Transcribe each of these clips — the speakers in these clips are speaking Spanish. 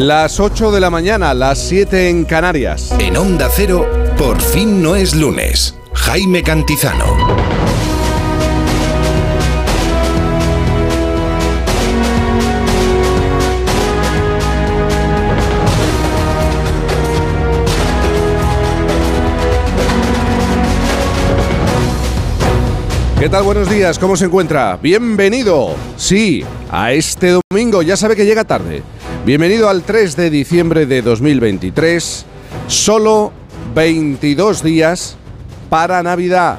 Las 8 de la mañana, las 7 en Canarias. En Onda Cero, por fin no es lunes. Jaime Cantizano. ¿Qué tal? Buenos días, ¿cómo se encuentra? Bienvenido, sí, a este domingo, ya sabe que llega tarde. Bienvenido al 3 de diciembre de 2023, solo 22 días para Navidad.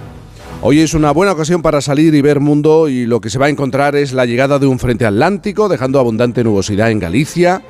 Hoy es una buena ocasión para salir y ver mundo y lo que se va a encontrar es la llegada de un frente atlántico dejando abundante nubosidad en Galicia,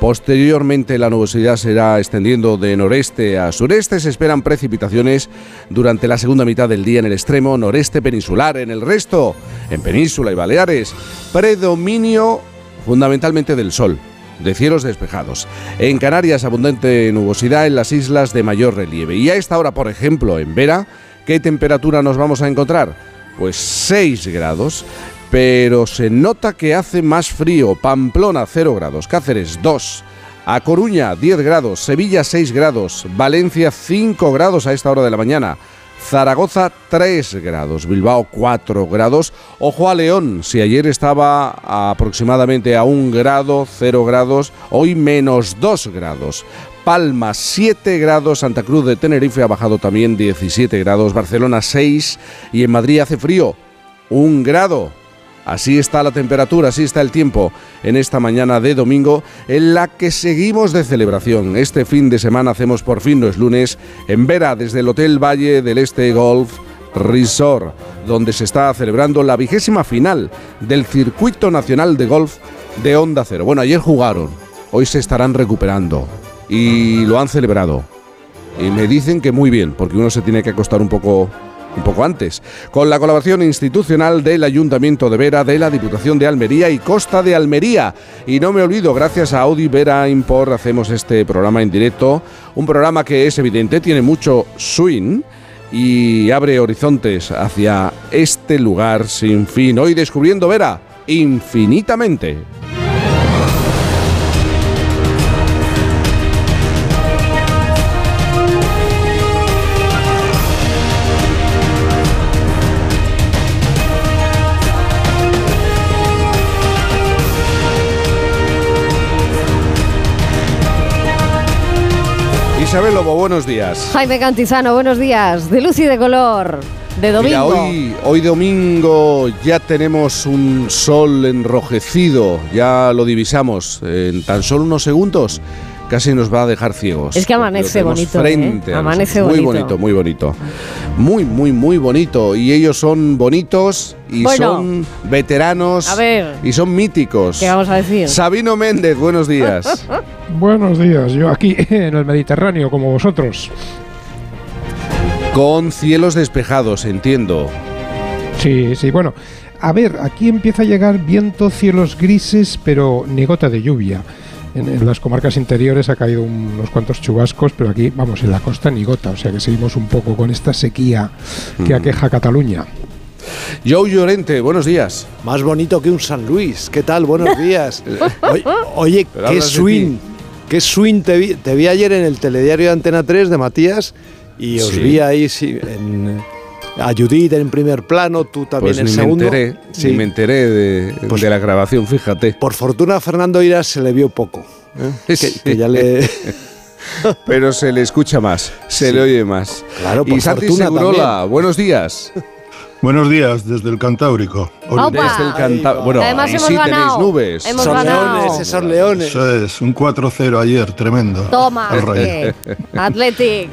Posteriormente la nubosidad se irá extendiendo de noreste a sureste. Se esperan precipitaciones durante la segunda mitad del día en el extremo noreste peninsular. En el resto, en Península y Baleares, predominio fundamentalmente del sol de cielos despejados. En Canarias, abundante nubosidad en las islas de mayor relieve. Y a esta hora, por ejemplo, en Vera, ¿qué temperatura nos vamos a encontrar? Pues 6 grados pero se nota que hace más frío. Pamplona 0 grados, Cáceres 2, A Coruña 10 grados, Sevilla 6 grados, Valencia 5 grados a esta hora de la mañana. Zaragoza 3 grados, Bilbao 4 grados. Ojo a León, si ayer estaba aproximadamente a 1 grado, 0 grados, hoy menos 2 grados. Palma 7 grados, Santa Cruz de Tenerife ha bajado también 17 grados, Barcelona 6 y en Madrid hace frío, 1 grado. Así está la temperatura, así está el tiempo en esta mañana de domingo en la que seguimos de celebración. Este fin de semana hacemos por fin, no es lunes, en Vera desde el Hotel Valle del Este Golf Resort, donde se está celebrando la vigésima final del Circuito Nacional de Golf de Onda Cero. Bueno, ayer jugaron, hoy se estarán recuperando y lo han celebrado. Y me dicen que muy bien, porque uno se tiene que acostar un poco un poco antes, con la colaboración institucional del Ayuntamiento de Vera, de la Diputación de Almería y Costa de Almería. Y no me olvido, gracias a Audi Vera Import hacemos este programa en directo, un programa que es evidente, tiene mucho swing y abre horizontes hacia este lugar sin fin. Hoy descubriendo Vera infinitamente. Isabel Lobo, buenos días. Jaime Cantizano, buenos días. De luz y de color. De domingo. hoy, hoy domingo ya tenemos un sol enrojecido, ya lo divisamos en tan solo unos segundos casi nos va a dejar ciegos. Es que amanece bonito. Frente ¿eh? Amanece bonito. Muy bonito, muy bonito. Muy, muy, muy bonito. Y ellos son bonitos y son veteranos. A ver. Y son míticos. ¿Qué vamos a decir? Sabino Méndez, buenos días. buenos días. Yo aquí en el Mediterráneo, como vosotros. Con cielos despejados, entiendo. Sí, sí, bueno. A ver, aquí empieza a llegar viento, cielos grises, pero ni gota de lluvia en, las comarcas interiores ha caído unos cuantos chubascos, pero aquí, vamos, en la costa ni gota, o sea que seguimos un poco con esta sequía que mm. aqueja Cataluña. Joe Llorente, buenos días. Más bonito que un San Luis, ¿qué tal? Buenos días. Oye, qué swing, qué swing te vi, te vi, ayer en el telediario de Antena 3 de Matías y os vi ahí sí, en a Judith en primer plano, tú también pues en ni segundo. Me enteré, sí. me enteré de, pues de, la grabación, fíjate. Por fortuna a Fernando Iras se le vio poco. ¿eh? Que, ya le... Pero se le escucha más, se le oye más. Claro, por y Santi Segurola, buenos días. Buenos días desde el Cantábrico. Desde el Cantábrico. Bueno, Además hemos sí ganado. tenéis nubes. Hemos son ganado. leones, esos leones. Eso es, un 4-0 ayer, tremendo. Toma, eh, Athletic.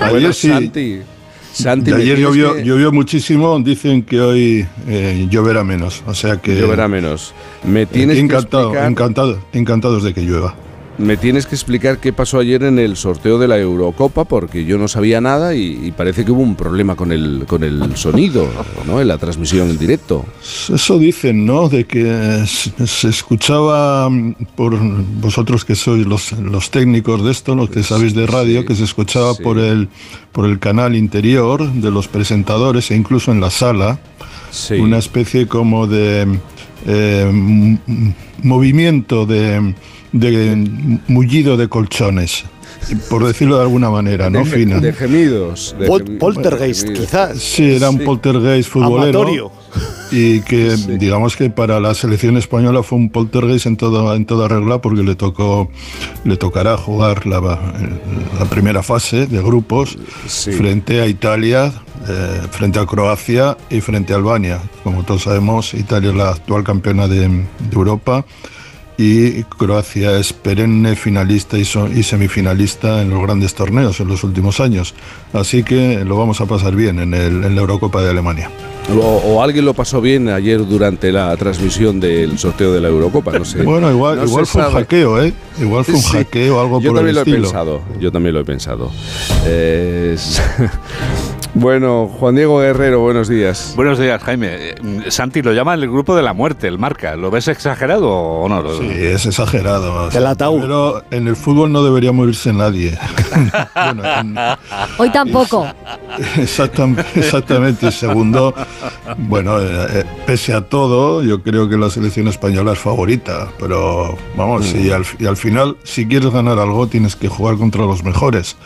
Ayer bueno, sí. Santi, Santi, de ayer llovió, que... llovió, muchísimo, dicen que hoy eh, lloverá menos, o sea que... Lloverá menos. Me tienes encantado, que explicar... encantado, encantados de que llueva. Me tienes que explicar qué pasó ayer en el sorteo de la Eurocopa, porque yo no sabía nada y, y parece que hubo un problema con el, con el sonido, ¿no? En la transmisión en directo. Eso dicen, ¿no? De que se, escuchaba por vosotros que sois los, los, técnicos de esto, los que sabéis de radio, sí, que se escuchaba sí. por, el, por el canal interior de los presentadores e incluso en la sala. Sí. Una especie como de eh, movimiento de de mullido de colchones por decirlo de alguna manera, ¿no? De, de gemidos. De poltergeist, quizás. Sí, era un poltergeist futbolero. Y que, digamos que para la selección española fue un poltergeist en, todo, en toda regla porque le tocó, le tocará jugar la, la primera fase de grupos frente a Italia, eh, frente a Croacia y frente a Albania. Como todos sabemos, Italia es la actual campeona de, de Europa y Croacia es perenne finalista y, semifinalista en los grandes torneos en los últimos años. Así que lo vamos a pasar bien en, en la Eurocopa de Alemania. O, alguien lo pasó bien ayer durante la transmisión del sorteo de la Eurocopa, no sé. Bueno, igual, igual fue un hackeo, ¿eh? Igual fue un hackeo o algo yo por el estilo. Yo también lo he pensado, yo también lo he pensado. bueno, Juan Diego Guerrero, buenos días. Buenos días, Jaime. Santi lo llama el grupo de la muerte, el marca. ¿Lo ves exagerado o no? Sí, es exagerado. El ataúd. Pero en el fútbol no debería morirse nadie. Hoy tampoco. Exactamente, exactamente. Segundo, bueno, eh, eh, pese a todo, yo creo que la selección española es favorita, pero vamos, y, al, y, al, final, si quieres ganar algo, tienes que jugar contra los mejores.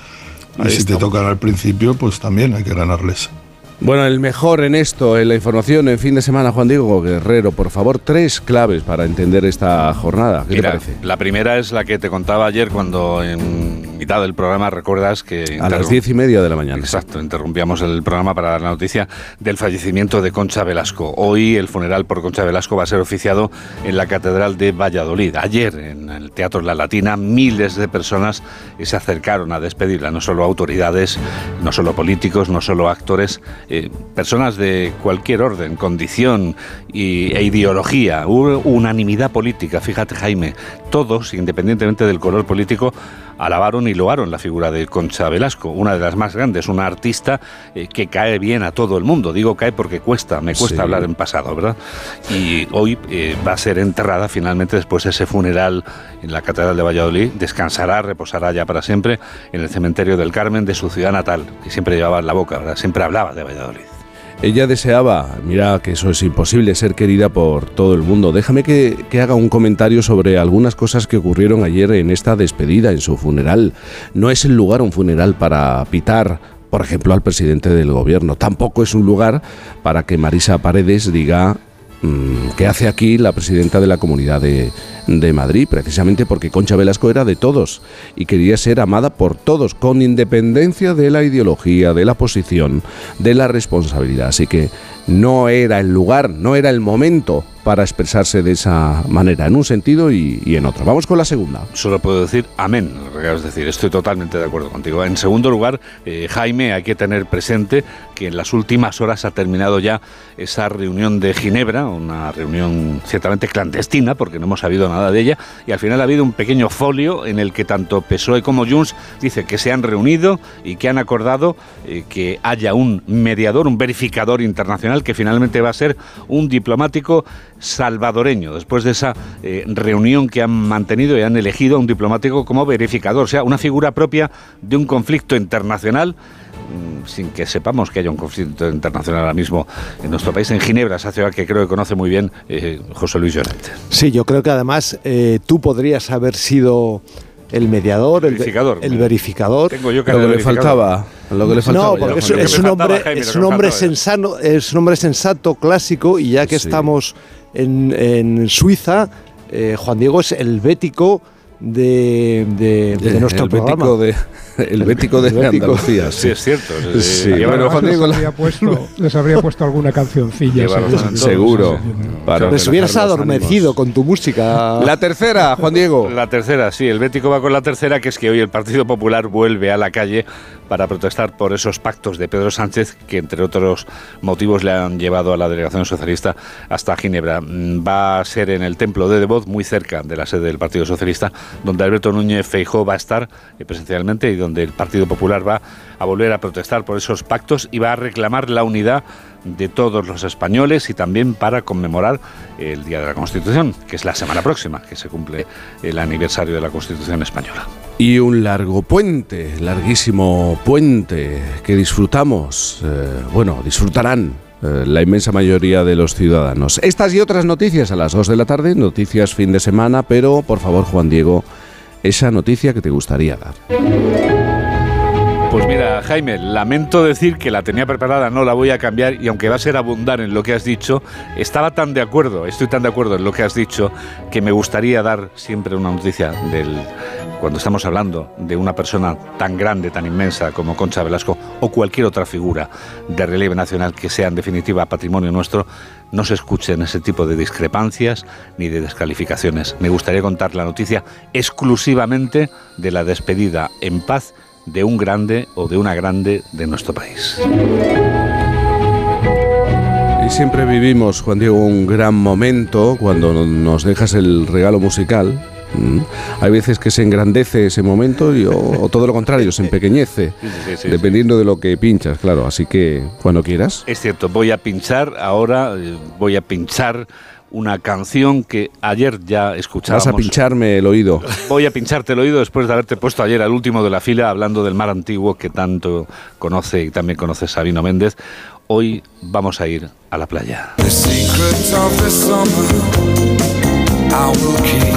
Y si te tocan al principio, pues también hay que ganarles. Bueno, el mejor en esto, en la información, en fin de semana, Juan Diego Guerrero, por favor, tres claves para entender esta jornada. ¿Qué te parece? La primera es la que te contaba ayer cuando en mitad del programa recuerdas que... A las diez y media de la mañana. Exacto, interrumpíamos el programa para dar la noticia del fallecimiento de Concha Velasco. Hoy el funeral por Concha Velasco va a ser oficiado en la Catedral de Valladolid. Ayer en el Teatro La Latina miles de personas se acercaron a despedirla, no solo autoridades, no solo políticos, no solo actores, eh, personas de cualquier orden, condición y, e ideología, hubo unanimidad política, fíjate Jaime, todos, independientemente del color político, alabaron y loaron la figura de Concha Velasco, una de las más grandes, una artista eh, que cae bien a todo el mundo. Digo cae porque cuesta, me cuesta hablar en pasado, ¿verdad? Y hoy eh, va a ser enterrada finalmente después de ese funeral en la Catedral de Valladolid. Descansará, reposará ya para siempre en el cementerio del Carmen de su ciudad natal, que siempre llevaba en la boca, ¿verdad? Siempre hablaba de Valladolid. Ella deseaba, mira que eso es imposible, ser querida por todo el mundo. Déjame que, haga un comentario sobre algunas cosas que ocurrieron ayer en esta despedida, en su funeral. No es el lugar un funeral para pitar, por ejemplo, al presidente del gobierno. Tampoco es un lugar para que Marisa Paredes diga mmm, qué hace aquí la presidenta de la comunidad de, de Madrid, precisamente porque Concha Velasco era de todos y quería ser amada por todos, con independencia de la ideología, de la posición, de la responsabilidad. Así que no era el lugar, no era el momento para expresarse de esa manera, en un sentido y, en otro. Vamos con la segunda. Solo puedo decir amén, es decir, estoy totalmente de acuerdo contigo. En segundo lugar, eh, Jaime, hay que tener presente que en las últimas horas ha terminado ya esa reunión de Ginebra, una reunión ciertamente clandestina, porque no hemos sabido nada de ella, y al final ha habido un pequeño folio en el que tanto PSOE como Junts dice que se han reunido y que han acordado eh, que haya un mediador, un verificador internacional que finalmente va a ser un diplomático salvadoreño, después de esa eh, reunión que han mantenido y han elegido a un diplomático como verificador, o sea, una figura propia de un conflicto internacional mm, sin que sepamos que haya un conflicto internacional ahora mismo en nuestro país, en Ginebra, esa ciudad que creo que conoce muy bien eh, José Luis Llorente. Sí, yo creo que además eh, tú podrías haber sido el mediador, el verificador. El, verificador. Tengo yo que lo, que le faltaba, lo que le faltaba. No, porque es, es, un hombre, Jaime, es, un hombre sensato, es un hombre sensato, clásico, y ya que sí. estamos en, en Suiza, eh, Juan Diego es el bético de, de, de, nuestro el programa. Bético de, el bético de El bético. Andalucía. Sí, es cierto. Sí. Sí. Bueno, Juan les, Diego, habría puesto, les habría puesto alguna cancioncilla. Seguro. seguro. Para Pues hubieras adormecido ánimos. con tu música. La tercera, Juan Diego. La tercera, sí, el Bético va con la tercera, que es que hoy el Partido Popular vuelve a la calle para protestar por esos pactos de Pedro Sánchez que, entre otros motivos, le han llevado a la delegación socialista hasta Ginebra. Mm, Va a ser en el Templo de Devot, muy cerca de la sede del Partido Socialista, donde Alberto Núñez Feijó va a estar eh, presencialmente y donde el Partido Popular va a volver a protestar por esos pactos y va a reclamar la unidad de todos los españoles y también para conmemorar el Día de la Constitución, que es la semana próxima, que se cumple el aniversario de la Constitución española. Y un largo puente, larguísimo puente que disfrutamos, eh, bueno, disfrutarán eh, la inmensa mayoría de los ciudadanos. Estas y otras noticias a las 2 de la tarde, noticias fin de semana, pero por favor Juan Diego, esa noticia que te gustaría dar. Pues mira, Jaime, lamento decir que la tenía preparada, no la voy a cambiar y aunque va a ser abundar en lo que has dicho, estaba tan de acuerdo, estoy tan de acuerdo en lo que has dicho, que me gustaría dar siempre una noticia del cuando estamos hablando de una persona tan grande, tan inmensa como Concha Velasco o cualquier otra figura de relieve nacional que sea en definitiva patrimonio nuestro, no se escuchen ese tipo de discrepancias ni de descalificaciones. Me gustaría contar la noticia exclusivamente de la despedida en paz de un grande o de una grande de nuestro país. Y siempre vivimos, Juan Diego, un gran momento cuando nos dejas el regalo musical Mm. Hay veces que se engrandece ese momento y, o, todo lo contrario, se empequeñece, dependiendo de lo que pinchas, claro. Así que cuando quieras. Es cierto, voy a pinchar ahora, eh, voy a pinchar una canción que ayer ya escuchábamos. Vas a pincharme el oído. Voy a pincharte el oído después de haberte puesto ayer al último de la fila hablando del mar antiguo que tanto conoce y también conoce Sabino Méndez. Hoy vamos a ir a la playa.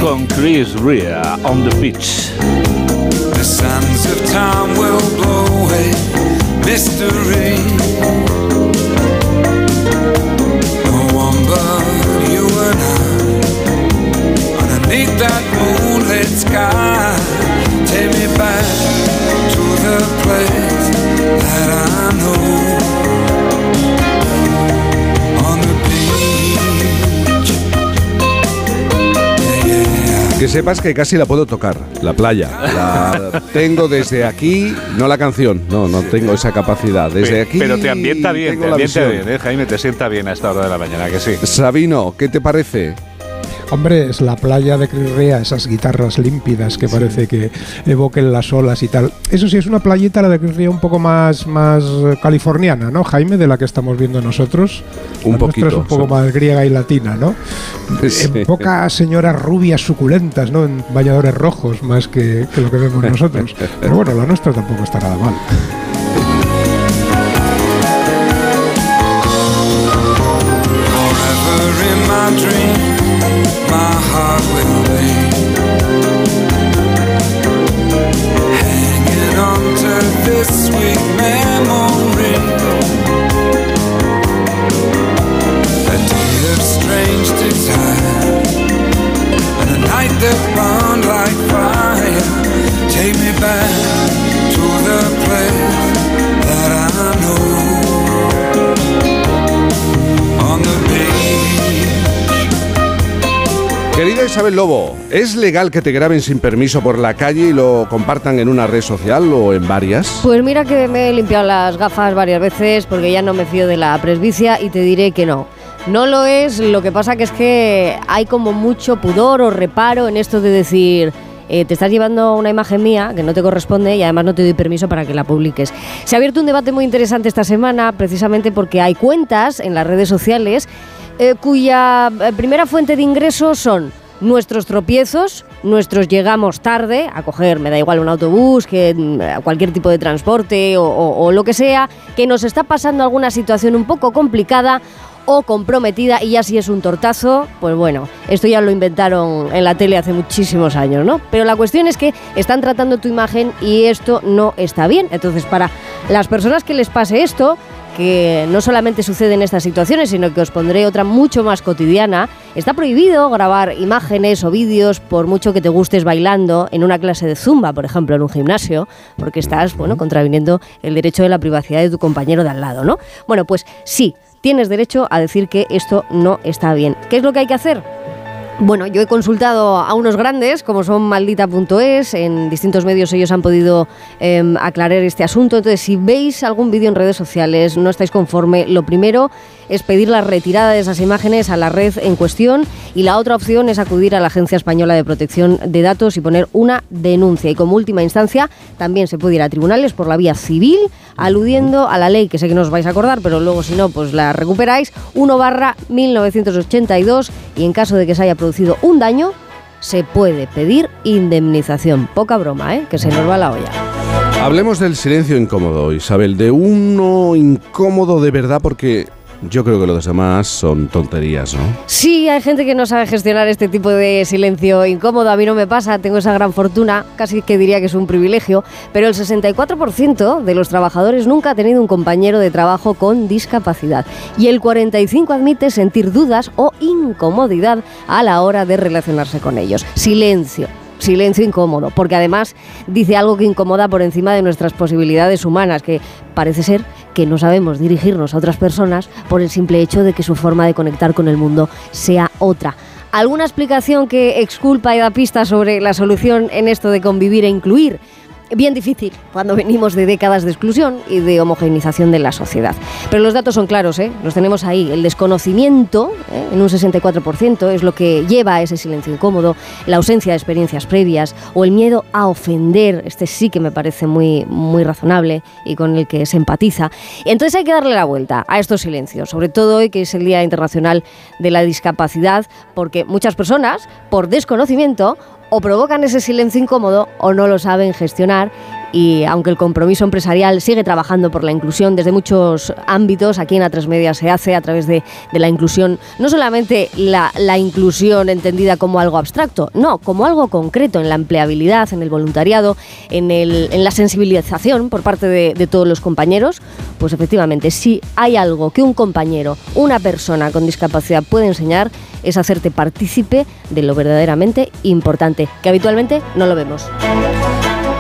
Con Chris Rea on the beach. The sands of time will blow away mystery. I underneath that moonlit sky. Take me back to the place that I know. Que sepas que casi la puedo tocar, la playa. La tengo desde aquí, no la canción, no, no tengo esa capacidad. Desde aquí. Pero te ambienta bien, te ambienta bien, ¿eh, Jaime, te sienta bien a esta hora de la mañana, que sí. Sabino, ¿qué te parece? Hombre, es la playa de Crisrea, esas guitarras límpidas que parece que evoquen las olas y tal. Eso sí, es una playita la de Crisrea un poco más, más californiana, ¿no, Jaime? De la que estamos viendo nosotros. Un poquito. es un poco más griega y latina, ¿no? En pocas señoras rubias suculentas, ¿no? En bañadores rojos, más que, que lo que vemos nosotros. Pero bueno, la nuestra tampoco está nada mal. Isabel Lobo, ¿es legal que te graben sin permiso por la calle y lo compartan en una red social o en varias? Pues mira que me he limpiado las gafas varias veces porque ya no me fío de la presbicia y te diré que no. No lo es, lo que pasa que es que hay como mucho pudor o reparo en esto de decir... Eh, te estás llevando una imagen mía que no te corresponde y además no te doy permiso para que la publiques. Se ha abierto un debate muy interesante esta semana precisamente porque hay cuentas en las redes sociales eh, cuya eh, primera fuente de ingresos son nuestros tropiezos, nuestros llegamos tarde a coger, me da igual un autobús, que mm, cualquier tipo de transporte o, lo que sea, que nos está pasando alguna situación un poco complicada o comprometida y ya si es un tortazo, pues bueno, esto ya lo inventaron en la tele hace muchísimos años, ¿no? Pero la cuestión es que están tratando tu imagen y esto no está bien. Entonces, para las personas que les pase esto, que no solamente sucede en estas situaciones, sino que os pondré otra mucho más cotidiana. Está prohibido grabar imágenes o vídeos por mucho que te gustes bailando en una clase de zumba, por ejemplo, en un gimnasio, porque estás, bueno, contraviniendo el derecho de la privacidad de tu compañero de al lado, ¿no? Bueno, pues sí, tienes derecho a decir que esto no está bien. ¿Qué es lo que hay que hacer? Bueno, yo he consultado a unos grandes, como son maldita.es, en distintos medios ellos han podido em, aclarar este asunto. Entonces, si veis algún vídeo en redes sociales, no estáis conforme, lo primero es pedir la retirada de esas imágenes a la red en cuestión y la otra opción es acudir a la Agencia Española de Protección de Datos y poner una denuncia. Y como última instancia, también se puede ir a tribunales por la vía civil, aludiendo a la ley, que sé que no os vais a acordar, pero luego si no, pues la recuperáis, 1 barra 1982 y en caso de que se haya producido un daño, se puede pedir indemnización. Poca broma, ¿eh? que se nos va la olla. Hablemos del silencio incómodo, Isabel, de uno incómodo de verdad porque yo creo que los demás son tonterías, ¿no? Sí, hay gente que no sabe gestionar este tipo de silencio incómodo. A mí no me pasa, tengo esa gran fortuna, casi que diría que es un privilegio, pero el 64% de los trabajadores nunca ha tenido un compañero de trabajo con discapacidad y el 45% admite sentir dudas o incomodidad a la hora de relacionarse con ellos. Silencio silencio incómodo, porque además dice algo que incomoda por encima de nuestras posibilidades humanas, que parece ser que no sabemos dirigirnos a otras personas por el simple hecho de que su forma de conectar con el mundo sea otra. ¿Alguna explicación que exculpa y da pistas sobre la solución en esto de convivir e incluir? Bien difícil cuando venimos de décadas de exclusión y de homogeneización de la sociedad. Pero los datos son claros, ¿eh? los tenemos ahí. El desconocimiento, ¿eh? en un 64%, es lo que lleva a ese silencio incómodo, la ausencia de experiencias previas o el miedo a ofender, este sí que me parece muy, muy razonable y con el que se empatiza. Entonces hay que darle la vuelta a estos silencios, sobre todo hoy que es el Día Internacional de la Discapacidad, porque muchas personas, por desconocimiento, o provocan ese silencio incómodo o no lo saben gestionar y aunque el compromiso empresarial sigue trabajando por la inclusión desde muchos ámbitos, aquí en A3 Media se hace a través de, la inclusión, no solamente la, inclusión entendida como algo abstracto, no, como algo concreto en la empleabilidad, en el voluntariado, en, la sensibilización por parte de, de todos los compañeros, pues efectivamente, si hay algo que un compañero, una persona con discapacidad puede enseñar, es hacerte partícipe de lo verdaderamente importante, que habitualmente no lo vemos.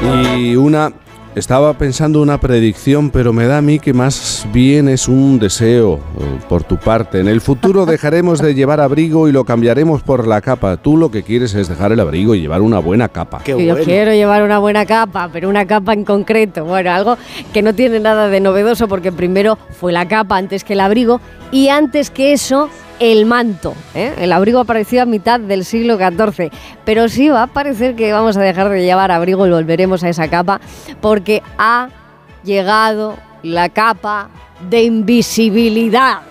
Y una estaba pensando una predicción, pero me da a mí que más bien es un deseo eh, por tu parte. En el futuro dejaremos de llevar abrigo y lo cambiaremos por la capa. Tú lo que quieres es dejar el abrigo y llevar una buena capa. Yo quiero llevar una buena capa, pero una capa en concreto. Bueno, algo que no tiene nada de novedoso porque primero fue la capa antes que el abrigo y antes que eso el manto. ¿eh? El abrigo apareció a mitad del siglo XIV, pero sí va a parecer que vamos a dejar de llevar abrigo y volveremos a esa capa porque ha llegado la capa de invisibilidad.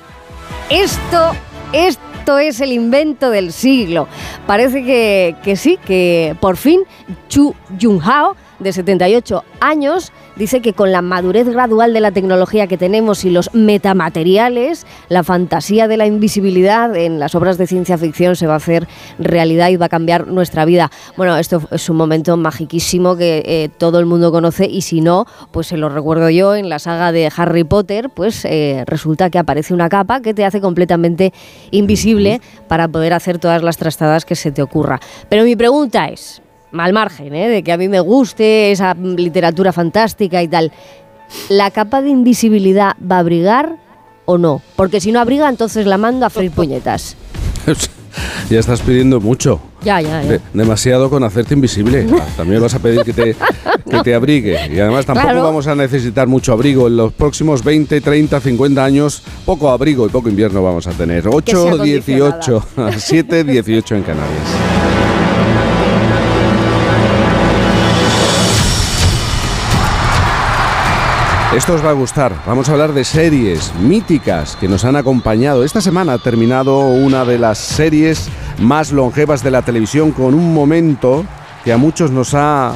Esto, esto es el invento del siglo. Parece que, sí, que por fin Chu Junhao de 78 años, dice que con la madurez gradual de la tecnología que tenemos y los metamateriales, la fantasía de la invisibilidad en las obras de ciencia ficción se va a hacer realidad y va a cambiar nuestra vida. Bueno, esto es un momento magiquísimo que eh, todo el mundo conoce y si no, pues se lo recuerdo yo en la saga de Harry Potter, pues eh, resulta que aparece una capa que te hace completamente invisible para poder hacer todas las trastadas que se te ocurra. Pero mi pregunta es, mal margen, ¿eh? de que a mí me guste esa literatura fantástica y tal, ¿la capa de invisibilidad va a abrigar o no? Porque si no abriga, entonces la mando a freír puñetas. ya estás pidiendo mucho. Ya, ya, ya. demasiado con hacerte invisible. También vas a pedir que te, que te abrigue. Y además tampoco vamos a necesitar mucho abrigo. En los próximos 20, 30, 50 años, poco abrigo y poco invierno vamos a tener. 8, 18, 7, 18 en Canarias. Esto os va a gustar. Vamos a hablar de series míticas que nos han acompañado. Esta semana ha terminado una de las series más longevas de la televisión con un momento que a muchos nos ha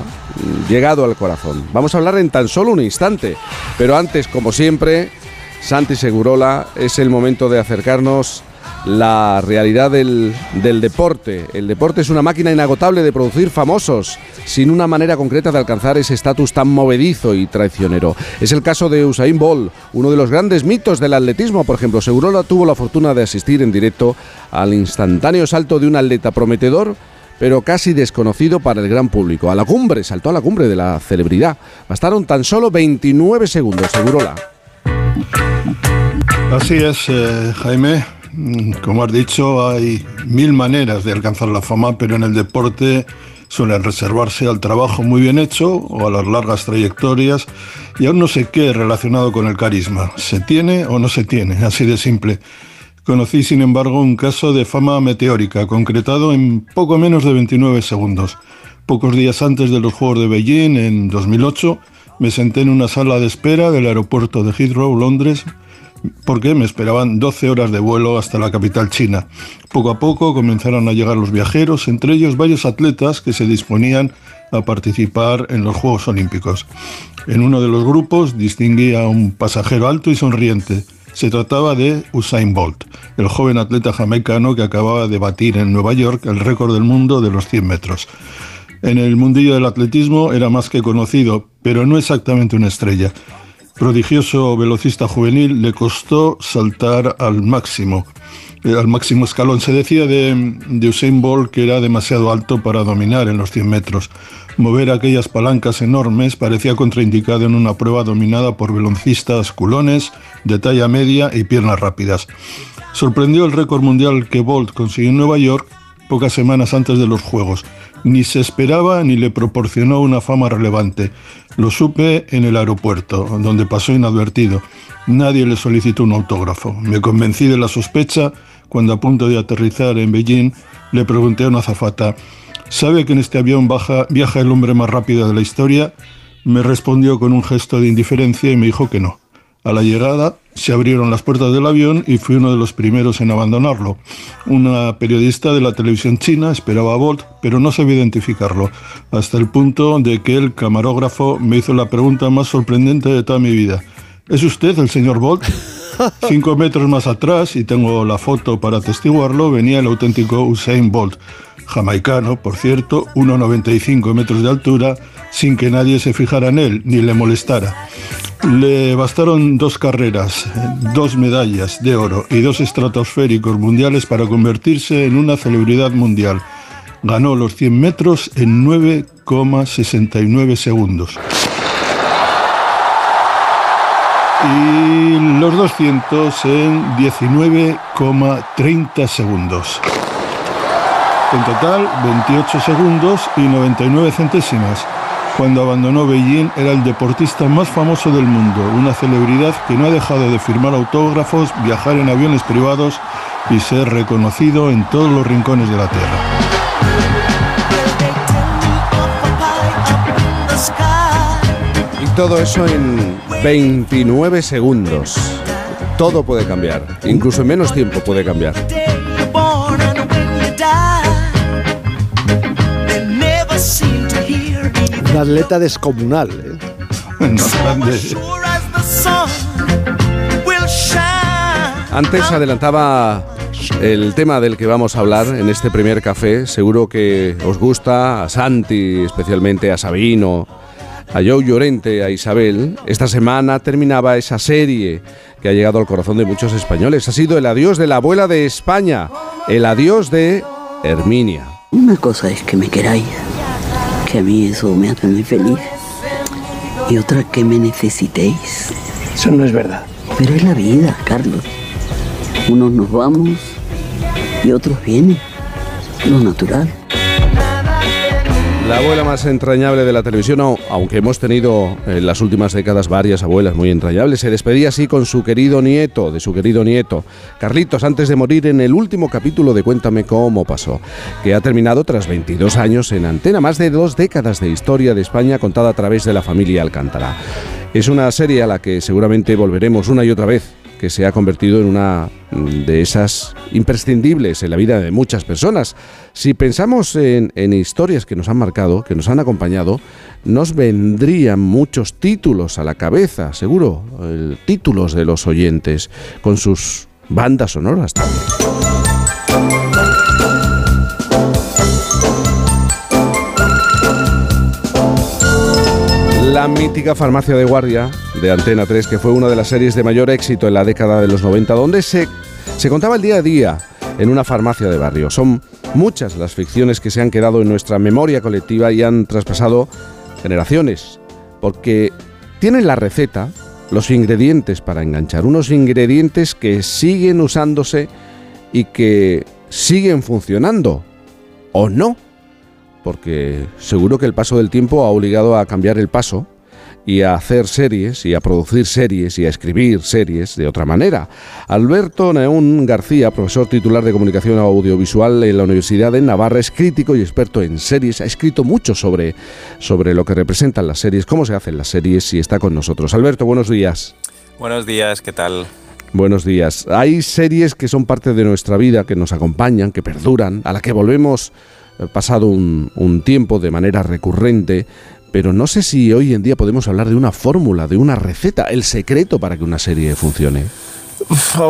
llegado al corazón. Vamos a hablar en tan solo un instante. Pero antes, como siempre, Santi Segurola, es el momento de acercarnos la realidad del, deporte. El deporte es una máquina inagotable de producir famosos, sin una manera concreta de alcanzar ese estatus tan movedizo y traicionero. Es el caso de Usain Bolt, uno de los grandes mitos del atletismo. Por ejemplo, Segurola tuvo la fortuna de asistir en directo al instantáneo salto de un atleta prometedor pero casi desconocido para el gran público. A la cumbre, saltó a la cumbre de la celebridad. Bastaron tan solo 29 segundos, Segurola. Así es, eh, Jaime. Como has dicho, hay mil maneras de alcanzar la fama, pero en el deporte suelen reservarse al trabajo muy bien hecho o a las largas trayectorias y aún no sé qué relacionado con el carisma. ¿Se tiene o no se tiene? Así de simple. Conocí, sin embargo, un caso de fama meteórica, concretado en poco menos de 29 segundos. Pocos días antes de los Juegos de Beijing, en 2008, me senté en una sala de espera del aeropuerto de Heathrow, Londres, porque me esperaban 12 horas de vuelo hasta la capital china. Poco a poco comenzaron a llegar los viajeros, entre ellos varios atletas que se disponían a participar en los Juegos Olímpicos. En uno de los grupos distinguí a un pasajero alto y sonriente. Se trataba de Usain Bolt, el joven atleta jamaicano que acababa de batir en Nueva York el récord del mundo de los 100 metros. En el mundillo del atletismo era más que conocido, pero no exactamente una estrella. Prodigioso velocista juvenil, le costó saltar al máximo, eh, al máximo escalón. Se decía de, de Usain Bolt que era demasiado alto para dominar en los 100 metros. Mover aquellas palancas enormes parecía contraindicado en una prueba dominada por velocistas culones de talla media y piernas rápidas. Sorprendió el récord mundial que Bolt consiguió en Nueva York pocas semanas antes de los Juegos. Ni se esperaba ni le proporcionó una fama relevante. Lo supe en el aeropuerto, donde pasó inadvertido. Nadie le solicitó un autógrafo. Me convencí de la sospecha cuando a punto de aterrizar en Beijing le pregunté a una azafata, ¿sabe que en este avión viaja el hombre más rápido de la historia? Me respondió con un gesto de indiferencia y me dijo que no. A la llegada se abrieron las puertas del avión y fui uno de los primeros en abandonarlo. Una periodista de la televisión china esperaba a Bolt, pero no sabía identificarlo, hasta el punto de que el camarógrafo me hizo la pregunta más sorprendente de toda mi vida. ¿Es usted el señor Bolt? Cinco metros más atrás, y tengo la foto para atestiguarlo, venía el auténtico Usain Bolt, jamaicano, por cierto, 1,95 metros de altura, sin que nadie se fijara en él ni le molestara. Le bastaron dos carreras, dos medallas de oro y dos estratosféricos mundiales para convertirse en una celebridad mundial. Ganó los 100 metros en 9,69 segundos. Y los 200 en 19,30 segundos. En total, 28 segundos y 99 centésimas. Cuando abandonó Beijing era el deportista más famoso del mundo, una celebridad que no ha dejado de firmar autógrafos, viajar en aviones privados y ser reconocido en todos los rincones de la Tierra. Y todo eso en 29 segundos. Todo puede cambiar, incluso en menos tiempo puede cambiar. Un atleta descomunal. ¿eh? Antes adelantaba el tema del que vamos a hablar en este primer café. Seguro que os gusta, a Santi, especialmente a Sabino, a Joe Llorente, a Isabel. Esta semana terminaba esa serie que ha llegado al corazón de muchos españoles. Ha sido el adiós de la abuela de España, el adiós de Herminia. Una cosa es que me queráis que a mí eso me hace muy feliz. Y otra que me necesitéis. Eso no es verdad. Pero es la vida, Carlos. Unos nos vamos y otros vienen. Lo natural. La abuela más entrañable de la televisión, aunque hemos tenido en las últimas décadas varias abuelas muy entrañables, se despedía así con su querido nieto, de su querido nieto, Carlitos, antes de morir en el último capítulo de Cuéntame cómo pasó, que ha terminado tras 22 años en antena, más de dos décadas de historia de España contada a través de la familia Alcántara. Es una serie a la que seguramente volveremos una y otra vez que se ha convertido en una de esas imprescindibles en la vida de muchas personas. Si pensamos en, historias que nos han marcado, que nos han acompañado, nos vendrían muchos títulos a la cabeza, seguro, títulos de los oyentes, con sus bandas sonoras. La mítica farmacia de guardia de Antena 3, que fue una de las series de mayor éxito en la década de los 90, donde se, se contaba el día a día en una farmacia de barrio. Son muchas las ficciones que se han quedado en nuestra memoria colectiva y han traspasado generaciones, porque tienen la receta, los ingredientes para enganchar, unos ingredientes que siguen usándose y que siguen funcionando, o no porque seguro que el paso del tiempo ha obligado a cambiar el paso y a hacer series y a producir series y a escribir series de otra manera. Alberto Neón García, profesor titular de comunicación audiovisual en la Universidad de Navarra, es crítico y experto en series, ha escrito mucho sobre, sobre lo que representan las series, cómo se hacen las series y está con nosotros. Alberto, buenos días. Buenos días, ¿qué tal? Buenos días. Hay series que son parte de nuestra vida, que nos acompañan, que perduran, a la que volvemos pasado un, tiempo de manera recurrente, pero no sé si hoy en día podemos hablar de una fórmula, de una receta, el secreto para que una serie funcione.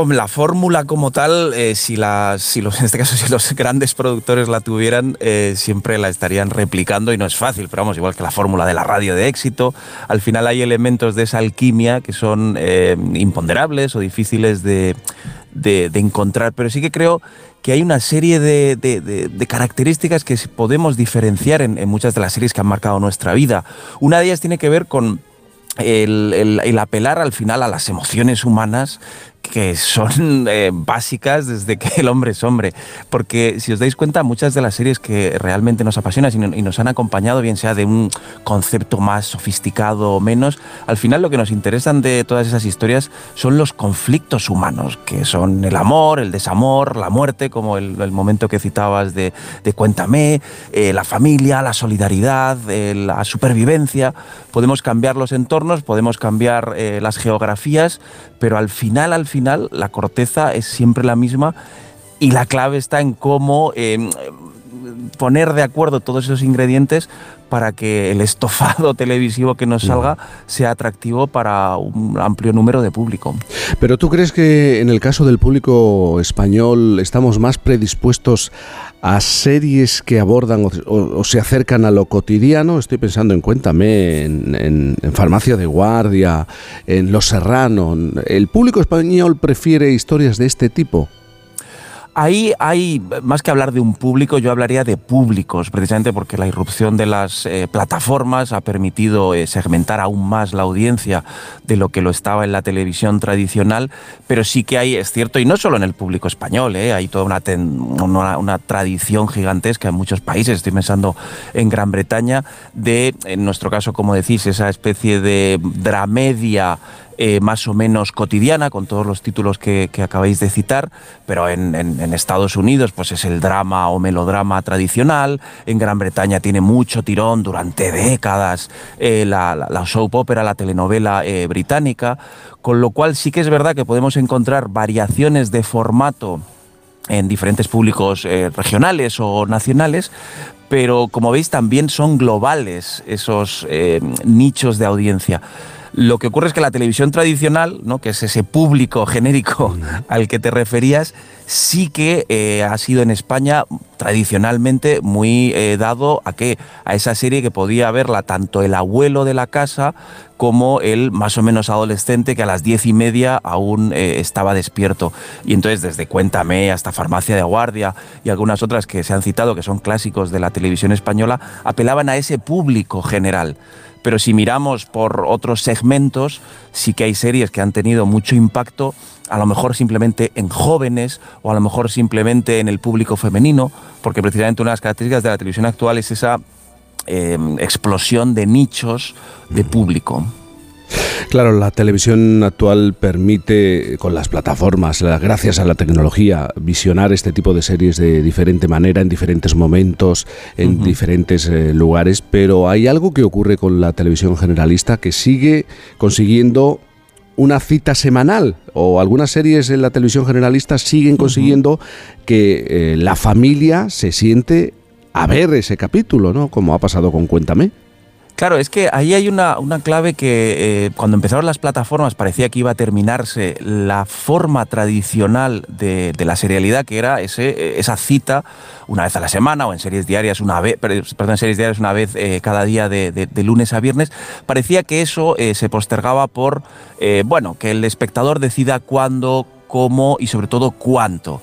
La fórmula como tal, eh, si, las, si los, en este caso si los grandes productores la tuvieran, eh, siempre la estarían replicando y no es fácil, pero vamos, igual que la fórmula de la radio de éxito, al final hay elementos de esa alquimia que son eh, imponderables o difíciles de, de, encontrar, pero sí que creo que hay una serie de, de características que podemos diferenciar en, muchas de las series que han marcado nuestra vida. Una de ellas tiene que ver con el, apelar al final a las emociones humanas que son eh, básicas desde que el hombre es hombre. Porque si os dais cuenta, muchas de las series que realmente nos apasionan y nos han acompañado, bien sea de un concepto más sofisticado o menos, al final lo que nos interesan de todas esas historias son los conflictos humanos, que son el amor, el desamor, la muerte, como el, momento que citabas de, Cuéntame, eh, la familia, la solidaridad, eh, la supervivencia. Podemos cambiar los entornos, podemos cambiar las geografías, pero al final, al final, la corteza es siempre la misma y la clave está en cómo eh, poner de acuerdo todos esos ingredientes para que el estofado televisivo que nos salga sea atractivo para un amplio número de público. Pero tú crees que en el caso del público español estamos más predispuestos a series que abordan o, se acercan a lo cotidiano. Estoy pensando en Cuéntame, en, Farmacia de Guardia, en Los Serrano. ¿El público español prefiere historias de este tipo? Ahí hay, más que hablar de un público, yo hablaría de públicos, precisamente porque la irrupción de las eh, plataformas ha permitido eh, segmentar aún más la audiencia de lo que lo estaba en la televisión tradicional, pero sí que hay, es cierto, y no solo en el público español, eh, hay toda una, una, tradición gigantesca en muchos países, estoy pensando en Gran Bretaña, de, en nuestro caso, como decís, esa especie de dramedia eh, más o menos cotidiana, con todos los títulos que, acabáis de citar, pero en, Estados Unidos pues es el drama o melodrama tradicional, en Gran Bretaña tiene mucho tirón durante décadas eh, la, soap opera, la telenovela eh, británica, con lo cual sí que es verdad que podemos encontrar variaciones de formato en diferentes públicos regionales o nacionales, pero como veis también son globales esos nichos de audiencia. Lo que ocurre es que la televisión tradicional, ¿no? que es ese público genérico al que te referías, sí que eh, ha sido en España tradicionalmente muy eh, dado a que a esa serie que podía verla tanto el abuelo de la casa como el más o menos adolescente que a las diez y media aún eh, estaba despierto. Y entonces desde Cuéntame hasta Farmacia de Guardia y algunas otras que se han citado que son clásicos de la televisión española apelaban a ese público general pero si miramos por otros segmentos, sí que hay series que han tenido mucho impacto, a lo mejor simplemente en jóvenes o a lo mejor simplemente en el público femenino, porque precisamente una de las características de la televisión actual es esa eh, explosión de nichos de público. Claro, la televisión actual permite, con las plataformas, gracias a la tecnología, visionar este tipo de series de diferente manera, en diferentes momentos, en diferentes eh, lugares, pero hay algo que ocurre con la televisión generalista que sigue consiguiendo una cita semanal o algunas series en la televisión generalista siguen consiguiendo que eh, la familia se siente a ver ese capítulo, ¿no? Como ha pasado con Cuéntame. Claro, es que ahí hay una, clave que eh, cuando empezaron las plataformas parecía que iba a terminarse la forma tradicional de, la serialidad, que era ese, eh, esa cita una vez a la semana o en series diarias una vez, perdón, series diarias una vez eh, cada día de, lunes a viernes. Parecía que eso se postergaba por, bueno, que el espectador decida cuándo, cómo y sobre todo cuánto.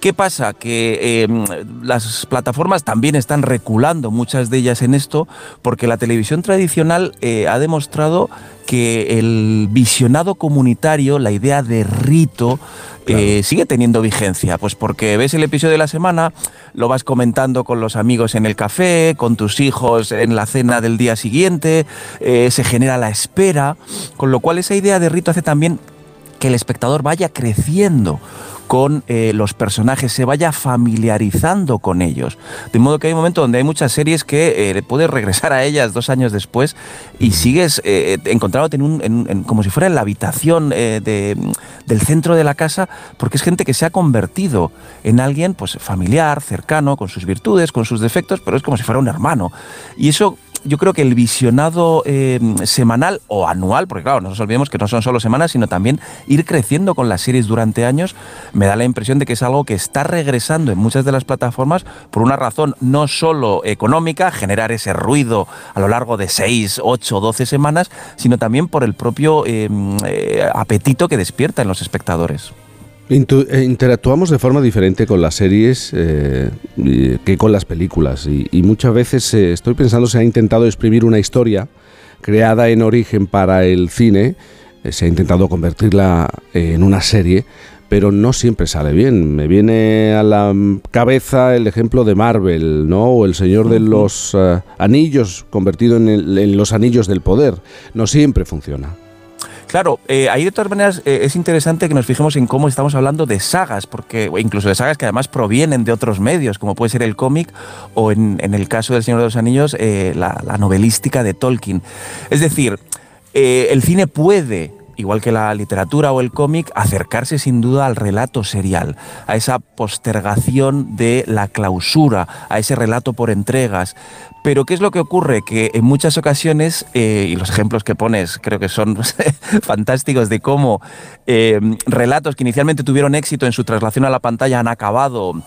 ¿Qué pasa? Que em, las plataformas también están reculando, muchas de ellas en esto, porque la televisión tradicional eh, ha demostrado que el visionado comunitario, la idea de rito, eh, sigue teniendo vigencia. Pues porque ves el episodio de la semana, lo vas comentando con los amigos en el café, con tus hijos en la cena del día siguiente, eh, se genera la espera, con lo cual esa idea de rito hace también que el espectador vaya creciendo con eh, los personajes, se vaya familiarizando con ellos. De modo que hay un momento donde hay muchas series que eh, puedes regresar a ellas dos años después y sigues eh, encontrándote en un, como si fuera en la habitación del centro de la casa, porque es gente que se ha convertido en alguien pues, familiar, cercano, con sus virtudes, con sus defectos, pero es como si fuera un hermano. Y eso yo creo que el visionado em, semanal o anual, porque claro, no nos olvidemos que no son solo semanas, sino también ir creciendo con las series durante años, me da la impresión de que es algo que está regresando en muchas de las plataformas por una razón no solo económica, generar ese ruido a lo largo de 6, 8, 12 semanas, sino también por el propio em, eh, apetito que despierta en los espectadores. Eh, interactuamos de forma diferente con las series eh, que con las películas y, muchas veces eh, estoy pensando se ha intentado exprimir una historia creada en origen para el cine, se ha intentado convertirla en una serie, pero no siempre sale bien. Me viene a la cabeza el ejemplo de Marvel, ¿no? O el Señor de los Anillos convertido en los Anillos del Poder. No siempre funciona. Claro, eh, ahí de todas maneras eh, es interesante que nos fijemos en cómo estamos hablando de sagas, porque incluso de sagas que además provienen de otros medios, como puede ser el cómic o en, el caso del Señor de los Anillos, eh, la, la, novelística de Tolkien. Es decir, el cine puede igual que la literatura o el cómic, acercarse sin duda al relato serial, a esa postergación de la clausura, a ese relato por entregas. Pero ¿qué es lo que ocurre? Que en muchas ocasiones, eh, y los ejemplos que pones creo que son fantásticos de cómo eh, relatos que inicialmente tuvieron éxito en su traslación a la pantalla han acabado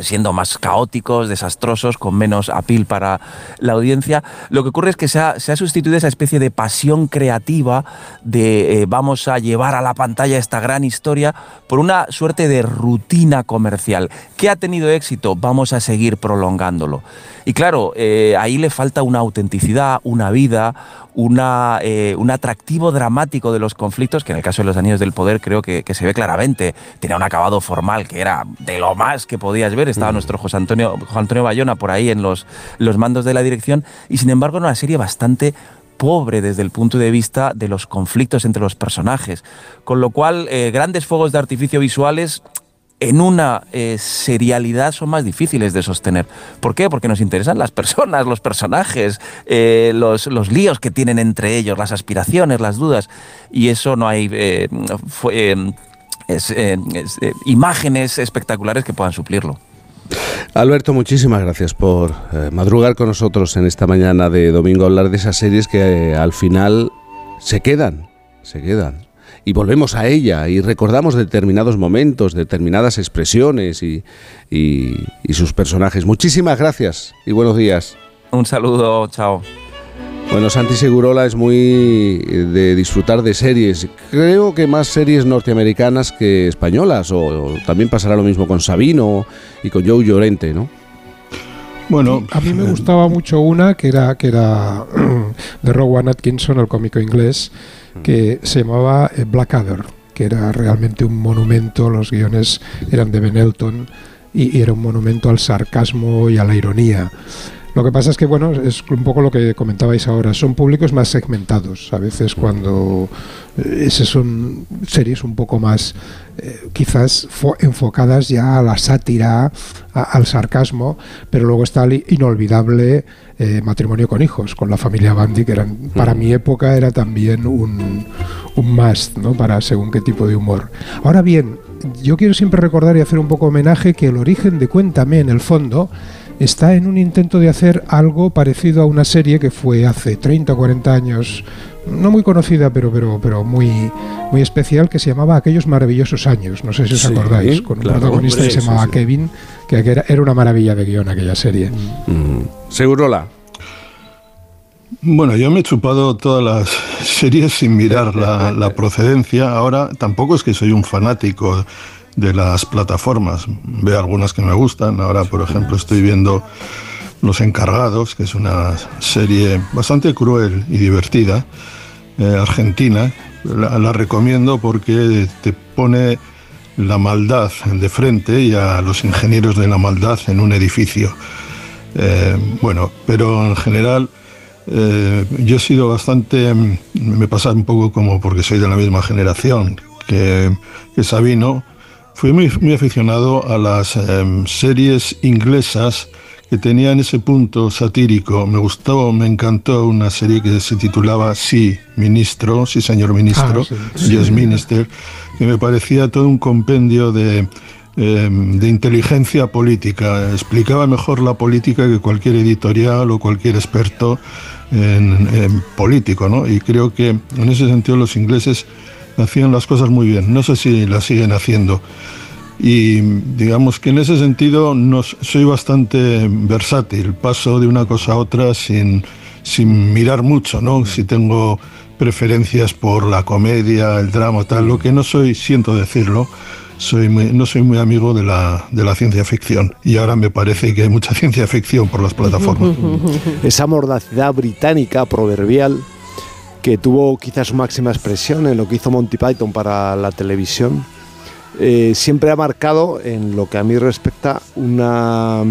siendo más caóticos, desastrosos, con menos apil para la audiencia. Lo que ocurre es que se ha, sustituido esa especie de pasión creativa de eh, vamos a llevar a la pantalla esta gran historia por una suerte de rutina comercial. que ha tenido éxito? Vamos a seguir prolongándolo. Y claro, eh, ahí le falta una autenticidad, una vida, una, eh, un atractivo dramático de los conflictos, que en el caso de los Anillos del Poder creo que, se ve claramente. Tenía un acabado formal que era de lo más que podías ver. Estaba mm. nuestro José Antonio, José Antonio Bayona por ahí en los, los mandos de la dirección. Y sin embargo, era una serie bastante pobre desde el punto de vista de los conflictos entre los personajes. Con lo cual, eh, grandes fuegos de artificio visuales en una eh, serialidad son más difíciles de sostener. ¿Por qué? Porque nos interesan las personas, los personajes, eh, los, líos que tienen entre ellos, las aspiraciones, las dudas. Y eso no hay eh, imágenes espectaculares que puedan suplirlo. Alberto, muchísimas gracias por madrugar con nosotros en esta mañana de domingo, hablar de esas series que al final se quedan, se quedan y volvemos a ella y recordamos determinados momentos, determinadas expresiones y, sus personajes. Muchísimas gracias y buenos días. Un saludo, chao. Bueno, Santi Segurola es muy de disfrutar de series. Creo que más series norteamericanas que españolas, o, también pasará lo mismo con Sabino y con Joe Llorente, ¿no? Bueno, a mí me gustaba mucho una que era que era de Rowan Atkinson, el cómico inglés, que se llamaba eh, Blackadder, que era realmente un monumento, los guiones eran de Ben Elton y, era un monumento al sarcasmo y a la ironía. Lo que pasa es que, bueno, es un poco lo que comentabais ahora, son públicos más segmentados. A veces cuando eh, esas son series un poco más, eh, quizás enfocadas ya a la sátira, al sarcasmo, pero luego está el inolvidable eh, matrimonio con hijos, con la familia Bandy, que eran, para mi época era también un, un must, ¿no? Para según qué tipo de humor. Ahora bien, yo quiero siempre recordar y hacer un poco homenaje que el origen de Cuéntame, en el fondo, está en un intento de hacer algo parecido a una serie que fue hace 30 o 40 años, no muy conocida, pero, pero, pero muy, muy especial, que se llamaba Aquellos maravillosos años. No sé si os acordáis, con un protagonista que se llamaba Kevin, que era, era, una maravilla de guion aquella serie. Mm. Segurola. Bueno, yo me he chupado todas las series sin mirar la, procedencia. Ahora tampoco es que soy un fanático de las plataformas. Veo algunas que me gustan. Ahora, por ejemplo, estoy viendo Los Encargados, que es una serie bastante cruel y divertida, eh, argentina. La, recomiendo porque te pone la maldad de frente y a los ingenieros de la maldad en un edificio. Eh, bueno, pero en general eh, yo he sido bastante, me pasa un poco como porque soy de la misma generación que, Sabino, fui muy, muy, aficionado a las em, series inglesas que tenían ese punto satírico. Me gustó, me encantó una serie que se titulaba Sí, ministro, sí, señor ministro, ah, Yes Minister, que me parecía todo un compendio de em, de inteligencia política. Explicaba mejor la política que cualquier editorial o cualquier experto en, político, ¿no? Y creo que en ese sentido los ingleses hacían las cosas muy bien. No sé si las siguen haciendo. Y digamos que en ese sentido no, soy bastante versátil. Paso de una cosa a otra sin, sin mirar mucho, ¿no? Si tengo preferencias por la comedia, el drama, tal, lo que no soy, siento decirlo, soy no soy muy amigo de la, de la ciencia ficción y ahora me parece que hay mucha ciencia ficción por las plataformas. Esa mordacidad británica proverbial que tuvo quizás su máxima expresión en lo que hizo Monty Python para la televisión, eh, siempre ha marcado, en lo que a mí respecta, una,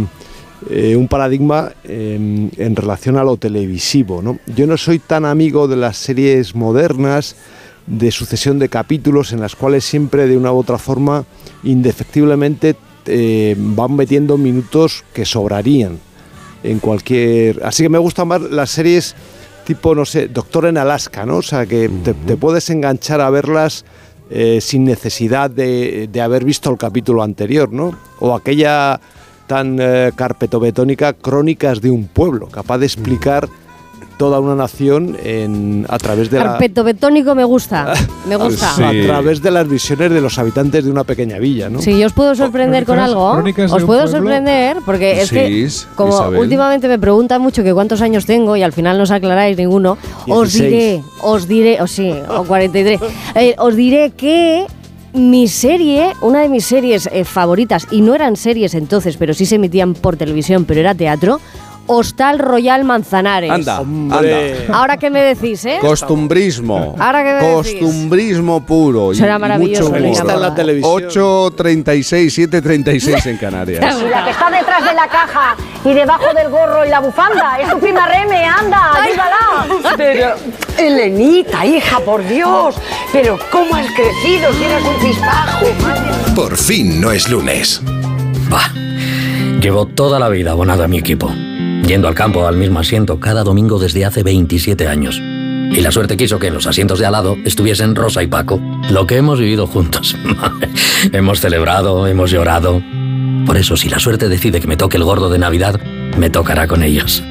eh, un paradigma en, relación a lo televisivo. ¿no? Yo no soy tan amigo de las series modernas, de sucesión de capítulos en las cuales siempre de una u otra forma indefectiblemente eh, van metiendo minutos que sobrarían en cualquier... Así que me gustan más las series tipo, no sé, Doctor en Alaska, ¿no? O sea, que te, puedes enganchar a verlas eh, sin necesidad de, haber visto el capítulo anterior, ¿no? O aquella tan eh, carpetobetónica Crónicas de un pueblo, capaz de explicar toda una nación en, a través de Carpeto betónico me gusta, me gusta. A través de las visiones de los habitantes de una pequeña villa, ¿no? Sí, yo os puedo sorprender con algo. Os puedo sorprender porque es que, como últimamente me preguntan mucho que cuántos años tengo y al final no os aclaráis ninguno, os diré, os diré, o sí, o 43, eh, os diré que mi serie, una de mis series eh, favoritas, y no eran series entonces, pero sí se emitían por televisión, pero era teatro, Hostal Royal Manzanares. Anda, anda. Ahora qué me decís, ¿eh? Costumbrismo. Ahora qué me Costumbrismo puro. Será maravilloso. Mucho está en la televisión. 8.36, 7.36 en Canarias. la que está detrás de la caja y debajo del gorro y la bufanda. Es tu prima Reme, anda, dígala. Pero, Elenita, hija, por Dios. Pero, ¿cómo has crecido si eres un chispajo? Por fin no es lunes. Bah, llevo toda la vida abonado a mi equipo yendo al campo al mismo asiento cada domingo desde hace 27 años. Y la suerte quiso que en los asientos de al lado estuviesen Rosa y Paco, lo que hemos vivido juntos. hemos celebrado, hemos llorado. Por eso, si la suerte decide que me toque el gordo de Navidad, me tocará con ellos.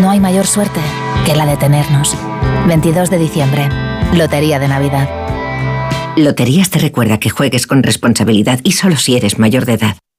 No hay mayor suerte que la de tenernos. 22 de diciembre, Lotería de Navidad. Loterías te recuerda que juegues con responsabilidad y solo si eres mayor de edad.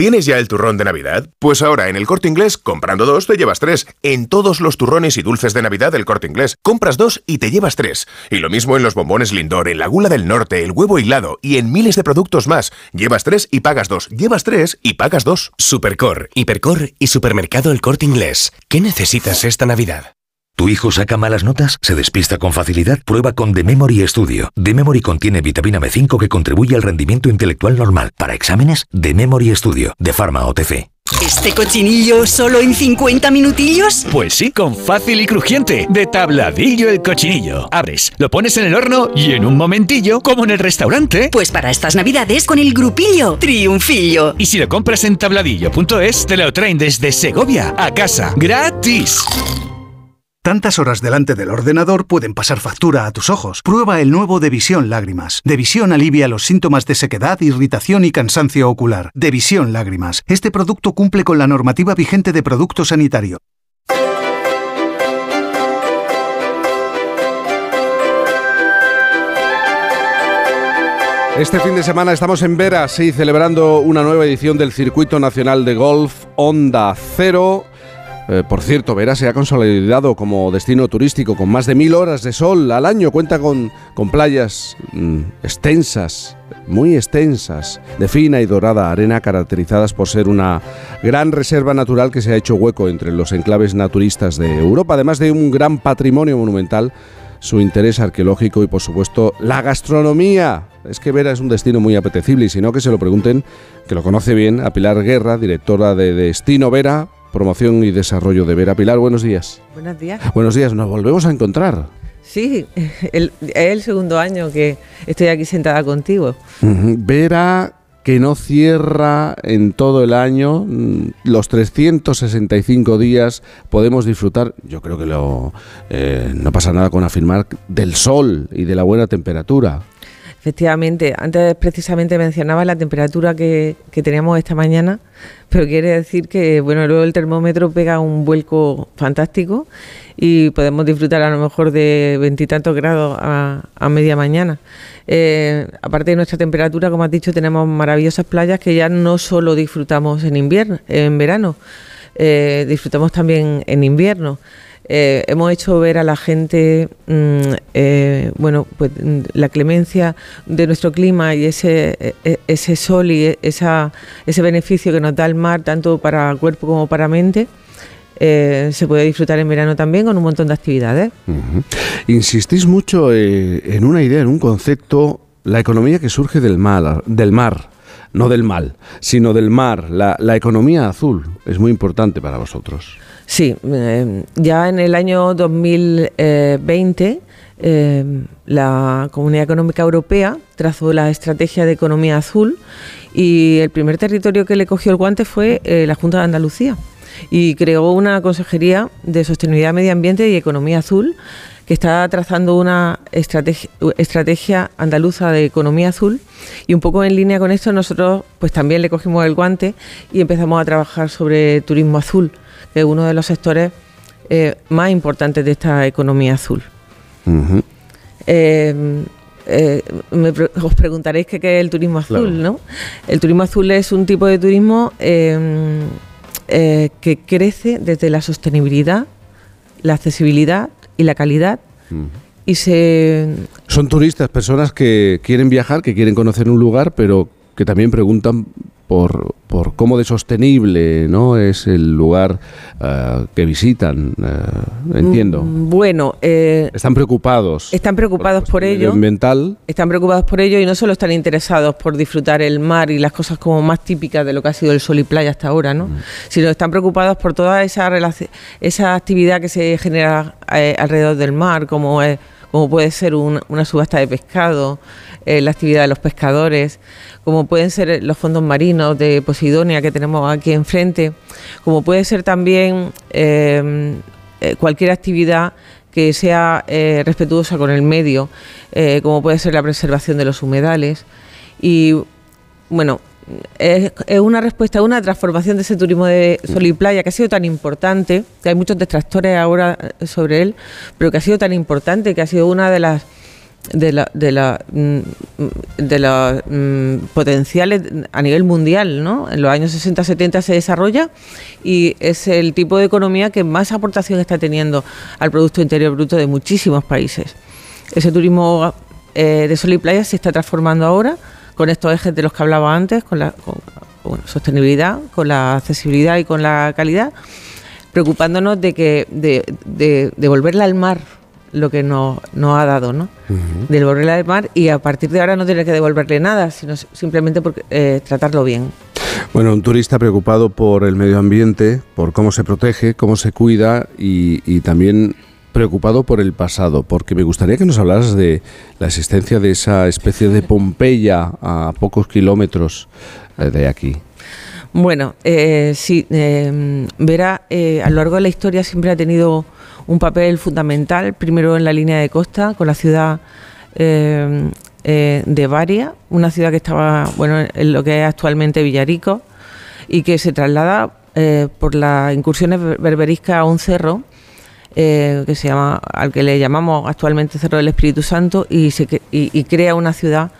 ¿Tienes ya el turrón de Navidad? Pues ahora en el corte inglés, comprando dos, te llevas tres. En todos los turrones y dulces de Navidad del corte inglés, compras dos y te llevas tres. Y lo mismo en los bombones Lindor, en la gula del norte, el huevo hilado y en miles de productos más. Llevas tres y pagas dos. Llevas tres y pagas dos. Supercor, Hipercor y Supermercado El Corte Inglés. ¿Qué necesitas esta Navidad? ¿Tu hijo saca malas notas? ¿Se despista con facilidad? Prueba con The Memory Studio. The Memory contiene vitamina B5 que contribuye al rendimiento intelectual normal. Para exámenes, The Memory Studio, de Pharma OTC. ¿Este cochinillo solo en 50 minutillos? Pues sí, con fácil y crujiente. De tabladillo el cochinillo. Abres, lo pones en el horno y en un momentillo, como en el restaurante. Pues para estas navidades con el grupillo, triunfillo. Y si lo compras en tabladillo.es, te lo traen desde Segovia a casa, gratis. Tantas horas delante del ordenador pueden pasar factura a tus ojos. Prueba el nuevo Devisión Lágrimas. Devisión alivia los síntomas de sequedad, irritación y cansancio ocular. Devisión Lágrimas. Este producto cumple con la normativa vigente de producto sanitario. Este fin de semana estamos en Vera, sí, celebrando una nueva edición del Circuito Nacional de Golf Onda Cero. Eh, por cierto, Vera se ha consolidado como destino turístico con más de mil horas de sol al año. Cuenta con, con playas mm, extensas, muy extensas, de fina y dorada arena, caracterizadas por ser una gran reserva natural que se ha hecho hueco entre los enclaves naturistas de Europa, además de un gran patrimonio monumental, su interés arqueológico y, por supuesto, la gastronomía Es que Vera es un destino muy apetecible y si no, que se lo pregunten, que lo conoce bien, a Pilar Guerra, directora de Destino Vera, promoción y desarrollo de Vera. Pilar, buenos días. Buenos días. Buenos días, nos volvemos a encontrar. Sí, es el segundo año que estoy aquí sentada contigo. Vera que no cierra en todo el año, mm, los 365 días podemos disfrutar, yo creo que lo, eh, no pasa nada con afirmar, del sol y de la buena temperatura. Efectivamente, antes precisamente mencionaba la temperatura que, teníamos esta mañana, pero quiere decir que bueno, luego el termómetro pega un vuelco fantástico y podemos disfrutar a lo mejor de veintitantos grados a, media mañana. Eh, aparte de nuestra temperatura, como has dicho, tenemos maravillosas playas que ya no solo disfrutamos en invierno, en verano, eh, disfrutamos también en invierno. Eh, hemos hecho ver a la gente, mm, eh, bueno, pues mm, la clemencia de nuestro clima y ese, e, e, ese sol y esa, ese beneficio que nos da el mar, tanto para cuerpo como para mente. Eh, se puede disfrutar en verano también con un montón de actividades. Insistís mucho en una idea, en un concepto, la economía que surge del mar, del mar no del mal, sino del mar, la economía azul, es muy importante para vosotros. Sí, eh, ya en el año 2020 eh, la Comunidad Económica Europea trazó la estrategia de economía azul y el primer territorio que le cogió el guante fue eh, la Junta de Andalucía. Y creó una Consejería de Sostenibilidad Medio Ambiente y Economía Azul que está trazando una estrategia, estrategia, andaluza de economía azul. Y un poco en línea con esto nosotros pues también le cogimos el guante y empezamos a trabajar sobre turismo azul es uno de los sectores eh, más importantes de esta economía azul. Eh, eh, os preguntaréis qué es el turismo azul, ¿no? El turismo azul es un tipo de turismo que crece desde la sostenibilidad, la accesibilidad y la calidad. Y se... Son turistas, personas que quieren viajar, que quieren conocer un lugar, pero que también preguntan por, por cómo de sostenible ¿no? es el lugar eh, que visitan, eh, entiendo. Mm, bueno, eh, están preocupados. Están preocupados por, ello. Ambiental. Están preocupados por ello y no solo están interesados por disfrutar el mar y las cosas como más típicas de lo que ha sido el sol y playa hasta ahora, ¿no? Mm. Sino están preocupados por toda esa esa actividad que se genera alrededor del mar, como es como puede ser una subasta de pescado, la actividad de los pescadores, como pueden ser los fondos marinos de Posidonia que tenemos aquí enfrente, como puede ser también eh, eh, cualquier actividad que sea eh, respetuosa con el medio, como puede ser la preservación de los humedales. Y bueno, es, una respuesta a una transformación de ese turismo de sol y playa que ha sido tan importante, que hay muchos detractores ahora sobre él, pero que ha sido tan importante, que ha sido una de las de la, de la mm, de los mm, potenciales a nivel mundial, ¿no? En los años 60-70 se desarrolla y es el tipo de economía que más aportación está teniendo al Producto Interior Bruto de muchísimos países. Ese turismo eh, de sol y playa se está transformando ahora con estos ejes de los que hablaba antes, con la sostenibilidad, con la accesibilidad y con la calidad, preocupándonos de que de, de, de volverla al mar lo que nos, ha dado, ¿no? Devolverle al mar y a partir de ahora no tener que devolverle nada, sino simplemente por, eh, tratarlo bien. Bueno, un turista preocupado por el medio ambiente, por cómo se protege, cómo se cuida y, también preocupado por el pasado, porque me gustaría que nos hablaras de la existencia de esa especie de Pompeya a pocos kilómetros eh, de aquí. Bueno, eh, sí, eh, Vera a lo largo de la historia siempre ha tenido un papel fundamental, primero en la línea de costa, con la ciudad eh, eh, de Varia, una ciudad que estaba bueno, en lo que es actualmente Villarico, y que se traslada por las incursiones berberiscas a un cerro. Que se llama, al que le llamamos actualmente Cerro del Espíritu Santo, y, se, y, crea una ciudad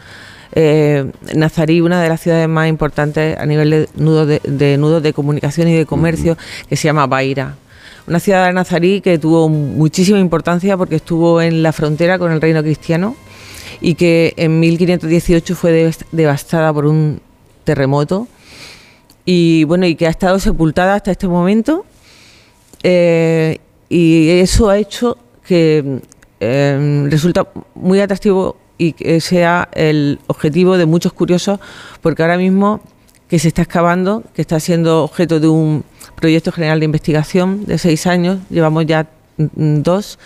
Nazarí, una de las ciudades más importantes a nivel de nudos de, nudos de comunicación y de comercio, que se llama Baira. Una ciudad de Nazarí que tuvo muchísima importancia porque estuvo en la frontera con el reino cristiano y que en 1518 fue devastada por un terremoto. Y bueno y que ha estado sepultada hasta este momento eh, y eso ha hecho que eh, resulta muy atractivo y que sea el objetivo de muchos curiosos, porque ahora mismo que se está excavando, que está siendo objeto de un proyecto general de investigación de seis años, llevamos ya mm, dos,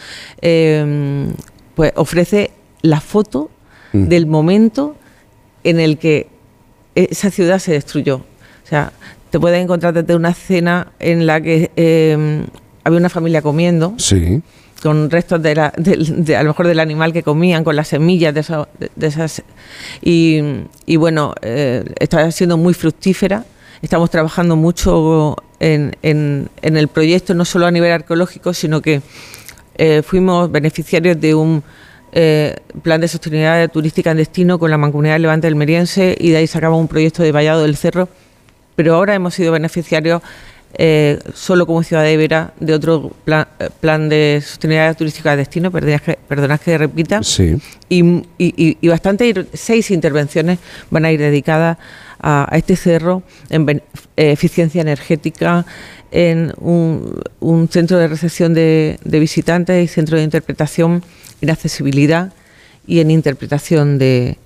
eh, pues ofrece la foto mm. del momento en el que esa ciudad se destruyó. O sea, te puedes encontrar desde una escena en la que eh, había una familia comiendo. Sí con restos de, la, de, a lo mejor del animal que comían, con las semillas de, de esas. Y, y bueno, eh, está siendo muy fructífera. Estamos trabajando mucho en, en, en, el proyecto, no solo a nivel arqueológico, sino que eh, fuimos beneficiarios de un eh, plan de sostenibilidad turística en destino con la Mancomunidad Levante del Meriense y de ahí sacamos un proyecto de Vallado del Cerro. Pero ahora hemos sido beneficiarios eh, solo como ciudad de Vera de otro plan, eh, plan de sostenibilidad turística de destino, perdonad que, perdonad que repita, sí. y, y, y, bastante, seis intervenciones van a ir dedicadas a, a este cerro en eh, eficiencia energética, en un, un centro de recepción de, de, visitantes y centro de interpretación en accesibilidad y en interpretación de,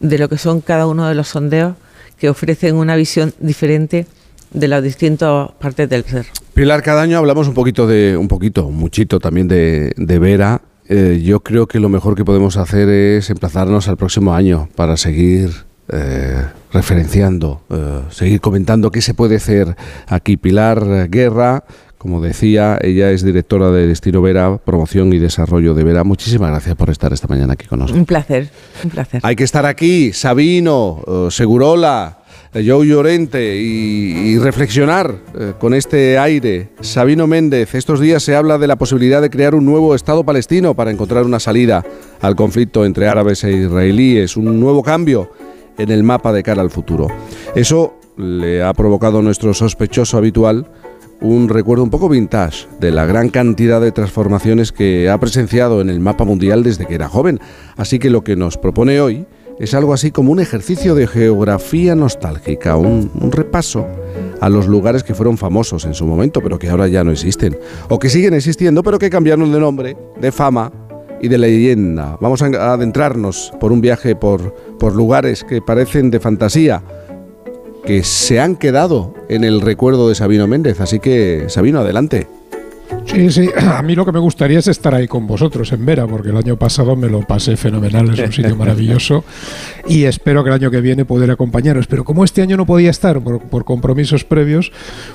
de lo que son cada uno de los sondeos que ofrecen una visión diferente de las distintas partes del cerro. Pilar, cada año hablamos un poquito de, un poquito, muchito también de, de Vera. Eh, yo creo que lo mejor que podemos hacer es emplazarnos al próximo año para seguir eh, referenciando, eh, seguir comentando qué se puede hacer aquí. Pilar Guerra, como decía, ella es directora de Destino Vera, promoción y desarrollo de Vera. Muchísimas gracias por estar esta mañana aquí con nosotros. Un placer, un placer. Hay que estar aquí, Sabino, Segurola. Joe Llorente y, y reflexionar eh, con este aire. Sabino Méndez, estos días se habla de la posibilidad de crear un nuevo Estado palestino para encontrar una salida al conflicto entre árabes e israelíes, un nuevo cambio en el mapa de cara al futuro. Eso le ha provocado nuestro sospechoso habitual un recuerdo un poco vintage de la gran cantidad de transformaciones que ha presenciado en el mapa mundial desde que era joven. Así que lo que nos propone hoy es algo así como un ejercicio de geografía nostálgica, un, repaso a los lugares que fueron famosos en su momento, pero que ahora ya no existen, o que siguen existiendo, pero que cambiaron de nombre, de fama y de leyenda. Vamos a adentrarnos por un viaje por lugares que parecen de fantasía, que se han quedado en el recuerdo de Sabino Méndez. Así que, Sabino, adelante. Sí, sí, a mí lo que me gustaría es estar ahí con vosotros en Vera, porque el año pasado me lo pasé fenomenal, es un sitio maravilloso y espero que el año que viene poder acompañaros. Pero como este año no podía estar por, por, compromisos previos,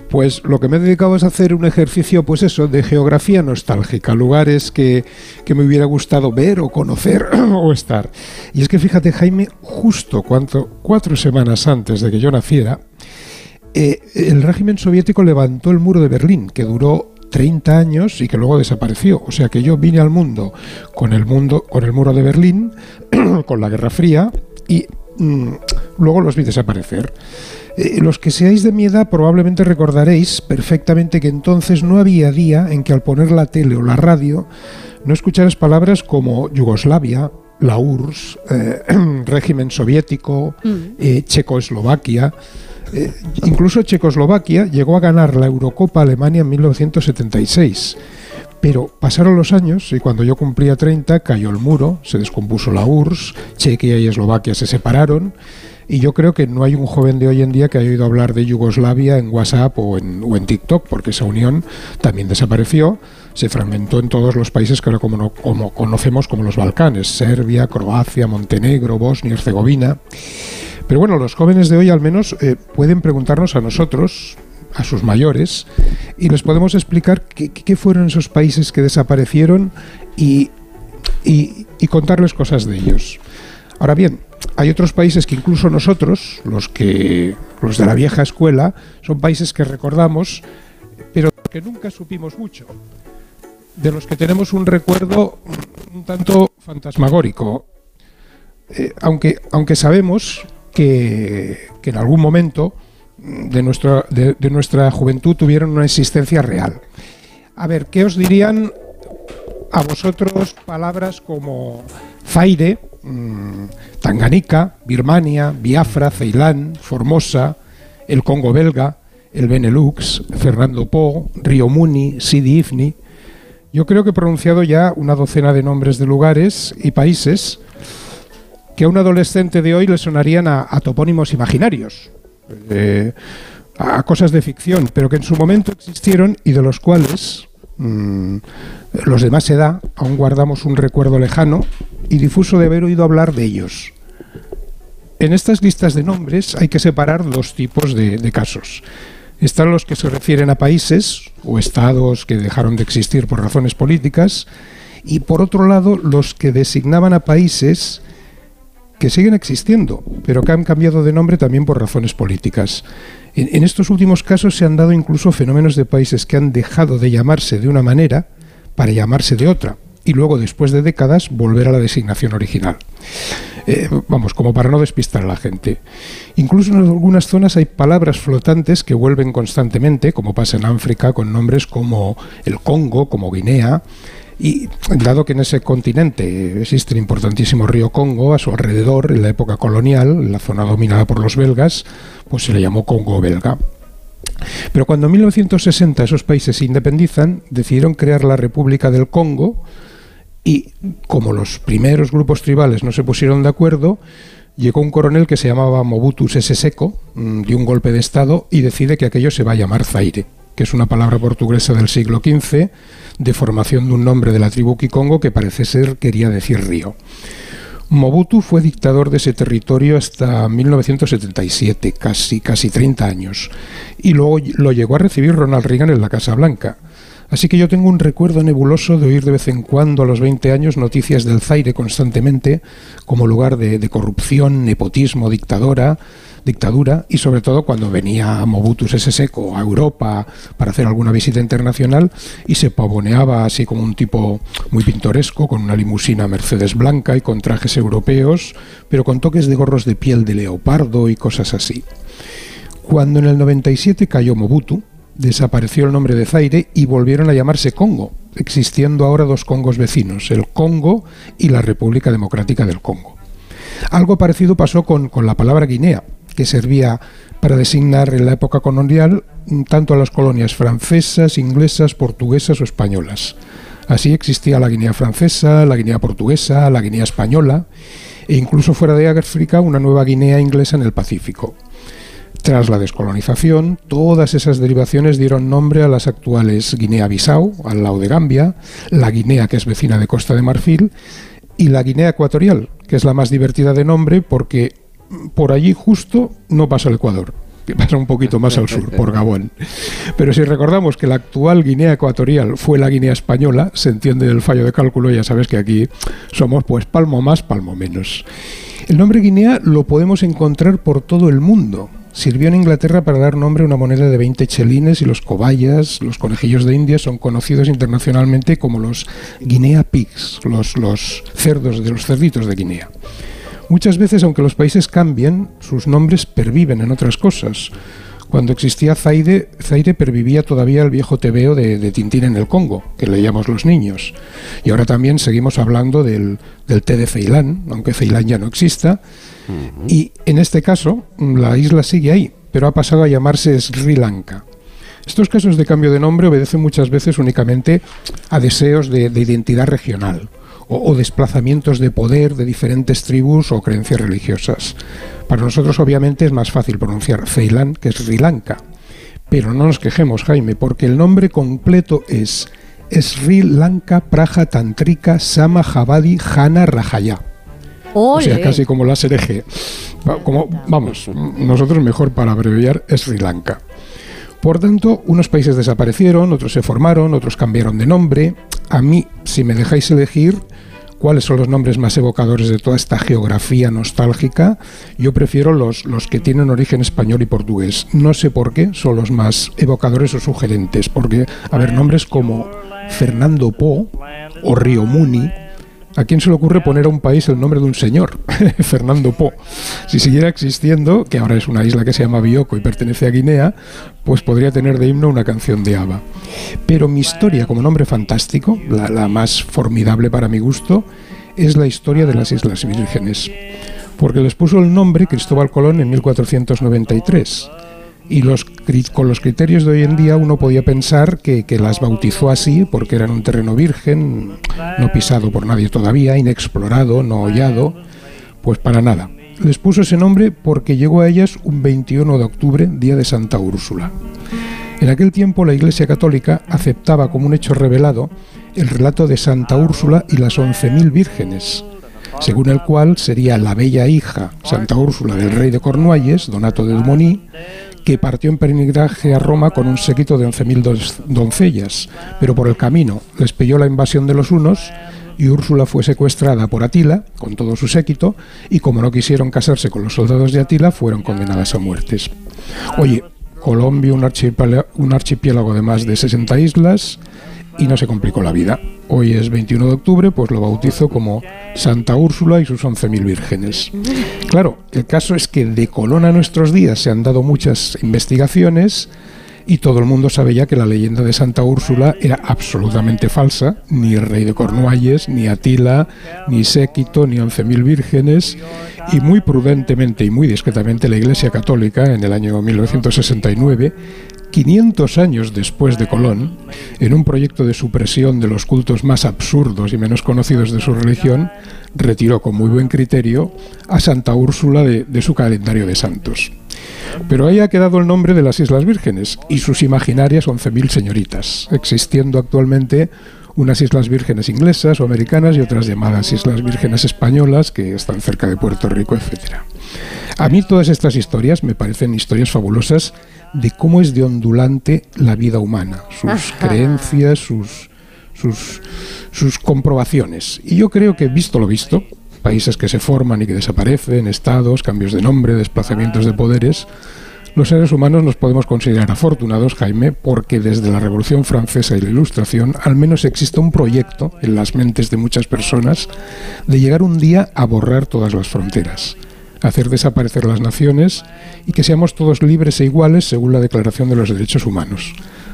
pues lo que me he dedicado es hacer un ejercicio, pues eso, de geografía nostálgica, lugares que, que me hubiera gustado ver o conocer o estar. Y es que fíjate, Jaime, justo cuanto, cuatro semanas antes de que yo naciera, eh, el régimen soviético levantó el muro de Berlín, que duró 30 años y que luego desapareció. O sea que yo vine al mundo con el mundo, con el muro de Berlín, con la Guerra Fría y mmm, luego los vi desaparecer. Eh, los que seáis de mi edad probablemente recordaréis perfectamente que entonces no había día en que al poner la tele o la radio no escucharas palabras como Yugoslavia, la URSS, eh, régimen soviético, eh, Checoslovaquia. Eh, incluso Checoslovaquia llegó a ganar la Eurocopa Alemania en 1976. Pero pasaron los años y cuando yo cumplía 30 cayó el muro, se descompuso la URSS, Chequia y Eslovaquia se separaron y yo creo que no hay un joven de hoy en día que haya oído hablar de Yugoslavia en WhatsApp o en, TikTok, porque esa unión también desapareció, se fragmentó en todos los países que ahora como, no, como conocemos como los Balcanes, Serbia, Croacia, Montenegro, Bosnia, Herzegovina. Pero bueno, los jóvenes de hoy al menos eh, pueden preguntarnos a nosotros, a sus mayores, y les podemos explicar qué, fueron esos países que desaparecieron y, y, y contarles cosas de ellos. Ahora bien, hay otros países que incluso nosotros, los que los de la vieja escuela, son países que recordamos, pero que nunca supimos mucho, de los que tenemos un recuerdo un tanto fantasmagórico, eh, aunque, aunque sabemos que, en algún momento de nuestra, de, de nuestra juventud tuvieron una existencia real. A ver, ¿qué os dirían a vosotros palabras como Zaire, mmm, Tanganica, Birmania, Biafra, Ceilán, Formosa, el Congo belga, el Benelux, Fernando Po, Río Muni, Sidi Ifni. Yo creo que he pronunciado ya una docena de nombres de lugares y países que a un adolescente de hoy le sonarían a, topónimos imaginarios, eh, a cosas de ficción, pero que en su momento existieron y de los cuales mm, los de más edad aún guardamos un recuerdo lejano y difuso de haber oído hablar de ellos. En estas listas de nombres hay que separar dos tipos de casos. Están los que se refieren a países o estados que dejaron de existir por razones políticas y por otro lado los que designaban a países que siguen existiendo, pero que han cambiado de nombre también por razones políticas. En, estos últimos casos se han dado incluso fenómenos de países que han dejado de llamarse de una manera para llamarse de otra, y luego, después de décadas, volver a la designación original. Eh, vamos, como para no despistar a la gente. Incluso en algunas zonas hay palabras flotantes que vuelven constantemente, como pasa en África, con nombres como el Congo, como Guinea, y dado que en ese continente existe el importantísimo río Congo, a su alrededor, en la época colonial, la zona dominada por los belgas, pues se le llamó Congo belga. Pero cuando en 1960 esos países se independizan, decidieron crear la República del Congo y como los primeros grupos tribales no se pusieron de acuerdo, llegó un coronel que se llamaba Mobutu Sese Seko, mm, dio un golpe de Estado y decide que aquello se va a llamar Zaire, que es una palabra portuguesa del siglo XV de formación de un nombre de la tribu Kikongo que parece ser quería decir río. Mobutu fue dictador de ese territorio hasta 1977, casi, casi 30 años, y luego lo llegó a recibir Ronald Reagan en la Casa Blanca. Así que yo tengo un recuerdo nebuloso de oír de vez en cuando a los 20 años noticias del Zaire constantemente como lugar de, de corrupción, nepotismo, dictadora, dictadura y sobre todo cuando venía Mobutu Sese Seko a Europa para hacer alguna visita internacional y se pavoneaba así como un tipo muy pintoresco con una limusina Mercedes blanca y con trajes europeos, pero con toques de gorros de piel de leopardo y cosas así. Cuando en el 97 cayó Mobutu, desapareció el nombre de Zaire y volvieron a llamarse Congo, existiendo ahora dos Congos vecinos, el Congo y la República Democrática del Congo. Algo parecido pasó con, con la palabra Guinea, que servía para designar en la época colonial tanto a las colonias francesas, inglesas, portuguesas o españolas. Así existía la Guinea francesa, la Guinea portuguesa, la Guinea española e incluso fuera de África una nueva Guinea inglesa en el Pacífico. Tras la descolonización, todas esas derivaciones dieron nombre a las actuales Guinea-Bissau, al lado de Gambia, la Guinea que es vecina de Costa de Marfil y la Guinea Ecuatorial, que es la más divertida de nombre porque por allí justo no pasa el Ecuador, que pasa un poquito más al sur, por Gabón. Pero si recordamos que la actual Guinea Ecuatorial fue la Guinea Española, se entiende el fallo de cálculo, ya sabes que aquí somos pues palmo más, palmo menos. El nombre Guinea lo podemos encontrar por todo el mundo. Sirvió en Inglaterra para dar nombre a una moneda de 20 chelines y los cobayas, los conejillos de India, son conocidos internacionalmente como los Guinea Pigs, los, los cerdos de los cerditos de Guinea. Muchas veces, aunque los países cambien, sus nombres perviven en otras cosas. Cuando existía Zaire, Zaire pervivía todavía el viejo tebeo de, Tintín en el Congo, que leíamos los niños. Y ahora también seguimos hablando del, té de Ceilán, aunque Ceilán ya no exista. Y en este caso, la isla sigue ahí, pero ha pasado a llamarse Sri Lanka. Estos casos de cambio de nombre obedecen muchas veces únicamente a deseos de identidad regional o, desplazamientos de poder de diferentes tribus o creencias religiosas. Para nosotros obviamente es más fácil pronunciar Ceilán que Sri Lanka. Pero no nos quejemos, Jaime, porque el nombre completo es Sri Lanka Praja Tantrika Sama Javadi Jana Rajaya. O sea, casi como la SRG. Como, vamos, nosotros mejor para abreviar Sri Lanka. Por tanto, unos países desaparecieron, otros se formaron, otros cambiaron de nombre. A mí, si me dejáis elegir, cuáles son los nombres más evocadores de toda esta geografía nostálgica, yo prefiero los, los que tienen origen español y portugués. No sé por qué son los más evocadores o sugerentes, porque, a ver, nombres como Fernando Po o Río Muni, ¿A quién se le ocurre poner a un país el nombre de un señor? Fernando Po. Si siguiera existiendo, que ahora es una isla que se llama Bioko y pertenece a Guinea, pues podría tener de himno una canción de ABBA. Pero mi historia como nombre fantástico, la, la más formidable para mi gusto, es la historia de las Islas Vírgenes. Porque les puso el nombre Cristóbal Colón en 1493 y los, con los criterios de hoy en día uno podía pensar que, que, las bautizó así porque eran un terreno virgen, no pisado por nadie todavía, inexplorado, no hollado. Pues para nada. Les puso ese nombre porque llegó a ellas un 21 de octubre, día de Santa Úrsula. En aquel tiempo la Iglesia Católica aceptaba como un hecho revelado el relato de Santa Úrsula y las 11.000 vírgenes, según el cual sería la bella hija, Santa Úrsula del rey de Cornualles, Donato de Dumont, que partió en peregrinaje a Roma con un séquito de 11.000 doncellas, pero por el camino les pilló la invasión de los hunos y Úrsula fue secuestrada por Atila, con todo su séquito, y como no quisieron casarse con los soldados de Atila, fueron condenadas a muertes. Oye, Colombia, un un archipiélago de más de 60 islas, y no se complicó la vida. Hoy es 21 de octubre, pues lo bautizo como Santa Úrsula y sus 11.000 vírgenes. Claro, el caso es que de Colón a nuestros días se han dado muchas investigaciones y todo el mundo sabe ya que la leyenda de Santa Úrsula era absolutamente falsa. Ni el rey de Cornualles, ni Atila, ni Séquito, ni 11.000 vírgenes. Y muy prudentemente y muy discretamente la Iglesia Católica, en el año 1969, 500 años después de Colón, en un proyecto de supresión de los cultos más absurdos y menos conocidos de su religión, retiró con muy buen criterio a Santa Úrsula de, su calendario de santos. Pero ahí ha quedado el nombre de las Islas Vírgenes y sus imaginarias 11.000 señoritas, existiendo actualmente unas Islas Vírgenes inglesas o americanas y otras llamadas Islas Vírgenes españolas que están cerca de Puerto Rico, etc. A mí todas estas historias me parecen historias fabulosas de cómo es de ondulante la vida humana, sus creencias, sus, sus, sus comprobaciones. Y yo creo que, visto lo visto, países que se forman y que desaparecen, estados, cambios de nombre, desplazamientos de poderes, los seres humanos nos podemos considerar afortunados, Jaime, porque desde la Revolución Francesa y la Ilustración al menos existe un proyecto en las mentes de muchas personas de llegar un día a borrar todas las fronteras, hacer desaparecer las naciones y que seamos todos libres e iguales según la Declaración de los Derechos Humanos,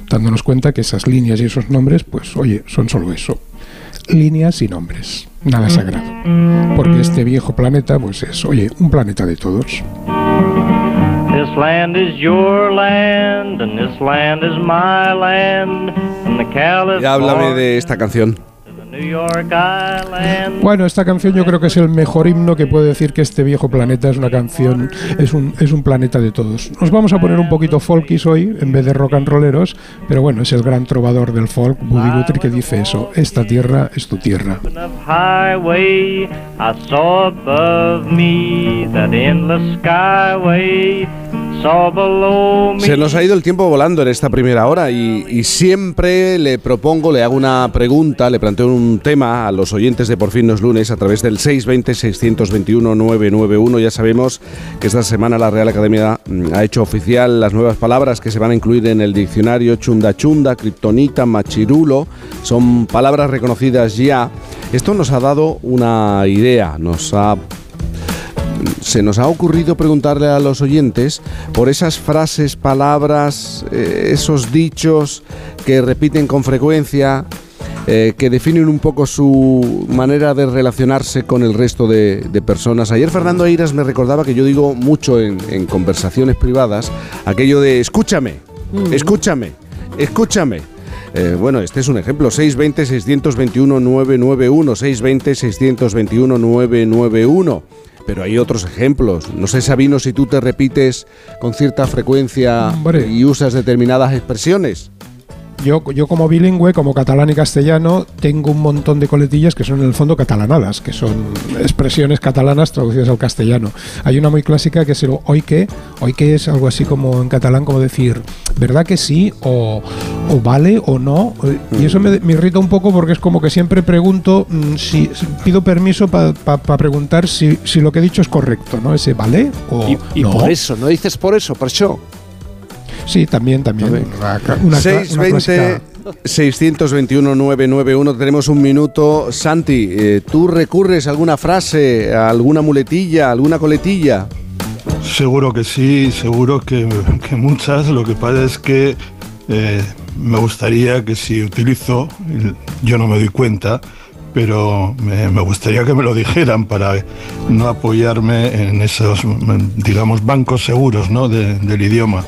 dándonos cuenta que esas líneas y esos nombres, pues oye, son solo eso, líneas y nombres, nada sagrado, porque este viejo planeta, pues es, oye, un planeta de todos. This land is your land and this land is my land and the California... háblame de esta canción. Bueno, esta canción yo creo que es el mejor himno que puede decir que este viejo planeta es una canción, es un, es un planeta de todos. Nos vamos a poner un poquito folkies hoy en vez de rock and rolleros, pero bueno, es el gran trovador del folk, Buddy Guthrie, que dice eso: Esta tierra es tu tierra. Se nos ha ido el tiempo volando en esta primera hora y, siempre le propongo, le hago una pregunta, le planteo un tema a los oyentes de Por fin los lunes a través del 620-621-991. Ya sabemos que esta semana la Real Academia ha hecho oficial las nuevas palabras que se van a incluir en el diccionario chunda chunda, kriptonita, machirulo. Son palabras reconocidas ya. Esto nos ha dado una idea, nos ha se nos ha ocurrido preguntarle a los oyentes por esas frases, palabras, eh, esos dichos que repiten con frecuencia, eh, que definen un poco su manera de relacionarse con el resto de, personas. Ayer Fernando Eiras me recordaba que yo digo mucho en, conversaciones privadas aquello de escúchame, mm. escúchame, escúchame. Eh, bueno, este es un ejemplo, 620-621-991, 620-621-991. Pero hay otros ejemplos. No sé, Sabino, si tú te repites con cierta frecuencia y usas determinadas expresiones. Yo, yo como bilingüe, como catalán y castellano, tengo un montón de coletillas que son en el fondo catalanadas, que son expresiones catalanas traducidas al castellano. Hay una muy clásica que es el hoy que, hoy que es algo así como en catalán como decir, ¿verdad que sí? O, vale o no. Y eso me, irrita un poco porque es como que siempre pregunto, mm, si, pido permiso para preguntar si, lo que he dicho es correcto, ¿no? Ese vale o y, por eso, ¿no dices por eso? Por eso. Sí, también, también. Una, 620 621 991 tenemos un minuto. Santi, eh, ¿tú recurres a alguna frase, a alguna muletilla, alguna coletilla? Seguro que sí, seguro que, muchas. Lo que pasa es que eh, me gustaría que si utilizo, yo no me doy cuenta, pero me, gustaría que me lo dijeran para no apoyarme en esos, digamos, bancos seguros ¿no? del idioma.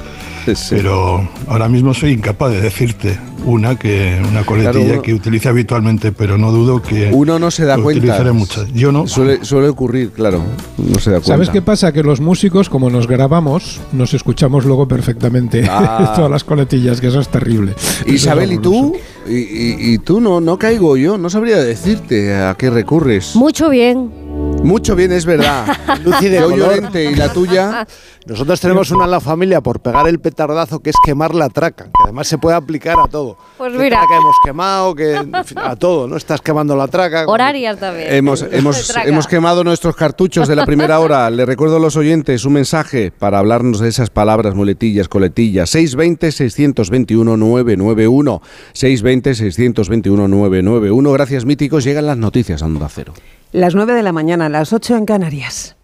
Pero ahora mismo soy incapaz de decirte una que una coletilla que utilice habitualmente, pero no dudo que uno no se da cuenta. muchas. Yo no. Suele, suele ocurrir, claro. No se da cuenta. ¿Sabes qué pasa? Que los músicos, como nos grabamos, nos escuchamos luego perfectamente ah. todas las coletillas, que eso es terrible. Isabel, ¿y tú? ¿Y, y, tú no, no caigo yo? No sabría decirte a qué recurres. Mucho bien. Mucho bien, es verdad. Lucy de Llorente y la tuya. Nosotros tenemos una en la familia por pegar el petardazo que es quemar la traca, que además se puede aplicar a todo. Pues mira. Que hemos quemado, que a todo, ¿no? Estás quemando la traca. Horarias también. Hemos, hemos, hemos quemado nuestros cartuchos de la primera hora. Le recuerdo a los oyentes un mensaje para hablarnos de esas palabras, muletillas, coletillas. 620-621-991. 620-621-991. Gracias, míticos. Llegan las noticias a Onda Cero. Las 9 de la mañana, las 8 en Canarias.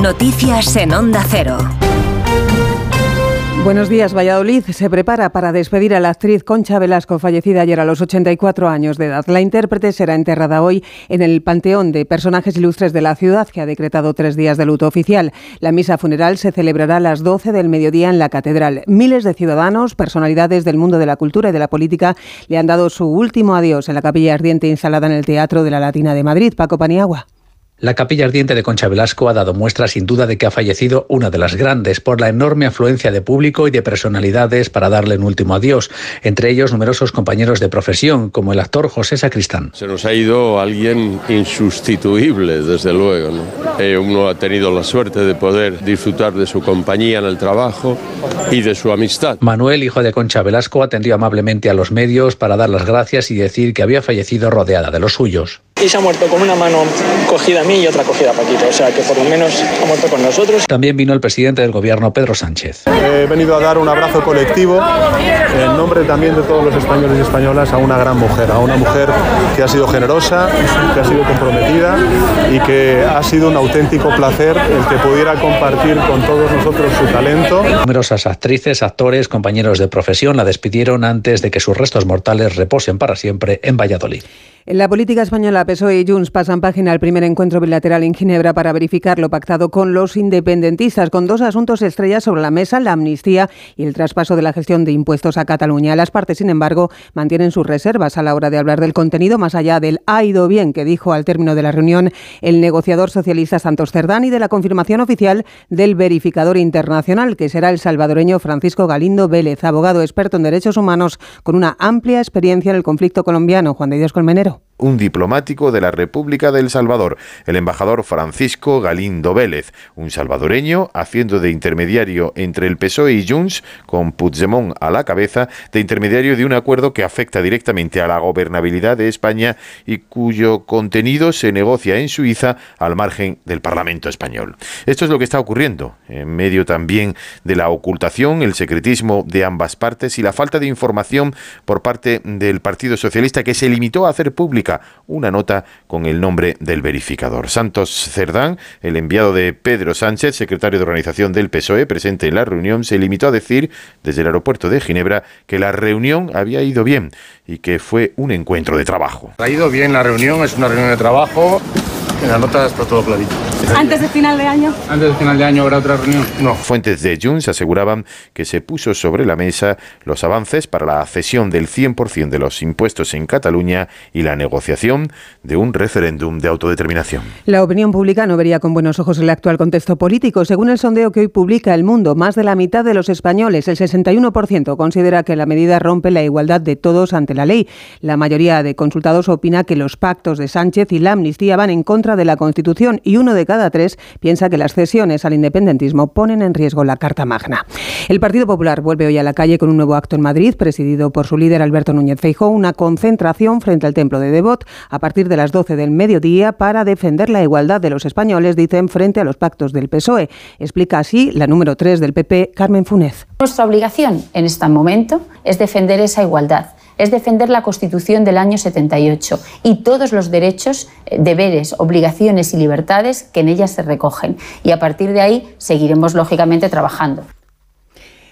Noticias en Onda Cero. Buenos días, Valladolid se prepara para despedir a la actriz Concha Velasco, fallecida ayer a los 84 años de edad. La intérprete será enterrada hoy en el Panteón de Personajes Ilustres de la ciudad, que ha decretado tres días de luto oficial. La misa funeral se celebrará a las 12 del mediodía en la Catedral. Miles de ciudadanos, personalidades del mundo de la cultura y de la política, le han dado su último adiós en la capilla ardiente instalada en el Teatro de la Latina de Madrid. Paco Paniagua. La capilla ardiente de Concha Velasco ha dado muestra sin duda de que ha fallecido una de las grandes por la enorme afluencia de público y de personalidades para darle un último adiós, entre ellos numerosos compañeros de profesión, como el actor José Sacristán. Se nos ha ido alguien insustituible, desde luego. Eh, uno ha tenido la suerte de poder disfrutar de su compañía en el trabajo y de su amistad. Manuel, hijo de Concha Velasco, atendió amablemente a los medios para dar las gracias y decir que había fallecido rodeada de los suyos. Y se ha muerto con una mano cogida y otra cogida a Paquito. O sea que por lo menos ha muerto con nosotros. También vino el presidente del gobierno, Pedro Sánchez. He venido a dar un abrazo colectivo en nombre también de todos los españoles y españolas a una gran mujer, a una mujer que ha sido generosa, que ha sido comprometida y que ha sido un auténtico placer el que pudiera compartir con todos nosotros su talento. Numerosas actrices, actores, compañeros de profesión la despidieron antes de que sus restos mortales reposen para siempre en Valladolid. En la política española, PSOE y Junts pasan página al primer encuentro bilateral en Ginebra para verificar lo pactado con los independentistas, con dos asuntos estrellas sobre la mesa, la amnistía y el traspaso de la gestión de impuestos a Cataluña. Las partes, sin embargo, mantienen sus reservas a la hora de hablar del contenido, más allá del ha ido bien que dijo al término de la reunión el negociador socialista Santos Cerdán y de la confirmación oficial del verificador internacional, que será el salvadoreño Francisco Galindo Vélez, abogado experto en derechos humanos con una amplia experiencia en el conflicto colombiano. Juan de Dios Colmenero un diplomático de la República del Salvador, el embajador Francisco Galindo Vélez, un salvadoreño haciendo de intermediario entre el PSOE y Junts, con Puigdemont a la cabeza, de intermediario de un acuerdo que afecta directamente a la gobernabilidad de España y cuyo contenido se negocia en Suiza al margen del Parlamento español. Esto es lo que está ocurriendo, en medio también de la ocultación, el secretismo de ambas partes y la falta de información por parte del Partido Socialista que se limitó a hacer pública una nota con el nombre del verificador. Santos Cerdán, el enviado de Pedro Sánchez, secretario de organización del PSOE, presente en la reunión, se limitó a decir desde el aeropuerto de Ginebra que la reunión había ido bien y que fue un encuentro de trabajo. Ha ido bien la reunión, es una reunión de trabajo en la nota está todo clarito. ¿Antes de final de año? Antes de final de año habrá otra reunión. No. Fuentes de Junts aseguraban que se puso sobre la mesa los avances para la cesión del 100% de los impuestos en Cataluña y la negociación de un referéndum de autodeterminación. La opinión pública no vería con buenos ojos el actual contexto político. Según el sondeo que hoy publica El Mundo, más de la mitad de los españoles, el 61%, considera que la medida rompe la igualdad de todos ante la ley. La mayoría de consultados opina que los pactos de Sánchez y la amnistía van en contra de la Constitución y uno de cada tres piensa que las cesiones al independentismo ponen en riesgo la Carta Magna. El Partido Popular vuelve hoy a la calle con un nuevo acto en Madrid, presidido por su líder Alberto Núñez Feijóo, una concentración frente al Templo de Devot a partir de las 12 del mediodía para defender la igualdad de los españoles, dicen, frente a los pactos del PSOE. Explica así la número 3 del PP, Carmen Funes. Nuestra obligación en este momento es defender esa igualdad es defender la Constitución del año 78 y todos los derechos, eh, deberes, obligaciones y libertades que en ella se recogen. Y a partir de ahí seguiremos, lógicamente, trabajando.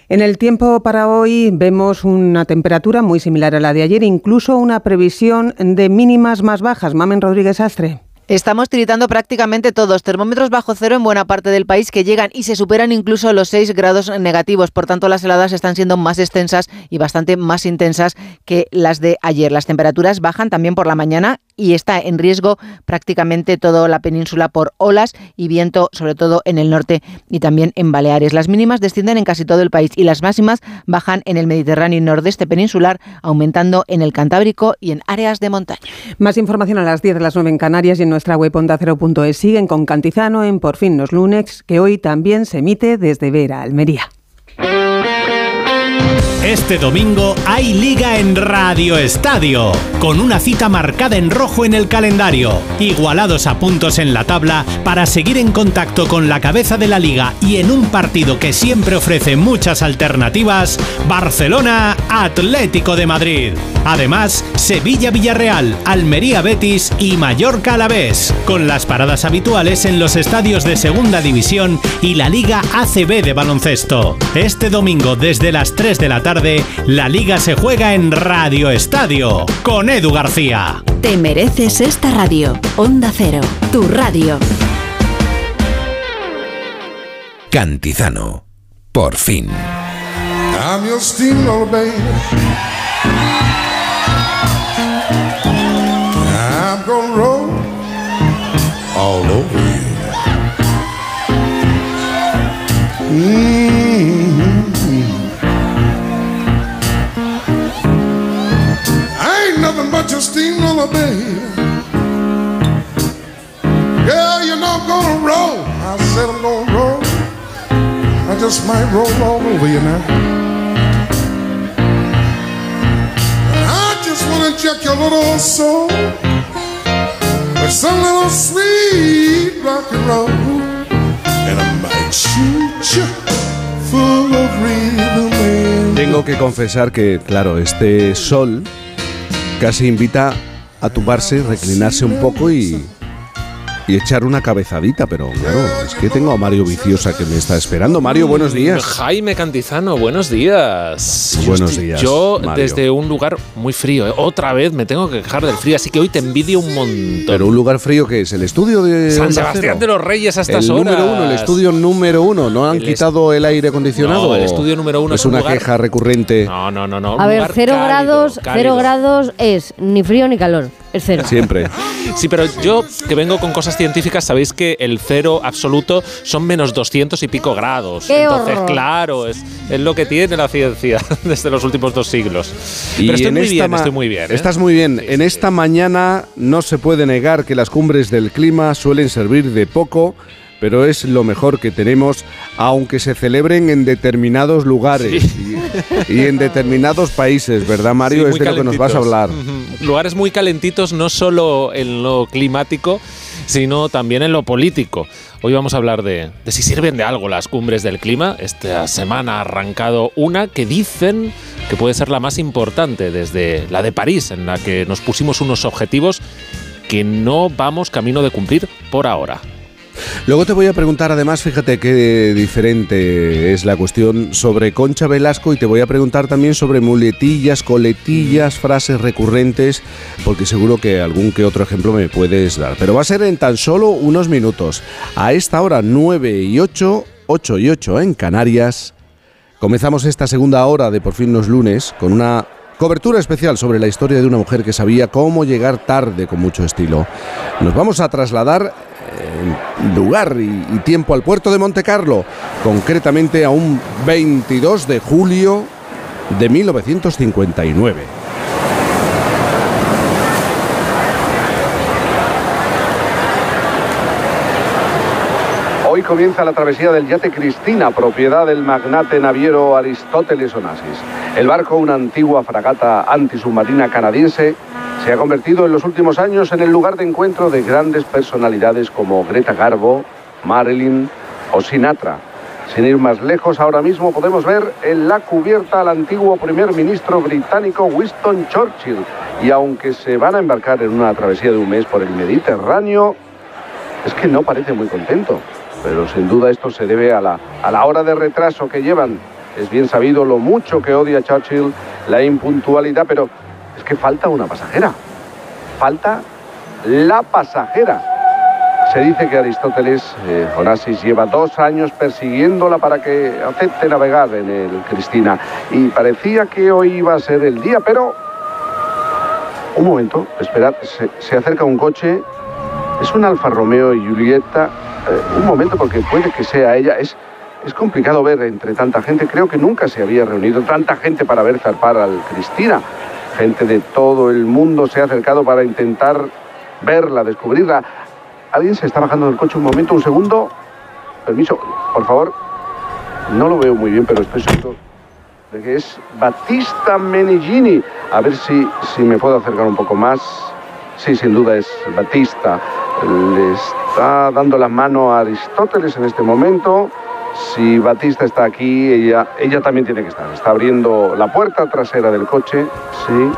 En el tiempo para hoy vemos una temperatura muy similar a la de ayer, incluso una previsión de mínimas más bajas. Mamen Rodríguez Astre. Estamos tiritando prácticamente todos. Termómetros bajo cero en buena parte del país que llegan y se superan incluso los 6 grados negativos. Por tanto, las heladas están siendo más extensas y bastante más intensas que las de ayer. Las temperaturas bajan también por la mañana y está en riesgo prácticamente toda la península por olas y viento, sobre todo en el norte y también en Baleares. Las mínimas descienden en casi todo el país y las máximas bajan en el Mediterráneo y nordeste peninsular, aumentando en el Cantábrico y en áreas de montaña. Más información a las 10 de las 9 en Canarias y en nuestra web ondacero.es. Siguen con Cantizano en Por fin los lunes, que hoy también se emite desde Vera, Almería. Este domingo hay liga en Radio Estadio, con una cita marcada en rojo en el calendario, igualados a puntos en la tabla para seguir en contacto con la cabeza de la liga y en un partido que siempre ofrece muchas alternativas, Barcelona Atlético de Madrid. Además, Sevilla Villarreal, Almería Betis y Mallorca Alavés, con las paradas habituales en los estadios de Segunda División y la Liga ACB de baloncesto. Este domingo desde las 3 de la tarde la liga se juega en Radio Estadio con Edu García. Te mereces esta radio. Onda Cero, tu radio. Cantizano. Por fin. I'm your steamroller, baby. I'm gonna roll all over you. Steamroller, baby. Yeah, you know I'm gonna roll. I said I'm gonna roll. I just might roll all over you now. I just wanna check your little soul with some little sweet rock and roll, and I might shoot you Tengo que confesar que, claro, este sol casi invita a reclinarse un poco y, y echar una cabezadita, pero claro, es que tengo a Mario Viciosa que me está esperando. Mario, buenos días. Jaime Cantizano, buenos días. Buenos Yo días, Yo Mario. desde un lugar muy frío, ¿eh? otra vez me tengo que quejar del frío, así que hoy te envidio un montón. Pero un lugar frío que es el estudio de San Sebastián Cero? de los Reyes a estas el horas. número uno, el estudio número uno. ¿No han El quitado el aire acondicionado? No, el estudio número uno es es un una lugar- queja recurrente. No, no, no, no. A ver, cero cálido, grados, cero grados es ni frío ni calor, cero. Siempre. Sí, pero yo que vengo con cosas científicas, sabéis que el cero absoluto son menos 200 y pico grados. ¡Qué Entonces, horror! claro, es, es lo que tiene la ciencia desde los últimos dos siglos. Y pero estoy en muy esta bien, estoy muy bien. ¿eh? Estás muy bien. en esta mañana no se puede negar que las cumbres del clima suelen servir de poco, pero es lo mejor que tenemos, aunque se celebren en determinados lugares y, y en determinados países, ¿verdad, Mario? Sí, es de lo que nos vas a hablar. Ujú. Lugares muy calentitos, no solo en lo climático, sino también en lo político. Hoy vamos a hablar de, de si sirven de algo las cumbres del clima. Esta semana ha arrancado una que dicen que puede ser la más importante desde la de París, en la que nos pusimos unos objetivos que no vamos camino de cumplir por ahora. Luego te voy a preguntar, además, fíjate qué diferente es la cuestión sobre Concha Velasco y te voy a preguntar también sobre muletillas, coletillas, frases recurrentes, porque seguro que algún que otro ejemplo me puedes dar. Pero va a ser en tan solo unos minutos. A esta hora, 9 y 8, 8 y 8 en Canarias, comenzamos esta segunda hora de Por fin los lunes con una cobertura especial sobre la historia de una mujer que sabía cómo llegar tarde con mucho estilo. Nos vamos a trasladar lugar y, y tiempo al puerto de Monte Carlo, concretamente a un 22 de julio de 1959. Hoy comienza la travesía del yate Cristina, propiedad del magnate naviero Aristóteles Onassis. El barco, una antigua fragata antisubmarina canadiense, se ha convertido en los últimos años en el lugar de encuentro de grandes personalidades como Greta Garbo, Marilyn o Sinatra. Sin ir más lejos, ahora mismo podemos ver en la cubierta al antiguo primer ministro británico Winston Churchill. Y aunque se van a embarcar en una travesía de un mes por el Mediterráneo, es que no parece muy contento. Pero sin duda esto se debe a la, a la hora de retraso que llevan. Es bien sabido lo mucho que odia Churchill la impuntualidad, pero que falta una pasajera. Falta la pasajera. Se dice que Aristóteles, eh, Onassis, lleva dos años persiguiéndola para que acepte navegar en el Cristina. Y parecía que hoy iba a ser el día, pero... Un momento, esperad, se, acerca un coche. Es un Alfa Romeo y Julieta. Eh, un momento, porque puede que sea ella. Es, es complicado ver entre tanta gente. Creo que nunca se había reunido tanta gente para ver zarpar al Cristina. Gente de todo el mundo se ha acercado para intentar verla, descubrirla. Alguien se está bajando del coche un momento, un segundo. Permiso, por favor. No lo veo muy bien, pero estoy seguro de que es Batista Menigini. A ver si, si me puedo acercar un poco más. Sí, sin duda es Batista. Le está dando la mano a Aristóteles en este momento. Si Batista está aquí, ella, ella también tiene que estar. Está abriendo la puerta trasera del coche. Sí.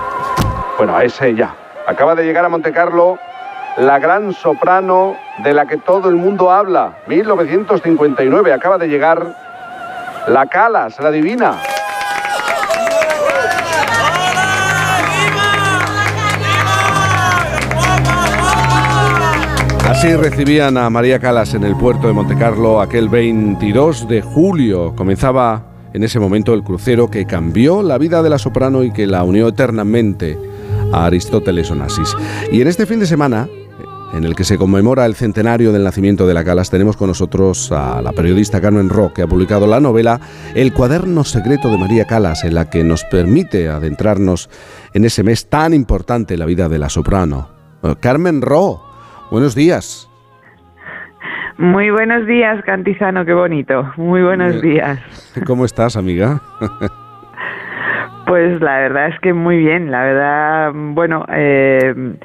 Bueno, es ella. Acaba de llegar a Montecarlo la gran soprano de la que todo el mundo habla. 1959 acaba de llegar la Calas, la divina. Así recibían a María Calas en el puerto de Montecarlo aquel 22 de julio. Comenzaba en ese momento el crucero que cambió la vida de la soprano y que la unió eternamente a Aristóteles Onassis. Y en este fin de semana, en el que se conmemora el centenario del nacimiento de la Calas, tenemos con nosotros a la periodista Carmen Rock, que ha publicado la novela El cuaderno secreto de María Calas, en la que nos permite adentrarnos en ese mes tan importante en la vida de la soprano. Carmen Ro, buenos días. Muy buenos días, Cantizano, qué bonito. Muy buenos eh, días. ¿Cómo estás, amiga? Pues la verdad es que muy bien, la verdad, bueno, eh,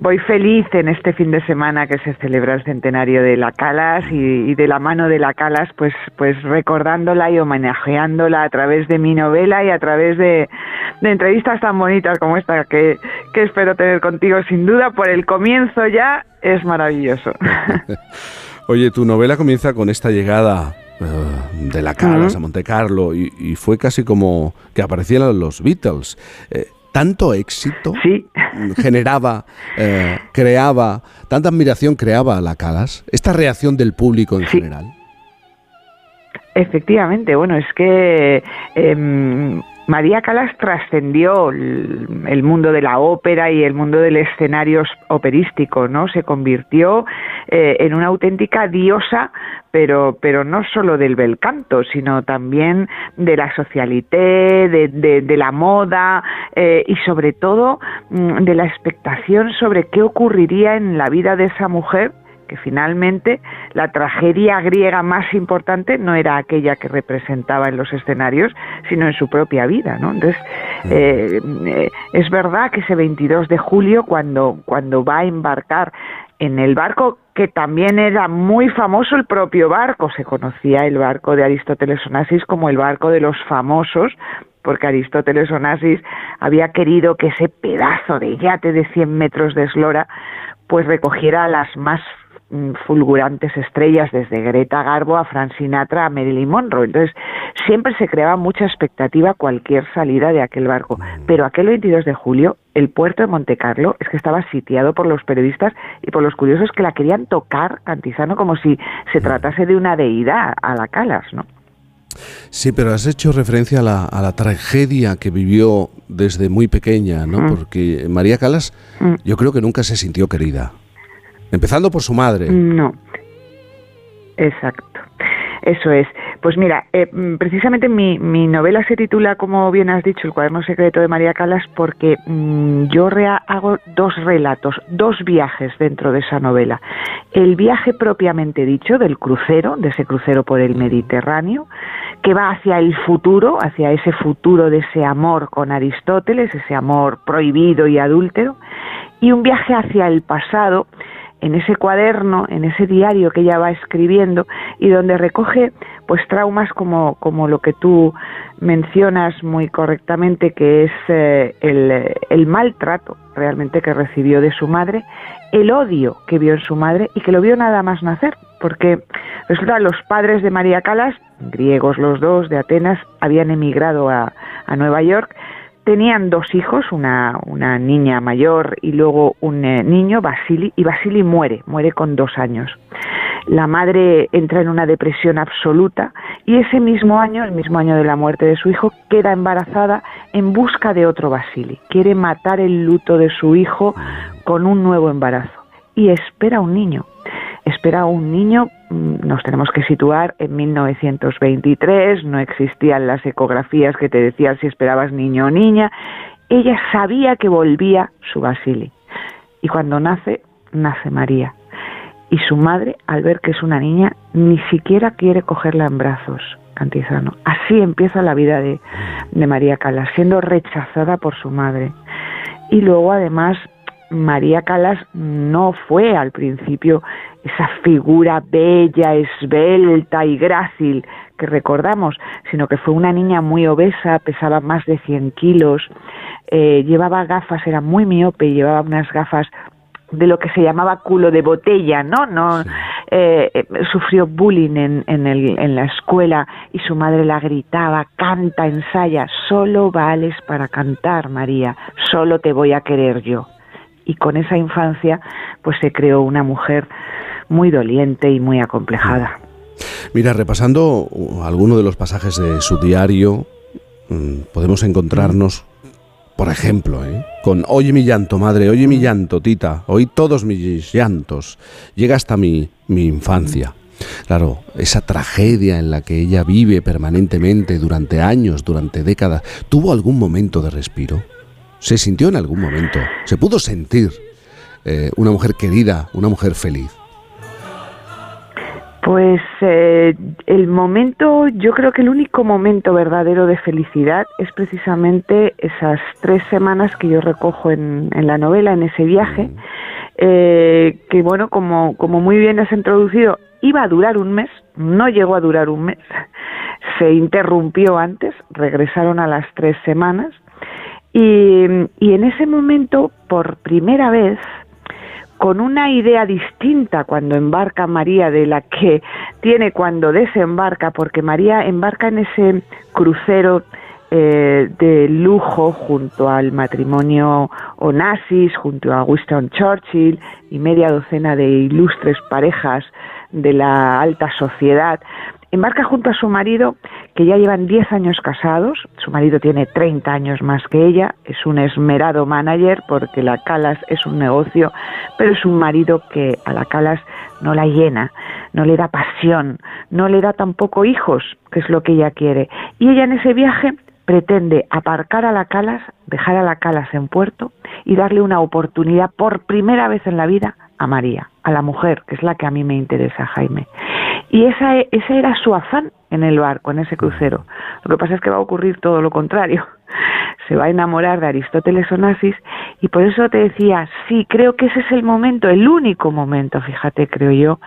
voy feliz en este fin de semana que se celebra el centenario de la Calas y, de la mano de la Calas, pues, pues recordándola y homenajeándola a través de mi novela y a través de, entrevistas tan bonitas como esta que, que espero tener contigo sin duda. Por el comienzo ya es maravilloso. Oye, tu novela comienza con esta llegada eh, de la Calas a Monte Carlo y, fue casi como que aparecieran los Beatles. Eh, tanto éxito generaba, eh, creaba, tanta admiración creaba la Calas, esta reacción del público en general. Efectivamente, bueno, es que em, María Calas trascendió el, mundo de la ópera y el mundo del escenario operístico, ¿no? Se convirtió eh, en una auténtica diosa, pero, pero no solo del bel canto, sino también de la socialité, de, la moda eh, y sobre todo mm, de la expectación sobre qué ocurriría en la vida de esa mujer que finalmente la tragedia griega más importante no era aquella que representaba en los escenarios, sino en su propia vida, ¿no? Entonces, mm. eh, eh, es verdad que ese 22 de julio, cuando, cuando va a embarcar en el barco que también era muy famoso el propio barco, se conocía el barco de Aristóteles Onassis como el barco de los famosos, porque Aristóteles Onassis había querido que ese pedazo de yate de 100 metros de eslora pues recogiera a las más fulgurantes estrellas desde Greta Garbo a Frank Sinatra a Marilyn Monroe. Entonces, siempre se creaba mucha expectativa cualquier salida de aquel barco. Mm. Pero aquel 22 de julio, el puerto de Montecarlo es que estaba sitiado por los periodistas y por los curiosos que la querían tocar cantizano como si se mm. tratase de una deidad a la Calas, ¿no? Sí, pero has hecho referencia a la, a la tragedia que vivió desde muy pequeña, ¿no? Porque María Calas yo creo que nunca se sintió querida. Empezando por su madre. No. Exacto. Eso es. Pues mira, eh, mm, precisamente mi, mi, novela se titula, como bien has dicho, El cuaderno secreto de María Calas, porque mm, yo hago dos relatos, dos viajes dentro de esa novela. El viaje propiamente dicho del crucero, de ese crucero por el Mediterráneo, que va hacia el futuro, hacia ese futuro de ese amor con Aristóteles, ese amor prohibido y adúltero, y un viaje hacia el pasado, en ese cuaderno, en ese diario que ella va escribiendo y donde recoge pues traumas como, como lo que tú mencionas muy correctamente que es eh, el, el, maltrato realmente que recibió de su madre, el odio que vio en su madre y que lo vio nada más nacer, porque resulta los padres de María Calas, griegos los dos de Atenas, habían emigrado a, a Nueva York Tenían dos hijos, una, una niña mayor y luego un eh, niño, Basili, y Basili muere, muere con dos años. La madre entra en una depresión absoluta y ese mismo año, el mismo año de la muerte de su hijo, queda embarazada en busca de otro Basili. Quiere matar el luto de su hijo con un nuevo embarazo y espera un niño. Espera un niño, nos tenemos que situar en 1923, no existían las ecografías que te decían si esperabas niño o niña. Ella sabía que volvía su Basili. Y cuando nace, nace María. Y su madre, al ver que es una niña, ni siquiera quiere cogerla en brazos. Cantizano. Así empieza la vida de, de María Calas, siendo rechazada por su madre. Y luego, además, María Calas no fue al principio esa figura bella, esbelta y grácil que recordamos, sino que fue una niña muy obesa, pesaba más de 100 kilos, eh, llevaba gafas, era muy miope y llevaba unas gafas de lo que se llamaba culo de botella, ¿no? no eh, eh, sufrió bullying en, en, el, en la escuela y su madre la gritaba, canta, ensaya, solo vales para cantar, María, solo te voy a querer yo. Y con esa infancia, pues se creó una mujer muy doliente y muy acomplejada. Mira, repasando uh, alguno de los pasajes de su diario, mm, podemos encontrarnos, por ejemplo, ¿eh? con Oye mi llanto, madre, oye mi llanto, tita, oí todos mis llantos, llega hasta mi, mi infancia. Claro, esa tragedia en la que ella vive permanentemente durante años, durante décadas, ¿tuvo algún momento de respiro? ¿Se sintió en algún momento? ¿Se pudo sentir eh, una mujer querida, una mujer feliz? Pues eh, el momento, yo creo que el único momento verdadero de felicidad es precisamente esas tres semanas que yo recojo en, la novela, en ese viaje, mm. eh, que bueno, como, como muy bien has introducido, iba a durar un mes, no llegó a durar un mes, se interrumpió antes, regresaron a las tres semanas, y, en ese momento, por primera vez, con una idea distinta cuando embarca María de la que tiene cuando desembarca, porque María embarca en ese crucero eh, de lujo junto al matrimonio Onassis, junto a Winston Churchill y media docena de ilustres parejas de la alta sociedad embarca junto a su marido, que ya llevan 10 años casados, su marido tiene 30 años más que ella, es un esmerado manager porque la Calas es un negocio, pero es un marido que a la Calas no la llena, no le da pasión, no le da tampoco hijos, que es lo que ella quiere. Y ella en ese viaje pretende aparcar a la Calas, dejar a la Calas en puerto y darle una oportunidad por primera vez en la vida a María, a la mujer, que es la que a mí me interesa, Jaime. Y esa, ese era su afán en el barco, en ese crucero. Lo que pasa es que va a ocurrir todo lo contrario. Se va a enamorar de Aristóteles Onassis y por eso te decía, sí, creo que ese es el momento, el único momento, fíjate, creo yo,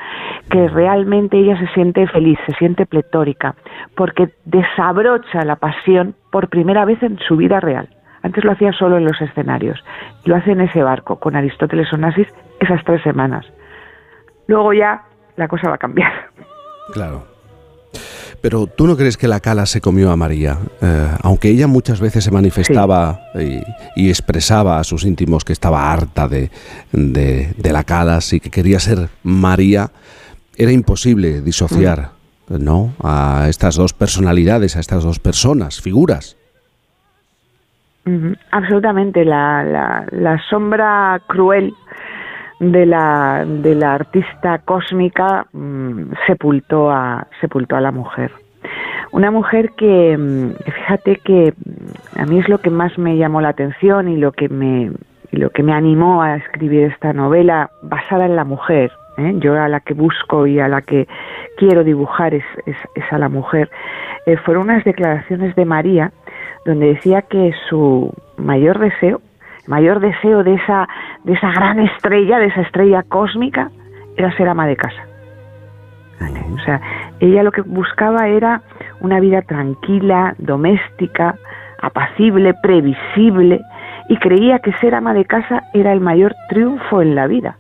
que realmente ella se siente feliz, se siente pletórica, porque desabrocha la pasión por primera vez en su vida real. Antes lo hacía solo en los escenarios. Lo hace en ese barco, con Aristóteles Onassis, esas tres semanas. Luego ya la cosa va a cambiar. Claro. Pero tú no crees que la cala se comió a María, eh, aunque ella muchas veces se manifestaba y, expresaba a sus íntimos que estaba harta de, de, la cala y que quería ser María, era imposible disociar, ¿no? A estas dos personalidades, a estas dos personas, figuras. Absolutamente, la, la, la sombra cruel de la, de la artista cósmica mm, sepultó, a, sepultó a la mujer. Una mujer que, mm, fíjate que mm, a mí es lo que más me llamó la atención y lo que me, lo que me animó a escribir esta novela basada en la mujer. ¿eh? Yo a la que busco y a la que quiero dibujar es, es, a la mujer. Eh, fueron unas declaraciones de María donde decía que su mayor deseo mayor deseo de esa, de esa gran estrella, de esa estrella cósmica, era ser ama de casa. O sea, ella lo que buscaba era una vida tranquila, doméstica, apacible, previsible, y creía que ser ama de casa era el mayor triunfo en la vida.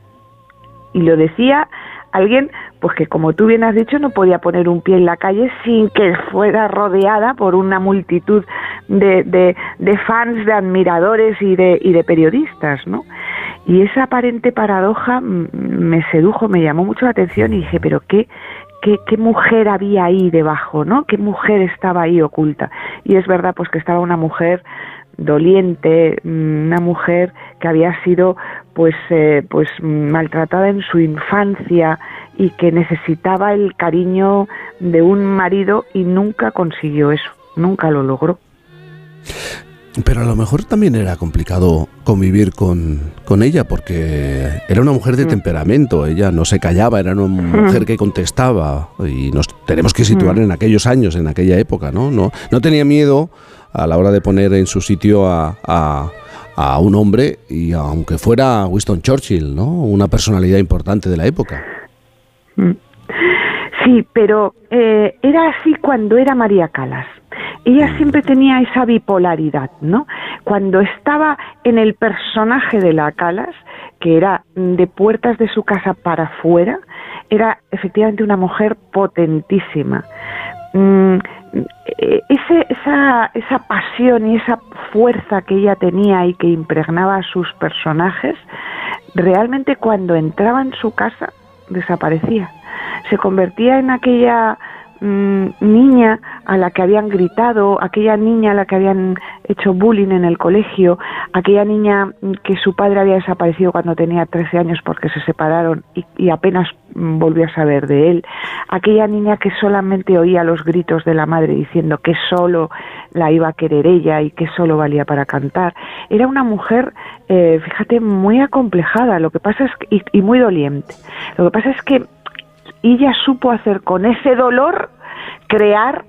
Y lo decía alguien pues que como tú bien has dicho no podía poner un pie en la calle sin que fuera rodeada por una multitud de, de, de fans, de admiradores y de, y de periodistas, ¿no? Y esa aparente paradoja me sedujo, me llamó mucho la atención y dije, pero qué, qué, qué, mujer había ahí debajo, ¿no? ¿Qué mujer estaba ahí oculta? Y es verdad, pues que estaba una mujer doliente, una mujer que había sido pues eh, pues maltratada en su infancia y que necesitaba el cariño de un marido y nunca consiguió eso, nunca lo logró. Pero a lo mejor también era complicado convivir con, con ella porque era una mujer de mm. temperamento, ella no se callaba, era una mujer que contestaba y nos tenemos que situar mm. en aquellos años, en aquella época, ¿no? No, no tenía miedo a la hora de poner en su sitio a, a, un hombre y aunque fuera Winston Churchill, ¿no? Una personalidad importante de la época. Sí, pero eh, era así cuando era María Calas ella mm. siempre tenía esa bipolaridad, ¿no? Cuando estaba en el personaje de la Calas, que era de puertas de su casa para afuera, era efectivamente una mujer potentísima. Mm, e, ese, esa, esa pasión y esa fuerza que ella tenía y que impregnaba a sus personajes, realmente cuando entraba en su casa desaparecía. Se convertía en aquella Mm, niña a la que habían gritado, aquella niña a la que habían hecho bullying en el colegio, aquella niña que su padre había desaparecido cuando tenía 13 años porque se separaron y, apenas volvió a saber de él, aquella niña que solamente oía los gritos de la madre diciendo que solo la iba a querer ella y que solo valía para cantar. Era una mujer, eh, fíjate, muy acomplejada, lo que pasa es y, y muy doliente. Lo que pasa es que ella supo hacer con ese dolor crear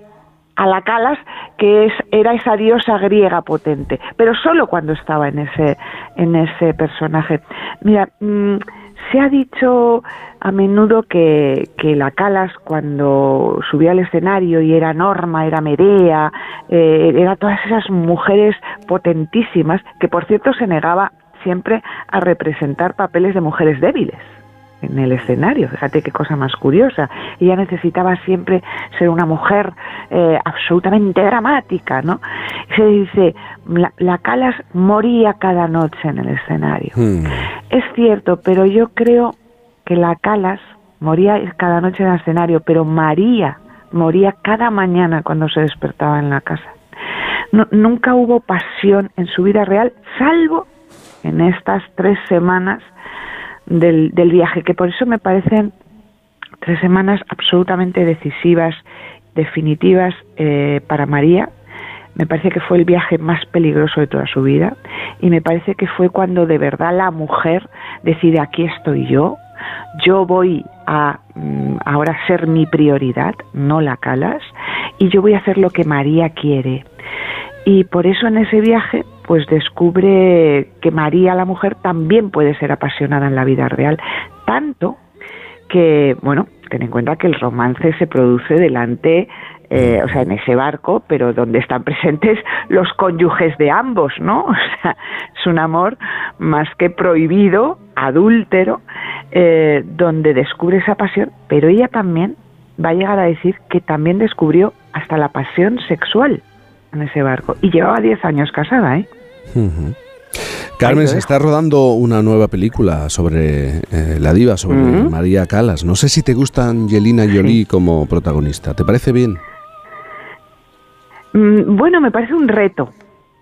a la Calas, que es, era esa diosa griega potente, pero solo cuando estaba en ese, en ese personaje. Mira, mm, se ha dicho a menudo que, que, la Calas cuando subía al escenario y era Norma, era Medea, eh, era todas esas mujeres potentísimas, que por cierto se negaba siempre a representar papeles de mujeres débiles en el escenario. Fíjate qué cosa más curiosa. Ella necesitaba siempre ser una mujer eh, absolutamente dramática, ¿no? Se dice, la, Calas moría cada noche en el escenario. Hmm. Es cierto, pero yo creo que la Calas moría cada noche en el escenario, pero María moría cada mañana cuando se despertaba en la casa. nunca hubo pasión en su vida real, salvo en estas tres semanas del, del viaje, que por eso me parecen tres semanas absolutamente decisivas, definitivas eh, para María. Me parece que fue el viaje más peligroso de toda su vida y me parece que fue cuando de verdad la mujer decide aquí estoy yo, yo voy a mm, ahora ser mi prioridad, no la calas, y yo voy a hacer lo que María quiere. Y por eso en ese viaje pues descubre que María la mujer también puede ser apasionada en la vida real, tanto que, bueno, ten en cuenta que el romance se produce delante, eh, o sea, en ese barco, pero donde están presentes los cónyuges de ambos, ¿no? O sea, es un amor más que prohibido, adúltero, eh, donde descubre esa pasión, pero ella también va a llegar a decir que también descubrió hasta la pasión sexual en ese barco. Y llevaba 10 años casada, ¿eh? Carmen, se está rodando una nueva película sobre eh, la diva, sobre María Calas. No sé si te gusta Angelina Jolie como protagonista. ¿Te parece bien? Mm, bueno, me parece un reto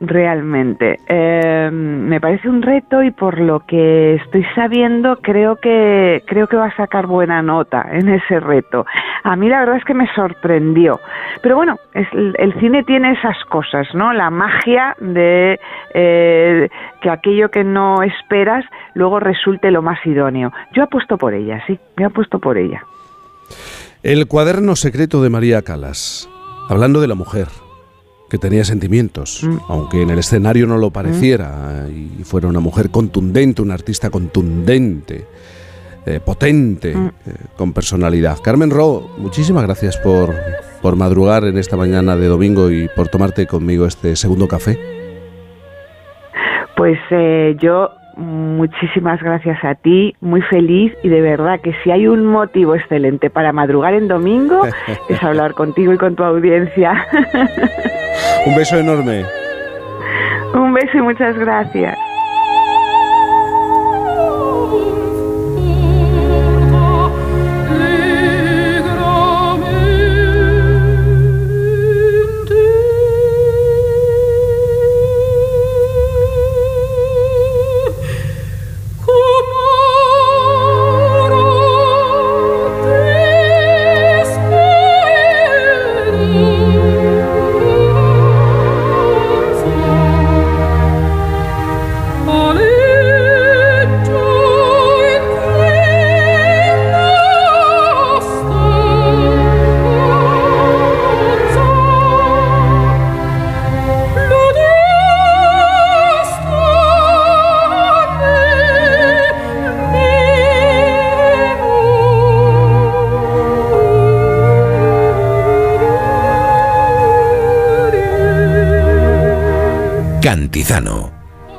realmente. Eh, me parece un reto y por lo que estoy sabiendo creo que creo que va a sacar buena nota en ese reto. A mí la verdad es que me sorprendió. Pero bueno, el, cine tiene esas cosas, ¿no? La magia de eh, que aquello que no esperas luego resulte lo más idóneo. Yo apuesto por ella, sí, yo apuesto por ella. El cuaderno secreto de María Calas, hablando de la mujer que tenía sentimientos, mm. aunque en el escenario no lo pareciera, mm. y fuera una mujer contundente, una artista contundente, eh, potente, mm. eh, con personalidad. Carmen Ro, muchísimas gracias por, por madrugar en esta mañana de domingo y por tomarte conmigo este segundo café. Pues eh, yo muchísimas gracias a ti, muy feliz y de verdad que si hay un motivo excelente para madrugar en domingo es hablar contigo y con tu audiencia. Un beso enorme. Un beso y muchas gracias.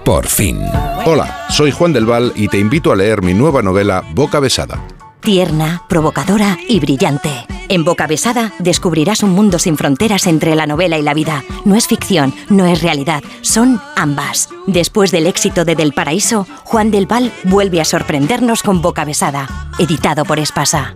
Por fin. Hola, soy Juan del Val y te invito a leer mi nueva novela Boca Besada. Tierna, provocadora y brillante. En Boca Besada descubrirás un mundo sin fronteras entre la novela y la vida. No es ficción, no es realidad, son ambas. Después del éxito de Del Paraíso, Juan del Val vuelve a sorprendernos con Boca Besada, editado por Espasa.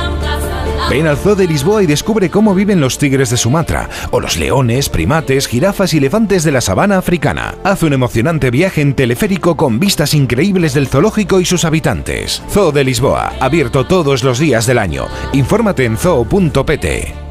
Ven al Zoo de Lisboa y descubre cómo viven los tigres de Sumatra, o los leones, primates, jirafas y elefantes de la sabana africana. Haz un emocionante viaje en teleférico con vistas increíbles del zoológico y sus habitantes. Zoo de Lisboa, abierto todos los días del año. Infórmate en zoo.pt.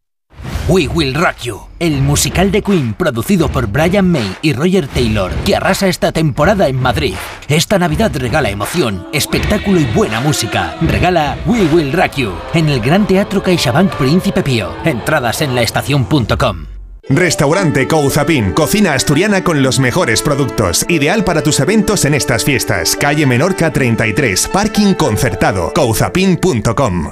We Will Rock You, el musical de Queen producido por Brian May y Roger Taylor, que arrasa esta temporada en Madrid. Esta Navidad regala emoción, espectáculo y buena música. Regala We Will Rock You en el Gran Teatro CaixaBank Príncipe Pío. Entradas en laestacion.com. Restaurante Couzapin, cocina asturiana con los mejores productos. Ideal para tus eventos en estas fiestas. Calle Menorca 33, parking concertado. Couzapin.com.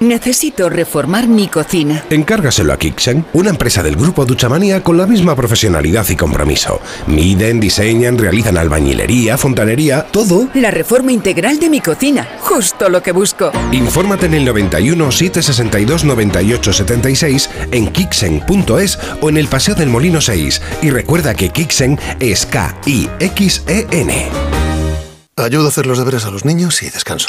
Necesito reformar mi cocina. Encárgaselo a Kixen, una empresa del grupo Duchamania con la misma profesionalidad y compromiso. Miden, diseñan, realizan albañilería, fontanería, todo. La reforma integral de mi cocina, justo lo que busco. Infórmate en el 91 762 98 76 en kixen.es o en el Paseo del Molino 6 y recuerda que Kixen es K I X E N. Ayudo a hacer los deberes a los niños y descanso.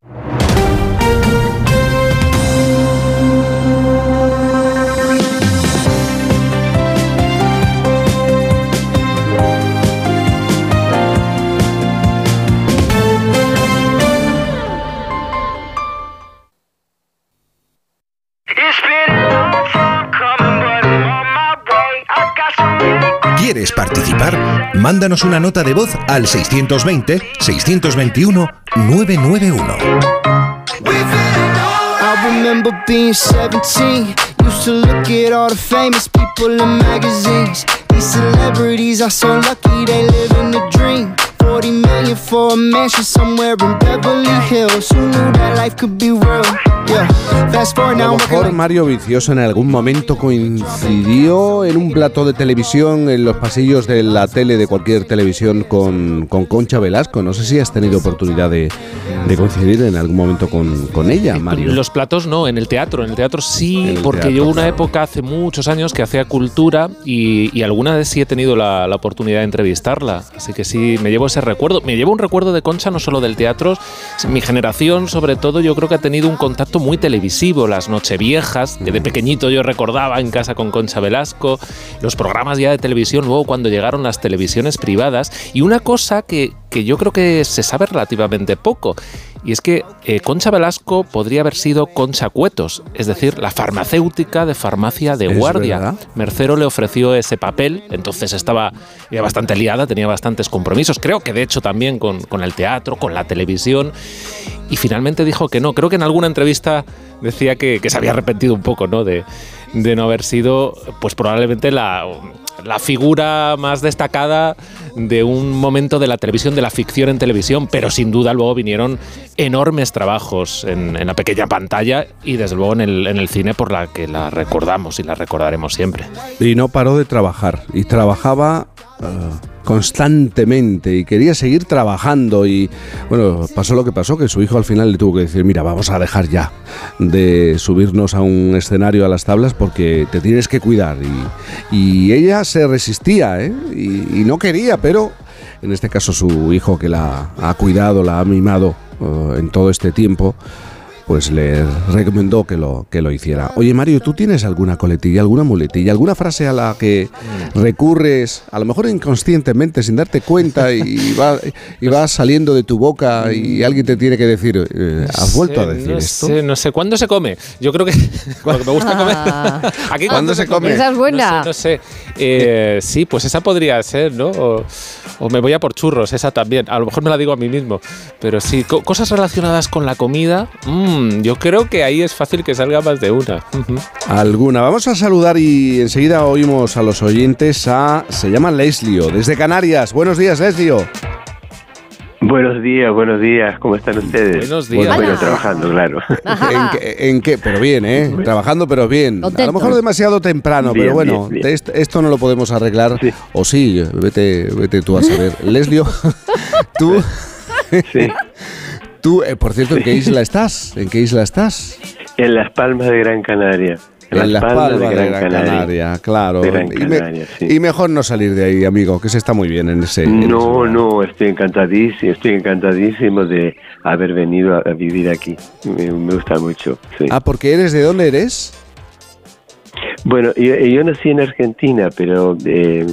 ¿Quieres participar? Mándanos una nota de voz al 620-621-991. I remember being 17. Used to look at all the famous people in magazines. These celebrities are so lucky they live in a dream. 40 million for a mansion somewhere in Beverly Hills. Who knew that life could be real? Yeah. Fast forward A now, lo I'm working mejor Mario Vicioso en algún momento coincidió en un plato de televisión en los pasillos de la tele de cualquier televisión con, con Concha Velasco. No sé si has tenido oportunidad de, de coincidir en algún momento con, con ella, Mario. Los platos no, en el teatro. En el teatro sí, el porque teatro, yo hubo una claro. época hace muchos años que hacía cultura y, y alguna vez sí he tenido la, la oportunidad de entrevistarla. Así que sí, me llevo ese recuerdo. Me llevo un recuerdo de Concha no solo del teatro. Mi generación, sobre todo, yo creo que ha tenido un contacto muy televisivo. Las Nocheviejas, que de pequeñito yo recordaba en casa con Concha Velasco. Los programas ya de televisión, luego cuando llegaron las televisiones privadas. Y una cosa que, que yo creo que se sabe relativamente poco. Y es que eh, Concha Velasco podría haber sido Concha Cuetos, es decir, la farmacéutica de farmacia de guardia. verdad. Mercero le ofreció ese papel, entonces estaba ya bastante liada, tenía bastantes compromisos, creo que de hecho también con, con el teatro, con la televisión, y finalmente dijo que no. Creo que en alguna entrevista decía que, que se había arrepentido un poco ¿no? de, de no haber sido, pues probablemente la, la figura más destacada de un momento de la televisión, de la ficción en televisión, pero sin duda luego vinieron enormes trabajos en, la pequeña pantalla y desde luego en el, en el cine por la que la recordamos y la recordaremos siempre. Y no paró de trabajar. Y trabajaba eh, constantemente y quería seguir trabajando. Y bueno, pasó lo que pasó, que su hijo al final le tuvo que decir, mira, vamos a dejar ya de subirnos a un escenario a las tablas porque te tienes que cuidar. Y, ella se resistía, ¿eh? y, y no quería, pero en este caso su hijo que la ha cuidado, la ha mimado eh, en todo este tiempo, pues le recomendó que lo, que lo hiciera. Oye Mario, ¿tú tienes alguna coletilla, alguna muletilla, alguna frase a la que recurres, a lo mejor inconscientemente, sin darte cuenta, y va, y va saliendo de tu boca y alguien te tiene que decir, eh, ¿has vuelto a decir no esto? Sé, no sé, ¿cuándo se come? Yo creo que porque me gusta comer. Aquí ¿Cuándo se come? Esa es buena. No sé, no sé. Eh, sí, pues esa podría ser, ¿no? O, o me voy a por churros, esa también. A lo mejor me la digo a mí mismo. Pero sí, co- cosas relacionadas con la comida, mm, yo creo que ahí es fácil que salga más de una. Alguna. Vamos a saludar y enseguida oímos a los oyentes a... Se llama Leslio, desde Canarias. Buenos días, Leslio. Buenos días, buenos días, ¿cómo están ustedes? Buenos días. Bueno, trabajando, claro. ¿En qué, en qué? Pero bien, ¿eh? Trabajando, pero bien. A lo mejor demasiado temprano, Bien, pero bueno, bien, bien. est- esto no lo podemos arreglar. O sí, vete, vete tú a saber. Leslio, tú... tú, eh, por cierto, ¿en qué isla estás? ¿En qué isla estás? En Las Palmas de Gran Canaria. En las Palmas palmas de Gran Canaria, claro. Y, me- Canaria, sí. y mejor no salir de ahí, amigo, que se está muy bien en ese. en No, no, estoy encantadísimo, estoy encantadísimo de haber venido a, a vivir aquí. Me, me gusta mucho. sí. Ah, porque eres de dónde eres? Bueno, yo, yo nací en Argentina, pero eh,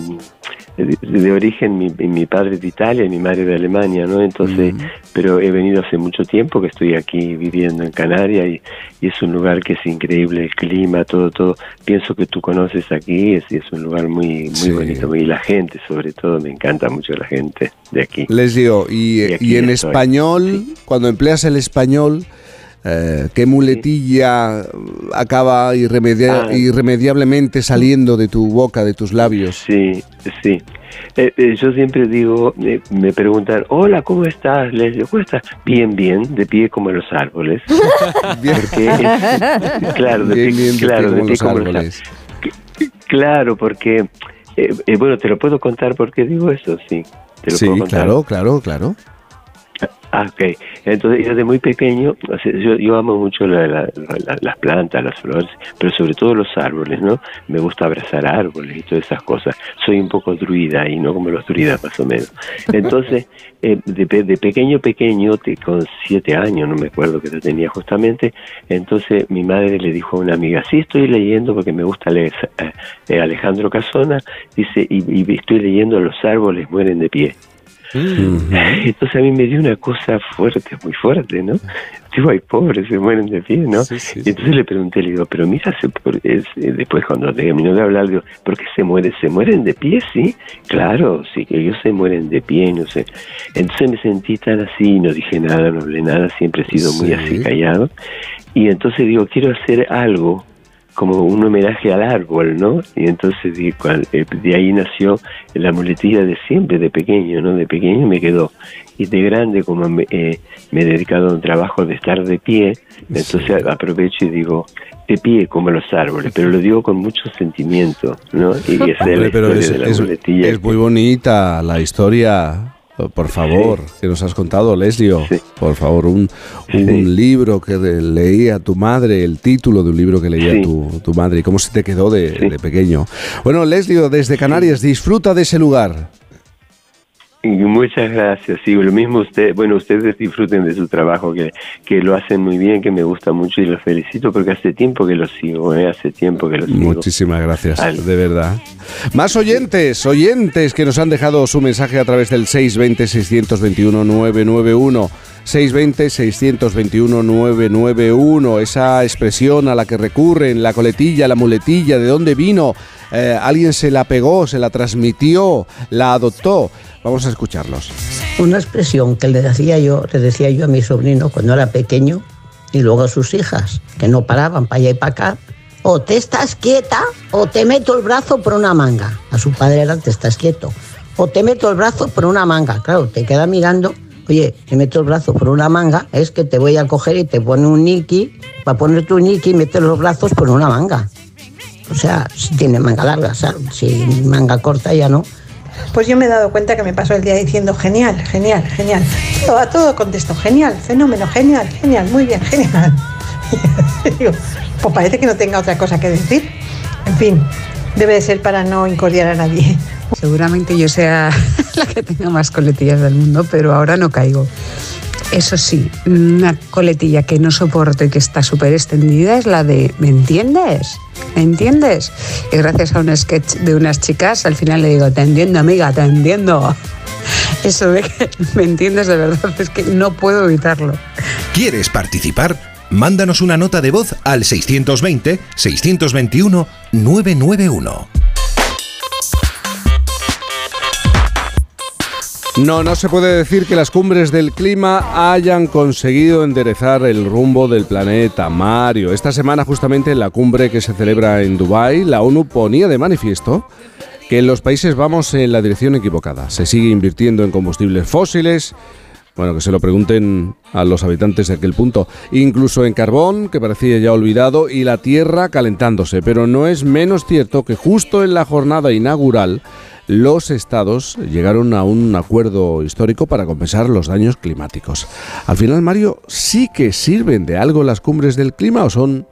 de, de origen mi, mi padre es de Italia y mi madre de Alemania, ¿no? Entonces, pero he venido hace mucho tiempo que estoy aquí viviendo en Canarias y, y es un lugar que es increíble, el clima, todo, todo. Pienso que tú conoces aquí, es, es un lugar muy, muy Sí. bonito y la gente, sobre todo, me encanta mucho la gente de aquí. Les digo, y, aquí y en español, cuando empleas el español, eh, ¿qué muletilla acaba irremedia- Ah. irremediablemente saliendo de tu boca, de tus labios? Sí, sí. Eh, eh, yo siempre digo, me preguntan, hola, ¿cómo estás, Leslie? ¿Cómo estás? Bien, bien, de pie como los árboles. Porque es- claro, de Bien, pie, bien, de pie claro, como de pie los como los árboles. Claro, porque, eh, eh, bueno, te lo puedo contar por qué digo eso, sí. Te lo Sí, puedo contar. claro, claro, claro. Ah, ok. Entonces, yo de muy pequeño, yo, yo amo mucho la- la- la- las plantas, las flores, pero sobre todo los árboles, ¿no? Me gusta abrazar árboles y todas esas cosas. Soy un poco druida y no como los druidas, más o menos. Entonces, eh, de, de pequeño, pequeño, te- con siete años, no me acuerdo que tenía justamente, entonces mi madre le dijo a una amiga, sí, estoy leyendo porque me gusta leer eh, eh, Alejandro Casona, dice, y, y estoy leyendo Los árboles mueren de pie. Entonces a mí me dio una cosa fuerte, muy fuerte, ¿no? Digo, ay, pobre, se mueren de pie, ¿no? y entonces le pregunté, le digo, pero mira, eh, después cuando terminó de hablar, digo, ¿por qué se mueren? ¿Se mueren de pie? Sí, claro, sí, que ellos se mueren de pie, no sé. Entonces me sentí tan así, no dije nada, no hablé nada, siempre he sido muy Sí. así callado. Y entonces digo, quiero hacer algo como un homenaje al árbol, ¿no? Y entonces cual- eh, de ahí nació la muletilla de siempre, de pequeño, ¿no? De pequeño me quedó. Y de grande, como me, eh, me he dedicado a un trabajo de estar de pie, entonces aprovecho y digo, de pie como los árboles, pero lo digo con mucho sentimiento, ¿no? Y esa es la Hombre, pero historia es, de la es- muletilla. es muy bonita la historia. Por favor, que nos has contado, Leslio. Por favor, un, un libro que leía tu madre, el título de un libro que leía tu, tu madre y cómo se te quedó de, de pequeño. Bueno, Leslio, desde Canarias, disfruta de ese lugar. Y Muchas gracias. Sí, lo mismo usted, bueno, ustedes disfruten de su trabajo, que, que lo hacen muy bien, que me gusta mucho y los felicito porque hace tiempo que lo sigo, ¿eh? hace tiempo que lo sigo. Muchísimas gracias, Al- de verdad. Más oyentes, oyentes que nos han dejado su mensaje a través del 620-621-991. 620-621-991. Esa expresión a la que recurren, la coletilla, la muletilla, de dónde vino. Eh, alguien se la pegó, se la transmitió, la adoptó. Vamos a escucharlos. Una expresión que le decía yo, le decía yo a mi sobrino cuando era pequeño y luego a sus hijas, que no paraban para allá y para acá. O te estás quieta o te meto el brazo por una manga. A su padre era te estás quieto. O te meto el brazo por una manga. Claro, te queda mirando. Oye, te meto el brazo por una manga, es que te voy a coger y te pone un niki, para poner tu niki meter los brazos por una manga. O sea, si tiene manga larga, ¿sabes? si manga corta ya no. Pues yo me he dado cuenta que me paso el día diciendo genial, genial, genial. Todo, a todo contesto genial, fenómeno, genial, genial, muy bien, genial. Digo, pues parece que no tenga otra cosa que decir. En fin, debe de ser para no incordiar a nadie. Seguramente yo sea la que tenga más coletillas del mundo, pero ahora no caigo. Eso sí, una coletilla que no soporto y que está súper extendida es la de ¿me entiendes? ¿Me entiendes? Y gracias a un sketch de unas chicas, al final le digo, te entiendo, amiga, te entiendo. Eso de que me entiendes de verdad es que no puedo evitarlo. ¿Quieres participar? Mándanos una nota de voz al 620-621-991. No, no se puede decir que las cumbres del clima hayan conseguido enderezar el rumbo del planeta Mario. Esta semana, justamente en la cumbre que se celebra en Dubái, la ONU ponía de manifiesto que en los países vamos en la dirección equivocada. Se sigue invirtiendo en combustibles fósiles. Bueno, que se lo pregunten a los habitantes de aquel punto. Incluso en carbón, que parecía ya olvidado, y la tierra calentándose. Pero no es menos cierto que justo en la jornada inaugural los estados llegaron a un acuerdo histórico para compensar los daños climáticos. Al final, Mario, ¿sí que sirven de algo las cumbres del clima o son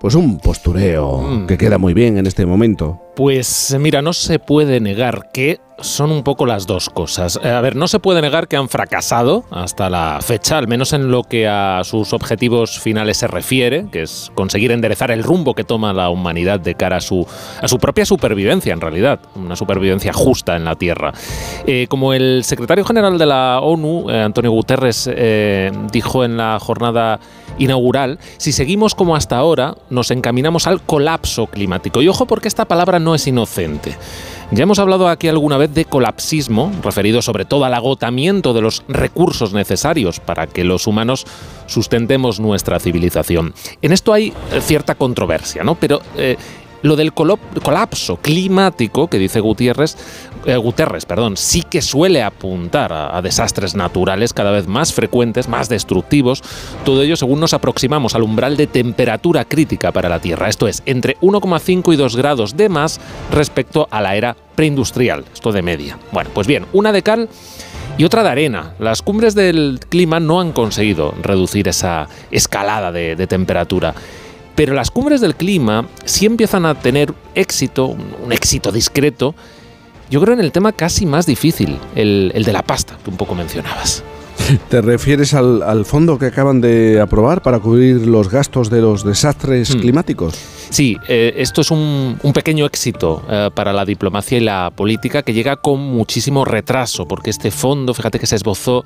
pues un postureo Mm. que queda muy bien en este momento. Pues mira, no se puede negar que son un poco las dos cosas. Eh, A ver, no se puede negar que han fracasado hasta la fecha, al menos en lo que a sus objetivos finales se refiere, que es conseguir enderezar el rumbo que toma la humanidad de cara a su, a su propia supervivencia, en realidad, una supervivencia justa en la Tierra. Eh, como el secretario general de la ONU, eh, Antonio Guterres, dijo en la jornada inaugural, si seguimos como hasta ahora, nos encaminamos al colapso climático. Y ojo porque esta palabra no es inocente. Ya hemos hablado aquí alguna vez de colapsismo, referido sobre todo al agotamiento de los recursos necesarios para que los humanos sustentemos nuestra civilización. En esto hay eh, cierta controversia, ¿no? Pero eh, lo del colapso climático que dice Gutiérrez, eh, Guterres, perdón, sí que suele apuntar a, desastres naturales cada vez más frecuentes, más destructivos. Todo ello según nos aproximamos al umbral de temperatura crítica para la Tierra, esto es, entre 1,5 y 2 grados de más respecto a la era preindustrial, esto de media. Bueno, pues bien, una de cal y otra de arena. Las cumbres del clima no han conseguido reducir esa escalada de, de temperatura. Pero las cumbres del clima sí empiezan a tener éxito, un éxito discreto, yo creo en el tema casi más difícil, el, el de la pasta, que un poco mencionabas. ¿Te refieres al, al fondo que acaban de aprobar para cubrir los gastos de los desastres Hmm. climáticos? Sí, eh, esto es un, un pequeño éxito eh, para la diplomacia y la política que llega con muchísimo retraso, porque este fondo, fíjate que se esbozó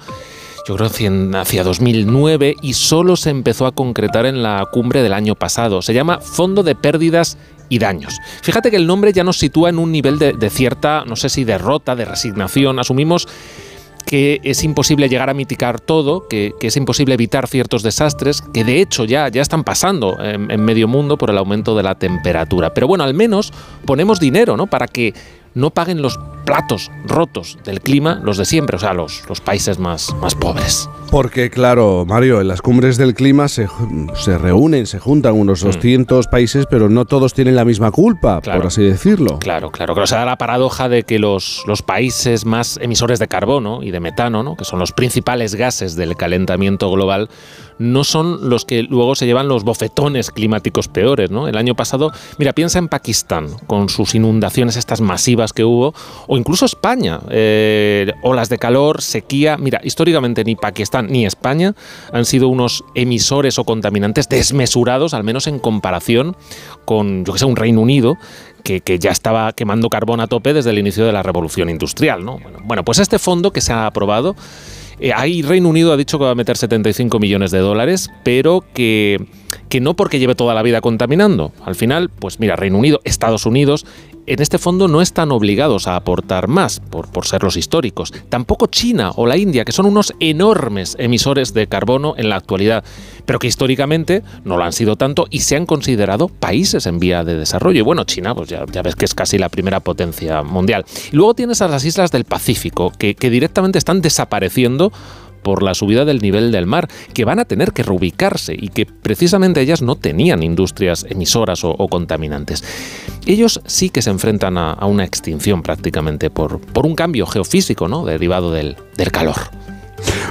yo creo hacia- hacia 2009 y solo se empezó a concretar en la cumbre del año pasado. Se llama Fondo de Pérdidas y Daños. Fíjate que el nombre ya nos sitúa en un nivel de, cierta, no sé si derrota, de resignación. Asumimos que es imposible llegar a mitigar todo, que, que es imposible evitar ciertos desastres, que de hecho ya, ya están pasando en, en medio mundo por el aumento de la temperatura. Pero bueno, al menos ponemos dinero, ¿no? Para que no paguen los platos rotos del clima los de siempre, o sea, los, los países más, más pobres. Porque claro, Mario, en las cumbres del clima se, se reúnen, se juntan unos 200 países, pero no todos tienen la misma culpa, Claro. por así decirlo. Claro, claro, que se da la paradoja de que los, los países más emisores de carbono y de metano, ¿no? que son los principales gases del calentamiento global, no son los que luego se llevan los bofetones climáticos peores. ¿no? El año pasado, mira, piensa en Pakistán, con sus inundaciones estas masivas que hubo, o incluso España, eh, olas de calor, sequía. Mira, históricamente ni Pakistán ni España han sido unos emisores o contaminantes desmesurados, al menos en comparación con, yo que sé, un Reino Unido que, que ya estaba quemando carbón a tope desde el inicio de la revolución industrial. ¿no? Bueno, bueno, pues este fondo que se ha aprobado, eh, ahí Reino Unido ha dicho que va a meter 75 millones de dólares, pero que, que no porque lleve toda la vida contaminando. Al final, pues mira, Reino Unido, Estados Unidos, en este fondo no están obligados a aportar más por, ser los históricos. Tampoco China o la India, que son unos enormes emisores de carbono en la actualidad, pero que históricamente no lo han sido tanto y se han considerado países en vía de desarrollo. Y bueno, China, pues ya, ves que es casi la primera potencia mundial. Y luego tienes a las islas del Pacífico, que directamente están desapareciendo por la subida del nivel del mar, que van a tener que reubicarse y que precisamente ellas no tenían industrias emisoras o, contaminantes. Ellos sí que se enfrentan a, a una extinción prácticamente por, por un cambio geofísico ¿no? derivado del, del calor.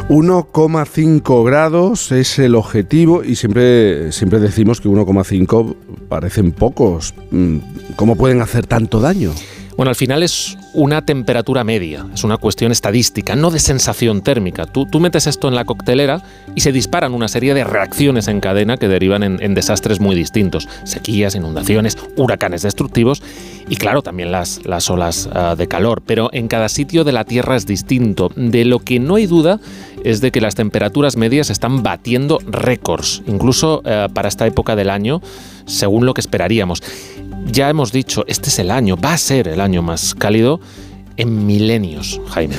1,5 grados es el objetivo y siempre, siempre decimos que 1,5 parecen pocos. Mm, ¿Cómo pueden hacer tanto daño? Bueno, al final es una temperatura media, es una cuestión estadística, no de sensación térmica. Tú, tú metes esto en la coctelera y se disparan una serie de reacciones en cadena que derivan en, desastres muy distintos. Sequías, inundaciones, huracanes destructivos y claro, también las, las olas ah, de calor. Pero en cada sitio de la Tierra es distinto. De lo que no hay duda es de que las temperaturas medias están batiendo récords, incluso eh, para esta época del año, según lo que esperaríamos. Ya hemos dicho, este es el año, va a ser el año más cálido en milenios, Jaime.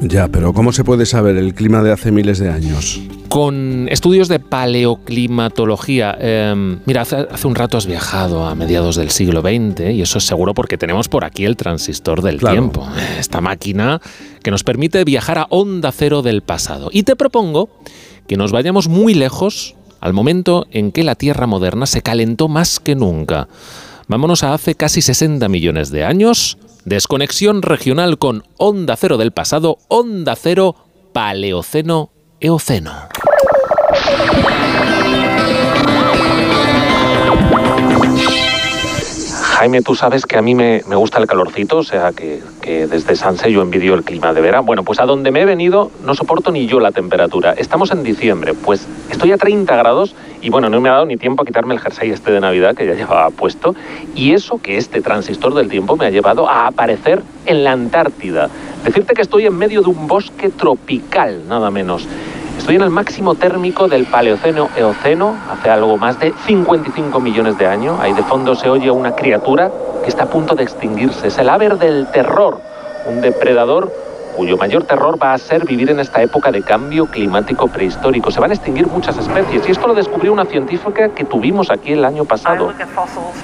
Ya, pero ¿cómo se puede saber el clima de hace miles de años? Con estudios de paleoclimatología, eh, mira, hace, hace un rato has viajado a mediados del siglo XX y eso es seguro porque tenemos por aquí el transistor del Claro. tiempo, esta máquina que nos permite viajar a onda cero del pasado. Y te propongo que nos vayamos muy lejos al momento en que la Tierra moderna se calentó más que nunca. Vámonos a hace casi 60 millones de años. Desconexión regional con onda cero del pasado, onda cero paleoceno eoceno. Jaime, tú sabes que a mí me, me gusta el calorcito, o sea que, desde Sanse yo envidio el clima de verano. Bueno, pues a donde me he venido no soporto ni yo la temperatura. Estamos en diciembre, pues estoy a 30 grados y bueno, no me ha dado ni tiempo a quitarme el jersey este de Navidad que ya llevaba puesto. Y eso que este transistor del tiempo me ha llevado a aparecer en la Antártida. Decirte que estoy en medio de un bosque tropical, nada menos. Estoy en el máximo térmico del Paleoceno Eoceno, hace algo más de 55 millones de años. Ahí de fondo se oye una criatura que está a punto de extinguirse. Es el ave del terror, un depredador cuyo mayor terror va a ser vivir en esta época de cambio climático prehistórico. Se van a extinguir muchas especies y esto lo descubrió una científica que tuvimos aquí el año pasado,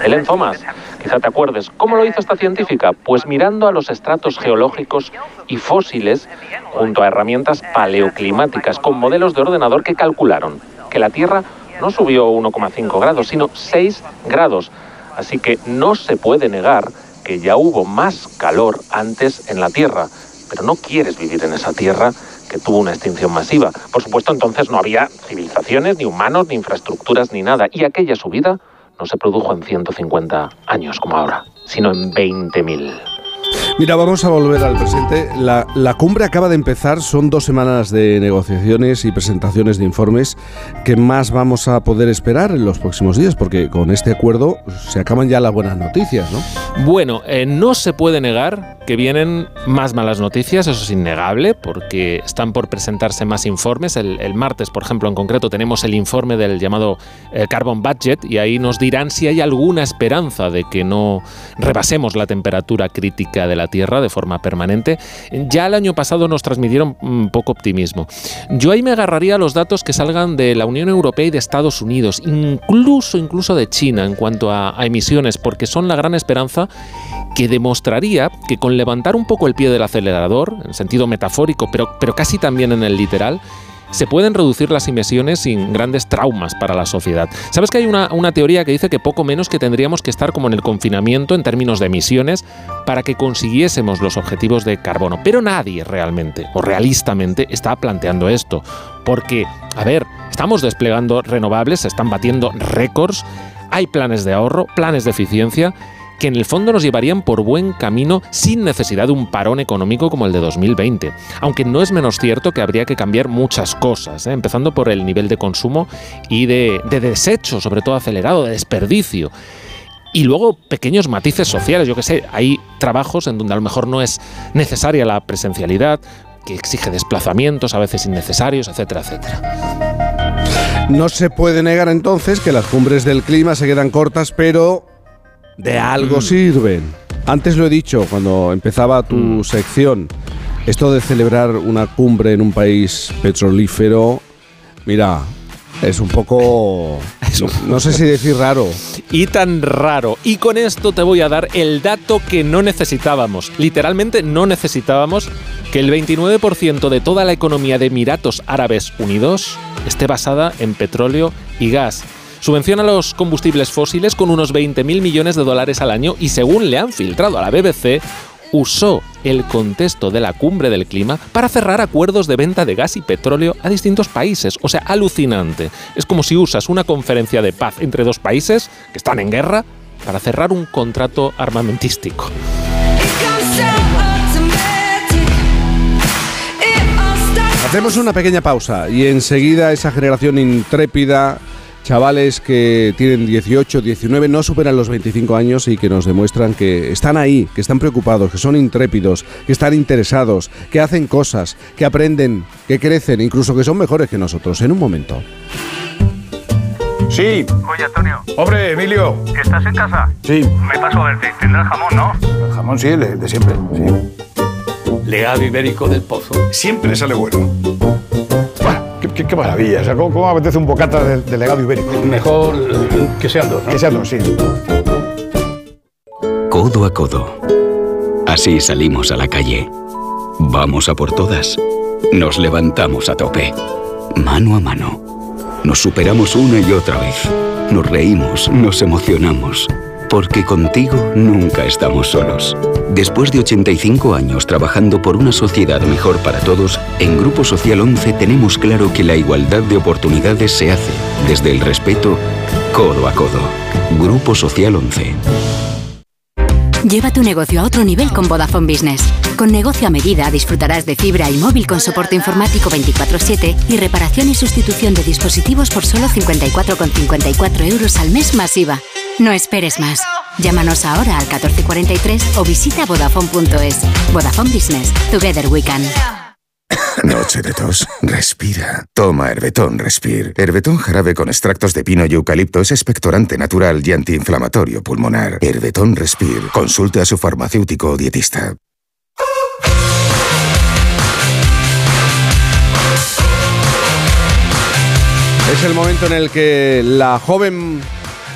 Helen Thomas. Quizá te acuerdes. ¿Cómo lo hizo esta científica? Pues mirando a los estratos geológicos y fósiles junto a herramientas paleoclimáticas con modelos de ordenador que calcularon que la Tierra no subió 1,5 grados, sino 6 grados. Así que no se puede negar que ya hubo más calor antes en la Tierra pero no quieres vivir en esa tierra que tuvo una extinción masiva. Por supuesto, entonces no había civilizaciones, ni humanos, ni infraestructuras, ni nada. Y aquella subida no se produjo en 150 años como ahora, sino en 20.000. Mira, vamos a volver al presente. La, la, cumbre acaba de empezar, son dos semanas de negociaciones y presentaciones de informes. ¿Qué más vamos a poder esperar en los próximos días? Porque con este acuerdo se acaban ya las buenas noticias, ¿no? Bueno, eh, no se puede negar que vienen más malas noticias, eso es innegable, porque están por presentarse más informes. El, el martes, por ejemplo, en concreto, tenemos el informe del llamado eh, Carbon Budget y ahí nos dirán si hay alguna esperanza de que no rebasemos la temperatura crítica de la Tierra de forma permanente. Ya el año pasado nos transmitieron un poco optimismo. Yo ahí me agarraría a los datos que salgan de la Unión Europea y de Estados Unidos, incluso, incluso de China en cuanto a, a emisiones, porque son la gran esperanza que demostraría que con levantar un poco el pie del acelerador, en sentido metafórico, pero, pero casi también en el literal, se pueden reducir las emisiones sin grandes traumas para la sociedad. ¿Sabes que hay una, una, teoría que dice que poco menos que tendríamos que estar como en el confinamiento en términos de emisiones para que consiguiésemos los objetivos de carbono? Pero nadie realmente o realistamente está planteando esto. Porque, a ver, estamos desplegando renovables, se están batiendo récords, hay planes de ahorro, planes de eficiencia que en el fondo nos llevarían por buen camino sin necesidad de un parón económico como el de 2020. Aunque no es menos cierto que habría que cambiar muchas cosas, ¿eh? empezando por el nivel de consumo y de, de desecho, sobre todo acelerado, de desperdicio. Y luego pequeños matices sociales, yo que sé, hay trabajos en donde a lo mejor no es necesaria la presencialidad, que exige desplazamientos a veces innecesarios, etcétera, etcétera. No se puede negar entonces que las cumbres del clima se quedan cortas, pero de algo mm. sirven. Antes lo he dicho cuando empezaba tu mm. sección. Esto de celebrar una cumbre en un país petrolífero, mira, es un poco... No, no, sé si decir raro. Y tan raro. Y con esto te voy a dar el dato que no necesitábamos. Literalmente no necesitábamos que el 29% de toda la economía de Emiratos Árabes Unidos esté basada en petróleo y gas subvenciona los combustibles fósiles con unos 20.000 millones de dólares al año y según le han filtrado a la BBC, usó el contexto de la cumbre del clima para cerrar acuerdos de venta de gas y petróleo a distintos países. O sea, alucinante. Es como si usas una conferencia de paz entre dos países que están en guerra para cerrar un contrato armamentístico. Hacemos una pequeña pausa y enseguida esa generación intrépida chavales que tienen 18, 19, no superan los 25 años y que nos demuestran que están ahí, que están preocupados, que son intrépidos, que están interesados, que hacen cosas, que aprenden, que crecen, incluso que son mejores que nosotros. En un momento. Sí. Oye, Antonio. Hombre, Emilio. ¿Estás en casa? Sí. Me paso a verte. Tendrás jamón, ¿no? El jamón sí, de, de siempre, sí. Legado ibérico del pozo. Siempre sale bueno. Qué, qué, maravilla. O sea, ¿cómo, ¿cómo, apetece un bocata de, de, legado ibérico? Mejor que sean dos, ¿no? Que sean dos, sí. Codo a codo. Así salimos a la calle. Vamos a por todas. Nos levantamos a tope. Mano a mano. Nos superamos una y otra vez. Nos reímos, nos emocionamos. Porque contigo nunca estamos solos. Después de 85 años trabajando por una sociedad mejor para todos, en Grupo Social 11 tenemos claro que la igualdad de oportunidades se hace desde el respeto codo a codo. Grupo Social 11. Lleva tu negocio a otro nivel con Vodafone Business. Con negocio a medida disfrutarás de fibra y móvil con soporte informático 24/7 y reparación y sustitución de dispositivos por solo 54,54 euros al mes masiva. No esperes más. Llámanos ahora al 1443 o visita vodafone.es. Vodafone Business. Together we can. Noche de tos. Respira. Toma Herbetón Respir. Herbetón jarabe con extractos de pino y eucalipto es expectorante natural y antiinflamatorio pulmonar. Herbetón Respir. Consulte a su farmacéutico o dietista. Es el momento en el que la joven,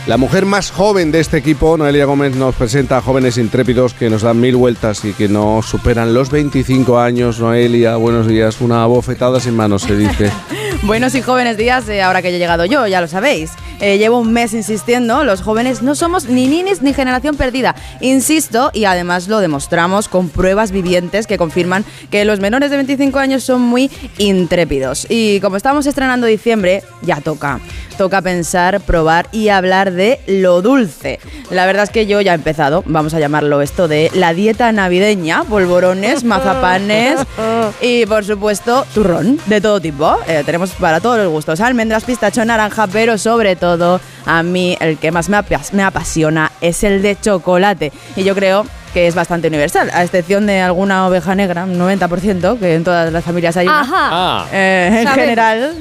la mujer más joven de este equipo, Noelia Gómez, nos presenta a jóvenes intrépidos que nos dan mil vueltas y que no superan los 25 años. Noelia, buenos días. Una bofetada sin manos, se dice. Buenos y jóvenes días, eh, ahora que ya he llegado yo, ya lo sabéis. Eh, llevo un mes insistiendo, los jóvenes no somos ni ninis ni generación perdida. Insisto, y además lo demostramos con pruebas vivientes que confirman que los menores de 25 años son muy intrépidos. Y como estamos estrenando diciembre, ya toca. Toca pensar, probar y hablar de lo dulce. La verdad es que yo ya he empezado, vamos a llamarlo esto de la dieta navideña, polvorones, mazapanes y por supuesto turrón de todo tipo. Eh, tenemos para todos los gustos, almendras, pistacho, naranja, pero sobre todo a mí el que más me, apas- me apasiona es el de chocolate. Y yo creo que es bastante universal, a excepción de alguna oveja negra, un 90%, que en todas las familias hay una. Ajá. Ah. Eh, en general,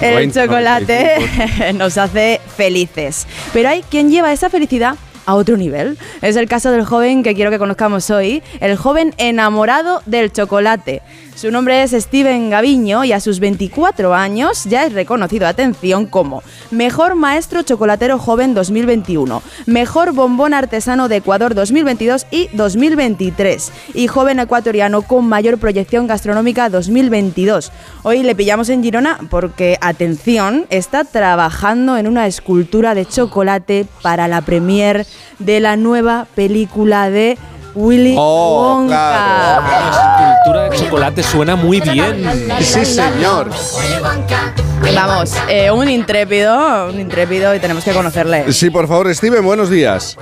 el 90, chocolate nos hace felices. Pero hay quien lleva esa felicidad a otro nivel. Es el caso del joven que quiero que conozcamos hoy, el joven enamorado del chocolate. Su nombre es Steven Gaviño y a sus 24 años ya es reconocido, atención, como Mejor Maestro Chocolatero Joven 2021, Mejor Bombón Artesano de Ecuador 2022 y 2023 y Joven Ecuatoriano con Mayor Proyección Gastronómica 2022. Hoy le pillamos en Girona porque, atención, está trabajando en una escultura de chocolate para la premier de la nueva película de Willy Oh, Wonka. La escultura de chocolate suena muy bien. Sí, señor. Vamos, eh, un intrépido, un intrépido y tenemos que conocerle. Sí, por favor, Steven, buenos días.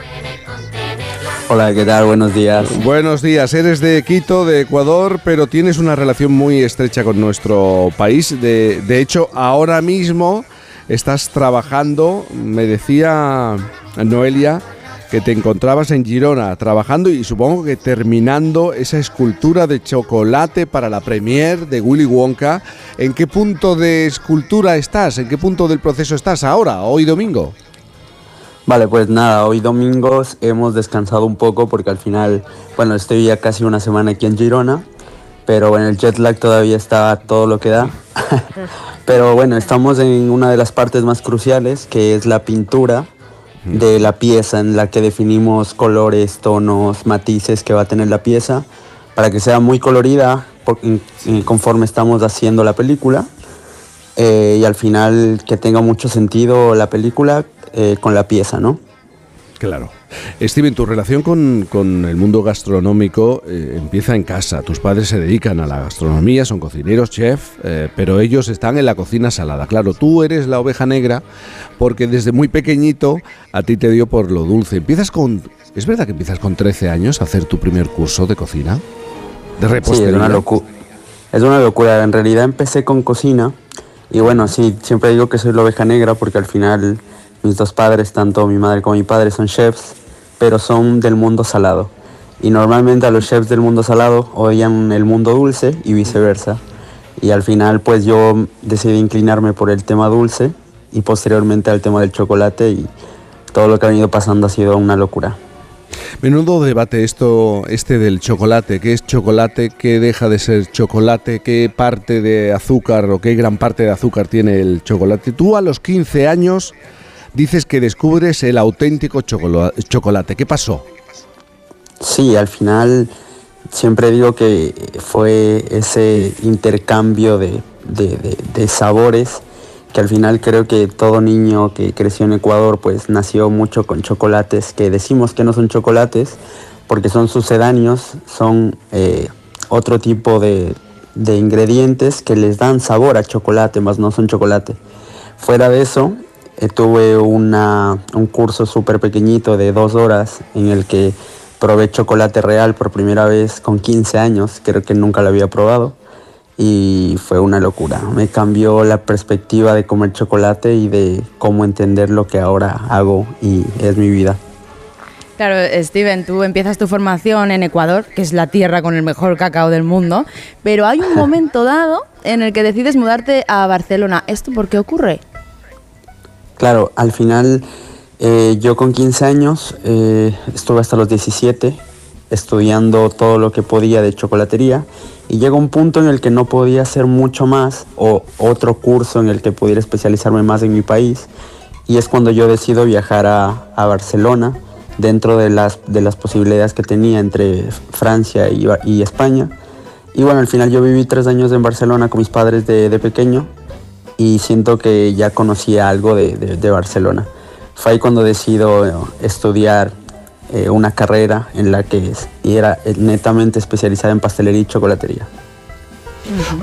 Hola, ¿qué tal? Buenos días. Buenos días, eres de Quito, de Ecuador, pero tienes una relación muy estrecha con nuestro país. De, de hecho, ahora mismo estás trabajando, me decía Noelia, que te encontrabas en Girona trabajando y supongo que terminando esa escultura de chocolate para la premier de Willy Wonka. ¿En qué punto de escultura estás? ¿En qué punto del proceso estás ahora, hoy domingo? Vale, pues nada, hoy domingos hemos descansado un poco porque al final, bueno, estoy ya casi una semana aquí en Girona, pero bueno, el jet lag todavía está todo lo que da. pero bueno, estamos en una de las partes más cruciales, que es la pintura de la pieza en la que definimos colores, tonos, matices que va a tener la pieza para que sea muy colorida conforme estamos haciendo la película eh, y al final que tenga mucho sentido la película eh, con la pieza, ¿no? Claro. Steven, tu relación con, con el mundo gastronómico eh, empieza en casa. Tus padres se dedican a la gastronomía, son cocineros, chef, eh, pero ellos están en la cocina salada. Claro, tú eres la oveja negra porque desde muy pequeñito a ti te dio por lo dulce. Empiezas con... ¿Es verdad que empiezas con 13 años a hacer tu primer curso de cocina? De Sí, repostería. es una locura. Es una locura. En realidad empecé con cocina y bueno, sí, siempre digo que soy la oveja negra porque al final mis dos padres, tanto mi madre como mi padre, son chefs, pero son del mundo salado. Y normalmente a los chefs del mundo salado odian el mundo dulce y viceversa. Y al final pues yo decidí inclinarme por el tema dulce y posteriormente al tema del chocolate y todo lo que ha venido pasando ha sido una locura. Menudo debate esto, este del chocolate. ¿Qué es chocolate? ¿Qué deja de ser chocolate? ¿Qué parte de azúcar o qué gran parte de azúcar tiene el chocolate? Tú a los 15 años dices que descubres el auténtico chocola- chocolate. ¿Qué pasó? Sí, al final siempre digo que fue ese intercambio de, de- sabores que al final creo que todo niño que creció en Ecuador pues nació mucho con chocolates que decimos que no son chocolates porque son sucedáneos, son eh, otro tipo de, de ingredientes que les dan sabor a chocolate, más no son chocolate. Fuera de eso, tuve una, un curso súper pequeñito de dos horas en el que probé chocolate real por primera vez con 15 años, creo que nunca lo había probado y fue una locura. Me cambió la perspectiva de comer chocolate y de cómo entender lo que ahora hago y es mi vida. Claro, Steven, tú empiezas tu formación en Ecuador, que es la tierra con el mejor cacao del mundo, pero hay un momento dado en el que decides mudarte a Barcelona. ¿Esto por qué ocurre? Claro, al final eh, yo con 15 años eh, estuve hasta los 17 estudiando todo lo que podía de chocolatería y llegó un punto en el que no podía hacer mucho más o otro curso en el que pudiera especializarme más en mi país y es cuando yo decido viajar a, a Barcelona dentro de las, de las posibilidades que tenía entre Francia y, y, España. Y bueno, al final yo viví tres años en Barcelona con mis padres de, de pequeño y siento que ya conocía algo de, de, de Barcelona. Fue ahí cuando decido estudiar eh, una carrera en la que era netamente especializada en pastelería y chocolatería.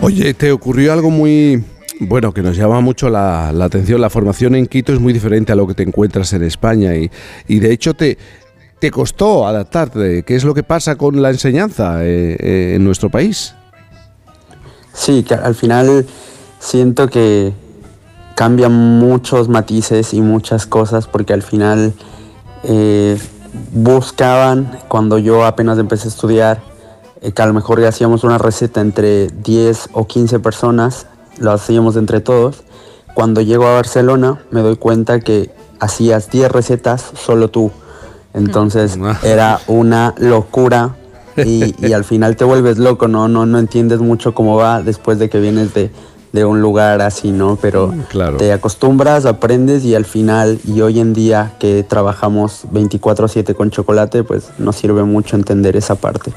Oye, ¿te ocurrió algo muy, bueno, que nos llama mucho la, la, atención? La formación en Quito es muy diferente a lo que te encuentras en España y, y de hecho te, te costó adaptarte. ¿Qué es lo que pasa con la enseñanza eh, eh, en nuestro país? Sí, que al final siento que cambian muchos matices y muchas cosas porque al final eh, buscaban, cuando yo apenas empecé a estudiar, eh, que a lo mejor hacíamos una receta entre 10 o 15 personas, lo hacíamos entre todos. Cuando llego a Barcelona me doy cuenta que hacías 10 recetas solo tú. Entonces era una locura y, y, al final te vuelves loco, ¿no? No, no entiendes mucho cómo va después de que vienes de, de un lugar así, ¿no? Pero claro. te acostumbras, aprendes y al final, y hoy en día que trabajamos 24/7 con chocolate, pues nos sirve mucho entender esa parte.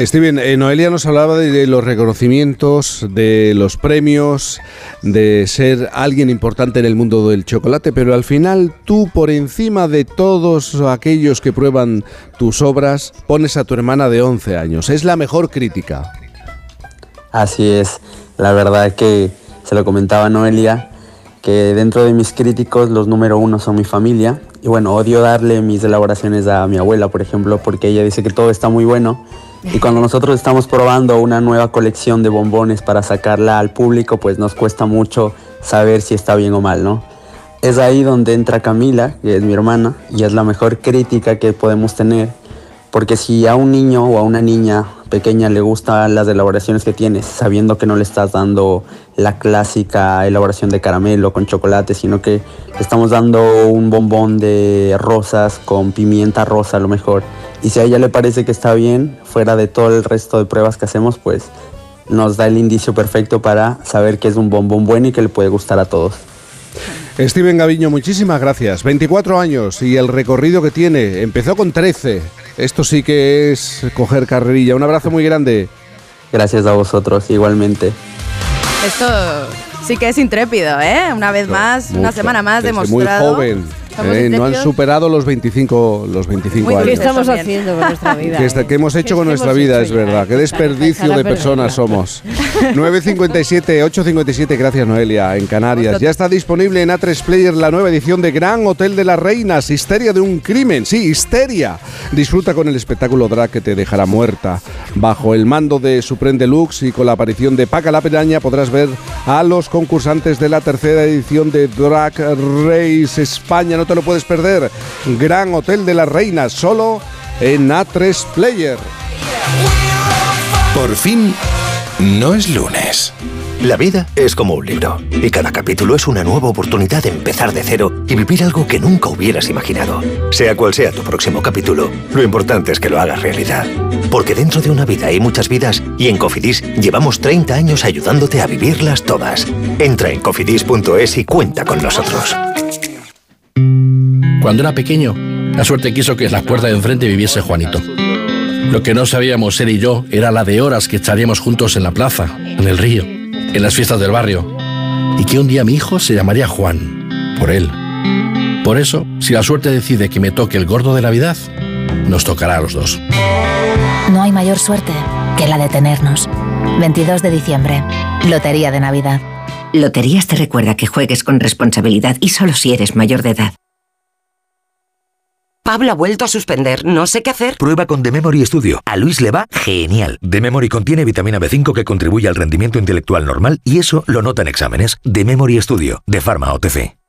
Steven, eh, Noelia nos hablaba de, de, los reconocimientos, de los premios, de ser alguien importante en el mundo del chocolate, pero al final tú por encima de todos aquellos que prueban tus obras pones a tu hermana de 11 años. Es la mejor crítica. Así es, la verdad que se lo comentaba Noelia, que dentro de mis críticos los número uno son mi familia. Y bueno, odio darle mis elaboraciones a mi abuela, por ejemplo, porque ella dice que todo está muy bueno. Y cuando nosotros estamos probando una nueva colección de bombones para sacarla al público, pues nos cuesta mucho saber si está bien o mal, ¿no? Es ahí donde entra Camila, que es mi hermana, y es la mejor crítica que podemos tener, porque si a un niño o a una niña pequeña le gustan las elaboraciones que tienes, sabiendo que no le estás dando la clásica elaboración de caramelo con chocolate, sino que le estamos dando un bombón de rosas con pimienta rosa a lo mejor. Y si a ella le parece que está bien, fuera de todo el resto de pruebas que hacemos, pues nos da el indicio perfecto para saber que es un bombón bueno y que le puede gustar a todos. Steven Gaviño, muchísimas gracias. 24 años y el recorrido que tiene. Empezó con 13. Esto sí que es coger carrerilla. Un abrazo muy grande. Gracias a vosotros, igualmente. Esto sí que es intrépido, ¿eh? Una vez más, Mucho. una semana más Desde demostrado. Muy joven. Eh, no han superado los 25, los 25 Muy años. ¿Qué estamos haciendo con nuestra vida? ¿Qué, está, ¿qué hemos hecho con nuestra vida? Es verdad. Qué desperdicio de personas somos. 9.57, 8.57, gracias Noelia, en Canarias. Ya está disponible en A3 Player la nueva edición de Gran Hotel de las Reinas, Histeria de un crimen. Sí, Histeria. Disfruta con el espectáculo drag que te dejará muerta. Bajo el mando de Supreme Deluxe y con la aparición de Paca la Pedaña podrás ver a los concursantes de la tercera edición de Drag Race España. No te lo puedes perder. Gran Hotel de las Reinas, solo en A3 Player. Por fin, no es lunes. La vida es como un libro y cada capítulo es una nueva oportunidad de empezar de cero y vivir algo que nunca hubieras imaginado. Sea cual sea tu próximo capítulo, lo importante es que lo hagas realidad. Porque dentro de una vida hay muchas vidas y en Cofidis llevamos 30 años ayudándote a vivirlas todas. Entra en cofidis.es y cuenta con nosotros. Cuando era pequeño, la suerte quiso que en la puerta de enfrente viviese Juanito. Lo que no sabíamos él y yo era la de horas que echaríamos juntos en la plaza, en el río, en las fiestas del barrio. Y que un día mi hijo se llamaría Juan, por él. Por eso, si la suerte decide que me toque el gordo de Navidad, nos tocará a los dos. No hay mayor suerte que la de tenernos. 22 de diciembre, Lotería de Navidad. Loterías te recuerda que juegues con responsabilidad y solo si eres mayor de edad. Pablo ha vuelto a suspender, no sé qué hacer. Prueba con The Memory Studio. A Luis le va genial. The Memory contiene vitamina B5 que contribuye al rendimiento intelectual normal y eso lo nota en exámenes. The Memory Studio, de Pharma OTC.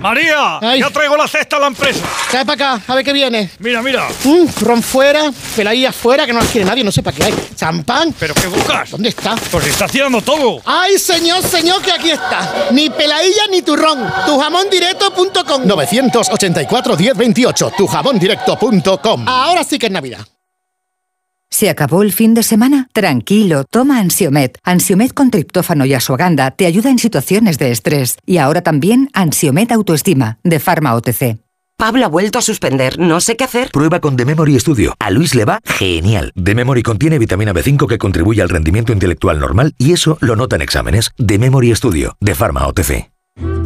María, ya traigo la cesta a la empresa. Trae para acá, a ver qué viene. Mira, mira. Mm, ron fuera, peladilla fuera, que no las quiere nadie, no sé para qué hay. Champán. ¿Pero qué buscas? ¿Dónde está? Pues está haciendo todo. Ay, señor, señor, que aquí está. Ni peladilla ni turrón. Tujamondirecto.com 984 1028, tujamondirecto.com. Ahora sí que es Navidad. ¿Se acabó el fin de semana? Tranquilo, toma Ansiomet. Ansiomet con triptófano y asuaganda te ayuda en situaciones de estrés. Y ahora también Ansiomet Autoestima, de Pharma OTC. Pablo ha vuelto a suspender, no sé qué hacer. Prueba con The Memory Studio. A Luis le va genial. The Memory contiene vitamina B5 que contribuye al rendimiento intelectual normal y eso lo nota en exámenes. The Memory Studio, de Pharma OTC.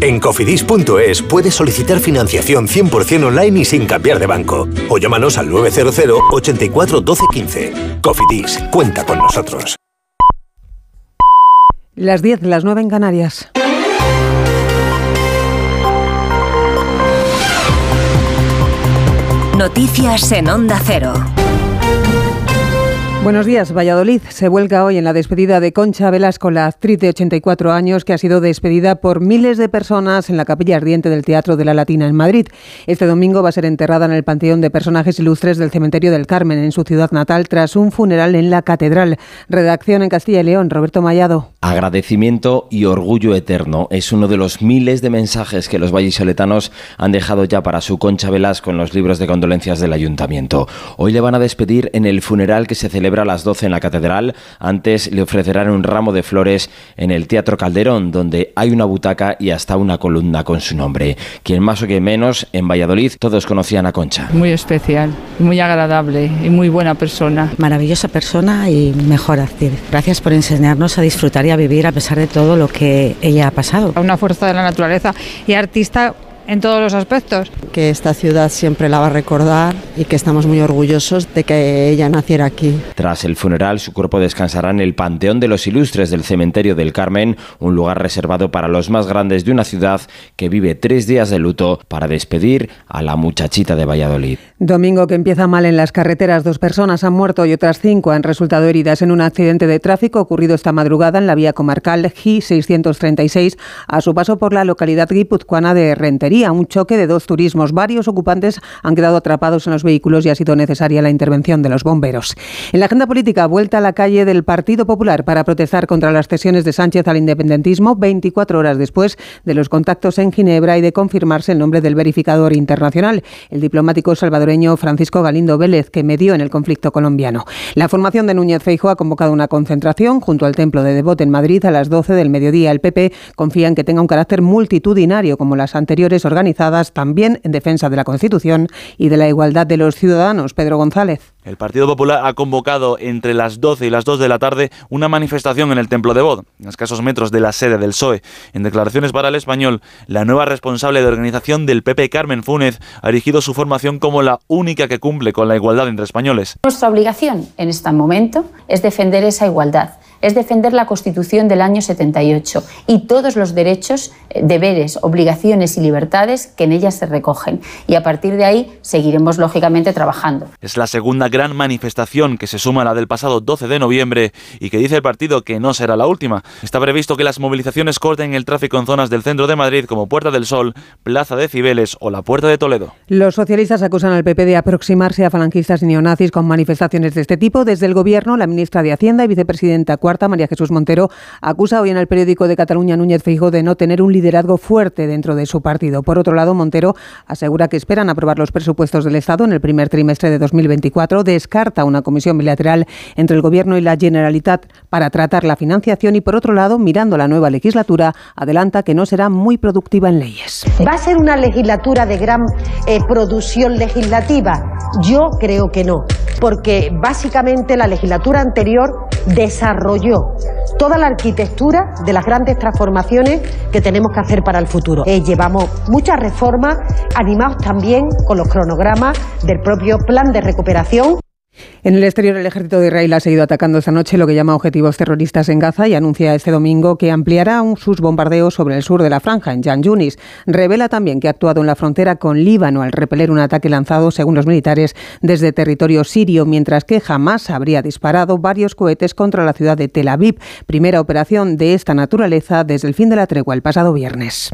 En cofidis.es puedes solicitar financiación 100% online y sin cambiar de banco. O llámanos al 900 84 12 15. Cofidis, cuenta con nosotros. Las 10, las 9 en Canarias. Noticias en Onda Cero. Buenos días, Valladolid. Se vuelca hoy en la despedida de Concha Velasco, la actriz de 84 años que ha sido despedida por miles de personas en la capilla ardiente del Teatro de la Latina en Madrid. Este domingo va a ser enterrada en el Panteón de Personajes Ilustres del Cementerio del Carmen, en su ciudad natal, tras un funeral en la Catedral. Redacción en Castilla y León, Roberto Mayado. Agradecimiento y orgullo eterno es uno de los miles de mensajes que los vallisoletanos han dejado ya para su Concha Velasco en los libros de condolencias del Ayuntamiento. Hoy le van a despedir en el funeral que se celebra a las 12 en la catedral. Antes le ofrecerán un ramo de flores en el Teatro Calderón, donde hay una butaca y hasta una columna con su nombre. Quien más o quien menos, en Valladolid todos conocían a Concha. Muy especial, muy agradable y muy buena persona. Maravillosa persona y mejor actriz. Gracias por enseñarnos a disfrutar y a vivir a pesar de todo lo que ella ha pasado. Una fuerza de la naturaleza y artista en todos los aspectos. Que esta ciudad siempre la va a recordar y que estamos muy orgullosos de que ella naciera aquí. Tras el funeral, su cuerpo descansará en el Panteón de los Ilustres del Cementerio del Carmen, un lugar reservado para los más grandes de una ciudad que vive tres días de luto para despedir a la muchachita de Valladolid. Domingo que empieza mal en las carreteras. Dos personas han muerto y otras cinco han resultado heridas en un accidente de tráfico ocurrido esta madrugada en la vía comarcal G636 a su paso por la localidad guipuzcoana de Rentería. Un choque de dos turismos. Varios ocupantes han quedado atrapados en los vehículos y ha sido necesaria la intervención de los bomberos. En la agenda política, vuelta a la calle del Partido Popular para protestar contra las cesiones de Sánchez al independentismo 24 horas después de los contactos en Ginebra y de confirmarse el nombre del verificador internacional, el diplomático salvadoreño Francisco Galindo Vélez, que medió en el conflicto colombiano. La formación de Núñez Feijóo ha convocado una concentración junto al Templo de Devote en Madrid a las 12 del mediodía. El PP confía en que tenga un carácter multitudinario como las anteriores organizadas también en defensa de la Constitución y de la igualdad de los ciudadanos. Pedro González. El Partido Popular ha convocado entre las 12 y las 2 de la tarde una manifestación en el Templo de Bod, a escasos metros de la sede del PSOE. En declaraciones para el español, la nueva responsable de organización del PP, Carmen Fúnez, ha erigido su formación como la única que cumple con la igualdad entre españoles. Nuestra obligación en este momento es defender esa igualdad es defender la Constitución del año 78 y todos los derechos, eh, deberes, obligaciones y libertades que en ella se recogen. Y a partir de ahí seguiremos lógicamente trabajando. Es la segunda gran manifestación que se suma a la del pasado 12 de noviembre y que dice el partido que no será la última. Está previsto que las movilizaciones corten el tráfico en zonas del centro de Madrid como Puerta del Sol, Plaza de Cibeles o la Puerta de Toledo. Los socialistas acusan al PP de aproximarse a falangistas y neonazis con manifestaciones de este tipo. Desde el Gobierno, la ministra de Hacienda y vicepresidenta cuarta María Jesús Montero, acusa hoy en el periódico de Cataluña Núñez Feijóo de no tener un liderazgo fuerte dentro de su partido. Por otro lado, Montero asegura que esperan aprobar los presupuestos del Estado en el primer trimestre de 2024. Descarta una comisión bilateral entre el Gobierno y la Generalitat para tratar la financiación y, por otro lado, mirando la nueva legislatura, adelanta que no será muy productiva en leyes. ¿Va a ser una legislatura de gran eh, producción legislativa? Yo creo que no, porque básicamente la legislatura anterior desarrolló toda la arquitectura de las grandes transformaciones que tenemos que hacer para el futuro. Eh, llevamos muchas reformas, animados también con los cronogramas del propio plan de recuperación En el exterior, el ejército de Israel ha seguido atacando esta noche lo que llama objetivos terroristas en Gaza y anuncia este domingo que ampliará sus bombardeos sobre el sur de la franja, en Jan Yunis. Revela también que ha actuado en la frontera con Líbano al repeler un ataque lanzado, según los militares, desde territorio sirio, mientras que jamás habría disparado varios cohetes contra la ciudad de Tel Aviv, primera operación de esta naturaleza desde el fin de la tregua el pasado viernes.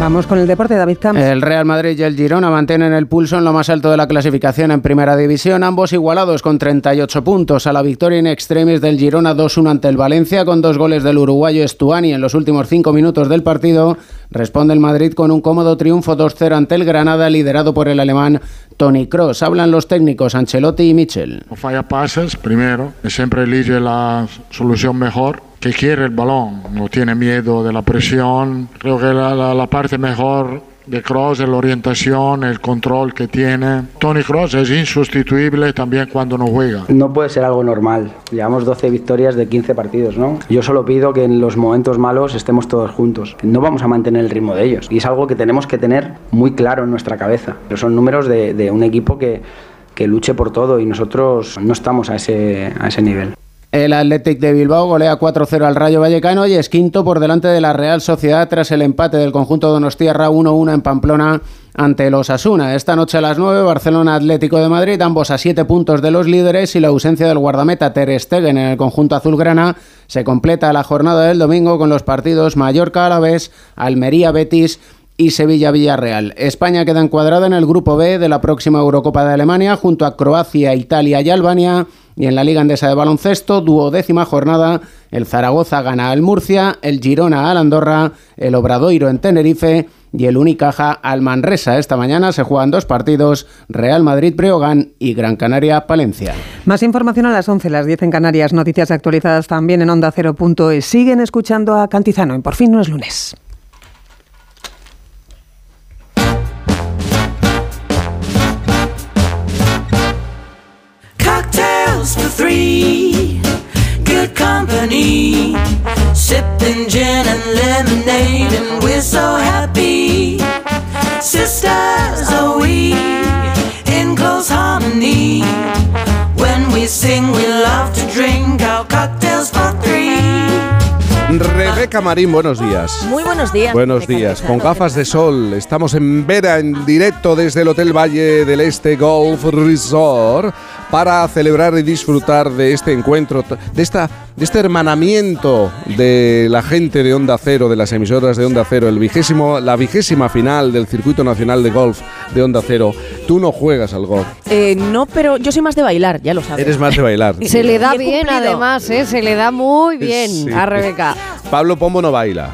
Vamos con el deporte, David Camps. El Real Madrid y el Girona mantienen el pulso en lo más alto de la clasificación en Primera División, ambos igualados con 38 puntos. A la victoria in extremis del Girona 2-1 ante el Valencia, con dos goles del uruguayo Estuani en los últimos cinco minutos del partido, responde el Madrid con un cómodo triunfo 2-0 ante el Granada, liderado por el alemán Tony Cross. Hablan los técnicos Ancelotti y Michel. No falla pases primero, siempre elige la solución mejor que quiere el balón, no tiene miedo de la presión. Creo que la, la, la parte mejor de Cross es la orientación, el control que tiene. Tony Cross es insustituible también cuando no juega. No puede ser algo normal. Llevamos 12 victorias de 15 partidos, ¿no? Yo solo pido que en los momentos malos estemos todos juntos. No vamos a mantener el ritmo de ellos. Y es algo que tenemos que tener muy claro en nuestra cabeza. Pero son números de, de un equipo que, que luche por todo y nosotros no estamos a ese, a ese nivel. El Athletic de Bilbao golea 4-0 al Rayo Vallecano y es quinto por delante de la Real Sociedad tras el empate del conjunto Donostiarra 1-1 en Pamplona ante los Asuna. Esta noche a las 9 Barcelona Atlético de Madrid, ambos a 7 puntos de los líderes y la ausencia del guardameta Ter Stegen en el conjunto azulgrana se completa la jornada del domingo con los partidos Mallorca Alavés, Almería Betis y Sevilla Villarreal. España queda encuadrada en el grupo B de la próxima Eurocopa de Alemania junto a Croacia, Italia y Albania. Y en la Liga Andesa de Baloncesto, duodécima jornada, el Zaragoza gana al Murcia, el Girona al Andorra, el Obradoiro en Tenerife y el Unicaja al Manresa. Esta mañana se juegan dos partidos, Real Madrid-Breogán y Gran Canaria-Palencia. Más información a las 11, las 10 en Canarias. Noticias actualizadas también en Onda 0.es. Siguen escuchando a Cantizano en Por fin no es lunes. Three, good company. Sipping gin and lemonade, and we're so happy. Sisters, are we in close harmony? When we sing, we love to drink our cocktails for three. Rebeca Marín, buenos días. Muy buenos días. Buenos días. Con gafas de sol, estamos en Vera, en directo desde el Hotel Valle del Este Golf Resort, para celebrar y disfrutar de este encuentro, de, esta, de este hermanamiento de la gente de Onda Cero, de las emisoras de Onda Cero, el vigésimo, la vigésima final del Circuito Nacional de Golf de Onda Cero. Tú no juegas al golf. Eh, no, pero yo soy más de bailar, ya lo sabes. Eres más de bailar. Se le da bien, además, ¿eh? se le da muy bien Sí. a Rebeca. Pablo Pombo no baila.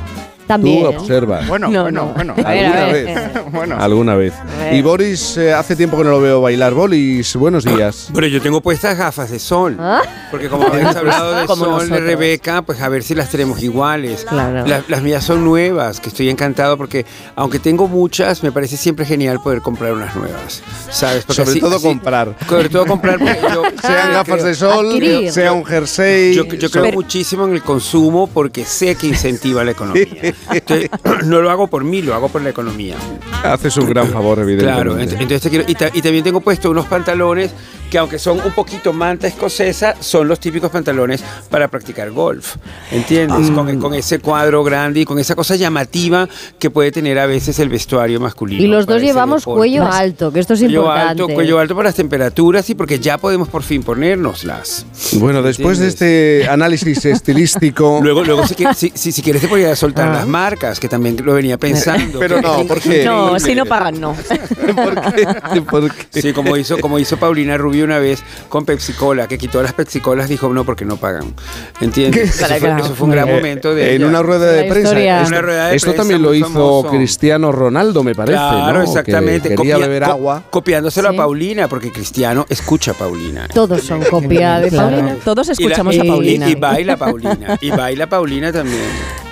También. Tú observas. Bueno, No, bueno, no. bueno. Alguna vez. Bueno. Alguna vez. Y Boris, eh, hace tiempo que no lo veo bailar. Boris, buenos días. Pero yo tengo puestas gafas de sol. ¿Ah? Porque como habéis hablado de Como sol de nosotros. Rebeca, pues a ver si las tenemos iguales. Claro. La- las mías son nuevas, que estoy encantado porque aunque tengo muchas, me parece siempre genial poder comprar unas nuevas. ¿Sabes? Porque Sobre así- todo así- comprar. Sobre todo comprar. yo- Sean gafas de sol, Adquirir. sea un jersey. Yo, yo creo Pero- muchísimo en el consumo porque sé que incentiva la economía. Entonces, no lo hago por mí, lo hago por la economía. Haces un gran favor, Claro, evidentemente. ent- entonces te quiero- y, ta- y también tengo puesto unos pantalones que aunque son un poquito manta escocesa, son los típicos pantalones para practicar golf. ¿Entiendes? Ah. Con, con ese cuadro grande y con esa cosa llamativa que puede tener a veces el vestuario masculino. Y los para dos llevamos deporte. cuello alto, que esto es Cuello importante. alto, cuello alto por las temperaturas y porque ya podemos por fin ponérnoslas. Bueno, después de este análisis estilístico. Luego, luego si, si- si quieres te podría soltar Ah. las marcas, que también lo venía pensando. Pero no, Que- porque- No, si no pagan, no. Sí, como hizo, como hizo Paulina Rubio una vez con Pepsi Cola, que quitó las Pepsi Colas, dijo no, porque no pagan. ¿Entiendes? Eso fue, eso fue un gran momento de En una rueda de prensa. En Esto, una rueda de esto prensa también lo hizo famoso. Cristiano Ronaldo, me parece. Claro, ¿no? exactamente. Que quería Copia- beber co- agua. Copiándoselo Sí. a Paulina, porque Cristiano escucha a Paulina. Todos son copia de Claro. Paulina. Todos Y la- escuchamos y- a Paulina. Y, y baila Paulina. Y baila Paulina también.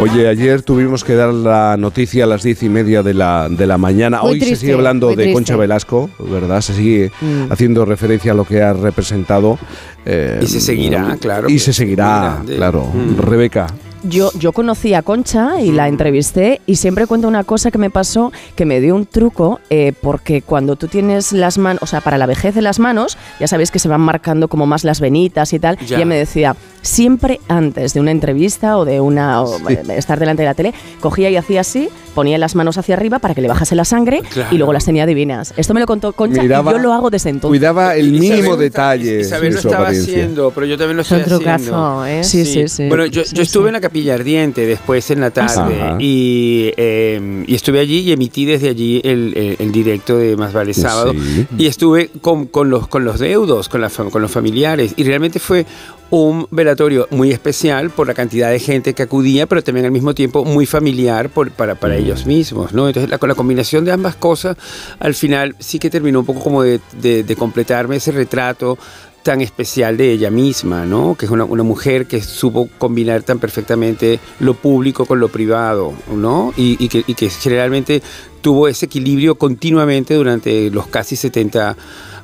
Oye, ayer tuvimos que dar la noticia a las diez y media de la, de la mañana. Muy Hoy se sigue hablando de triste. Concha Velasco, ¿verdad? Se sigue Mm. haciendo referencia a lo que ha representado. eh, Y se seguirá, claro, Y se seguirá, grande. claro. Mm. Rebeca, yo, yo conocí a Concha y la entrevisté y siempre cuento una cosa que me pasó que me dio un truco eh, porque cuando tú tienes las manos, o sea, para la vejez de las manos, ya sabéis que se van marcando como más las venitas y tal, Ya. y ella me decía, siempre antes de una entrevista o de una o, eh, estar delante de la tele, cogía y hacía así, ponía las manos hacia arriba para que le bajase la sangre Claro. y luego las tenía divinas. Esto me lo contó Concha Miraba- y yo lo hago desde entonces. Cuidaba el mínimo detalle Isabel lo su estaba apariencia. haciendo, pero yo también lo estoy trucazo, haciendo. ¿eh? Sí, sí, sí. Bueno, yo, Sí, yo estuve sí. en la Capilla Ardiente después en la tarde Ajá. y, eh, y estuve allí y emití desde allí el, el- el directo de Más Vale Sábado Sí. y estuve con, con los, con los deudos, con, la con los familiares y realmente fue un velatorio muy especial por la cantidad de gente que acudía, pero también al mismo tiempo muy familiar por- para, para ellos mismos, ¿no? Entonces la, con la combinación de ambas cosas, al final sí que terminó un poco como de, de- de completarme ese retrato tan especial de ella misma, ¿no? Que es una, mujer que supo combinar tan perfectamente lo público con lo privado, ¿no? Y, que, generalmente tuvo ese equilibrio continuamente durante los casi 70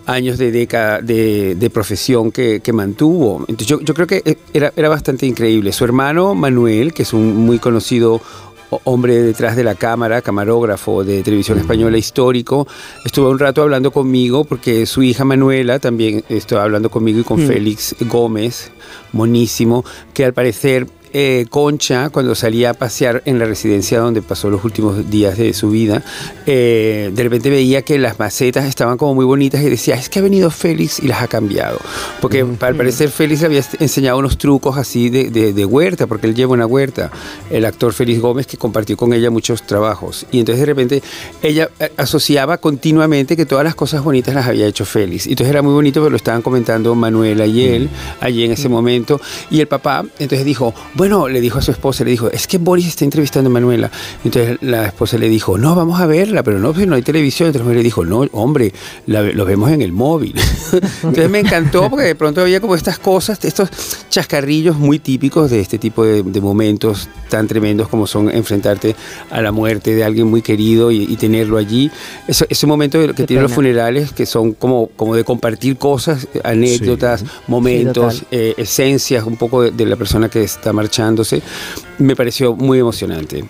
años de década de, profesión que, mantuvo. Entonces yo, yo creo que era, era bastante increíble. Su hermano Manuel, que es un muy conocido hombre detrás de la cámara, camarógrafo de televisión española histórico, estuvo un rato hablando conmigo porque su hija Manuela también estuvo hablando conmigo y con Mm. Félix Gómez, monísimo, que al parecer eh, Concha, cuando salía a pasear en la residencia donde pasó los últimos días de su vida, eh, de repente veía que las macetas estaban como muy bonitas y decía, es que ha venido Félix y las ha cambiado. Porque al parecer Félix le había enseñado unos trucos así de, de- de huerta, porque él lleva una huerta, el actor Félix Gómez, que compartió con ella muchos trabajos. Y entonces de repente ella eh, asociaba continuamente que todas las cosas bonitas las había hecho Félix. Y entonces era muy bonito, pero lo estaban comentando Manuela y él allí en ese momento. Y el papá entonces dijo, bueno, le dijo a su esposa, le dijo, es que Boris está entrevistando a Manuela. Entonces la esposa le dijo, no, vamos a verla, pero no, pues no hay televisión. Entonces le dijo, no, hombre, la, lo vemos en el móvil. entonces me encantó porque de pronto había como estas cosas, estos chascarrillos muy típicos de este tipo de, de momentos tan tremendos como son enfrentarte a la muerte de alguien muy querido y, y tenerlo allí. Eso- ese momento que tienen los pena. funerales, que son como, como de compartir cosas, anécdotas, momentos, total. eh, esencias un poco de, de la persona que está me pareció muy emocionante.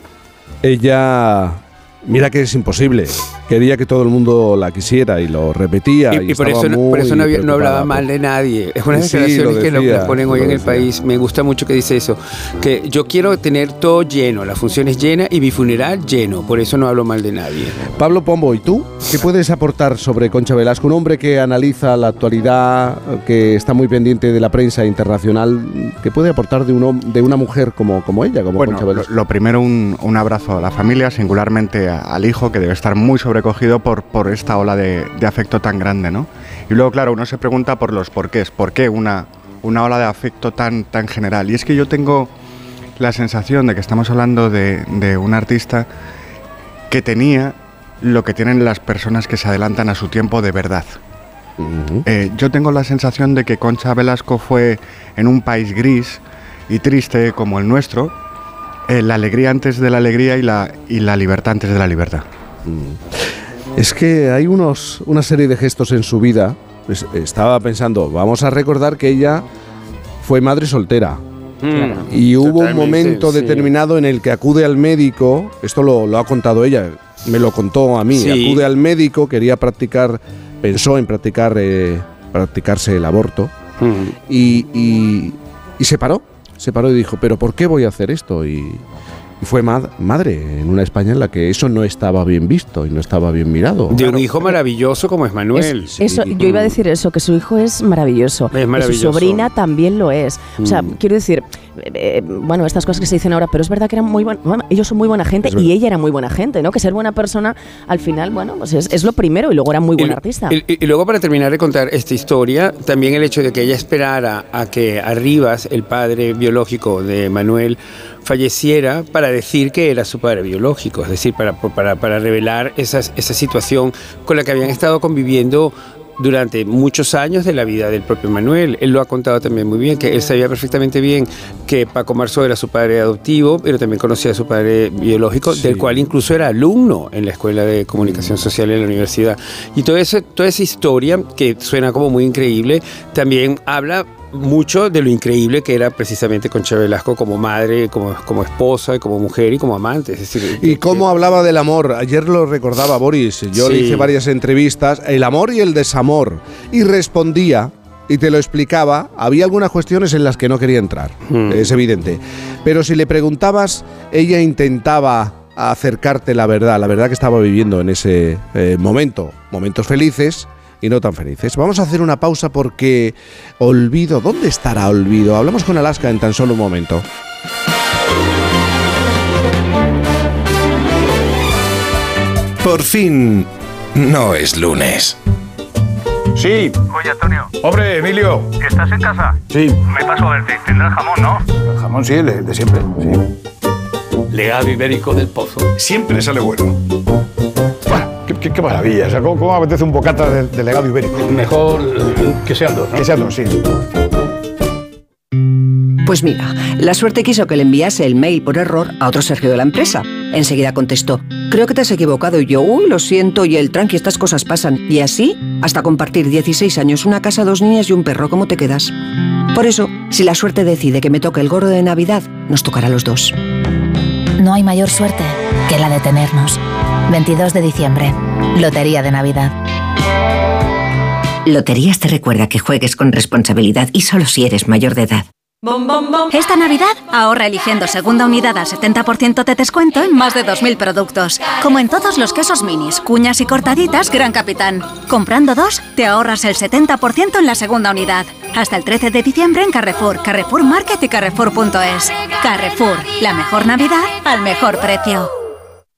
Ella, mira que es imposible. Quería que todo el mundo la quisiera y lo repetía. Y, y por, estaba eso, no- por eso no, había- no hablaba por- mal de nadie. Es unas Sí, declaraciones lo que lo, decía, lo ponen hoy lo en el decía. país. Me gusta mucho que dice eso. Que yo quiero tener todo lleno, la función es llena y mi funeral lleno. Por eso no hablo mal de nadie. Pablo Pombo, ¿y tú? ¿Qué puedes aportar sobre Concha Velasco? Un hombre que analiza la actualidad, que está muy pendiente de la prensa internacional. ¿Qué puede aportar de, un, hom- de una mujer como, como ella, como Bueno, Concha lo, Velasco? lo primero, un, un abrazo a la familia, singularmente a- al hijo, que debe estar muy sobrecogido por, por esta ola de, de afecto tan grande, ¿no? Y luego, claro, uno se pregunta por los porqués, ¿por qué una, una ola de afecto tan, tan general? Y es que yo tengo la sensación de que estamos hablando de, de un artista que tenía lo que tienen las personas que se adelantan a su tiempo de verdad. Eh, yo tengo la sensación de que Concha Velasco fue en un país gris y triste como el nuestro, eh, la alegría antes de la alegría y la, y la libertad antes de la libertad. Es que hay unos, una serie de gestos en su vida. Pues, estaba pensando, vamos a recordar que ella fue madre soltera. Y hubo un momento sí. determinado en el que acude al médico, esto lo, lo ha contado ella, me lo contó a mí, Sí. acude al médico, quería practicar, pensó en practicar, eh, practicarse el aborto y, y- y se paró, se paró y dijo, pero ¿por qué voy a hacer esto? Y, fue mad- madre en una España en la que eso no estaba bien visto y no estaba bien mirado. De un hijo maravilloso como es Manuel. Es- eso, yo iba a decir eso, que su hijo es maravilloso. Es Y maravilloso. su sobrina también lo es. O sea, Mm. quiero decir, eh, eh, bueno, estas cosas que se dicen ahora, pero es verdad que eran muy bueno, ellos son muy buena gente y ella era muy buena gente, ¿no? Que ser buena persona, al final, bueno, pues es, es lo primero y luego era muy buen artista. Y, y- y luego para terminar de contar esta historia, también el hecho de que ella esperara a que Arribas, el padre biológico de Manuel, falleciera para decir que era su padre biológico, es decir, para, para, para revelar esas- esa situación con la que habían estado conviviendo durante muchos años de la vida del propio Manuel. Él lo ha contado también muy bien, que él sabía perfectamente bien que Paco Marzo era su padre adoptivo, pero también conocía a su padre biológico, del cual incluso era alumno en la Escuela de Comunicación Social en la universidad. Y todo eso, toda esa historia, que suena como muy increíble, también habla mucho de lo increíble que era precisamente Concha Velasco como madre, como, como esposa, como mujer y como amante. Es decir, ¿Y cómo hablaba del amor? Ayer lo recordaba Boris. Yo le hice varias entrevistas, el amor y el desamor. Y respondía y te lo explicaba. Había algunas cuestiones en las que no quería entrar, Hmm. es evidente. Pero si le preguntabas, ella intentaba acercarte la verdad, la verdad que estaba viviendo en ese eh, momento. Momentos felices y no tan felices. Vamos a hacer una pausa porque Olvido, ¿dónde estará Olvido? Hablamos con Alaska en tan solo un momento. Por fin, no es lunes. Sí. Oye, Antonio. Hombre, Emilio. ¿Estás en casa? Sí. Me paso a verte. Tendrás jamón, ¿no? El jamón sí, de, de siempre. Sí. Legado ibérico del pozo. Siempre sale bueno. Qué, qué- qué maravilla. O sea, ¿cómo, apetece un bocata de, de legado ibérico? Mejor que sean dos. Que sean dos, sí. Pues mira, la suerte quiso que le enviase el mail por error a otro Sergio de la empresa. Enseguida contestó, creo que te has equivocado y yo, uy, lo siento y el tranqui, estas cosas pasan. Y así, hasta compartir 16 años, una casa, dos niñas y un perro, ¿cómo te quedas? Por eso, si la suerte decide que me toque el gorro de Navidad, nos tocará a los dos. No hay mayor suerte que la de tenernos. 22 de diciembre, Lotería de Navidad. Loterías te recuerda que juegues con responsabilidad y solo si eres mayor de edad. Esta Navidad ahorra eligiendo segunda unidad al 70% de descuento en más de 2.000 productos. Como en todos los quesos minis, cuñas y cortaditas Gran Capitán. Comprando dos, te ahorras el 70% en la segunda unidad. Hasta el 13 de diciembre en Carrefour, Carrefour Market y Carrefour.es. Carrefour, la mejor Navidad al mejor precio.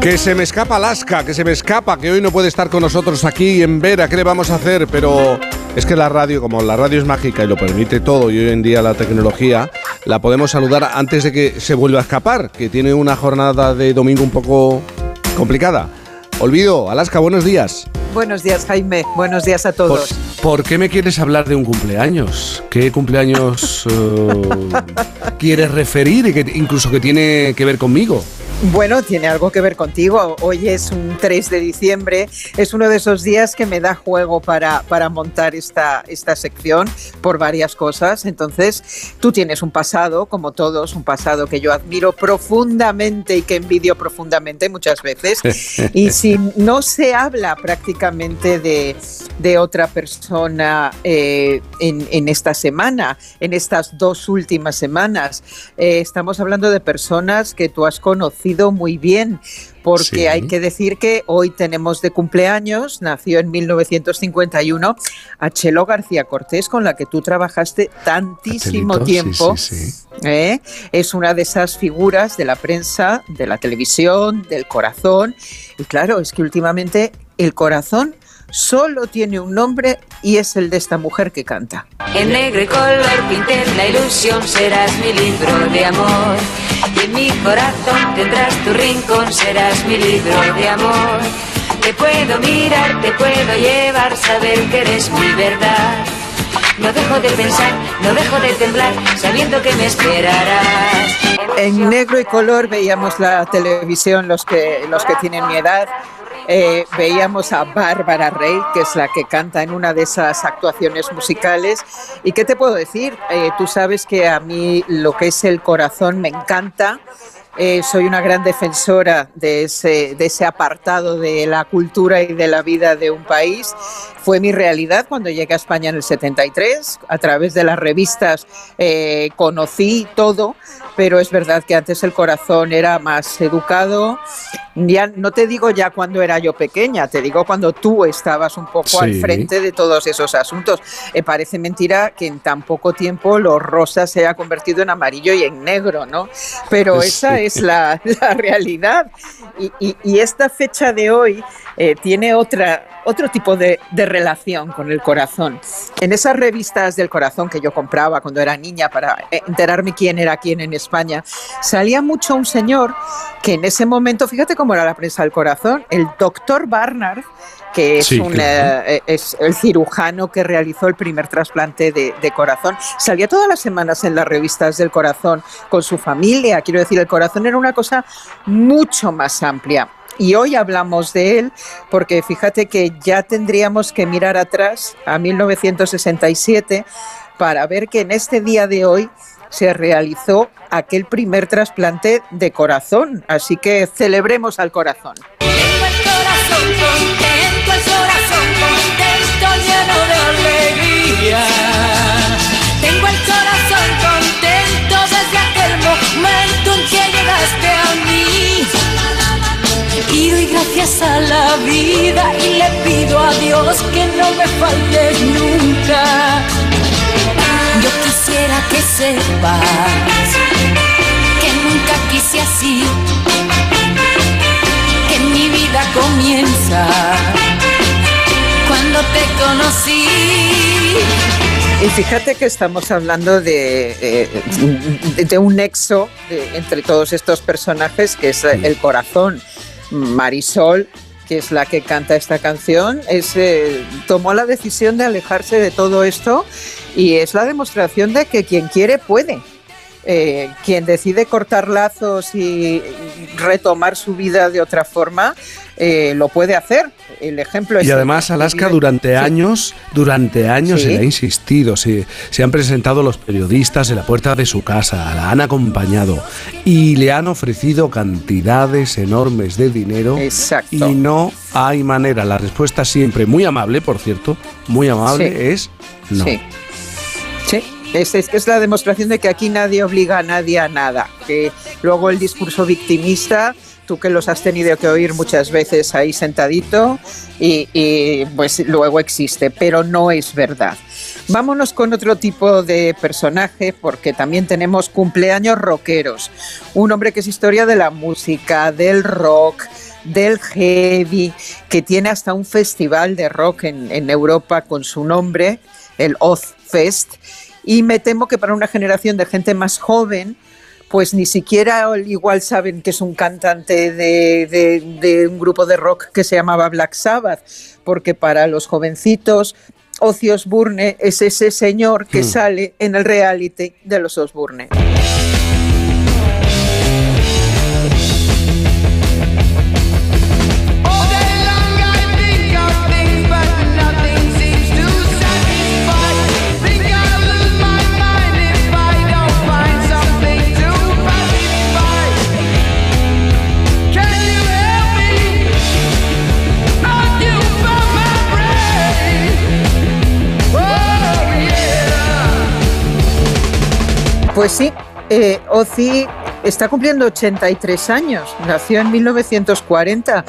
Que se me escapa Alaska, que se me escapa, que hoy no puede estar con nosotros aquí en Vera, ¿qué le vamos a hacer? Pero es que la radio, como la radio es mágica y lo permite todo, y hoy en día la tecnología, la podemos saludar antes de que se vuelva a escapar, que tiene una jornada de domingo un poco complicada. Olvido, Alaska, buenos días. Buenos días, Jaime. Buenos días a todos. ¿Por qué me quieres hablar de un cumpleaños? ¿Qué cumpleaños eh, quieres referir y que incluso que tiene que ver conmigo? Bueno, tiene algo que ver contigo. Hoy es un 3 de diciembre. Es uno de esos días que me da juego para, para montar esta, esta sección por varias cosas. Entonces, tú tienes un pasado, como todos, un pasado que yo admiro profundamente y que envidio profundamente muchas veces. Y si no se habla prácticamente de, de otra persona eh, en, en esta semana, en estas dos últimas semanas, eh, estamos hablando de personas que tú has conocido muy bien, porque Sí. hay que decir que hoy tenemos de cumpleaños, nació en 1951, a Chelo García Cortés, con la que tú trabajaste tantísimo tiempo. sí, sí. ¿eh? Es una de esas figuras de la prensa, de la televisión, del corazón. Y claro, es que últimamente el corazón solo tiene un nombre y es el de esta mujer que canta. En negro y color pinté la ilusión, serás mi libro de amor. Y en mi corazón tendrás tu rincón, serás mi libro de amor. Te puedo mirar, te puedo llevar, saber que eres mi verdad. No dejo de pensar, no dejo de temblar, sabiendo que me esperarás. En negro y color veíamos la televisión, los que, los que tienen mi edad. Eh, veíamos a Bárbara Rey, que es la que canta en una de esas actuaciones musicales. ¿Y qué te puedo decir? Eh, tú sabes que a mí lo que es el corazón me encanta. Eh, soy una gran defensora de ese, apartado de la cultura y de la vida de un país. Fue mi realidad cuando llegué a España en el 73. A través de las revistas conocí todo pero es verdad que antes el corazón era más educado. Ya no te digo ya cuando era yo pequeña, te digo cuando tú estabas un poco al Sí. frente de todos esos asuntos. Eh, parece mentira que en tan poco tiempo lo rosa se haya convertido en amarillo y en negro, ¿no? Pero Sí. esa es la, la realidad. Y, y- y esta fecha de hoy eh, tiene otra, otro tipo de, de relación con el corazón. En esas revistas del corazón que yo compraba cuando era niña para enterarme quién era quién en España, salía mucho un señor que en ese momento, fíjate cómo era la prensa del corazón, el doctor Barnard, que es, Sí, un, claro. eh, es el cirujano que realizó el primer trasplante de, de corazón. Salía todas las semanas en las revistas del corazón con su familia. Quiero decir, el corazón era una cosa mucho más amplia. Y hoy hablamos de él porque fíjate que ya tendríamos que mirar atrás a 1967 para ver que en este día de hoy se realizó aquel primer trasplante de corazón. Así que celebremos al corazón. contento, el corazón contento. Tengo el corazón contento desde aquel momento en que llegaste a mí. Y doy gracias a la vida y le pido a Dios que no me faltes nunca. Quisiera que sepas que nunca quise así que mi vida comienza cuando te conocí. Y fíjate que estamos hablando de, eh, de- de un nexo de- entre todos estos personajes que es el corazón. Marisol, que es la que canta esta canción, es, eh, tomó la decisión de alejarse de todo esto y es la demostración de que quien quiere puede. Eh, quien decide cortar lazos y retomar su vida de otra forma, eh, lo puede hacer. El ejemplo es... Y además, Alaska, durante años, durante años Sí. se le ha insistido, se, se han presentado los periodistas en la puerta de su casa, la han acompañado y le han ofrecido cantidades enormes de dinero. Exacto. Y no hay manera. La respuesta siempre, muy amable, por cierto, muy amable, Sí. es no. Sí. Sí. Es, es, es la demostración de que aquí nadie obliga a nadie a nada. Que luego el discurso victimista, tú que los has tenido que oír muchas veces ahí sentadito, y, pues luego existe, pero no es verdad. Vámonos con otro tipo de personaje, porque también tenemos cumpleaños rockeros. Un hombre que es historia de la música, del rock, del heavy, que tiene hasta un festival de rock en, en Europa con su nombre, el Oz Fest. Y me temo que para una generación de gente más joven, pues ni siquiera igual saben que es un cantante de, de- de un grupo de rock que se llamaba Black Sabbath, porque para los jovencitos, Ozzy Osbourne es ese señor que Hmm. sale en el reality de los Osbourne. Pues sí, eh, Ozzy está cumpliendo 83 años, nació en 1940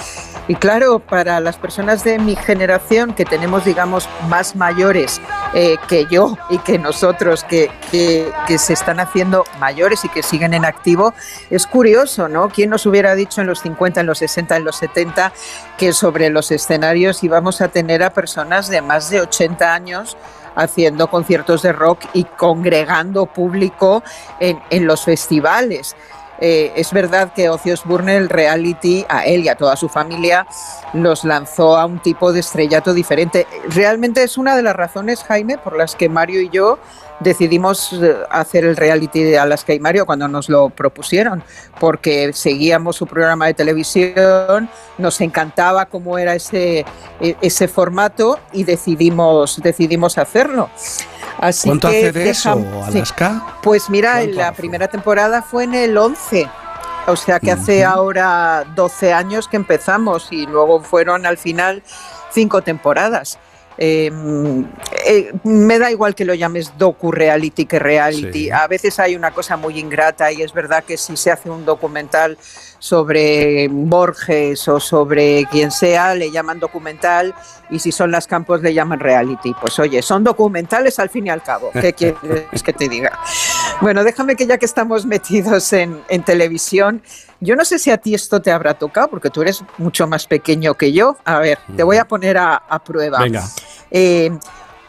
y claro, para las personas de mi generación que tenemos, digamos, más mayores eh, que yo y que nosotros que, que- se están haciendo mayores y que siguen en activo, es curioso, ¿no? ¿Quién nos hubiera dicho en los 50, en los 60, en los 70 que sobre los escenarios íbamos a tener a personas de más de 80 años? Haciendo conciertos de rock y congregando público en, los festivales. Eh, es verdad que Ozzy Osbourne, el reality, a él y a toda su familia, los lanzó a un tipo de estrellato diferente. Realmente es una de las razones, Jaime, por las que Mario y yo decidimos eh, hacer el reality de Alaska y Mario cuando nos lo propusieron, porque seguíamos su programa de televisión, nos encantaba cómo era ese, e- ese formato y decidimos, decidimos hacerlo. Así ¿Cuánto que hace de eso, sí. Alaska? Pues mira, en la primera temporada fue en el 11. O sea que hace ahora 12 años que empezamos y luego fueron al final cinco temporadas. Eh, eh, me da igual que lo llames docu-reality que reality. Sí. A veces hay una cosa muy ingrata y es verdad que si se hace un documental sobre Borges o sobre quien sea, le llaman documental y si son las campos le llaman reality. Pues oye, son documentales al fin y al cabo. ¿Qué quieres que te diga? Bueno, déjame que ya que estamos metidos en, en televisión, yo no sé si a ti esto te habrá tocado, porque tú eres mucho más pequeño que yo. A ver, te voy a poner a, a prueba. Venga. Eh,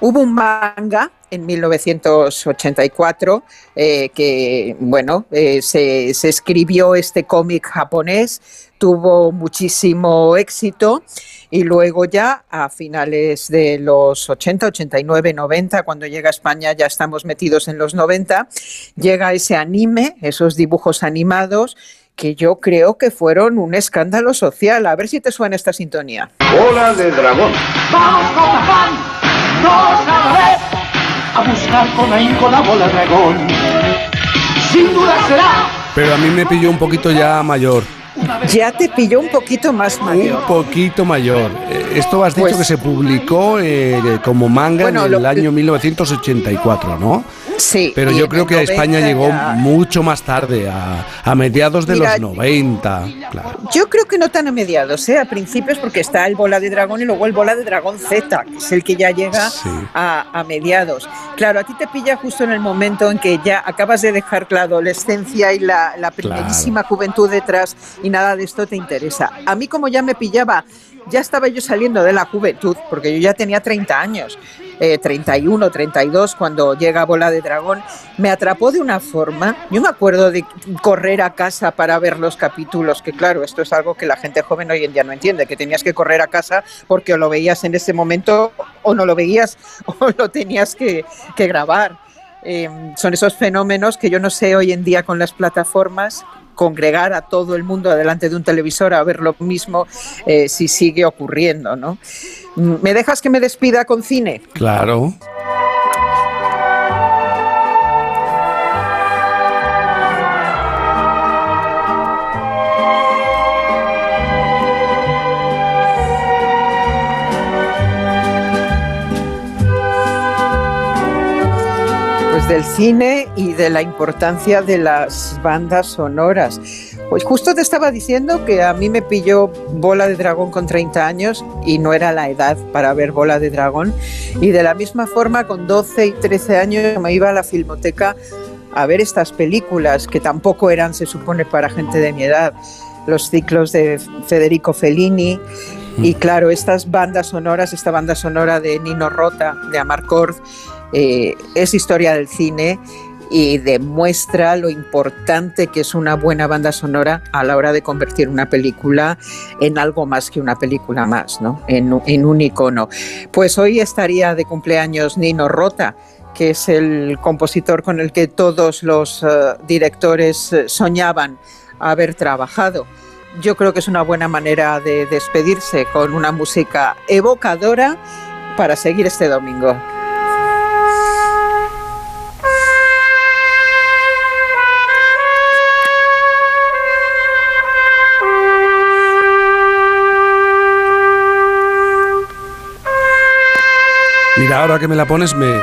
hubo un manga en 1984 eh, que, bueno, eh, se, se escribió este cómic japonés, tuvo muchísimo éxito y luego ya a finales de los 80, 89, 90, cuando llega a España ya estamos metidos en los 90, llega ese anime, esos dibujos animados que yo creo que fueron un escándalo social. A ver si te suena esta sintonía. Bola de dragón. Vamos con afán, todos a Pero a mí me pilló un poquito ya mayor. Ya te pilló un poquito más mayor. Un poquito mayor. Esto has dicho Pues- que se publicó eh, como manga Bueno, en el lo- año 1984, ¿no? Sí. Pero yo creo que a España 90 llegó ya- mucho más tarde, a, a mediados de Mira, los 90. Claro. Yo creo que no tan a mediados, ¿eh? a principios, porque está el bola de dragón y luego el bola de dragón Z, que es el que ya llega Sí. a, a mediados. Claro, a ti te pilla justo en el momento en que ya acabas de dejar la adolescencia y la, la primerísima juventud detrás y nada de esto te interesa. A mí como ya me pillaba, ya estaba yo saliendo de la juventud, porque yo ya tenía 30 años, eh, 31, 32, cuando llega Bola de Dragón, me atrapó de una forma. Yo me acuerdo de correr a casa para ver los capítulos, que claro, esto es algo que la gente joven hoy en día no entiende, que tenías que correr a casa porque lo veías en ese momento o no lo veías o lo tenías que, que grabar. Eh, son esos fenómenos que yo no sé hoy en día con las plataformas congregar a todo el mundo delante de un televisor a ver lo mismo eh, si sigue ocurriendo, ¿no? Mm, ¿Me dejas que me despida con cine? Claro. Del cine y de la importancia de las bandas sonoras. Pues justo te estaba diciendo que a mí me pilló Bola de Dragón con 30 años y no era la edad para ver Bola de Dragón. Y de la misma forma, con 12 y 13 años me iba a la filmoteca a ver estas películas que tampoco eran, se supone, para gente de mi edad. Los ciclos de Federico Fellini, y claro, estas bandas sonoras, esta banda sonora de Nino Rota, de Amarcord, eh, es historia del cine y demuestra lo importante que es una buena banda sonora a la hora de convertir una película en algo más que una película más, ¿no? En, un- icono. Pues hoy estaría de cumpleaños Nino Rota, que es el compositor con el que todos los eh, directores eh, soñaban haber trabajado. Yo creo que es una buena manera de despedirse con una música evocadora para seguir este domingo. Mira, ahora que me la pones, me, eh,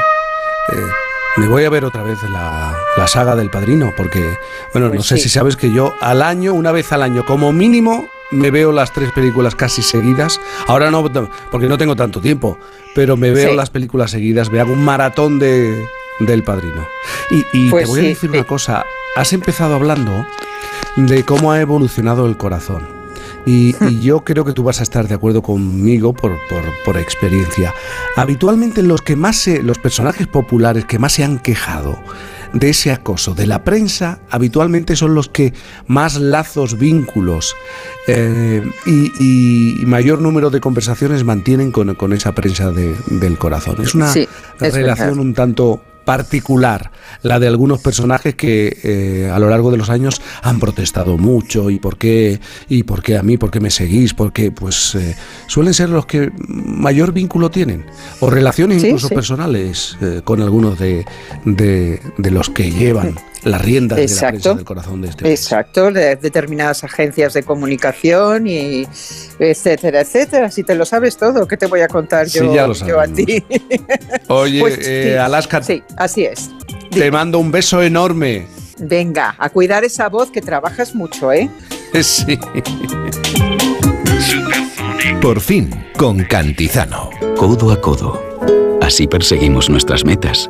me voy a ver otra vez la, la saga del padrino, porque, bueno, Pues no sé sí. si sabes que yo al año, una vez al año, como mínimo, me veo las tres películas casi seguidas. Ahora no, porque no tengo tanto tiempo, pero me veo Sí. las películas seguidas, me hago un maratón de, del padrino. Y, y Pues te voy sí, a decir una cosa, has empezado hablando de cómo ha evolucionado el corazón. Y, y yo creo que tú vas a estar de acuerdo conmigo por, por- por experiencia. Habitualmente los que más se- los personajes populares que más se han quejado de ese acoso de la prensa, habitualmente son los que más lazos, vínculos eh, y, y mayor número de conversaciones mantienen con, con esa prensa de- del corazón. Es una Sí, es relación verdad. un tanto particular, la de algunos personajes que eh, a lo largo de los años han protestado mucho y por qué y por qué a mí, por qué me seguís, porque pues eh, suelen ser los que mayor vínculo tienen o relaciones Sí, incluso sí. personales eh, con algunos de, de- de los que llevan las riendas de la prensa del corazón de este Exacto, de determinadas agencias de comunicación y etcétera, etcétera. Si te lo sabes todo, ¿qué te voy a contar Sí, yo, ya lo yo a ti? Oye, Pues, eh, sí, Alaska, Sí, así es. te mando un beso enorme. Venga, a cuidar esa voz que trabajas mucho, ¿eh? Sí. Por fin, con Cantizano. Codo a codo. Así perseguimos nuestras metas.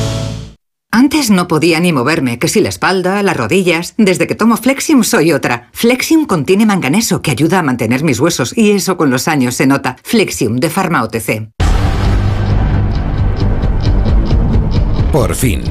Antes no podía ni moverme, que si la espalda, las rodillas. Desde que tomo Flexium soy otra. Flexium contiene manganeso que ayuda a mantener mis huesos y eso con los años se nota. Flexium de Pharma OTC. Por fin.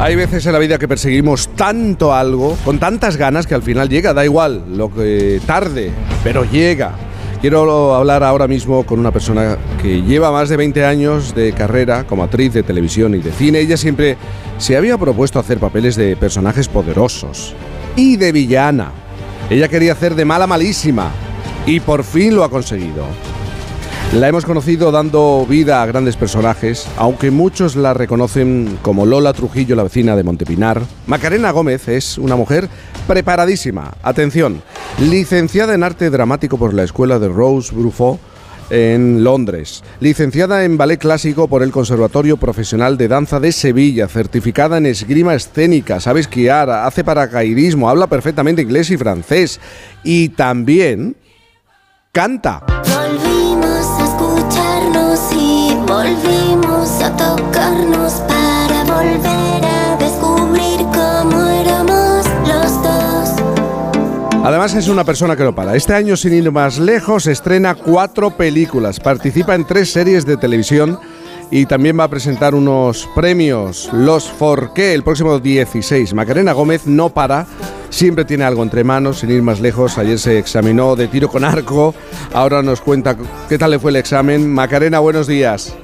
Hay veces en la vida que perseguimos tanto algo, con tantas ganas, que al final llega, da igual, lo que tarde, pero llega. Quiero hablar ahora mismo con una persona que lleva más de 20 años de carrera como actriz de televisión y de cine. Ella siempre se había propuesto hacer papeles de personajes poderosos y de villana. Ella quería hacer de mala malísima y por fin lo ha conseguido. La hemos conocido dando vida a grandes personajes, aunque muchos la reconocen como Lola Trujillo, la vecina de Montepinar. Macarena Gómez es una mujer preparadísima. Atención, licenciada en arte dramático por la escuela de Rose Bruffaut en Londres, licenciada en ballet clásico por el Conservatorio Profesional de Danza de Sevilla, certificada en esgrima escénica, sabe esquiar, hace paracaidismo, habla perfectamente inglés y francés y también canta. Tocarnos para volver a descubrir cómo éramos los dos. Además es una persona que no para. Este año, sin ir más lejos, estrena cuatro películas, participa en tres series de televisión y también va a presentar unos premios, los Forqué, el próximo 16. Macarena Gómez no para, siempre tiene algo entre manos, sin ir más lejos. Ayer se examinó de tiro con arco, ahora nos cuenta qué tal le fue el examen. Macarena, buenos días.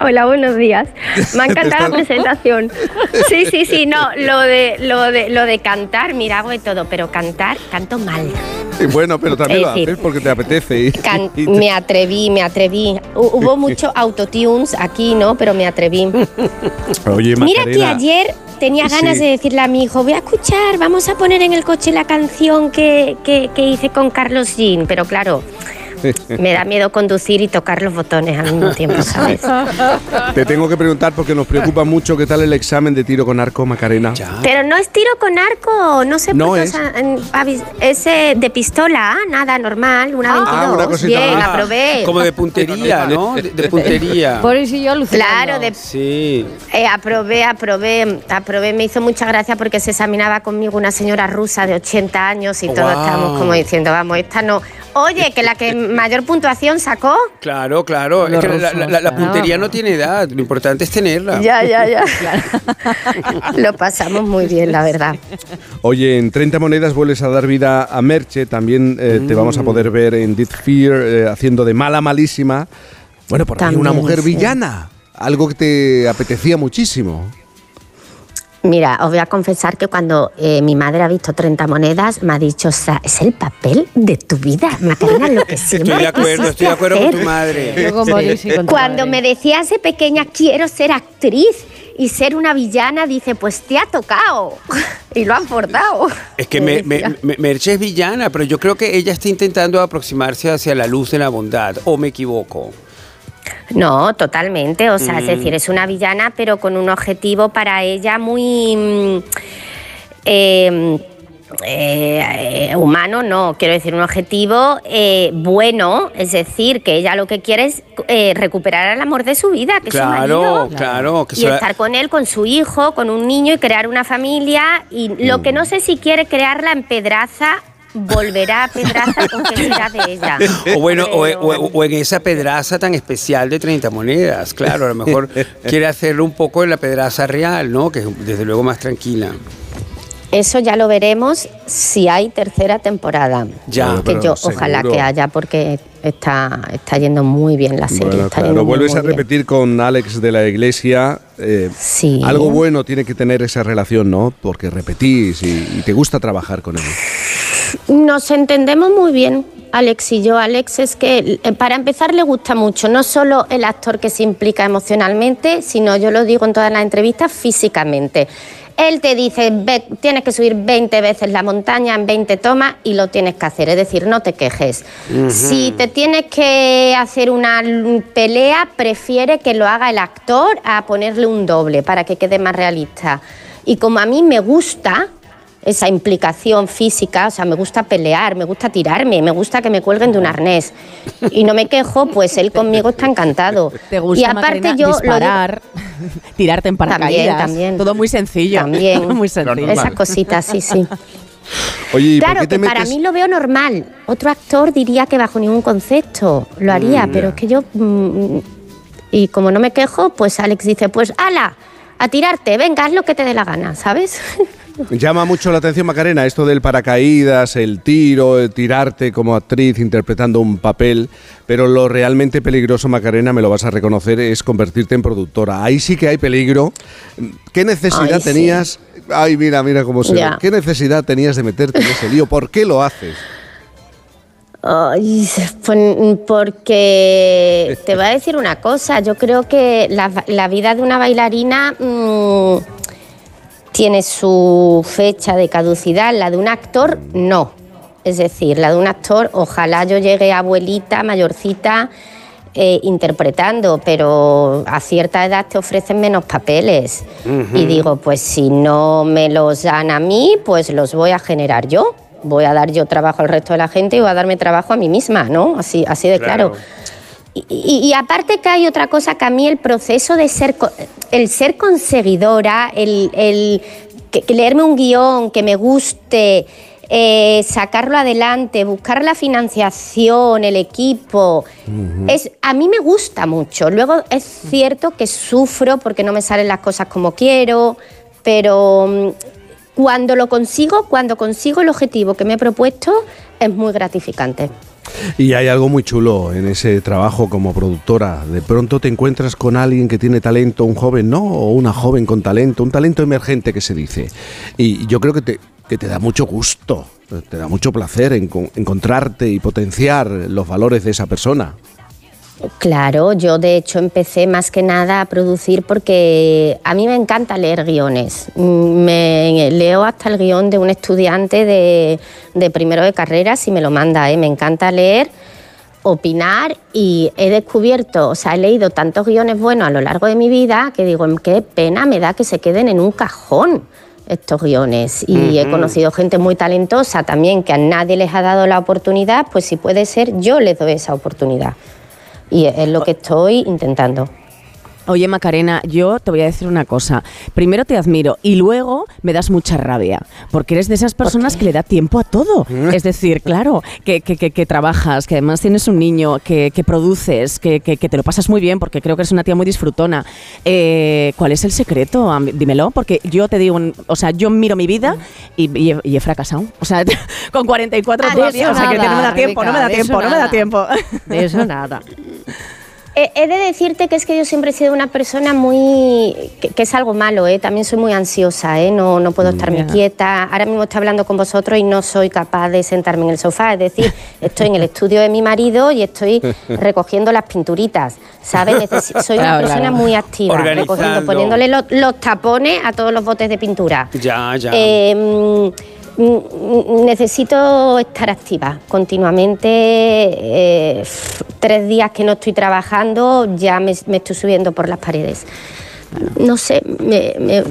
Hola, buenos días. Me ha encantado la presentación. Sí, sí, sí, no, lo de, lo de, lo de cantar, mira, hago de todo, pero cantar, canto mal. Y bueno, pero también lo decir, haces porque te apetece. y- Can- y te- me atreví, me atreví. Hu- Hubo mucho autotunes aquí, ¿no? Pero me atreví. Oye, Mira que ayer tenía ganas Sí. de decirle a mi hijo, voy a escuchar, vamos a poner en el coche la canción que, que, que hice con Carlos Jean, pero claro, me da miedo conducir y tocar los botones al mismo tiempo, ¿sabes? Te tengo que preguntar porque nos preocupa mucho qué tal el examen de tiro con arco, Macarena. Pero no es tiro con arco, no sé No por qué, es. es de pistola, nada normal, una 22. Ah, una cosita Bien, más. aprobé. Como de puntería, ¿no? De, de puntería. Por eso yo Claro, de, Sí. eh, aprobé, aprobé, aprobé. Me hizo mucha gracia porque se examinaba conmigo una señora rusa de 80 años y todos estábamos como diciendo, vamos, esta no. Oye, que la que mayor puntuación sacó. Claro, claro. Es Los que la, la- la- la rusos, puntería claro. no tiene edad. Lo importante es tenerla. Ya, ya, ya. Lo pasamos muy bien, la verdad. Oye, en 30 monedas vuelves a dar vida a Merche. También eh, te vamos a poder ver en Deep Fear eh, haciendo de mala malísima. Bueno, por ahí una mujer sí. villana. Algo que te apetecía muchísimo. Mira, os voy a confesar que cuando eh, mi madre ha visto 30 monedas, me ha dicho, o sea, es el papel de tu vida, Macarena, lo que siempre Estoy de acuerdo, estoy de acuerdo con hacer". tu madre. Luego Sí. morirse con tu Cuando me decías de pequeña, quiero ser actriz y ser una villana, dice, pues te ha tocado. y lo han portado. Es que me, me- me- Merche es villana, pero yo creo que ella está intentando aproximarse hacia la luz de la bondad. ¿O me equivoco? No, totalmente. O sea, es Mm. decir, es una villana, pero con un objetivo para ella muy. mm, eh, eh, humano, no, quiero decir, un objetivo eh, bueno, es decir, que ella lo que quiere es eh, recuperar el amor de su vida, que es su Claro, marido. claro. Que y estar con él, con su hijo, con un niño y crear una familia. Y lo que no sé si quiere crearla en Pedraza, volverá a Pedraza con qué será de ella. O bueno, o, o- o en esa pedraza tan especial de 30 monedas, claro, a lo mejor quiere hacerlo un poco en la pedraza real, ¿no? Que es desde luego más tranquila. Eso ya lo veremos si hay tercera temporada. Ya. que Pero yo seguro. ojalá que haya porque está, está yendo muy bien la serie. Bueno, está claro, yendo muy, vuelves muy a bien. repetir con Alex de la Iglesia. eh, Sí. Algo bueno tiene que tener esa relación, ¿no? Porque repetís y, y te gusta trabajar con él. Nos entendemos muy bien, Alex y yo. Alex es que, eh, para empezar, le gusta mucho, no solo el actor que se implica emocionalmente, sino, yo lo digo en todas las entrevistas, físicamente. Él te dice, "Ve, tienes que subir 20 veces la montaña en 20 tomas y lo tienes que hacer, es decir, no te quejes. Si te tienes que hacer una pelea, prefiere que lo haga el actor a ponerle un doble para que quede más realista. Y como a mí me gusta, esa implicación física, o sea, me gusta pelear, me gusta tirarme, me gusta que me cuelguen de un arnés. Y no me quejo, pues él conmigo está encantado. ¿Te gusta, y aparte Macarena, yo lo digo- disparar, tirarte en paracaídas? También, también. Todo muy sencillo. También. muy sencillo. Esas cositas, sí, sí. Oye, ¿y por Claro, que para mí lo veo normal. Otro actor diría que bajo ningún concepto lo haría, Mm, pero es que yo... mm, y como no me quejo, pues Alex dice, pues ala, a tirarte, venga, haz lo que te dé la gana, ¿sabes? Llama mucho la atención, Macarena, esto del paracaídas, el tiro, el tirarte como actriz interpretando un papel, pero lo realmente peligroso, Macarena, me lo vas a reconocer, es convertirte en productora. Ahí sí que hay peligro. ¿Qué necesidad Ay, sí. tenías? Ay, mira, mira cómo se ve. ¿Qué necesidad tenías de meterte en ese lío? ¿Por qué lo haces? Ay, pues, porque te voy a decir una cosa, yo creo que la, la vida de una bailarina mm, tiene su fecha de caducidad, la de un actor no. Es decir, la de un actor, ojalá yo llegue abuelita, mayorcita, eh, interpretando, pero a cierta edad te ofrecen menos papeles. Y digo, pues si no me los dan a mí, pues los voy a generar yo. Voy a dar yo trabajo al resto de la gente y voy a darme trabajo a mí misma, ¿no? Así, así de claro. Y, y- y aparte que hay otra cosa que a mí el proceso de ser, el ser conseguidora, el, el que- que leerme un guion que me guste, eh, sacarlo adelante, buscar la financiación, el equipo, es, a mí me gusta mucho. Luego es cierto que sufro porque no me salen las cosas como quiero, pero mm, cuando lo consigo, cuando consigo el objetivo que me he propuesto, es muy gratificante. Y hay algo muy chulo en ese trabajo como productora. De pronto te encuentras con alguien que tiene talento, un joven, ¿no? O una joven con talento, un talento emergente que se dice. Y yo creo que te, que te da mucho gusto, te da mucho placer encon- encontrarte y potenciar los valores de esa persona. Claro, yo de hecho empecé más que nada a producir porque a mí me encanta leer guiones. Mm, Me leo hasta el guion de un estudiante de, de primero de carrera si me lo manda. ¿eh? Me encanta leer, opinar y he descubierto, o sea, he leído tantos guiones buenos a lo largo de mi vida que digo, qué pena me da que se queden en un cajón estos guiones. Y he conocido gente muy talentosa también que a nadie les ha dado la oportunidad, pues si puede ser, yo les doy esa oportunidad. Y es lo que estoy intentando. Oye, Macarena, yo te voy a decir una cosa. Primero te admiro y luego me das mucha rabia, porque eres de esas personas que le da tiempo a todo. Es decir, claro, que, que- que- que trabajas, que además tienes un niño, que, que produces, que, te lo pasas muy bien, porque creo que eres una tía muy disfrutona. Eh, ¿Cuál es el secreto? Dímelo, porque yo te digo, o sea, yo miro mi vida y, y he, y he fracasado. O sea, con 44 Ah, todavía, o sea, que no me da tiempo, no me da tiempo, no me da tiempo. De eso nada. He, de decirte que es que yo siempre he sido una persona muy... que, que es algo malo, ¿eh? También soy muy ansiosa, ¿eh? No, no puedo estarme Ya. quieta. Ahora mismo estoy hablando con vosotros y no soy capaz de sentarme en el sofá. Es decir, estoy en el estudio de mi marido y estoy recogiendo las pinturitas, ¿sabes? Necesi- soy una Claro, persona claro. muy activa, recogiendo, poniéndole los, los tapones a todos los botes de pintura. Ya, ya. Eh, mm, necesito estar activa continuamente. eh, tres días que no estoy trabajando, ya me, me estoy subiendo por las paredes. No sé, me, me-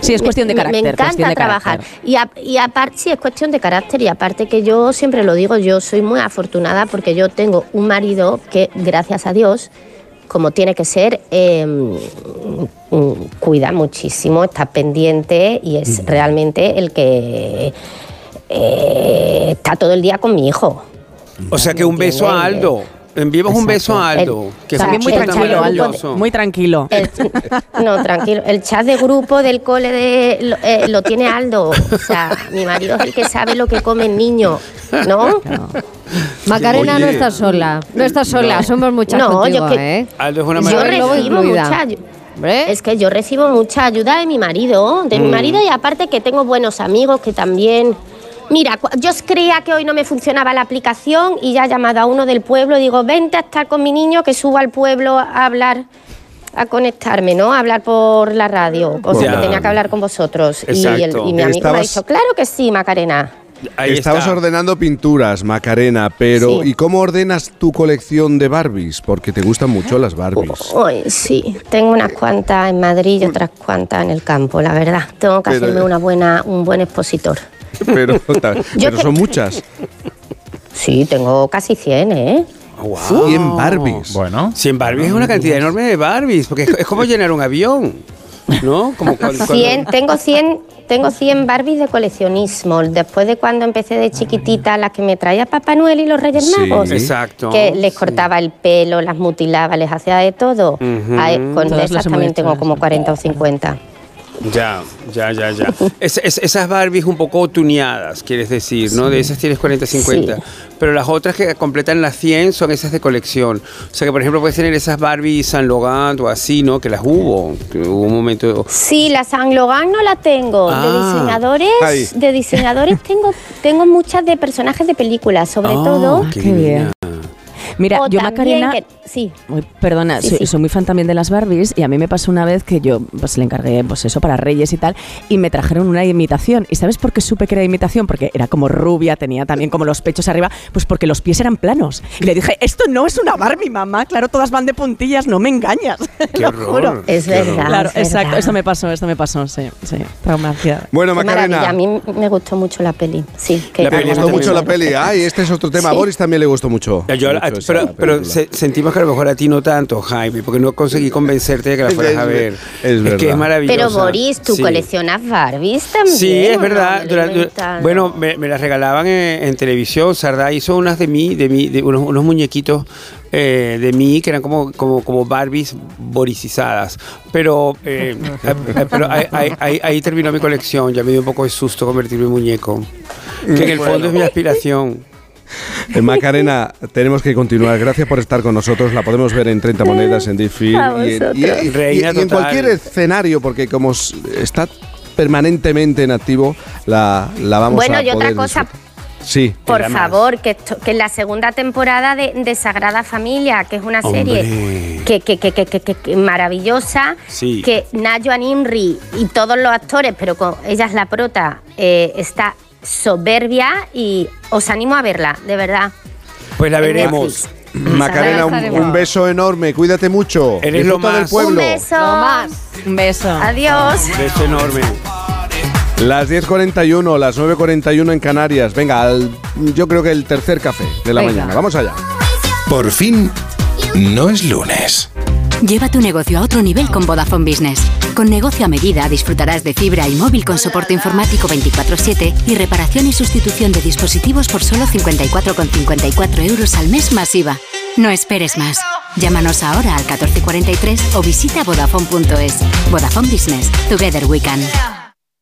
Sí, es cuestión de carácter, Me encanta de trabajar. carácter. Y, a- y aparte, sí, es cuestión de carácter. Y aparte que yo siempre lo digo, yo soy muy afortunada porque yo tengo un marido que, gracias a Dios, como tiene que ser, eh, mm, cuida muchísimo, está pendiente y es realmente el que eh, está todo el día con mi hijo. O sea que un beso a Aldo. Enviemos un beso a. Aldo. que También es muy tranquilo, Aldo. Muy tranquilo. No, tranquilo. El chat de grupo del cole de, lo, eh, lo tiene Aldo. O sea, mi marido es el que sabe lo que come el niño, ¿no? Macarena no está sola. No está sola, No. somos muchas No, contigo, yo que- ¿eh? Aldo es una Yo recibo. Es que yo recibo mucha ayuda de mi marido, de mi Mm. marido y aparte que tengo buenos amigos que también... Mira, yo creía que hoy no me funcionaba la aplicación y ya he llamado a uno del pueblo y digo, vente a estar con mi niño que subo al pueblo a hablar, a conectarme, ¿no? A hablar por la radio, Ya. que tenía que hablar con vosotros. Y, el- y mi amigo me ha dicho, claro que sí, Macarena. Ahí Estabas está. ordenando pinturas, Macarena, pero Sí. ¿y cómo ordenas tu colección de Barbies? Porque te gustan mucho las Barbies. Uy, sí, tengo unas cuantas en Madrid y otras cuantas en el campo, la verdad. Tengo que Pero- hacerme una buena, un buen expositor. Pero, son muchas. Sí, tengo casi 100, ¿eh? Wow. 100 Barbies. Bueno. 100 Barbies es una cantidad enorme de Barbies, porque es, es como llenar un avión, ¿no? Como cuando, cuando- 100, tengo 100, tengo 100 Barbies de coleccionismo. Después de cuando empecé de chiquitita, las que me traía Papá Noel y los Reyes Sí, Magos. exacto. Que les cortaba el pelo, las mutilaba, les hacía de todo. Ujú. Ay, con Todas esas también tengo como 40 o 50. Ya, ya, ya, ya. Es- es- esas Barbies un poco tuneadas, quieres decir, ¿no? De esas tienes 40, 50. Sí. Pero las otras que completan las 100 son esas de colección. O sea que, por ejemplo, puedes tener esas Barbies San Logan o así, ¿no? Que las hubo. Que hubo un momento. Sí, la San Logan no la tengo. Ah. de diseñadores, Ahí. de diseñadores tengo, tengo muchas de personajes de películas, sobre Ah, todo. qué qué bien. Mira, O yo Macarena, que- sí. Perdona, Sí, soy, sí. soy muy fan también de las Barbies y a mí me pasó una vez que yo pues le encargué pues eso para Reyes y tal y me trajeron una imitación. ¿Y sabes por qué supe que era imitación? Porque era como rubia, tenía también como los pechos arriba, pues porque los pies eran planos. Y le dije, esto no es una Barbie, mamá, claro, todas van de puntillas, no me engañas. Qué Lo horror, juro. Es qué verdad, Claro, es exacto, verdad. esto me pasó, esto me pasó, sí, sí, traumacia. Bueno, Macarena. a mí me gustó mucho la peli. Sí, que también gustó mucho la peli. Ay, este es otro tema. A Sí. Boris también le gustó mucho. Yo- mucho pero pero se- sentimos que a lo mejor a ti no tanto, Jaime, porque no conseguí convencerte de que la fueras a Es- ver. es que es maravillosa. Pero Boris, tú Sí. coleccionas Barbies también. Sí, es verdad. Bueno, me, me las regalaban en, en televisión. Sardá hizo unas de mí, de mí, de unos, unos muñequitos eh, de mí que eran como, como, como Barbies boricizadas. Pero, eh, pero ahí, ahí- ahí- ahí terminó mi colección. Ya me dio un poco de susto convertirme en muñeco. Que en el fondo es mi aspiración. Macarena, tenemos que continuar. Gracias por estar con nosotros. La podemos ver en 30 monedas en Diffie A y, en- y- y- y en cualquier escenario, porque como está permanentemente en activo, la, la vamos Bueno, a y otra cosa, disfrutar. Sí. Por favor, que, esto- que en la segunda temporada de, de Sagrada Familia, que es una serie Hombre. que, que, que, que, que- que- que maravillosa, Sí. que Nayoan Imri y todos los actores, pero con ella es la prota, eh, está soberbia y os animo a verla, de verdad. Pues la En veremos. Macarena, un, un beso enorme. Cuídate mucho. Eres lo Disfruta del más. pueblo. Un beso. Un beso. Adiós. Un beso enorme. Las 10.41, las 9.41 en Canarias. Venga, al- yo creo que el tercer café de la Venga. mañana. Vamos allá. Por fin, no es lunes. Lleva tu negocio a otro nivel con Vodafone Business. Con negocio a medida disfrutarás de fibra y móvil con soporte informático 24/7 y reparación y sustitución de dispositivos por solo 54,54 euros al mes masiva. No esperes más. Llámanos ahora al 1443 o visita vodafone.es. Vodafone Business. Together we.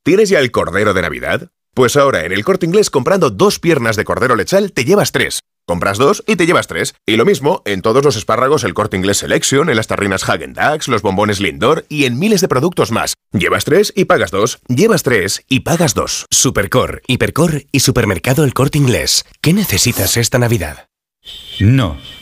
¿Tienes ya el cordero de Navidad? Pues ahora en el corte inglés comprando dos piernas de cordero lechal te llevas tres. Compras dos y te llevas tres. Y lo mismo en todos los espárragos el corte inglés Selection, en las tarrinas Hagen Dazs, los bombones Lindor y en miles de productos más. Llevas tres y pagas dos. Llevas tres y pagas dos. Supercor, Hipercor y Supermercado El Corte Inglés. ¿Qué necesitas esta Navidad? No,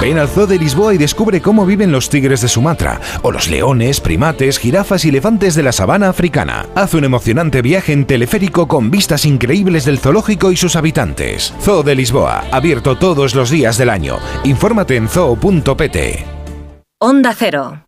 Ven al Zoo de Lisboa y descubre cómo viven los tigres de Sumatra, o los leones, primates, jirafas y elefantes de la sabana africana. Haz un emocionante viaje en teleférico con vistas increíbles del zoológico y sus habitantes. Zoo de Lisboa, abierto todos los días del año. Infórmate en zoo.pt. Onda Cero.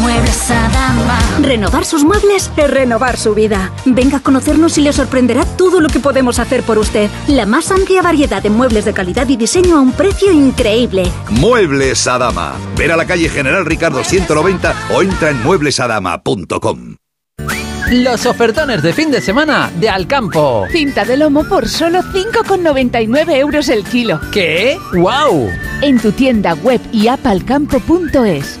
Muebles Adama. Renovar sus muebles es renovar su vida. Venga a conocernos y le sorprenderá todo lo que podemos hacer por usted. La más amplia variedad de muebles de calidad y diseño a un precio increíble. Muebles Adama. Ver a la calle General Ricardo 190 o entra en mueblesadama.com. Los ofertones de fin de semana de Alcampo. Cinta de lomo por solo 5,99 euros el kilo. ¿Qué? ¡Wow! En tu tienda web y app alcampo.es.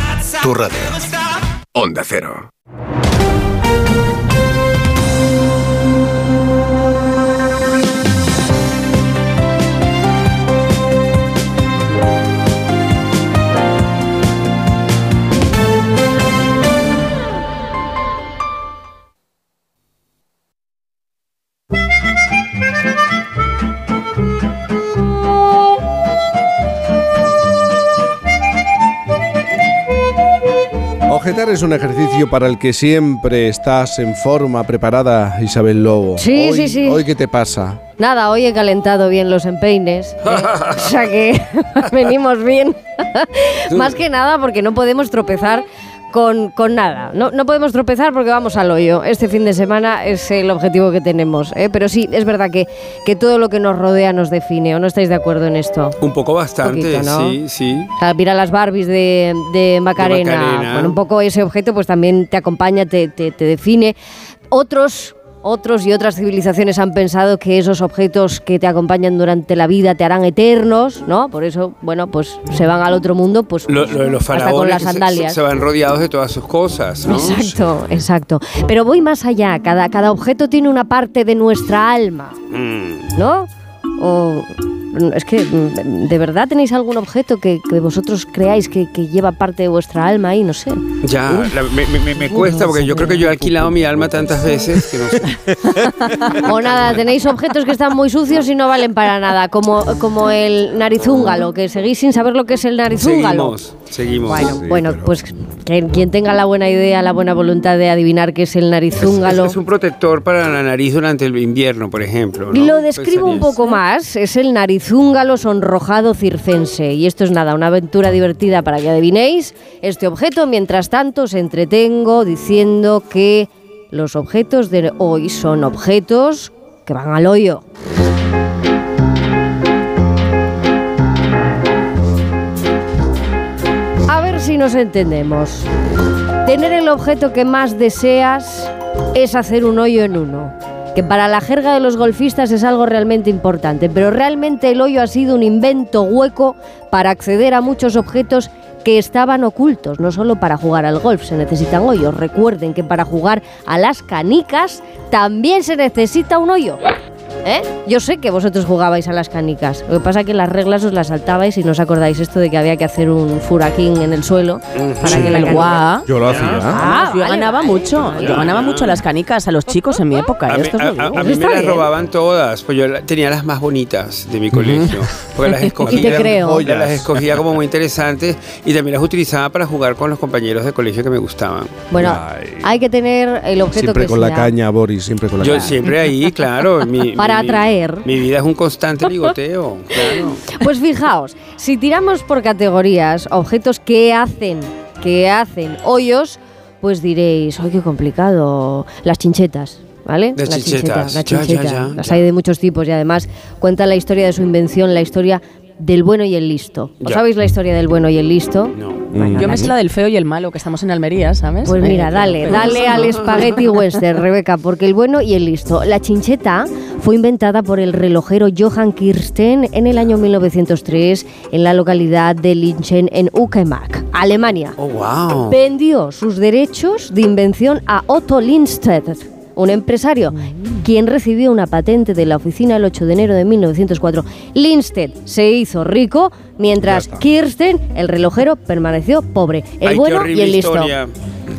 Tu radio. Onda Cero. Es un ejercicio para el que siempre estás en forma, preparada, Isabel Lobo. Sí, Hoy- sí, sí. ¿Hoy qué te pasa? Nada, hoy he calentado bien los empeines. ¿eh? o sea que venimos bien. Más que nada porque no podemos tropezar con, con nada. No, no podemos tropezar porque vamos al hoyo. Este fin de semana es el objetivo que tenemos. ¿eh? Pero sí, es verdad que, que todo lo que nos rodea nos define. ¿O no estáis de acuerdo en esto? Un poco bastante, Poquito, ¿no? sí, sí. O sea, mira las Barbies de, de Macarena. Macarena. Bueno, un poco ese objeto pues también te acompaña, te, te- te define. Otros, otros y otras civilizaciones han pensado que esos objetos que te acompañan durante la vida te harán eternos, ¿no? Por eso, bueno, pues se van al otro mundo, pues Lo, lo de los hasta con las se- sandalias. Se, van rodeados de todas sus cosas, ¿no? Exacto, exacto. Pero voy más allá. Cada, cada objeto tiene una parte de nuestra alma, Mm. ¿no? O es que mm, de verdad tenéis algún objeto que, que vosotros creáis que, que lleva parte de vuestra alma ahí, no sé. Ya, la- me, me- me- me cuesta porque yo creo que yo he alquilado mi alma tantas veces que no sé. O nada, tenéis objetos que están muy sucios y no valen para nada, como, como el narizúngalo, que seguís sin saber lo que es el narizúngalo. Seguimos, seguimos. Bueno, bueno, pues que- quien tenga la buena idea, la buena voluntad de adivinar qué es el narizúngalo. Es un protector para la nariz durante el invierno, por ejemplo. ¿no? Lo describo un Pensarías. poco más, es el narizúngalo sonrojado circense. Y esto es nada, una aventura divertida para que adivinéis este objeto. Mientras tanto, os entretengo diciendo que los objetos de hoy son objetos que van al hoyo. Si nos entendemos. Tener el objeto que más deseas es hacer un hoyo en uno. Que para la jerga de los golfistas es algo realmente importante, pero realmente el hoyo ha sido un invento hueco para acceder a muchos objetos que estaban ocultos, no solo para jugar al golf se necesitan hoyos. Recuerden que para jugar a las canicas también se necesita un hoyo. ¿Eh? Yo sé que vosotros jugabais a las canicas. Lo que pasa es que las reglas os las saltabais y no os acordáis esto de que había que hacer un furaquín en el suelo para que la el canica- guá. Yo lo hacía. Ah, yo vale, ganaba vale. mucho. Yo ganaba mucho las canicas a los chicos en mi época. A ¿eh? mí, a- a- a me las robaban todas, pues yo tenía las más bonitas de mi colegio, porque las escogía, Y te creo. Joyas. las escogía como muy interesantes y también las utilizaba para jugar con los compañeros de colegio que me gustaban. Bueno, hay que tener el objeto Siempre que con la caña, Boris, siempre con la Yo caña. siempre ahí, claro. mi- Para mi- atraer. Mi vida es un constante ligoteo, claro. Pues fijaos, si tiramos por categorías objetos que hacen, que hacen hoyos, pues diréis, ¡ay, qué complicado! Las chinchetas. ¿Vale? Las La chinchetas. la Ya, ya, chincheta. ya, Las hay de muchos tipos y además cuenta la historia de su invención, la historia del bueno y el listo. ¿Os sabéis la historia del bueno y el listo? Yo me sé la del feo y el malo, que estamos en Almería, ¿sabes? Pues Eh, mira, pero- dale, dale al espagueti western, Rebeca, porque el bueno y el listo. La chincheta fue inventada por el relojero Johann Kirsten en el año 1903 en la localidad de Linchen, en Uckermark, Alemania. Oh, wow. Vendió sus derechos de invención a Otto Lindstedt, un empresario, quien recibió una patente de la oficina el 8 de enero de 1904. Lindstedt se hizo rico, mientras Kirsten, el relojero, permaneció pobre. El Ay, bueno y el listo. historia.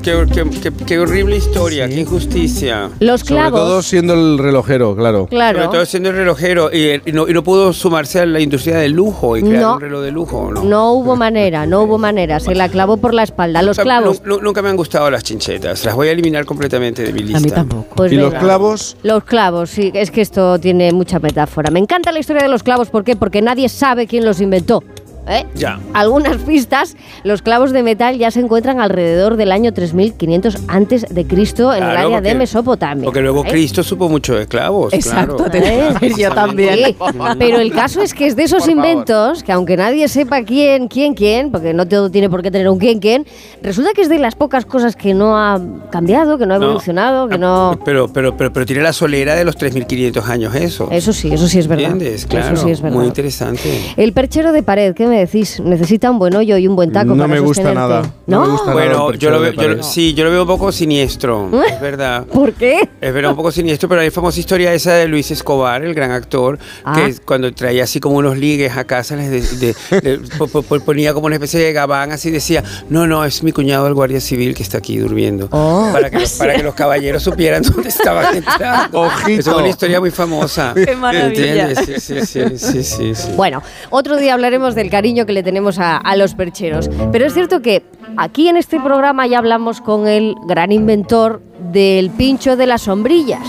Qué, qué- qué- qué horrible historia, qué injusticia. Los Sobre clavos. todo siendo el relojero, claro. Claro. Sobre todo siendo el relojero y, y no, y no pudo sumarse a la industria del lujo y crear No. un reloj de lujo, ¿no? No hubo manera, no hubo manera. Se la clavó por la espalda. Los Nunca- clavos. nu- nunca me han gustado las chinchetas. Las voy a eliminar completamente de mi lista. A mí tampoco. Pues ¿Y los clavos? Los clavos, sí, es que esto tiene mucha metáfora. Me encanta la historia de los clavos, ¿por qué? Porque nadie sabe quién los inventó. ¿Eh? Ya. Algunas pistas, los clavos de metal ya se encuentran alrededor del año 3500 antes de Cristo en el Claro, área de Mesopotamia. Porque luego ¿eh? Cristo supo mucho de clavos. Exacto, claro. te decir yo también. Sí, pero el caso es que es de esos Por favor. inventos que aunque nadie sepa quién, quién, quién, porque no todo tiene por qué tener un quién, quién, resulta que es de las pocas cosas que no ha cambiado, que no ha No. evolucionado, que no... Pero, pero, pero, pero tiene la solera de los 3.500 años eso. Eso sí, eso sí es verdad. ¿Entiendes? Eso Claro. sí es verdad. Muy interesante. El perchero de pared, ¿qué me decís? Necesita un buen hoyo y un buen taco No para me gusta sostenerte. nada. No me gusta nada Bueno, yo perchero lo veo, yo lo- sí, yo lo veo un poco siniestro, es verdad. ¿Por qué? Es verdad, un poco siniestro, pero hay famosa historia esa de Luis Escobar, el gran actor, Ah. que cuando traía así como unos ligues a casa, les de- de- de- po- po- po- ponía como una especie de gabán, así decía, no, no, es mi cuñado el guardia civil que está aquí durmiendo. Oh. Para, que los, para que los caballeros supieran dónde estaban entrando. Ojito. Es una historia muy famosa. Qué maravilla. ¿Entiendes? Sí, sí, sí, sí, sí, sí. Bueno, otro día hablaremos del cariño que le tenemos a, a los percheros. Pero es cierto que aquí en este programa ya hablamos con el gran inventor del pincho de las sombrillas.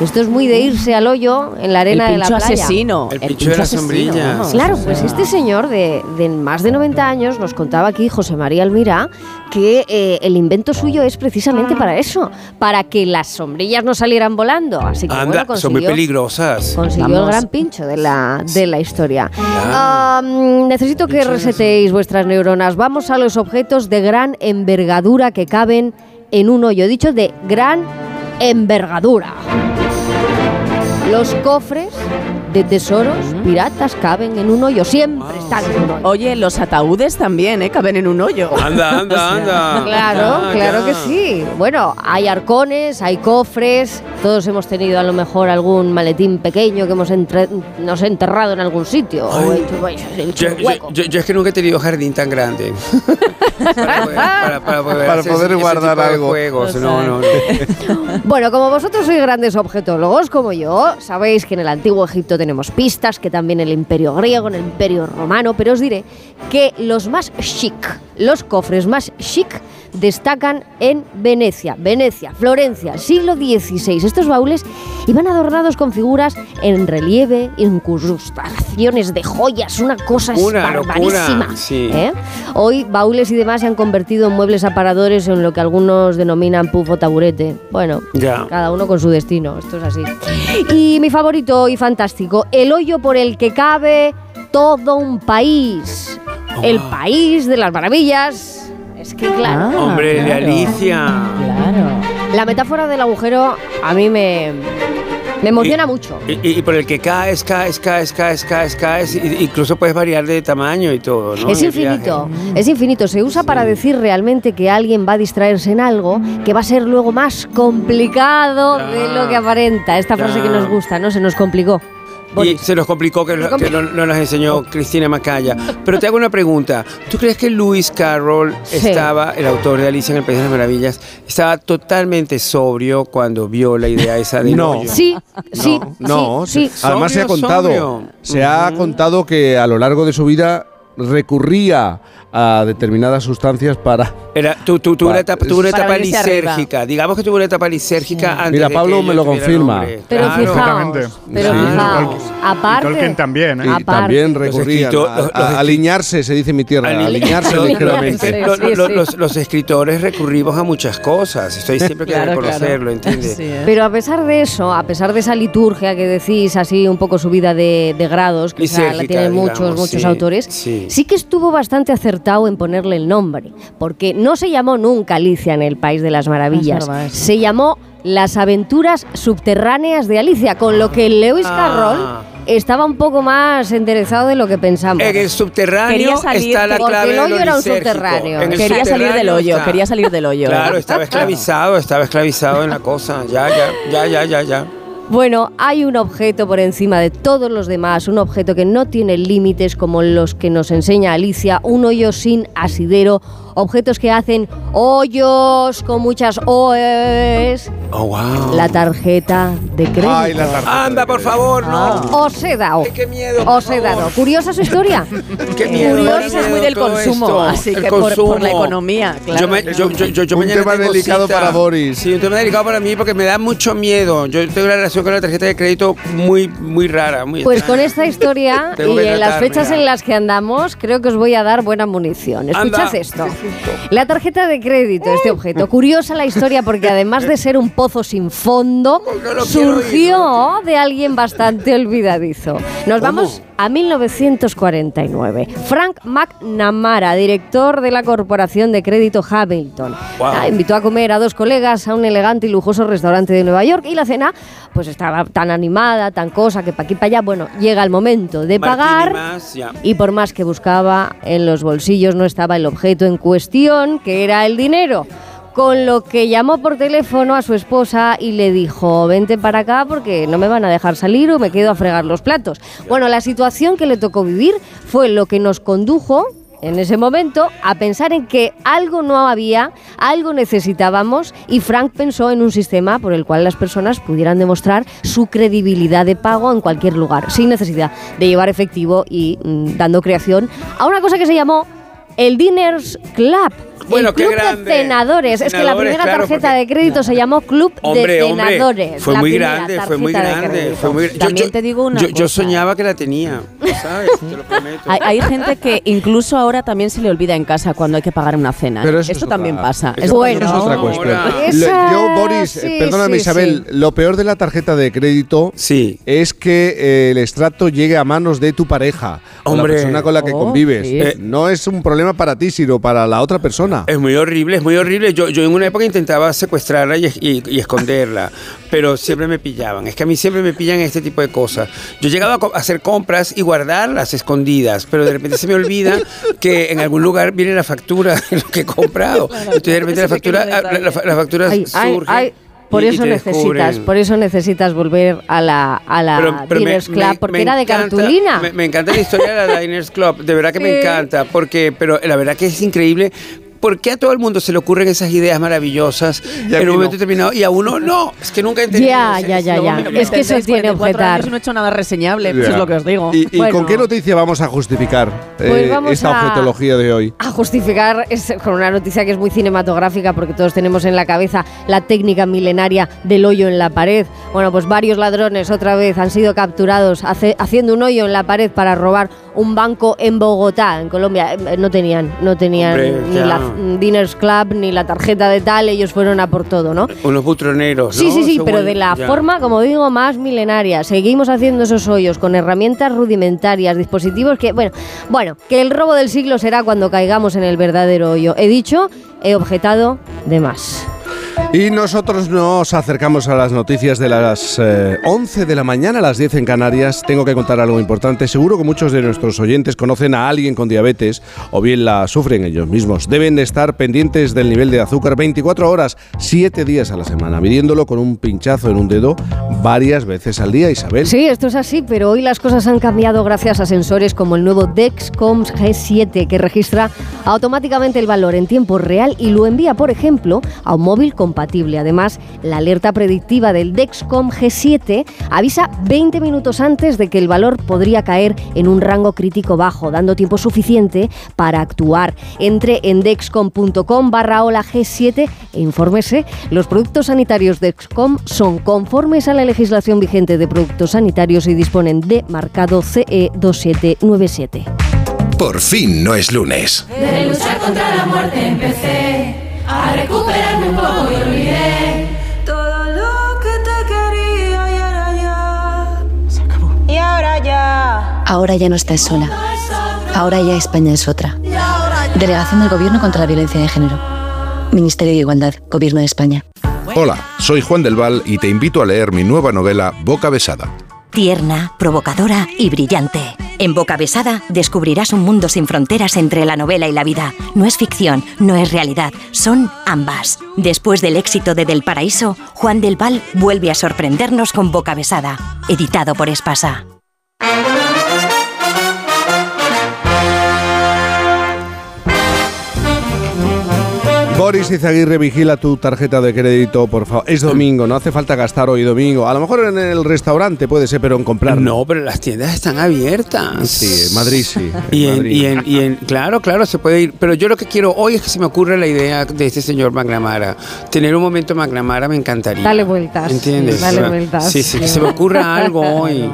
Esto es muy de irse al hoyo en la arena El de la pincho playa. asesino. El pincho de la sombrilla. vamos. Claro, pues este señor de, de más de 90 años nos contaba aquí, José María Almira, que eh, el invento suyo es precisamente para eso, para que las sombrillas no salieran volando. Así que Anda, bueno, son muy peligrosas. Consiguió el gran pincho de la, de la historia. Ah, mm, necesito que resetéis vuestras neuronas. Vamos a los objetos de gran envergadura que caben en un hoyo. He dicho de gran envergadura. Los cofres de tesoros piratas caben en un hoyo. Siempre están en un hoyo. Oye, los ataúdes también, ¿eh? Caben en un hoyo. Anda, anda, anda. Claro, Ah, claro ya. que sí. Bueno, hay arcones, hay cofres, todos hemos tenido a lo mejor algún maletín pequeño que hemos entre- nos enterrado en algún sitio. o Ay. hecho- hecho Yo, un yo- hueco. yo- yo es que nunca he tenido jardín tan grande. para poder, para- para poder Para hacer poder ese- ese guardar algo. juegos. No, no, no. Bueno, como vosotros sois grandes objetólogos como yo, sabéis que en el antiguo Egipto tenemos pistas, que también el imperio griego, en el imperio romano, pero os diré que los más chic, los cofres más chic, destacan en Venecia, Venecia, Florencia, siglo XVI. Estos baúles iban adornados con figuras en relieve, incrustaciones de joyas, una cosa Una barbarísima. locura, sí. ¿eh? Hoy baúles y demás se han convertido en muebles aparadores en lo que algunos denominan puff o taburete. Bueno, Ya. cada uno con su destino, esto es así. Y mi favorito y fantástico, el hoyo por el que cabe todo un país. El país de las maravillas. Es que claro. Ah, Hombre, de. Alicia. Claro. La metáfora del agujero a mí me, Me emociona mucho. Y, por el que caes, caes, caes, caes, caes, caes, incluso puedes variar de tamaño y todo, ¿no? Es infinito, es infinito. Se usa para decir realmente que alguien va a distraerse en algo que va a ser luego más complicado de lo que aparenta. Esta frase que nos gusta, ¿no? Se nos complicó. Y se nos complicó que, lo- que no, no nos enseñó Cristina Macaya. Pero te hago una pregunta. ¿Tú crees que Lewis Carroll Sí. estaba, el autor de Alicia en el País de las Maravillas, estaba totalmente sobrio cuando vio la idea esa de No. hoyo? Sí, sí, No, sí, se- además se ha contado, sobrio. se ha contado que a lo largo de su vida recurría a determinadas sustancias para Era, tu, tu, tuvo Pa- una etapa, tuvo una Para etapa lisérgica. Digamos que tuvo una etapa lisérgica antes Mira, de Pablo que me lo confirma. Pero Claro. fijaos, pero Sí. fijaos, aparte, Y aparte- también recurrían escrito- a, los- a- los a alinearse, se dice en mi tierra, alinearse Los- ligeramente. los- los- los- Los escritores recurrimos a muchas cosas. Estoy siempre que Claro, reconocerlo, claro. ¿entiendes? Pero a pesar de eso, a pesar de esa liturgia que decís, así un poco subida de, de grados, que esa la Lisérgica, tienen digamos, muchos, muchos sí, autores, sí. sí que estuvo bastante acertado en ponerle el nombre, porque no se llamó nunca Alicia en el País de las Maravillas, Es verdad, se llamó Las aventuras subterráneas de Alicia, con lo que Lewis Ah. Carroll estaba un poco más enderezado de lo que pensamos. En el subterráneo Quería salir está la clave el de hoyo lo era un subterráneo. En el Quería salir del subterráneo hoyo, está. quería salir del hoyo. Claro, estaba esclavizado, estaba esclavizado en la cosa. Ya, ya, ya, ya, ya, ya. Bueno, hay un objeto por encima de todos los demás, un objeto que no tiene límites como los que nos enseña Alicia, un hoyo sin asidero, objetos que hacen hoyos con muchas OEs. Oh, wow. La tarjeta de crédito. Ay, la tarjeta. Anda, por favor, no. Os he dado. Qué miedo. Os he dado. Curiosa su historia. Qué miedo. Curioso es muy del consumo, esto. así El que por, por la consumo. economía, claro. Yo, me- yo, yo, yo, yo Un mañana tema tengo delicado cita. para Boris. Sí, un tema delicado para mí porque me da mucho miedo. Yo tengo una relación con la tarjeta de crédito muy, muy rara. Muy Pues extraña. con esta historia y en las fechas ya. en las que andamos, creo que os voy a dar buena munición. Escuchad Anda. esto. La tarjeta de crédito, este objeto. Curiosa la historia porque además de ser un pozo sin fondo, surgió de alguien bastante olvidadizo. Nos vamos a 1949. Frank McNamara, director de la Corporación de Crédito Hamilton, Wow. ah, invitó a comer a dos colegas a un elegante y lujoso restaurante de Nueva York y la cena pues estaba tan animada, tan cosa, que para aquí para allá, bueno, llega el momento de pagar más, ya. y por más que buscaba en los bolsillos no estaba el objeto en cuestión, que era el dinero. Con lo que llamó por teléfono a su esposa y le dijo, vente para acá porque no me van a dejar salir o me quedo a fregar los platos. Bueno, la situación que le tocó vivir fue lo que nos condujo en ese momento a pensar en que algo no había, algo necesitábamos y Frank pensó en un sistema por el cual las personas pudieran demostrar su credibilidad de pago en cualquier lugar, sin necesidad de llevar efectivo y mm, dando creación a una cosa que se llamó el Diners Club. Bueno, el qué club grande. de cenadores. Es que la primera claro, tarjeta porque- de crédito se llamó Club Hombre, de hombre, Cenadores. fue muy grande, fue muy grande, crédito. fue muy Yo- También yo- te digo una yo, soñaba que la tenía, ¿sabes? Te lo prometo. Hay, hay gente que incluso ahora también se le olvida en casa cuando hay que pagar una cena. Pero eso es Esto otra- también pasa. eso- Es eso bueno. es otra cuestión. Esa- yo, Boris, eh, sí, perdóname sí, Isabel, lo peor de la tarjeta de crédito Sí. es que eh, el extracto llegue a manos de tu pareja o la Hombre. persona con la que Oh, convives. sí. Eh, no es un problema para ti, sino para la otra persona. Es muy horrible, es muy horrible. Yo, yo en una época intentaba secuestrarla y, y- y esconderla, pero siempre me pillaban. Es que a mí siempre me pillan este tipo de cosas. Yo llegaba a hacer compras y guardarlas escondidas, pero de repente se me olvida que en algún lugar viene la factura de lo que he comprado. Entonces de repente la factura, la, la- la factura Ay, ay, surge. ay, por eso necesitas, descubren. por eso necesitas volver a la, a la Pero- pero me- Diners Club, me- porque me era de encanta- cartulina. Me, me encanta la historia de la Diners Club, de verdad que me encanta, porque, pero la verdad que es increíble. ¿Por qué a todo el mundo se le ocurren esas ideas maravillosas Y a en un momento no. determinado y a uno no? Es que nunca he entendido. Ya, ese- ya, ya, ya. Es que eso tiene 44 objetar. años y no he hecho nada reseñable, pues Ya. es lo que os digo. ¿Y, y Bueno. con qué noticia vamos a justificar eh, Pues vamos esta a- objetología de hoy? a justificar es con una noticia que es muy cinematográfica porque todos tenemos en la cabeza la técnica milenaria del hoyo en la pared. Bueno, pues varios ladrones otra vez han sido capturados hace- haciendo un hoyo en la pared para robar un banco en Bogotá, en Colombia. Eh, No tenían, no tenían Hombre, ni ya. la Diners Club ni la tarjeta de tal, ellos fueron a por todo, ¿no? Unos butroneros, Sí, ¿no? sí, sí, Según- pero de la ya. forma, como digo, más milenaria. Seguimos haciendo esos hoyos con herramientas rudimentarias, dispositivos que, bueno, bueno, que el robo del siglo será cuando caigamos en el verdadero hoyo. He dicho, he objetado de más. Y nosotros nos acercamos a las noticias de las eh, 11 de la mañana, a las 10 en Canarias. Tengo que contar algo importante. Seguro que muchos de nuestros oyentes conocen a alguien con diabetes o bien la sufren ellos mismos. Deben de estar pendientes del nivel de azúcar 24 horas, 7 días a la semana, midiéndolo con un pinchazo en un dedo varias veces al día, Isabel. Sí, esto es así, pero hoy las cosas han cambiado gracias a sensores como el nuevo Dexcom G7 que registra automáticamente el valor en tiempo real y lo envía, por ejemplo, a un móvil compatible. Además, la alerta predictiva del Dexcom G7 avisa 20 minutos antes de que el valor podría caer en un rango crítico bajo, dando tiempo suficiente para actuar. Entre en dexcom.com barra hola G7 e infórmese. Los productos sanitarios Dexcom son conformes a la legislación vigente de productos sanitarios y disponen de marcado CE 2797. Por fin no es lunes. De luchar contra la muerte empecé a recuperarme un poco y olvidé todo lo que te quería y ahora ya se acabó. Y ahora ya. Ahora ya no estás sola. Ahora ya España es otra. Delegación del Gobierno contra la Violencia de Género. Ministerio de Igualdad, Gobierno de España. Hola, soy Juan del Val y te invito a leer mi nueva novela Boca Besada. Tierna, provocadora y brillante. En Boca Besada descubrirás un mundo sin fronteras entre la novela y la vida. No es ficción, no es realidad, son ambas. Después del éxito de Del Paraíso, Juan del Val vuelve a sorprendernos con Boca Besada, editado por Espasa. Boris Izaguirre, vigila tu tarjeta de crédito, por favor. Es domingo, no hace falta gastar hoy domingo. A lo mejor en el restaurante puede ser, pero en comprar. No, pero las tiendas están abiertas. Sí, en Madrid sí. en Y en, Madrid. y, en, y en- claro, claro, se puede ir. Pero yo lo que quiero hoy es que se me ocurre la idea de este señor McNamara. Tener un momento McNamara me encantaría. Dale vueltas. ¿Entiendes? Dale vueltas. Sí, sí, que se me ocurra algo hoy.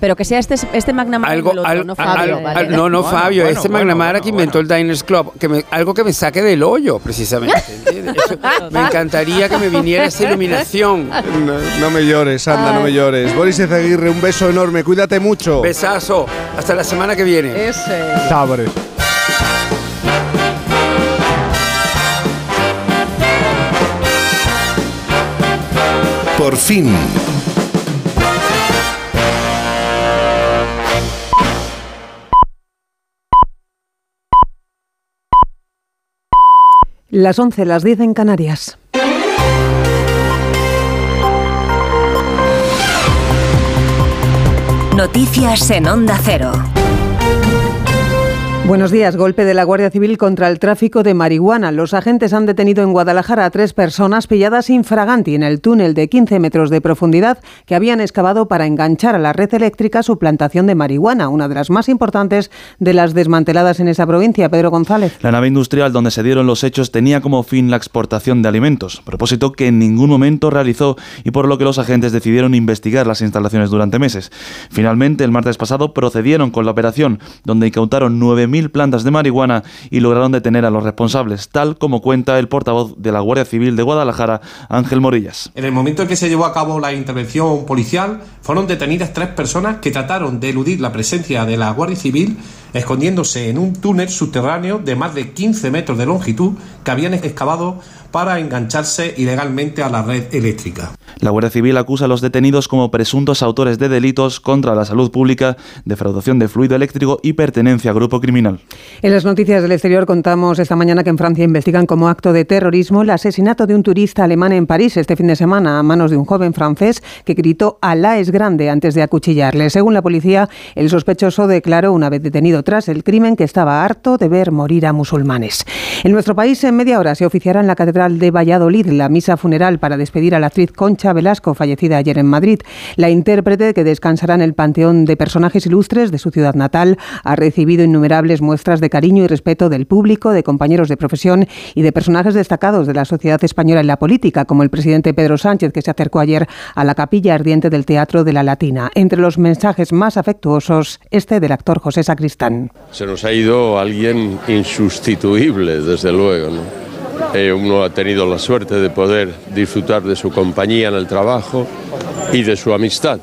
Pero que sea este, este McNamara Algo, el otro, al- no Fabio. al- ¿vale? no, no, Bueno, Fabio, bueno, este bueno, McNamara que inventó el Diners Club, que me- algo que me saque del hoyo, precisamente. me encantaría que me viniera esa iluminación. No, no me llores, anda, no me llores. Boris Izaguirre, un beso enorme, cuídate mucho. Besazo, hasta la semana que viene. Ese. Por fin. Las 11, las 10 en Canarias. Noticias en Onda Cero. Buenos días. Golpe de la Guardia Civil contra el tráfico de marihuana. Los agentes han detenido en Guadalajara a tres personas pilladas infraganti en el túnel de 15 metros de profundidad que habían excavado para enganchar a la red eléctrica su plantación de marihuana, una de las más importantes de las desmanteladas en esa provincia. Pedro González. La nave industrial donde se dieron los hechos tenía como fin la exportación de alimentos, propósito que en ningún momento realizó y por lo que los agentes decidieron investigar las instalaciones durante meses. Finalmente, el martes pasado procedieron con la operación, donde incautaron 9.000 plantas de marihuana y lograron detener a los responsables, tal como cuenta el portavoz de la Guardia Civil de Guadalajara, Ángel Morillas. En el momento en que se llevó a cabo la intervención policial, fueron detenidas tres personas que trataron de eludir la presencia de la Guardia Civil, escondiéndose en un túnel subterráneo de más de 15 metros de longitud que habían excavado para engancharse ilegalmente a la red eléctrica. La Guardia Civil acusa a los detenidos como presuntos autores de delitos contra la salud pública, defraudación de fluido eléctrico y pertenencia a grupo criminal. En las noticias del exterior contamos esta mañana que en Francia investigan como acto de terrorismo el asesinato de un turista alemán en París este fin de semana a manos de un joven francés que gritó Alá es grande antes de acuchillarle. Según la policía, el sospechoso declaró una vez detenido tras el crimen que estaba harto de ver morir a musulmanes. En nuestro país, en media hora, se oficiará en la Catedral de Valladolid la misa funeral para despedir a la actriz Concha Velasco, fallecida ayer en Madrid. La intérprete, que descansará en el panteón de personajes ilustres de su ciudad natal, ha recibido innumerables muestras de cariño y respeto del público, de compañeros de profesión y de personajes destacados de la sociedad española y la política, como el presidente Pedro Sánchez, que se acercó ayer a la capilla ardiente del Teatro de la Latina. Entre los mensajes más afectuosos, este del actor José Sacristán. Se nos ha ido alguien insustituible, desde luego. ¿no? Eh, uno ha tenido la suerte de poder disfrutar de su compañía en el trabajo y de su amistad.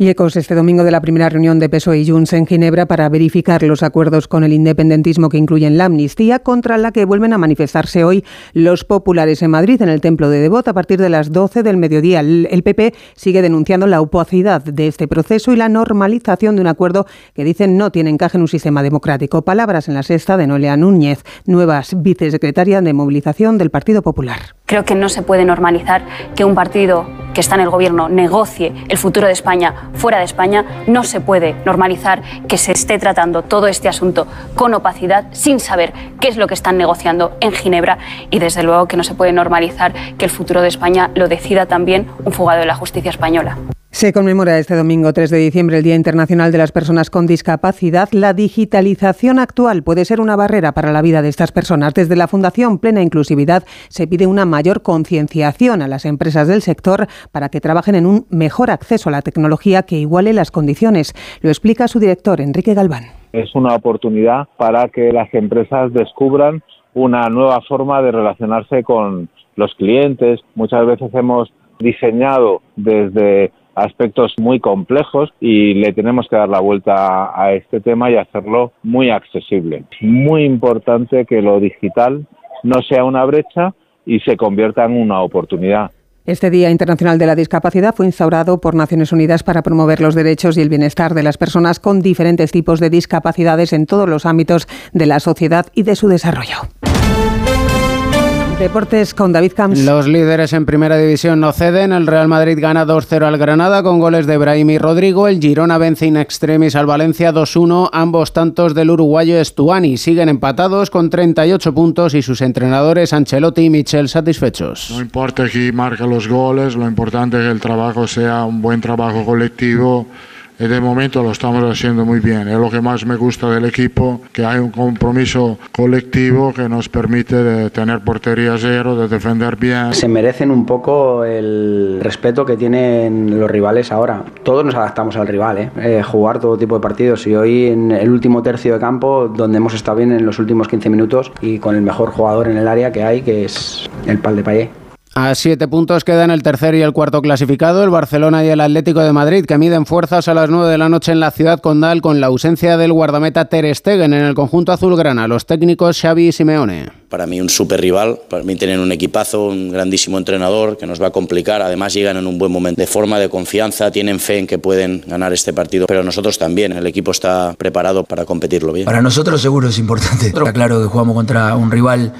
Y ecos este domingo de la primera reunión de PSOE y Junts en Ginebra para verificar los acuerdos con el independentismo que incluyen la amnistía, contra la que vuelven a manifestarse hoy los populares en Madrid, en el Templo de Devot, a partir de las 12 del mediodía. El PP sigue denunciando la opacidad de este proceso y la normalización de un acuerdo que dicen no tiene encaje en un sistema democrático. Palabras en la sexta de Noelia Núñez, nueva vicesecretaria de Movilización del Partido Popular. Creo que no se puede normalizar que un partido que está en el gobierno negocie el futuro de España fuera de España. No se puede normalizar que se esté tratando todo este asunto con opacidad sin saber qué es lo que están negociando en Ginebra y desde luego que no se puede normalizar que el futuro de España lo decida también un fugado de la justicia española. Se conmemora este domingo 3 de diciembre el Día Internacional de las Personas con Discapacidad. La digitalización actual puede ser una barrera para la vida de estas personas. Desde la Fundación Plena Inclusividad se pide una mayor concienciación a las empresas del sector para que trabajen en un mejor acceso a la tecnología que iguale las condiciones. Lo explica su director, Enrique Galván. Es una oportunidad para que las empresas descubran una nueva forma de relacionarse con los clientes. Muchas veces hemos diseñado desde aspectos muy complejos y le tenemos que dar la vuelta a este tema y hacerlo muy accesible. Es muy importante que lo digital no sea una brecha y se convierta en una oportunidad. Este Día Internacional de la Discapacidad fue instaurado por Naciones Unidas para promover los derechos y el bienestar de las personas con diferentes tipos de discapacidades en todos los ámbitos de la sociedad y de su desarrollo. Deportes con David Camps. Los líderes en primera división no ceden. El Real Madrid gana 2-0 al Granada con goles de Brahim y Rodrigo. El Girona vence in extremis al Valencia 2-1. Ambos tantos del uruguayo Estuani siguen empatados con 38 puntos y sus entrenadores Ancelotti y Michel satisfechos. No importa quién marca los goles, lo importante es que el trabajo sea un buen trabajo colectivo de momento lo estamos haciendo muy bien. Es lo que más me gusta del equipo, que hay un compromiso colectivo que nos permite de tener portería cero, de defender bien. Se merecen un poco el respeto que tienen los rivales ahora. Todos nos adaptamos al rival, ¿eh? Eh, jugar todo tipo de partidos y hoy en el último tercio de campo, donde hemos estado bien en los últimos 15 minutos y con el mejor jugador en el área que hay, que es el Pal de Payet. A siete puntos quedan el tercer y el cuarto clasificado, el Barcelona y el Atlético de Madrid, que miden fuerzas a las nueve de la noche en la ciudad condal con la ausencia del guardameta Ter Stegen en el conjunto azulgrana. Los técnicos Xavi y Simeone. Para mí un super rival, para mí tienen un equipazo, un grandísimo entrenador que nos va a complicar. Además llegan en un buen momento de forma, de confianza, tienen fe en que pueden ganar este partido. Pero nosotros también, el equipo está preparado para competirlo bien. Para nosotros seguro es importante. Está claro que jugamos contra un rival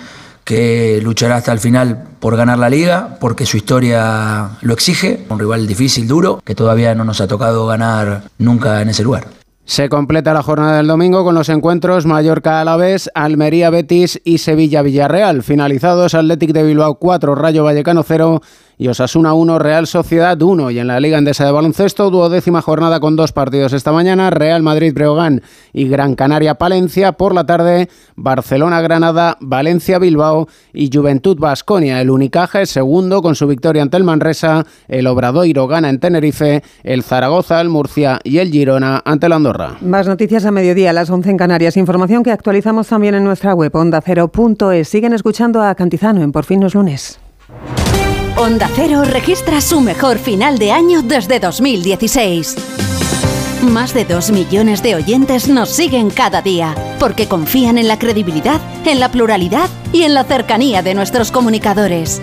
que luchará hasta el final por ganar la liga, porque su historia lo exige, un rival difícil, duro, que todavía no nos ha tocado ganar nunca en ese lugar. Se completa la jornada del domingo con los encuentros Mallorca Alavés, Almería Betis y Sevilla Villarreal. Finalizados Athletic de Bilbao 4, Rayo Vallecano 0 y Osasuna 1, Real Sociedad 1. Y en la Liga Endesa de Baloncesto, duodécima jornada con dos partidos esta mañana, Real Madrid Breogán y Gran Canaria Palencia. Por la tarde, Barcelona Granada, Valencia Bilbao y Juventud Basconia. El Unicaje segundo con su victoria ante el Manresa, el Obradoiro gana en Tenerife, el Zaragoza, el Murcia y el Girona ante el Andorra. Más noticias a mediodía, a las 11 en Canarias. Información que actualizamos también en nuestra web ondacero.es. Siguen escuchando a Cantizano en Por fin los lunes. Onda Cero registra su mejor final de año desde 2016. Más de 2 millones de oyentes nos siguen cada día porque confían en la credibilidad, en la pluralidad y en la cercanía de nuestros comunicadores.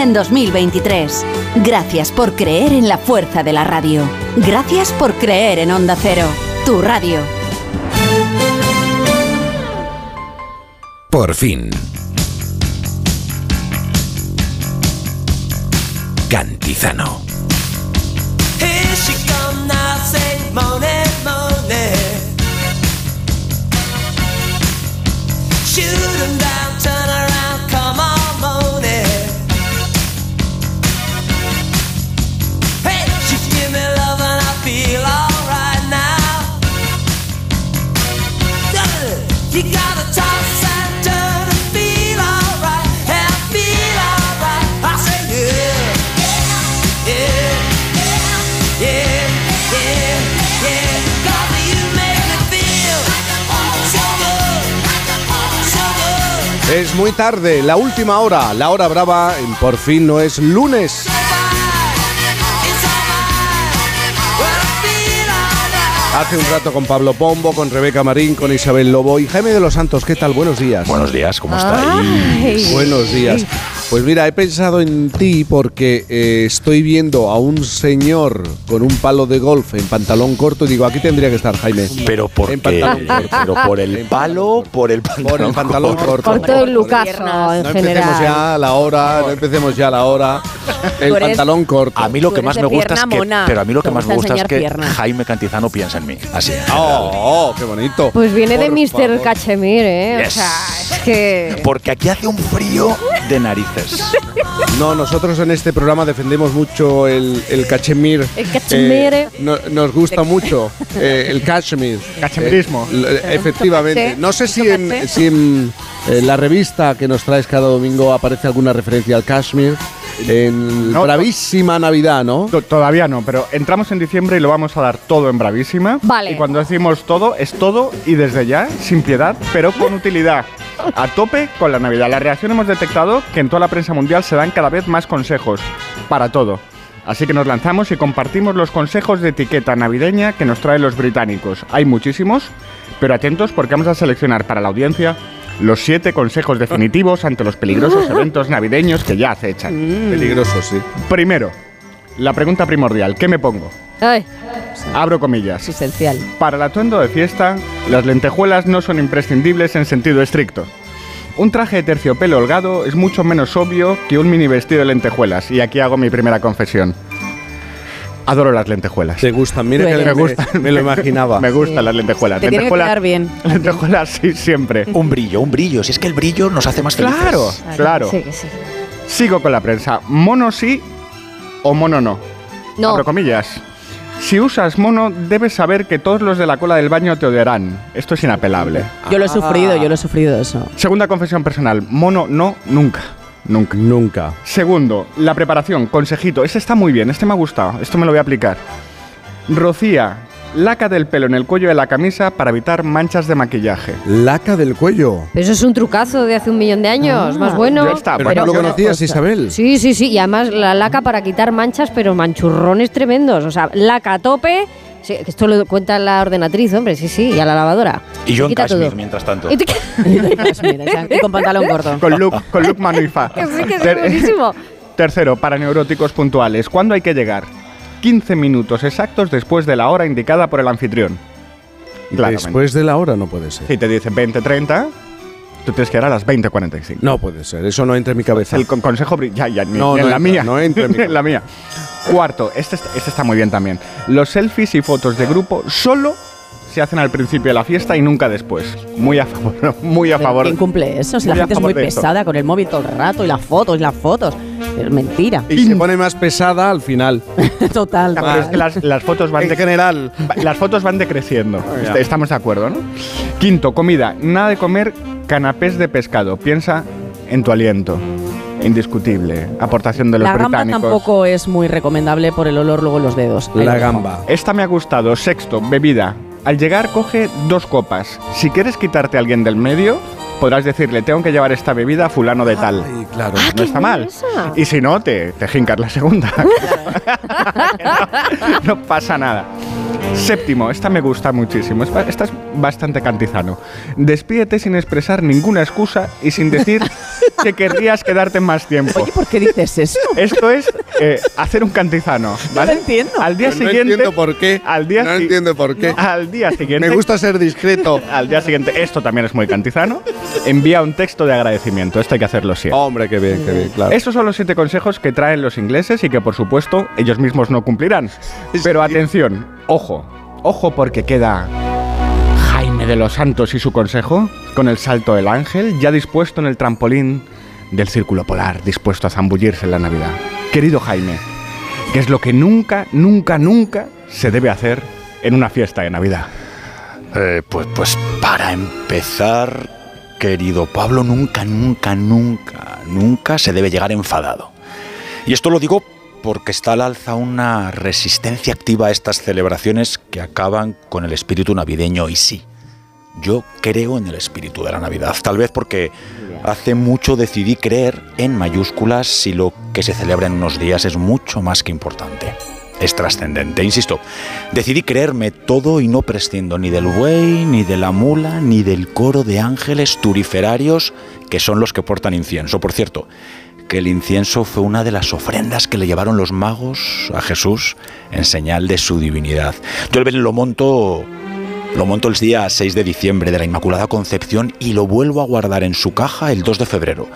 en 2023. Gracias por creer en la fuerza de la radio. Gracias por creer en Onda Cero, tu radio. Por fin. Cantizano. She Es muy tarde, la última hora, la hora brava, en por fin no es lunes. Hace un rato con Pablo Pombo, con Rebeca Marín, con Isabel Lobo y Jaime de los Santos. ¿Qué tal? Buenos días. Buenos días, ¿cómo Ay. estáis? Buenos días. Pues mira, he pensado en ti porque eh, estoy viendo a un señor con un palo de golf en pantalón corto y digo, aquí tendría que estar Jaime. Pero por En qué? pantalón corto. Pero por el palo, por el pantalón, Por el pantalón corto. Por todo el lucaso en No empecemos ya a la hora, no empecemos ya a la hora. El eres- pantalón corto. A mí lo que más me gusta es que, mona. pero a mí lo que más me gusta es que pierna. Jaime Cantizano piensa en mí. Así. Oh, oh, qué bonito. Pues viene de Mr. favor. Cachemire, ¿eh? Yes. O sea, es que... Porque aquí hace un frío de narices. No, nosotros en este programa defendemos mucho el, el cachemir. El cachemire. Eh, no- nos gusta mucho eh, el cachemir. Cachemirismo. Eh, efectivamente. No sé si en, si en eh, la revista que nos traes cada domingo aparece alguna referencia al cachemir. En No, bravísima Navidad, ¿no? To- Todavía no, pero entramos en diciembre y lo vamos a dar todo en Bravísima. Vale. Y cuando decimos todo, es todo y desde ya, sin piedad, pero con utilidad. A tope con la Navidad. La reacción hemos detectado que en toda la prensa mundial se dan cada vez más consejos para todo. Así que nos lanzamos y compartimos los consejos de etiqueta navideña que nos traen los británicos. Hay muchísimos, pero atentos porque vamos a seleccionar para la audiencia los siete consejos definitivos ante los peligrosos eventos navideños que ya acechan. Peligroso, sí. Primero, la pregunta primordial, ¿qué me pongo? Ay, Abro comillas. esencial. Para el atuendo de fiesta, las lentejuelas no son imprescindibles en sentido estricto. Un traje de terciopelo holgado es mucho menos obvio que un mini vestido de lentejuelas, y aquí hago mi primera confesión. Adoro las lentejuelas. Te gustan, mira Tú que me, Me gusta. me lo imaginaba. Me gustan las lentejuelas. Te tiene que lentejuelas, quedar bien. lentejuelas sí, siempre. Un brillo, un brillo. Si es que el brillo nos hace más felices. Claro, claro. Sí, que sí. Sigo con la prensa. ¿Mono sí o mono no? No, Abro comillas. Si usas mono, debes saber que todos los de la cola del baño te odiarán. Esto es inapelable. Yo lo he sufrido, yo lo he sufrido eso. Segunda confesión personal. Mono no, nunca. Nunca. Nunca. Segundo, la preparación. Consejito. Este está muy bien. Este me ha gustado. Esto me lo voy a aplicar. Rocía laca del pelo en el cuello de la camisa para evitar manchas de maquillaje. Laca del cuello. pero eso es un trucazo de hace un millón de años, más bueno. ya está, Pero tú lo conocías, Isabel. Sí, sí, sí, y además la laca para quitar manchas, pero manchurrones tremendos. O sea, laca a tope. Sí, que esto lo cuenta la ordenatriz, hombre, sí, sí, y a la lavadora. Y yo en todo. mientras tanto. Y te- mira, y con pantalón corto. Con look, con look manufa. que sí, que Ter- buenísimo. Tercero, para neuróticos puntuales. ¿Cuándo hay que llegar? 15 minutos exactos después de la hora indicada por el anfitrión. Claramente. Después de la hora no puede ser. Si te dicen 20.30, tú tienes que llegar a las 20.45. No puede ser, eso no entra en mi cabeza. El con- consejo ya, ya, ni, No, ni no en la entra, mía. no entra en mi en la mía. Cuarto, este, est- este está muy bien también. Los selfies y fotos de grupo solo se hacen al principio de la fiesta y nunca después. Muy a favor. Muy a favor. ¿Quién cumple eso? Si la gente es muy pesada con el móvil todo el rato y las fotos y las fotos. Es mentira. Y se pone más pesada al final. Total. Ya, pero es que las, las fotos van En de- general. Las fotos van decreciendo. Est- Estamos de acuerdo, ¿no? Quinto, comida. Nada de comer canapés de pescado. Piensa en tu aliento. Indiscutible. Aportación de los La gamba británicos. tampoco es muy recomendable por el olor luego en los dedos. Ahí La gamba. Esta me ha gustado. Sexto, bebida. Al llegar coge dos copas. Si quieres quitarte a alguien del medio, podrás decirle, tengo que llevar esta bebida a fulano de tal. Ay, claro. Ah, no está mal. esa. Y si no, te, te jincas la segunda. no, no pasa nada. Séptimo, esta me gusta muchísimo. Esta es bastante cantizano. Despídete sin expresar ninguna excusa y sin decir que querrías quedarte más tiempo. Oye, ¿por qué dices eso? Esto es eh, hacer un cantizano, ¿vale? lo entiendo. Al día Pero no siguiente. entiendo por qué. Al día No si- entiendo por qué. Al día siguiente. Me gusta ser discreto. Al día siguiente, esto también es muy cantizano. Envía un texto de agradecimiento. Esto hay que hacerlo siempre. Hombre, qué bien, qué bien, claro. Esos son los siete consejos que traen los ingleses y que, por supuesto, ellos mismos no cumplirán. Pero atención, ojo, ojo porque queda Jaime de los Santos y su consejo con el salto del ángel ya dispuesto en el trampolín del círculo polar, dispuesto a zambullirse en la Navidad. Querido Jaime, ¿qué es lo que nunca, nunca, nunca se debe hacer en una fiesta de Navidad? Eh, pues, pues para empezar, querido Pablo, nunca, nunca, nunca, nunca se debe llegar enfadado. Y esto lo digo porque está al alza una resistencia activa a estas celebraciones que acaban con el espíritu navideño. Y sí, yo creo en el espíritu de la Navidad. Tal vez porque Hace mucho decidí creer en mayúsculas si lo que se celebra en unos días es mucho más que importante. Es trascendente, insisto. Decidí creerme todo y no prescindo ni del buey, ni de la mula, ni del coro de ángeles turiferarios que son los que portan incienso. Por cierto, que el incienso fue una de las ofrendas que le llevaron los magos a Jesús en señal de su divinidad. Yo el lo monto lo monto el día 6 de diciembre de la Inmaculada Concepción y lo vuelvo a guardar en su caja el 2 de febrero,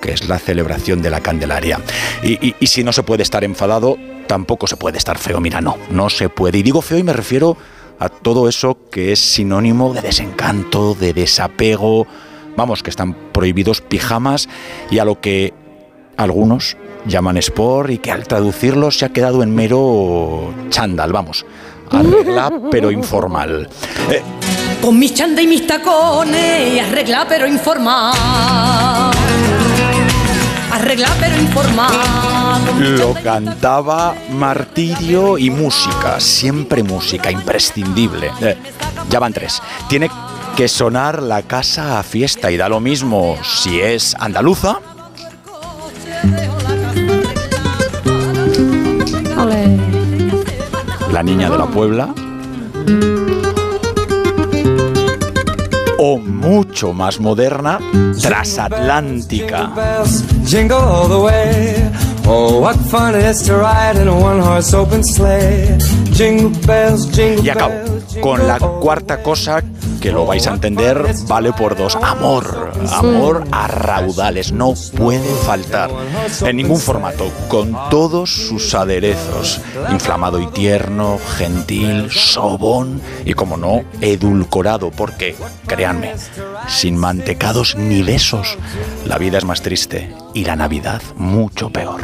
que es la celebración de la Candelaria. Y, y- y si no se puede estar enfadado, tampoco se puede estar feo. Mira, no, no se puede. Y digo feo y me refiero a todo eso que es sinónimo de desencanto, de desapego. Vamos, que están prohibidos pijamas y a lo que algunos llaman sport y que al traducirlo se ha quedado en mero chándal, vamos. Arregla, pero informal. Eh, Con mis chanda y mis tacones, arregla pero informa. Arregla pero informa. Lo cantaba Martirio y música, siempre música, imprescindible. Eh, ya van tres. Tiene que sonar la casa a fiesta y da lo mismo si es andaluza la niña de la Puebla. O mucho más moderna, transatlántica. Y acabo con la cuarta cosa que lo vais a entender, vale por dos. Amor, amor a raudales, no puede faltar en ningún formato, con todos sus aderezos, inflamado y tierno, gentil, sobón y como no, edulcorado, porque, créanme, sin mantecados ni besos, la vida es más triste y la Navidad mucho peor.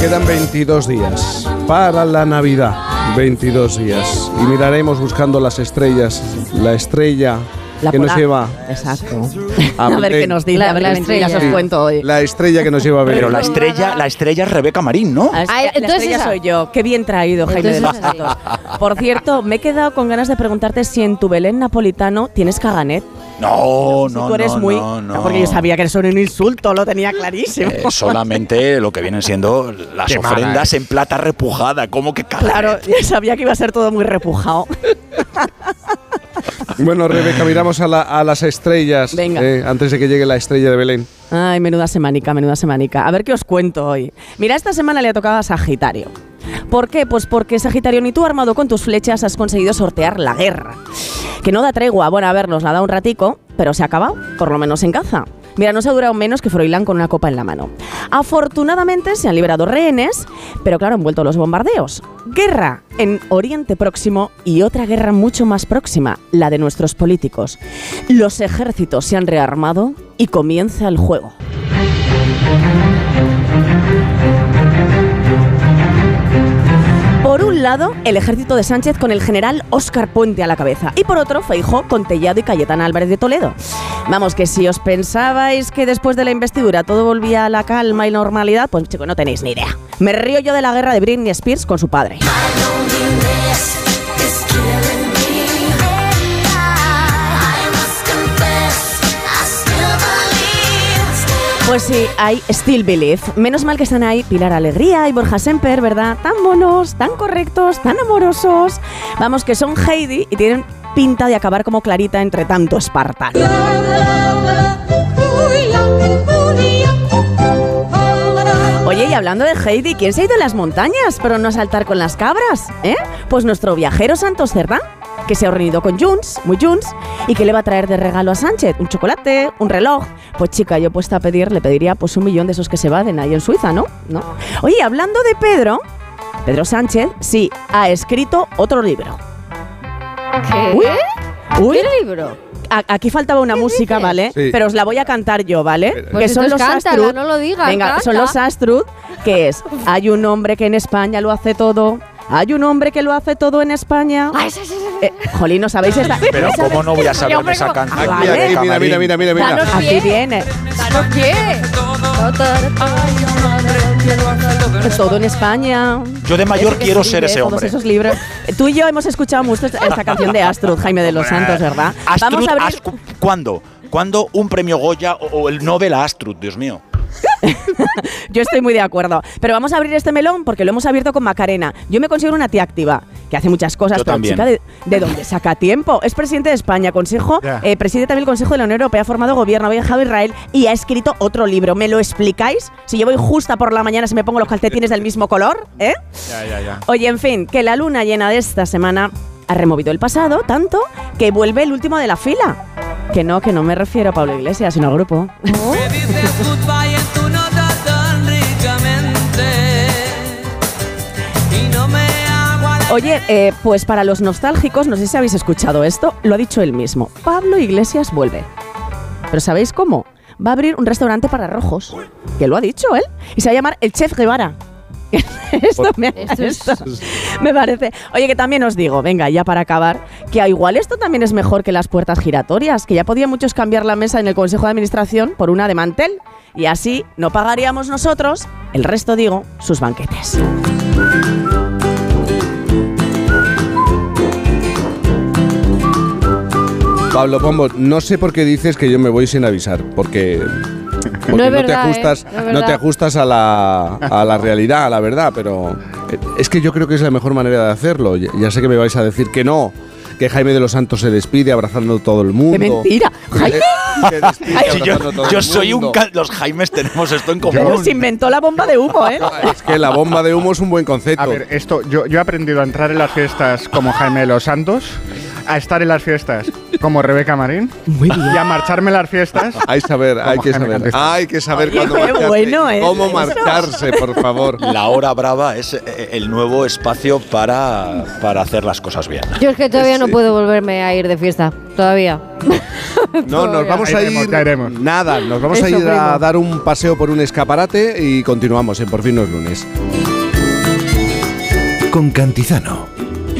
Quedan 22 días para la Navidad. 22 días. Y miraremos buscando las estrellas. La estrella La que nos lleva Exacto. a A ver qué nos dice, a ver qué mentiras os cuento hoy. La estrella que nos lleva a Belén. Pero la estrella, la estrella es Rebeca Marín, ¿no? Ah, que la entonces estrella esa. soy yo. Qué bien traído, Jaime de los Santos. Por cierto, me he quedado con ganas de preguntarte si en tu Belén napolitano tienes caganet. No, no, Tú eres no, muy... no, no. Porque yo sabía que eso era un insulto, lo tenía clarísimo. Eh, solamente lo que vienen siendo las Qué mala ofrendas en plata repujada. ¿Cómo que caga? Claro, ya sabía que iba a ser todo muy repujado. Bueno, Rebeca, miramos a, la- a las estrellas. Venga. eh, antes de que llegue la estrella de Belén. Ay, menuda semanica, menuda semanica. A ver qué os cuento hoy. Mira, esta semana le ha tocado a Sagitario. ¿Por qué? Pues porque Sagitario, ni tú armado con tus flechas has conseguido sortear la guerra. Que no da tregua. Bueno, a ver, nos la da un ratico, pero se ha acabado, por lo menos en caza. Mira, no se ha durado menos que Froilán con una copa en la mano. Afortunadamente se han liberado rehenes, pero claro, han vuelto los bombardeos. Guerra en Oriente Próximo y otra guerra mucho más próxima, la de nuestros políticos. Los ejércitos se han rearmado y comienza el juego. Por un lado, el ejército de Sánchez con el general Óscar Puente a la cabeza. Y por otro, Feijó con Tellado y Cayetana Álvarez de Toledo. Vamos, que si os pensabais que después de la investidura todo volvía a la calma y normalidad, pues chicos, no tenéis ni idea. Me río yo de la guerra de Britney Spears con su padre. Pues sí, hay Still Believe. Menos mal que están ahí Pilar Alegría y Borja Semper, ¿verdad? Tan monos, tan correctos, tan amorosos. Vamos, que son Heidi y tienen pinta de acabar como Clarita entre tanto espartano. Oye, y hablando de Heidi, ¿quién se ha ido a las montañas pero no saltar con las cabras? ¿Eh? Pues nuestro viajero Santos Cerdán, que se ha reunido con Junts, muy Junts, y que le va a traer de regalo a Sánchez un chocolate, un reloj. Pues chica, yo puesta a pedir, le pediría pues un millón de esos que se vaden ahí en Suiza, ¿no? ¿No? Oye, hablando de Pedro, Pedro Sánchez, sí, ha escrito otro libro. ¿Qué? Uy, uy. ¿Qué libro? Aquí faltaba una música, ¿vale? Sí. Pero os la voy a cantar yo, ¿vale? Pues entonces cántala, no lo digas, Venga, canta. son los Astrud, que es hay un hombre que en España lo hace todo. Hay un hombre que lo hace todo en España. Ah, ese, ese, ese. Eh, Jolín, ¿no sabéis esta? Pero. ¿cómo no voy a saberme Hombre, esa canción? Ah, Aquí, vale. aquí, mira, mira, mira, mira, mira. Danos Aquí pie. viene. Danos pie. Todo en España. Yo de mayor Ese quiero ser ese todos hombre. esos libros. Tú y yo hemos escuchado mucho esta, canción de Astrud, Jaime de los Santos, ¿verdad? Astrud, Vamos a abrir. ¿Cuándo? ¿Cuándo un premio Goya o, o el Nobel a Astrud, Dios mío? Yo estoy muy de acuerdo. Pero vamos a abrir este melón porque lo hemos abierto con Macarena. Yo me considero una tía activa, que hace muchas cosas, Yo pero también. chica, ¿de, de dónde saca tiempo? Es presidente de España, consejo, eh, preside también el Consejo de la Unión Europea, ha formado gobierno, ha viajado a Israel y ha escrito otro libro. ¿Me lo explicáis? Si yo voy justa por la mañana, si me pongo los calcetines del mismo color, ¿eh? Ya, ya, ya. Oye, en fin, que la luna llena de esta semana ha removido el pasado tanto que vuelve el último de la fila. Que no, que no me refiero a Pablo Iglesias, sino al grupo. Oye, eh, pues para los nostálgicos, no sé si habéis escuchado esto, lo ha dicho él mismo. Pablo Iglesias vuelve. Pero ¿sabéis cómo? Va a abrir un restaurante para rojos, que lo ha dicho él, y se va a llamar El Chef Guevara. esto me, Esto es- esto me parece. Oye, que también os digo, venga, ya para acabar, que a igual esto también es mejor que las puertas giratorias, que ya podían muchos cambiar la mesa en el Consejo de Administración por una de mantel, y así no pagaríamos nosotros, el resto digo, sus banquetes. Pablo Pombo, no sé por qué dices que yo me voy sin avisar, porque, porque No es te verdad, ajustas, ¿eh? No no te verdad. ajustas a la, a la realidad, a la verdad, pero eh, es que yo creo que es la mejor manera de hacerlo. Ya, ya sé que me vais a decir que no, que Jaime de los Santos se despide abrazando a todo el mundo. ¡Qué mentira! ¡Jaime! Que despide Si yo, yo soy un... Los Jaimes tenemos esto en Pero común. se inventó la bomba de humo, ¿eh? Es que la bomba de humo es un buen concepto. A ver, esto, yo, yo he aprendido a entrar en las fiestas como Jaime de los Santos, a estar en las fiestas como Rebeca Marín y a marcharme en las fiestas. Hay saber, hay que Jaime saber. Cantizano. Hay que saber cuándo qué marcharse. bueno es cómo eso. marcharse, por favor. La hora brava es eh, el nuevo espacio para, para hacer las cosas bien. Yo es que todavía no puedo volverme a ir de fiesta. Todavía. No, nos vamos a ir. ya iremos. Nada, nos vamos a Eso, ir a primo. dar un paseo por un escaparate y continuamos en Por fin no es lunes. Con Cantizano.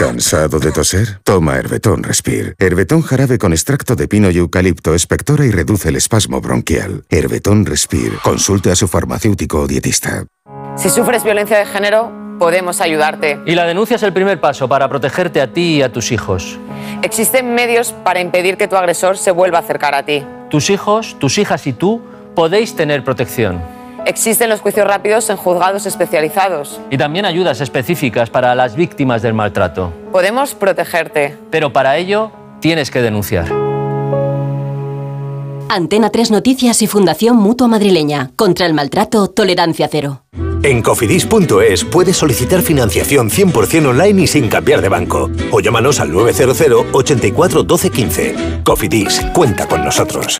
¿Cansado de toser? Toma Herbetón Respire. Herbetón jarabe con extracto de pino y eucalipto espectora y reduce el espasmo bronquial. Herbetón Respire. Consulte a su farmacéutico o dietista. Si sufres violencia de género, podemos ayudarte. Y la denuncia es el primer paso para protegerte a ti y a tus hijos. Existen medios para impedir que tu agresor se vuelva a acercar a ti. Tus hijos, tus hijas y tú podéis tener protección. Existen los juicios rápidos en juzgados especializados. Y también ayudas específicas para las víctimas del maltrato. Podemos protegerte. Pero para ello tienes que denunciar. Antena 3 Noticias y Fundación Mutua Madrileña. Contra el maltrato, tolerancia cero. En cofidis.es puedes solicitar financiación 100% online y sin cambiar de banco. O llámanos al 900 84 12 15. Cofidis, cuenta con nosotros.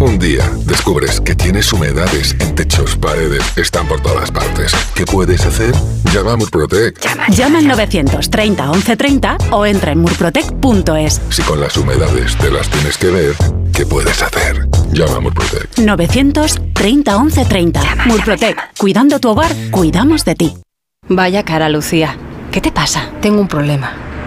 Un día descubres que tienes humedades en techos, paredes, están por todas partes. ¿Qué puedes hacer? Llama a Murprotec. Llama al 930 1130 o entra en murprotec.es. Si con las humedades te las tienes que ver, ¿qué puedes hacer? Llama a Murprotec. 930 1130. Murprotec. Cuidando tu hogar, cuidamos de ti. Vaya cara, Lucía. ¿Qué te pasa? Tengo un problema.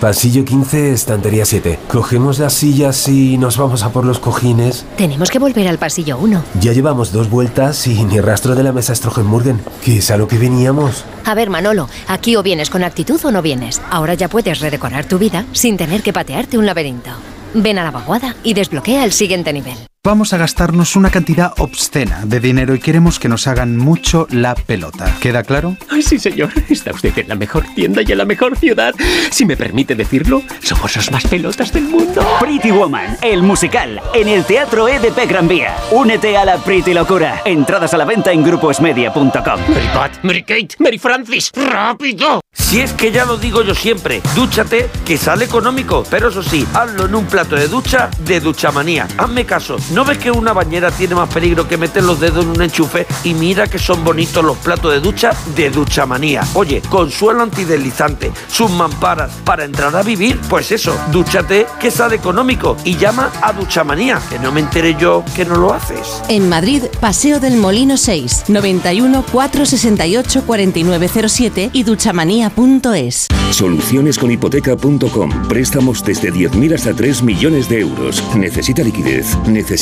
Pasillo 15, estantería 7. Cogemos las sillas y nos vamos a por los cojines. Tenemos que volver al pasillo 1. Ya llevamos dos vueltas y ni rastro de la mesa Strogenmurgen, que es a lo que veníamos. A ver, Manolo, aquí o vienes con actitud o no vienes. Ahora ya puedes redecorar tu vida sin tener que patearte un laberinto. Ven a la vaguada y desbloquea el siguiente nivel. Vamos a gastarnos una cantidad obscena de dinero y queremos que nos hagan mucho la pelota. ¿Queda claro? Ay, sí, señor. Está usted en la mejor tienda y en la mejor ciudad. Si me permite decirlo, somos los más pelotas del mundo. Pretty Woman, el musical, en el Teatro EDP Gran Vía. Únete a la Pretty Locura. Entradas a la venta en gruposmedia.com. Mary Pat, Mary Kate, Mary Francis, rápido. Si es que ya lo digo yo siempre, dúchate que sale económico, pero eso sí, hazlo en un plato de ducha de duchamanía. Hazme caso, ¿no ves que una bañera tiene más peligro que meter los dedos en un enchufe? Y mira que son bonitos los platos de ducha de duchamanía. Oye, con suelo antideslizante, sus mamparas para entrar a vivir, pues eso, dúchate que sale económico y llama a duchamanía, que no me enteré yo que no lo haces. En Madrid, Paseo del Molino 6, 91 468 4907 y duchamanía.es. Solucionesconhipoteca.com. Préstamos desde 10.000 hasta 3 millones de euros. ¿Necesita liquidez? ¿Necesita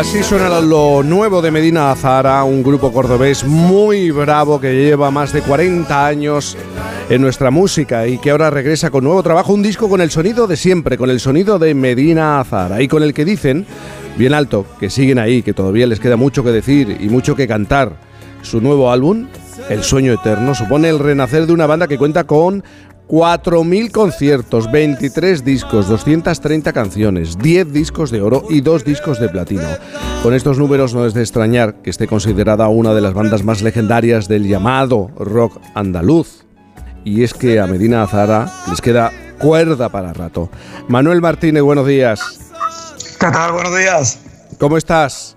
Así suena lo nuevo de Medina Azara, un grupo cordobés muy bravo que lleva más de 40 años en nuestra música y que ahora regresa con nuevo trabajo, un disco con el sonido de siempre, con el sonido de Medina Azara y con el que dicen, bien alto, que siguen ahí, que todavía les queda mucho que decir y mucho que cantar. Su nuevo álbum, El Sueño Eterno, supone el renacer de una banda que cuenta con 4.000 conciertos, 23 discos, 230 canciones, 10 discos de oro y 2 discos de platino. Con estos números no es de extrañar que esté considerada una de las bandas más legendarias del llamado rock andaluz. Y es que a Medina Azara les queda cuerda para rato. Manuel Martínez, buenos días. ¿Qué tal? Buenos días. ¿Cómo estás?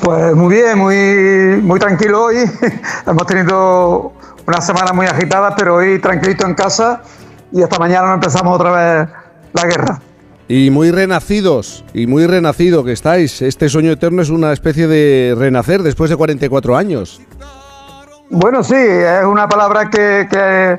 Pues muy bien, muy, muy tranquilo hoy. Hemos tenido una semana muy agitada, pero hoy tranquilito en casa y esta mañana no empezamos otra vez la guerra. Y muy renacidos, y muy renacido que estáis. Este sueño eterno es una especie de renacer después de 44 años. Bueno, sí, es una palabra que, que,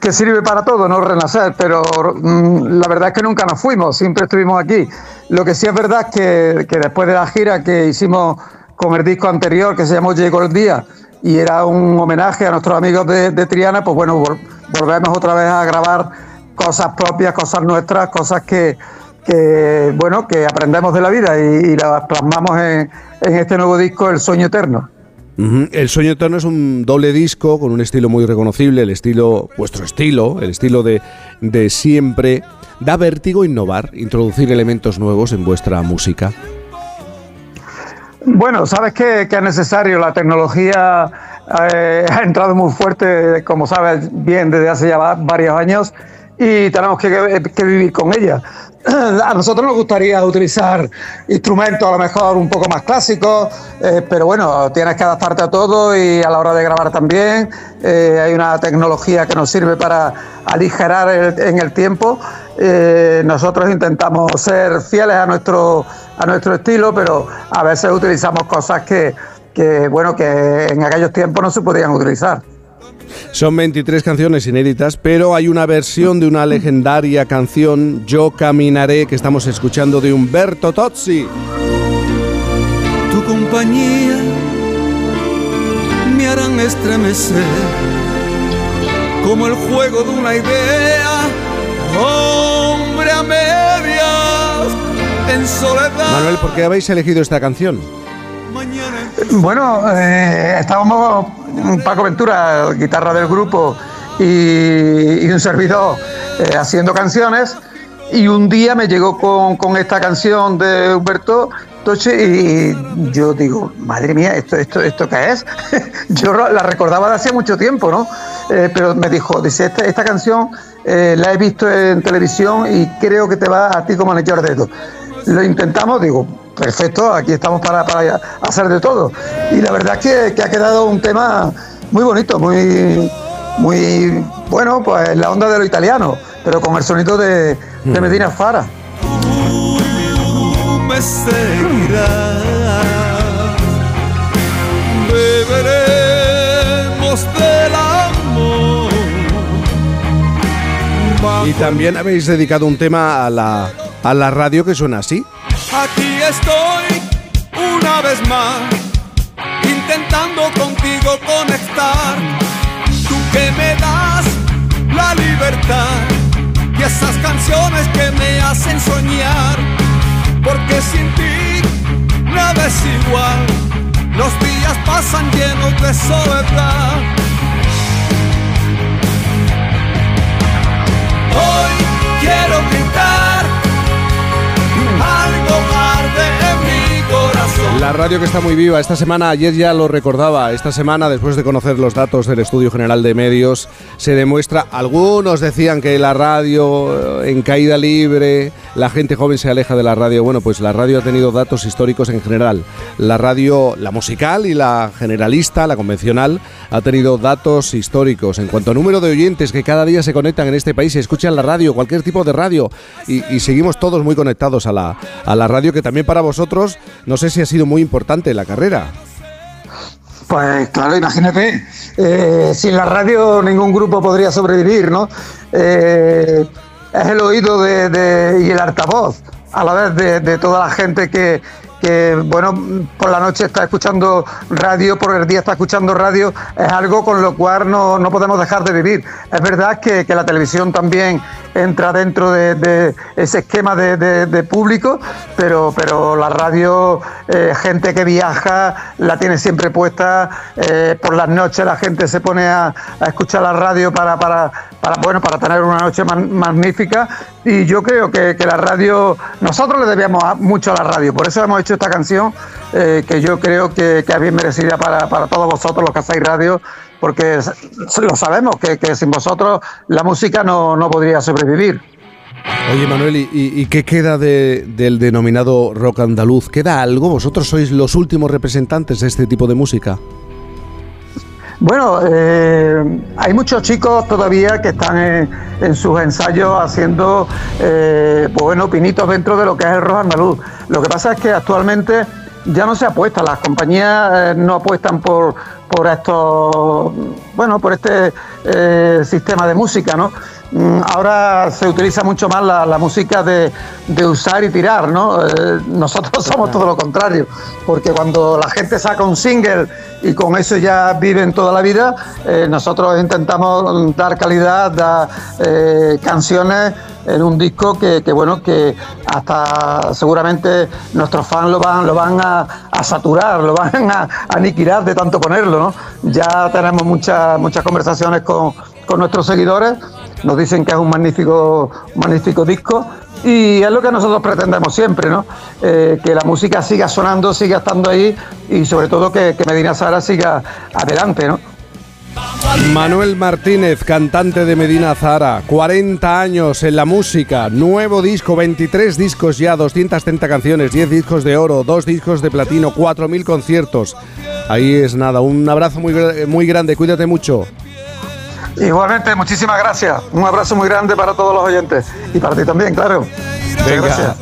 que sirve para todo, no renacer, pero mm, la verdad es que nunca nos fuimos, siempre estuvimos aquí. Lo que sí es verdad es que, que después de la gira que hicimos con el disco anterior, que se llamó Llegó el Día, y era un homenaje a nuestros amigos de, Triana, pues bueno, vol- volvemos otra vez a grabar cosas propias, cosas nuestras, cosas que, bueno, que aprendemos de la vida y, las plasmamos en, en este nuevo disco, El Sueño Eterno. El Sueño Eterno es un doble disco con un estilo muy reconocible, el estilo, vuestro estilo, el estilo de, de siempre. Da vértigo innovar, introducir elementos nuevos en vuestra música. Bueno, sabes que, es necesario. La tecnología eh, ha entrado muy fuerte, como sabes bien, desde hace ya va- varios años y tenemos que vivir con ella. A nosotros nos gustaría utilizar instrumentos a lo mejor un poco más clásicos, eh, pero bueno, tienes que adaptarte a todo y a la hora de grabar también. eh, hay una tecnología que nos sirve para aligerar en el tiempo. Eh, nosotros intentamos ser fieles a nuestro, a nuestro estilo, pero a veces utilizamos cosas que, que, bueno, que en aquellos tiempos no se podían utilizar. Son 23 canciones inéditas, pero hay una versión de una legendaria canción, Yo Caminaré, que estamos escuchando de Humberto Tozzi. tu compañía me harán estremecer como el juego de una idea, hombre a medias, en soledad. Manuel, ¿por qué habéis elegido esta canción? Bueno, eh, estábamos Paco Ventura, guitarra del grupo, y, un servidor eh, haciendo canciones. Y un día me llegó con, con esta canción de Humberto Toche y yo digo, madre mía, ¿esto, esto, esto qué es? yo la recordaba de hace mucho tiempo, ¿no? Eh, pero me dijo, dice, esta, canción eh, la he visto en televisión y creo que te va a ti como anillo al dedo. Lo intentamos, digo, perfecto, aquí estamos para, para hacer de todo. Y la verdad es que, que ha quedado un tema muy bonito, muy, muy bueno, pues en la onda de lo italiano, pero con el sonido de, de Medina Fara. Tú me seguirás, beberemos del amor. Y también habéis dedicado un tema a la, a la radio que suena así. Aquí estoy una vez más, intentando contigo conectar. Tú que me das la libertad y esas canciones que me hacen soñar. Porque sin ti nada es igual, los días pasan llenos de soledad. Hoy quiero gritar La radio que está muy viva. Esta semana, ayer ya lo recordaba, esta semana, después de conocer los datos del Estudio General de Medios, se demuestra, algunos decían que la radio eh, en caída libre, la gente joven se aleja de la radio. Bueno, pues la radio ha tenido datos históricos en general. La radio, la musical y la generalista, la convencional, ha tenido datos históricos en cuanto a número de oyentes que cada día se conectan en este país y escuchan la radio, cualquier tipo de radio. Y, seguimos todos muy conectados a la, a la radio, que también para vosotros, no sé si ha sido muy importante la carrera. Pues claro, imagínate, eh, sin la radio ningún grupo podría sobrevivir, ¿no? Eh, es el oído de, y el altavoz a la vez de, toda la gente que, que, bueno, por la noche está escuchando radio, por el día está escuchando radio, es algo con lo cual no, no podemos dejar de vivir. Es verdad que, que la televisión también entra dentro de, ese esquema de, de- de público, pero, pero la radio, eh, gente que viaja, la tiene siempre puesta, eh, por las noches la gente se pone a, a escuchar la radio para, para, para, bueno, para tener una noche magnífica y yo creo que, que la radio, nosotros le debemos a- mucho a la radio, por eso hemos hecho esta canción eh, que yo creo que, que es bien merecida para, para todos vosotros los que hacéis radio, porque lo sabemos, que, que sin vosotros la música no, no podría sobrevivir. Oye, Manuel, ¿y, y- y qué queda de- del denominado rock andaluz? ¿Queda algo? ¿Vosotros sois los últimos representantes de este tipo de música? Bueno, eh, hay muchos chicos todavía que están en, sus ensayos haciendo, eh, pues bueno, pinitos dentro de lo que es el rock andaluz. Lo que pasa es que actualmente ya no se apuesta, las compañías eh, no apuestan por, por estos, bueno, por este sistema de música, ¿no? Mm, Ahora se utiliza mucho más la, música de, usar y tirar, ¿no? Eh, nosotros somos todo lo contrario, porque cuando la gente saca un single y con eso ya viven toda la vida, eh, nosotros intentamos dar calidad, dar eh, canciones en un disco que, bueno que hasta seguramente nuestros fans lo van lo van a, saturar lo van a, a aniquilar de tanto ponerlo no ya tenemos muchas muchas conversaciones con, con nuestros seguidores nos dicen que es un magnífico magnífico disco y es lo que nosotros pretendemos siempre, ¿no? Eh, que la música siga sonando, siga estando ahí y sobre todo que, Medina Sara siga adelante, ¿no? Manuel Martínez, cantante de Medina Zara, 40 años en la música, nuevo disco, 23 discos ya, 230 canciones, 10 discos de oro, 2 discos de platino, 4.000 conciertos. Ahí es nada, un abrazo muy, muy grande, cuídate mucho. Igualmente, muchísimas gracias. Un abrazo muy grande para todos los oyentes y para ti también, claro. Venga. gracias.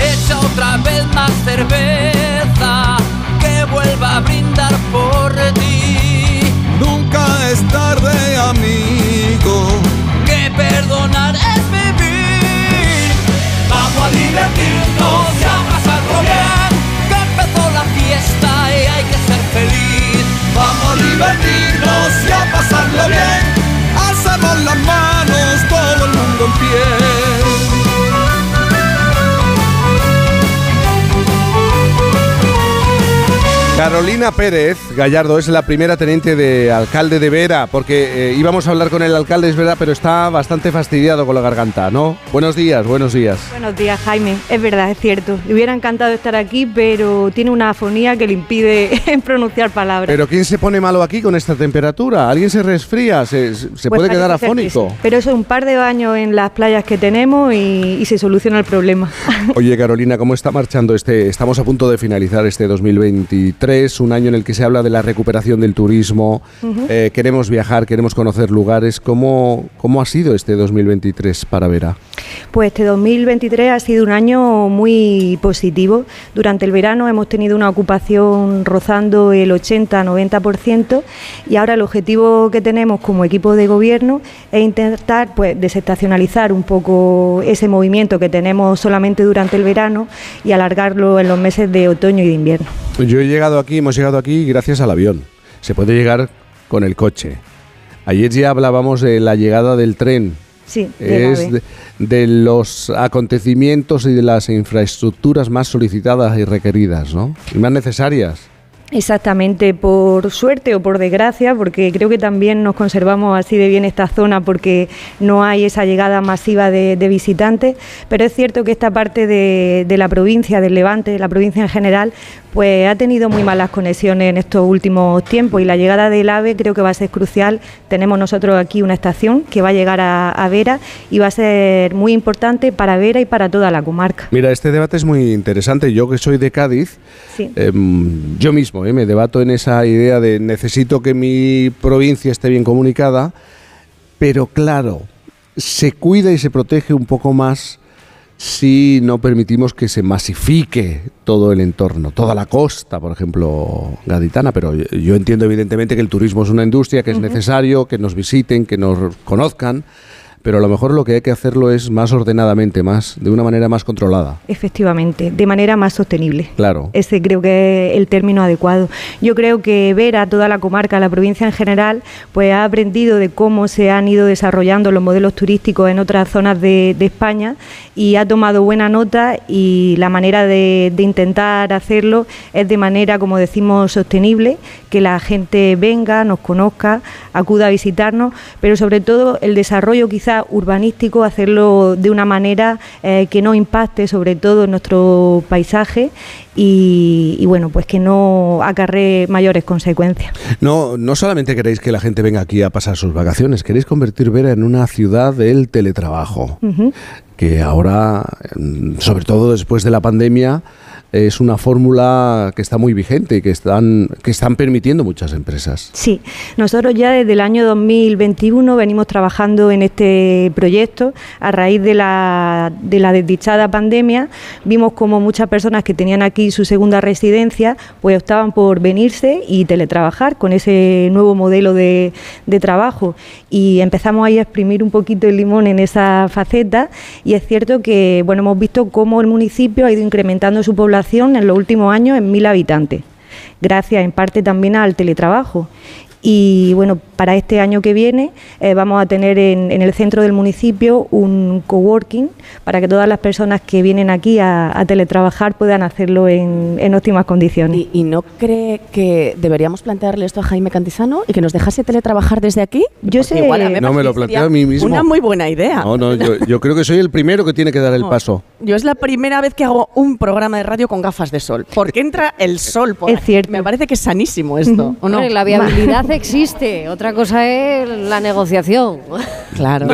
Echa otra vez más cerveza, que vuelva a brindar por ti. Nunca es tarde, amigo. Que perdonar es vivir. Vamos a divertirnos y a pasarlo bien. Que empezó la fiesta y hay que ser feliz. Vamos a divertirnos todo Carolina Pérez Gallardo es la primera teniente de alcalde de Vera, porque eh, íbamos a hablar con el alcalde, es verdad, pero está bastante fastidiado con la garganta, ¿no? Buenos días, buenos días. Buenos días, Jaime. Es verdad, es cierto. Le hubiera encantado estar aquí, pero tiene una afonía que le impide pronunciar palabras. Pero ¿quién se pone malo aquí con esta temperatura? ¿Alguien se resfría? ¿Se, se Pues puede quedar afónico? sí. Pero eso es un par de baños en las playas que tenemos y, y se soluciona el problema. Oye, Carolina, ¿cómo está marchando este? Estamos a punto de finalizar este 2023, un año en el que se habla de la recuperación del turismo. Eh, queremos viajar, queremos conocer lugares. ¿Cómo, ¿Cómo ha sido este 2023 para Vera? Pues este 2023 ha sido un año muy positivo. Durante el verano hemos tenido una ocupación rozando el 80-90% y ahora el objetivo que tenemos como equipo de gobierno es intentar pues, desestacionalizar un poco ese movimiento que tenemos solamente durante el verano y alargarlo en los meses de otoño y de invierno. Yo he llegado aquí, hemos llegado aquí gracias al avión. Se puede llegar con el coche. Ayer ya hablábamos de la llegada del tren. Sí, Es de los acontecimientos y de las infraestructuras más solicitadas y requeridas, ¿no? Y más necesarias. Exactamente, por suerte o por desgracia, porque creo que también nos conservamos así de bien esta zona porque no hay esa llegada masiva de, de visitantes, pero es cierto que esta parte de, de la provincia, del Levante, de la provincia en general, pues ha tenido muy malas conexiones en estos últimos tiempos y la llegada del AVE creo que va a ser crucial. Tenemos nosotros aquí una estación que va a llegar a, a Vera y va a ser muy importante para Vera y para toda la comarca. Mira, este debate es muy interesante. Yo que soy de Cádiz, Sí. em, yo mismo eh, me debato en esa idea de necesito que mi provincia esté bien comunicada, pero claro, se cuida y se protege un poco más si no permitimos que se masifique todo el entorno, toda la costa, por ejemplo, gaditana, pero yo- yo entiendo evidentemente que el turismo es una industria que es necesario, que nos visiten, que nos conozcan, pero a lo mejor lo que hay que hacerlo es más ordenadamente, más de una manera más controlada. Efectivamente, de manera más sostenible. Claro. Ese creo que es el término adecuado. Yo creo que Vera, toda la comarca, la provincia en general, pues ha aprendido de cómo se han ido desarrollando los modelos turísticos en otras zonas de, de España y ha tomado buena nota y la manera de, de intentar hacerlo es de manera, como decimos, sostenible, que la gente venga, nos conozca, acuda a visitarnos, pero sobre todo el desarrollo urbanístico, hacerlo de una manera eh, que no impacte sobre todo en nuestro paisaje y, y, bueno, pues que no acarree mayores consecuencias. No, no solamente queréis que la gente venga aquí a pasar sus vacaciones, queréis convertir Vera en una ciudad del teletrabajo. Que ahora, mm, sobre todo después de la pandemia, es una fórmula que está muy vigente y que están, que están permitiendo muchas empresas. Sí, nosotros ya desde el año 2021 venimos trabajando en este proyecto a raíz de la, de la desdichada pandemia. Vimos como muchas personas que tenían aquí su segunda residencia pues optaban por venirse y teletrabajar con ese nuevo modelo de, de trabajo y empezamos ahí a exprimir un poquito el limón en esa faceta y es cierto que bueno hemos visto cómo el municipio ha ido incrementando su población en los últimos años en mil habitantes, gracias en parte también al teletrabajo. Y bueno, para este año que viene eh, vamos a tener en, el centro del municipio un coworking para que todas las personas que vienen aquí a, teletrabajar puedan hacerlo en, óptimas condiciones. ¿Y, no cree que deberíamos plantearle esto a Jaime Cantizano y que nos dejase teletrabajar desde aquí? Yo sé, no me lo planteo a mí mismo. Una muy buena idea. No, no, yo, creo que soy el primero que tiene que dar el paso. Yo es la primera vez que hago un programa de radio con gafas de sol, porque entra el sol por Es cierto. Me parece que es sanísimo esto, ¿o no? La viabilidad existe, otra cosa es la negociación. Claro,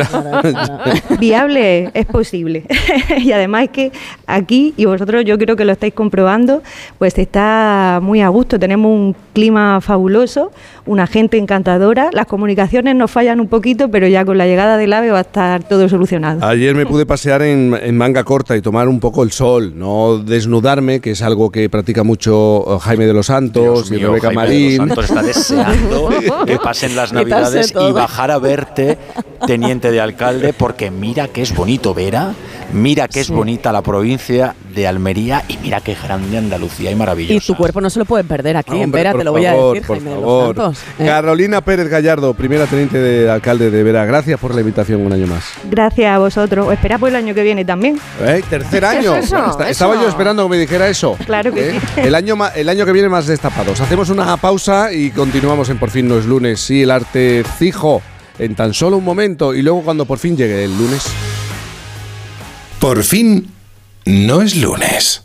Viable es posible. y además es que aquí, y vosotros yo creo que lo estáis comprobando, pues está muy a gusto. Tenemos un clima fabuloso, una gente encantadora. Las comunicaciones nos fallan un poquito, pero ya con la llegada del AVE va a estar todo solucionado. Ayer me pude pasear en, manga corta y tomar un poco el sol, no desnudarme, que es algo que practica mucho Jaime de los Santos y Rebeca Marín. está deseando que pasen las navidades y bajar a verte, teniente de alcalde, porque mira que es bonito Vera, mira que es bonita la provincia de Almería y mira qué grande Andalucía y maravillosa. Y tu cuerpo no se lo pueden perder aquí, en Vera, te lo voy a decir, por favor. ¿eh? Carolina Pérez Gallardo, primera teniente de alcalde de Vera, gracias por la invitación un año más. Gracias a vosotros. Espera por el año que viene también. ¿Eh? Tercer año. estaba yo esperando que me dijera eso. Claro que ¿Eh? sí. El año, el año que viene más destapados. Hacemos una pausa y continuamos en Por fin no es lunes. Sí, el arte fijo en tan solo un momento y luego cuando por fin llegue el lunes. Por fin no es lunes.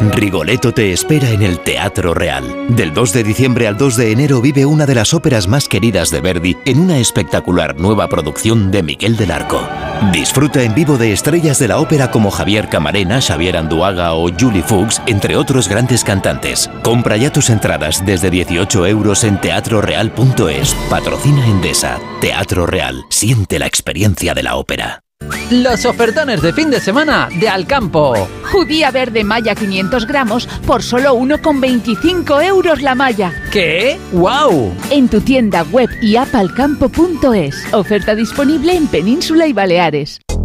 Rigoletto te espera en el Teatro Real. Del 2 de diciembre al 2 de enero vive una de las óperas más queridas de Verdi en una espectacular nueva producción de Miguel del Arco. Disfruta en vivo de estrellas de la ópera como Javier Camarena, Xavier Anduaga o Julie Fuchs, entre otros grandes cantantes. Compra ya tus entradas desde 18 euros en teatroreal.es. Patrocina Endesa. Teatro Real. Siente la experiencia de la ópera. Los ofertones de fin de semana de Alcampo. Judía verde malla 500 gramos por solo 1,25 euros la malla. ¿Qué? ¡Wow! En tu tienda web y app alcampo.es. Oferta disponible en Península y Baleares.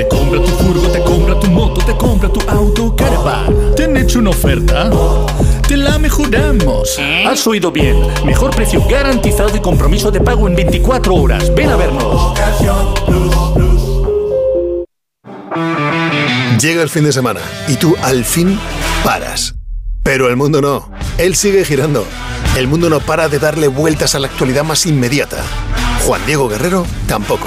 Te compra tu furgo, te compra tu moto, te compra tu auto, caravan. ¿Te han hecho una oferta? Te la mejoramos. Has oído bien. Mejor precio garantizado y compromiso de pago en 24 horas. Ven a vernos. Llega el fin de semana y tú al fin paras. Pero el mundo no. Él sigue girando. El mundo no para de darle vueltas a la actualidad más inmediata Juan Diego Guerrero tampoco.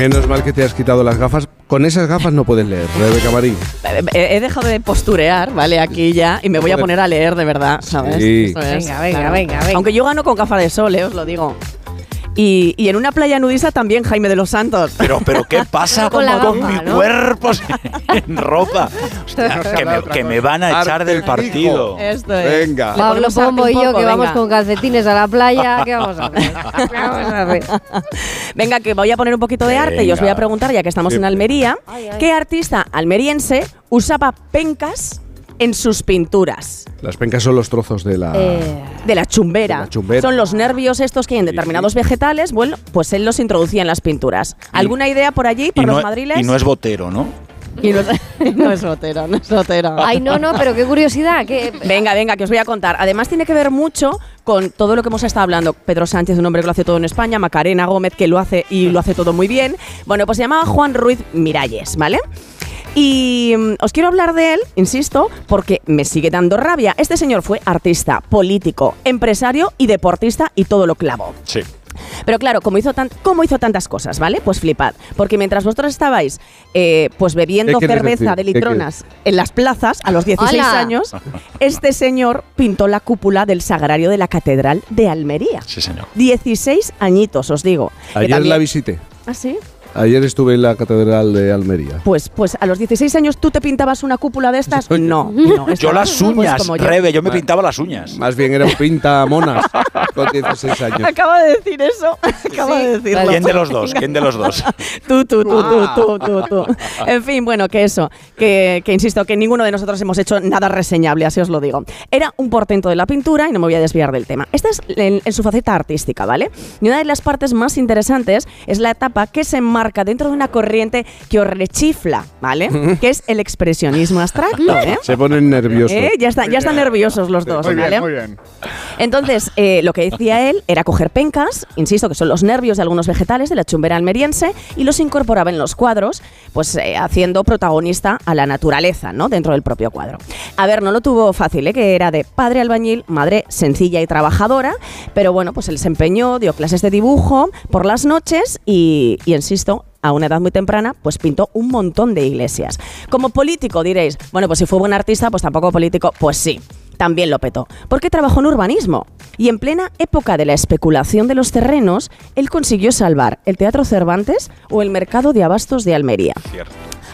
Menos mal que te has quitado las gafas. Con esas gafas no puedes leer, Rebeca Marín. He, he dejado de posturear, ¿vale? Aquí ya, y me voy a poner a leer de verdad, ¿sabes? Sí. Eso es, Venga, venga, claro. venga, venga. Aunque yo gano con gafas de sol, ¿eh? os lo digo. Y, y en una playa nudista también, Jaime de los Santos. Pero, pero ¿qué pasa Con con, mi ¿no? cuerpo en ropa? Hostia, que, me, que me van a echar del partido. Esto es. Venga. Pablo Pombo y yo que vamos con calcetines a la playa, ¿qué vamos a hacer? ¿Qué vamos a hacer? Venga, que voy a poner un poquito de arte y os voy a preguntar, ya que estamos en. Almería, Ay, ay. ¿qué artista almeriense usaba pencas en sus pinturas? Las pencas son los trozos de la. Eh, De la chumbera. De la chumbera. Son los nervios estos que hay en determinados vegetales. Bueno, pues él los introducía en las pinturas. ¿Alguna idea por allí, por los no, madriles? y no es botero, ¿no? Y no es- no es botero, no es botero. Ay, no, no, pero qué curiosidad. Que, Venga, venga, que os voy a contar. Además tiene que ver mucho con todo lo que hemos estado hablando. Pedro Sánchez, un hombre que lo hace todo en España, Macarena Gómez, que lo hace y lo hace todo muy bien. Bueno, pues se llamaba Juan Ruiz Miralles, ¿vale? Y mm, os quiero hablar de él, insisto, porque me sigue dando rabia. Este señor fue artista, político, empresario y deportista y todo lo clavo. Sí. Pero claro, como hizo, tan, como hizo tantas cosas, ¿vale? Pues flipad. Porque mientras vosotros estabais eh, pues bebiendo ¿Qué quieres cerveza decir? de ¿Qué litronas en las plazas a los 16 ¡Hala! años, este señor pintó la cúpula del sagrario de la Catedral de Almería. Sí, señor. 16 añitos, os digo. Ayer también- la visité. ¿Ah, sí? Ayer estuve en la Catedral de Almería. Pues, pues a los 16 años tú te pintabas una cúpula de estas. No, no. Yo estabas, las pues, uñas, como yo. Rebe, yo me pintaba las uñas. Más bien era un pinta monas con 16 años. Acaba de decir eso. Acaba de decirlo. ¿Quién de los dos? ¿Quién de los dos? Tú, tú, tú, tú, tú, tú, tú. En fin, bueno, que eso, que, que insisto, que ninguno de nosotros hemos hecho nada reseñable, así os lo digo. Era un portento de la pintura y no me voy a desviar del tema. Esta es en, en su faceta artística, ¿vale? Y una de las partes más interesantes es la etapa que se enmarca dentro de una corriente que os rechifla, ¿vale? que es el expresionismo abstracto, ¿eh? Se ponen nerviosos. ¿Eh? Ya, está- ya están nerviosos los dos, Muy bien, muy bien. Entonces, eh, lo que decía él era coger pencas, insisto, que son los nervios de algunos vegetales de la chumbera almeriense, y los incorporaba en los cuadros, pues eh, haciendo protagonista a la naturaleza, ¿no? Dentro del propio cuadro. A ver, no lo tuvo fácil, ¿eh? Que era de padre albañil, madre sencilla y trabajadora, pero bueno, pues él se empeñó, dio clases de dibujo por las noches y, y insisto, a una edad muy temprana, pues pintó un montón de iglesias. Como político diréis, bueno, pues si fue buen artista, pues tampoco político, pues sí. También lo petó, porque trabajó en urbanismo y en plena época de la especulación de los terrenos, él consiguió salvar el Teatro Cervantes o el Mercado de Abastos de Almería.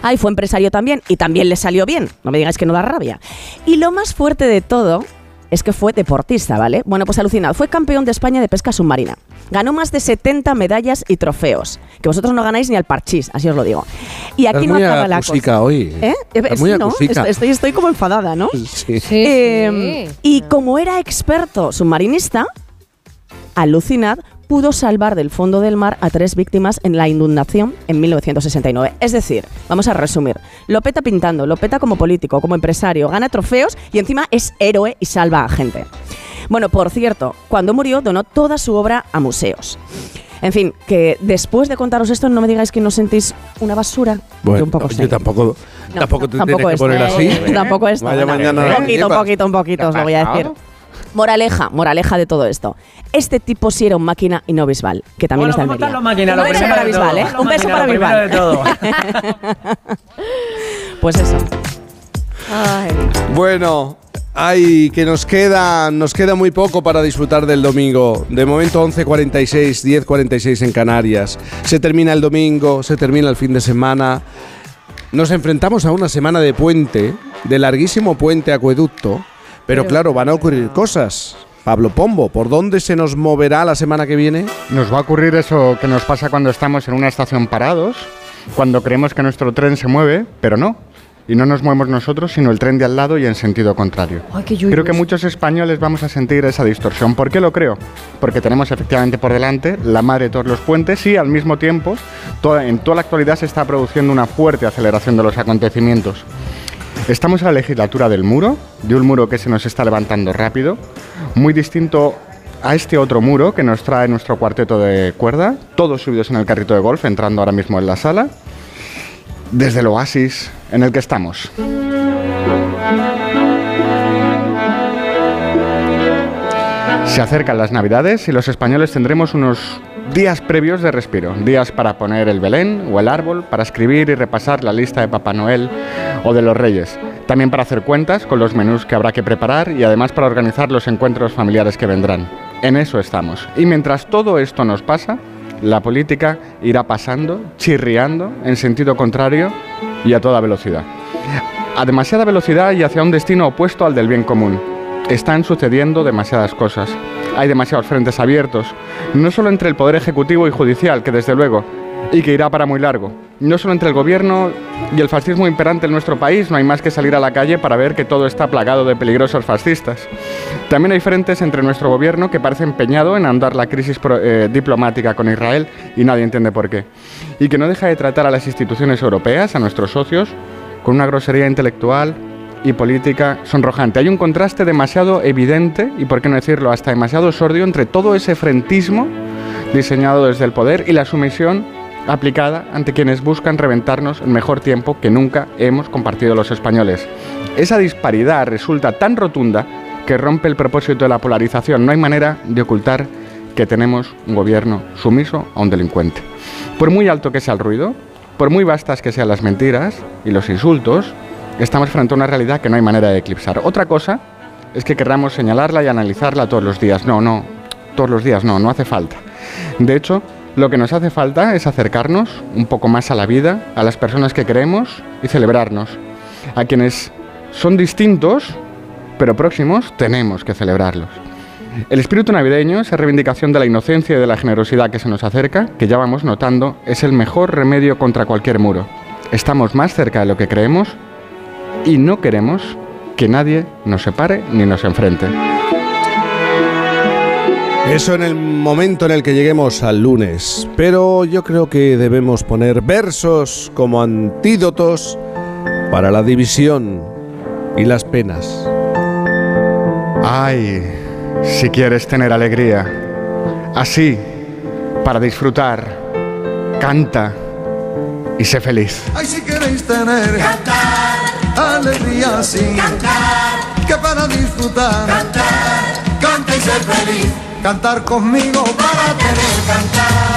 Ay, fue empresario también y también le salió bien, no me digáis que no da rabia. Y lo más fuerte de todo es que fue deportista, ¿vale? Bueno, pues alucinado. Fue campeón de España de pesca submarina. Ganó más de 70 medallas y trofeos. Que vosotros no ganáis ni al parchís, así os lo digo. Y aquí no acaba la cosa. hoy. ¿Eh? Estás Sí, muy ¿no? Estoy, como enfadada, ¿no? Sí. Eh, Y como era experto submarinista, alucinad, pudo salvar del fondo del mar a tres víctimas en la inundación en 1969. Es decir, vamos a resumir, lo peta pintando, lo peta como político, como empresario, gana trofeos y encima es héroe y salva a gente. Bueno, por cierto, cuando murió donó toda su obra a museos. En fin, que después de contaros esto no me digáis que no sentís una basura. Bueno, Yo un poco yo sí. tampoco, No, tampoco te tampoco tienes que poner así. Tampoco esto. Vaya no, mañana Un poquito, un poquito, un poquito, os lo voy a decir. Moraleja, moraleja de todo esto. Este tipo sí era un máquina y no Bisbal, que también Bueno, está en ¿cómo Almería. están los máquinas? Lo Un beso para todo. Bisbal, ¿eh? Un beso para Bisbal. de Pues eso. Bueno, ay, que nos queda, nos queda muy poco para disfrutar del domingo. De momento 11.46, 10.46 en Canarias. Se termina el domingo, se termina el fin de semana. Nos enfrentamos a una semana de puente, de larguísimo puente acueducto, pero, Pero- claro, van a ocurrir cosas. Pablo Pombo, ¿por dónde se nos moverá la semana que viene? Nos va a ocurrir eso que nos pasa cuando estamos en una estación parados, cuando creemos que nuestro tren se mueve, pero no. y no nos movemos nosotros, sino el tren de al lado y en sentido contrario. Ay, qué Creo que muchos españoles vamos a sentir esa distorsión. ¿Por qué lo creo? Porque tenemos efectivamente por delante la madre de todos los puentes y al mismo tiempo toda- en toda la actualidad se está produciendo una fuerte aceleración de los acontecimientos. Estamos en la legislatura del muro, de un muro que se nos está levantando rápido, muy distinto a este otro muro que nos trae nuestro cuarteto de cuerda, todos subidos en el carrito de golf, entrando ahora mismo en la sala, desde el oasis en el que estamos. Se acercan las navidades y los españoles tendremos unos días previos de respiro, días para poner el Belén o el árbol, para escribir y repasar la lista de Papá Noel o de los Reyes, también para hacer cuentas con los menús que habrá que preparar y además para organizar los encuentros familiares que vendrán. En eso estamos. Y mientras todo esto nos pasa, la política irá pasando, chirriando, en sentido contrario y a toda velocidad. A demasiada velocidad y hacia un destino opuesto al del bien común. Están sucediendo demasiadas cosas. Hay demasiados frentes abiertos, no solo entre el Poder Ejecutivo y Judicial, que desde luego, y que irá para muy largo. No solo entre el gobierno y el fascismo imperante en nuestro país, no hay más que salir a la calle para ver que todo está plagado de peligrosos fascistas. También hay frentes entre nuestro gobierno que parece empeñado en andar la crisis eh, diplomática con Israel y nadie entiende por qué. Y que no deja de tratar a las instituciones europeas, a nuestros socios, con una grosería intelectual y política sonrojante. Hay un contraste demasiado evidente y, por qué no decirlo, hasta demasiado sordio entre todo ese frentismo diseñado desde el poder y la sumisión aplicada ante quienes buscan reventarnos el mejor tiempo que nunca hemos compartido los españoles. Esa disparidad resulta tan rotunda que rompe el propósito de la polarización. No hay manera de ocultar que tenemos un gobierno sumiso a un delincuente. Por muy alto que sea el ruido, por muy vastas que sean las mentiras y los insultos, estamos frente a una realidad que no hay manera de eclipsar. Otra cosa es que querramos señalarla y analizarla todos los días. No, no, todos los días no, no hace falta. De hecho, lo que nos hace falta es acercarnos un poco más a la vida, a las personas que queremos y celebrarnos. A quienes son distintos, pero próximos, tenemos que celebrarlos. El espíritu navideño, esa reivindicación de la inocencia y de la generosidad que se nos acerca, que ya vamos notando, es el mejor remedio contra cualquier muro. Estamos más cerca de lo que creemos y no queremos que nadie nos separe ni nos enfrente. Eso en el momento en el que lleguemos al lunes. Pero yo creo que debemos poner versos como antídotos para la división y las penas. Ay, si quieres tener alegría, así, para disfrutar, canta y sé feliz. Ay, si queréis tener cantar, alegría sí, cantar, que para disfrutar, cantar, canta y ser feliz, cantar conmigo para tener cantar,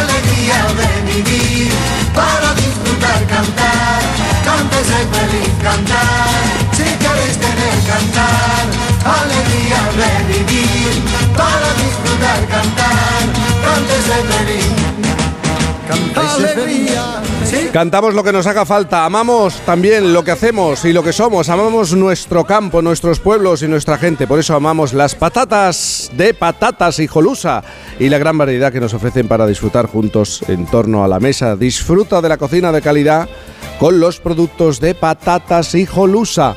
alegría de vivir, para disfrutar, cantar, canta y ser feliz, cantar, si queréis tener cantar, alegría de vivir, para disfrutar, cantar, canta y ser feliz. Canta. Sí. Cantamos lo que nos haga falta, amamos también lo que hacemos y lo que somos, amamos nuestro campo, nuestros pueblos y nuestra gente, por eso amamos las patatas de patatas y jolusa y la gran variedad que nos ofrecen para disfrutar juntos en torno a la mesa. Disfruta de la cocina de calidad con los productos de patatas y jolusa.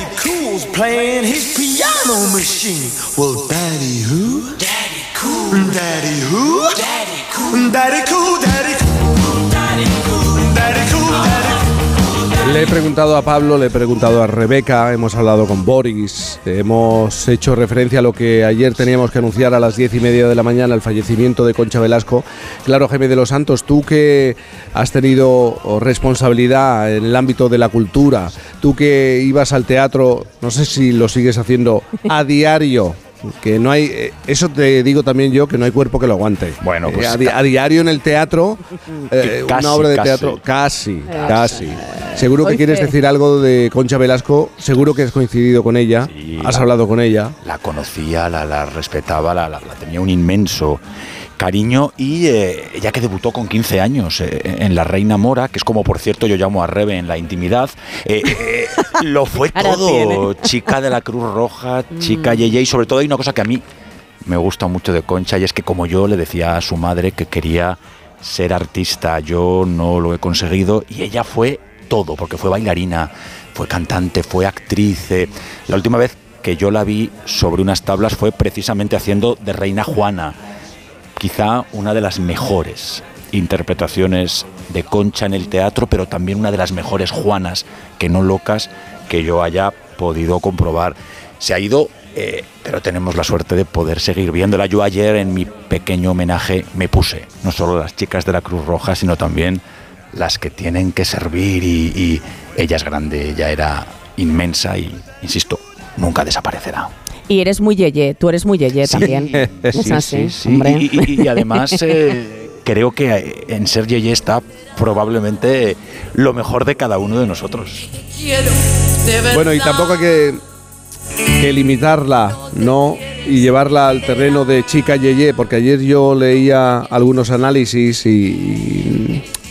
Cool's playing his piano machine. Well, Daddy who? Daddy Cool. Mm, Daddy who? Mm, Daddy Cool. Daddy Cool, Daddy Cool. Mm, Daddy Cool. Daddy Cool, Daddy Le he preguntado a Pablo, le he preguntado a Rebeca, hemos hablado con Boris, hemos hecho referencia a lo que ayer teníamos que anunciar a las diez y media de la mañana, el fallecimiento de Concha Velasco. Claro, Jaime de los Santos, tú que has tenido responsabilidad en el ámbito de la cultura, tú que ibas al teatro, no sé si lo sigues haciendo a diario, que no hay. eh, Eso te digo también yo, que no hay cuerpo que lo aguante. Bueno, Eh, pues a, di- ca- a diario en el teatro, eh, Casi, una obra de casi. teatro, casi, casi. Seguro que quieres decir algo de Concha Velasco, seguro que has coincidido con ella, has hablado con ella. La conocía, la, la respetaba, la, la- la tenía un inmenso cariño y eh, ella que debutó con 15 años eh, en La Reina Mora, que es como por cierto yo llamo a Rebe en la intimidad, eh, eh, lo fue todo. Chica de la Cruz Roja, chica Yeye y sobre todo hay una cosa que a mí me gusta mucho de Concha y es que como yo le decía a su madre que quería ser artista, yo no lo he conseguido y ella fue todo, porque fue bailarina, fue cantante, fue actriz. eh. La última vez que yo la vi sobre unas tablas fue precisamente haciendo de Reina Juana, quizá una de las mejores interpretaciones de Concha en el teatro, pero también una de las mejores Juanas, que no locas, que yo haya podido comprobar. Se ha ido, eh, pero tenemos la suerte de poder seguir viéndola. Yo ayer en mi pequeño homenaje me puse no solo las chicas de la Cruz Roja, sino también las que tienen que servir y, ella es grande, ella era inmensa y, insisto, nunca desaparecerá. Y eres muy yeye, tú eres muy yeye también. es Sí, así, sí, sí. hombre. Y, y- y además eh, creo que en ser Yeye está probablemente lo mejor de cada uno de nosotros. Bueno, y tampoco hay que, que limitarla, ¿no? Y llevarla al terreno de chica Yeye, porque ayer yo leía algunos análisis y,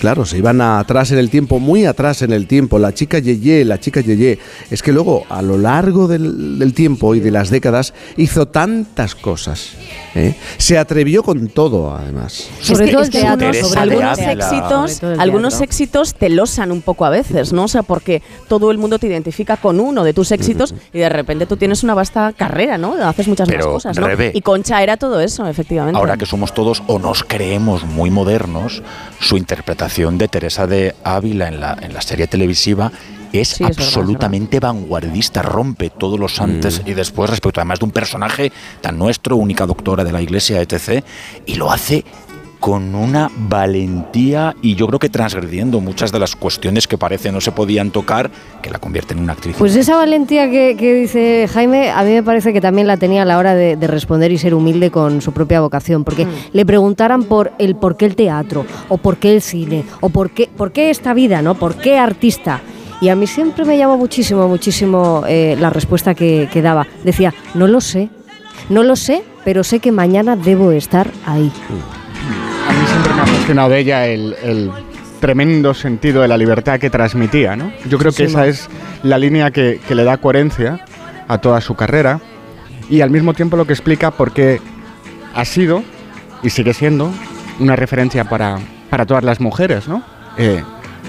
claro, se iban a- atrás en el tiempo, muy atrás en el tiempo. La chica Yeye, la chica Yeye. Es que luego, a lo largo del, del tiempo y de las décadas, hizo tantas cosas. ¿eh? Se atrevió con todo, además. Sobre Es que- todo el teatro, algunos, sobre algunos todo el teatro. éxitos, algunos éxitos te losan un poco a veces, ¿no? O sea, porque todo el mundo te identifica con uno de tus éxitos y de repente tú tienes una vasta carrera, ¿no? Haces muchas Pero, más cosas, ¿no? Rebe, Y Concha era todo eso, efectivamente. Ahora que somos todos o nos creemos muy modernos, su interpretación de Teresa de Ávila en la, en la serie televisiva es Sí, es verdad, es absolutamente vanguardista, rompe todos los antes y después respecto además de un personaje tan nuestro, única doctora de la iglesia, etc. Y lo hace con una valentía y yo creo que transgrediendo muchas de las cuestiones que parece no se podían tocar, que la convierte en una actriz. Pues esa valentía que, que dice Jaime, a mí me parece que también la tenía a la hora de, de responder y ser humilde con su propia vocación, porque le preguntaran por el por qué el teatro, o por qué el cine, o por qué, por qué esta vida, ¿no? ¿Por qué artista? Y a mí siempre me llamó muchísimo, muchísimo eh, la respuesta que, que daba. Decía, no lo sé, no lo sé, pero sé que mañana debo estar ahí. Siempre me ha de ella el, el tremendo sentido de la libertad que transmitía, ¿no? Yo creo que Sí, esa ma. es la línea que, que le da coherencia a toda su carrera y al mismo tiempo lo que explica por qué ha sido y sigue siendo una referencia para, para todas las mujeres, ¿no? Eh,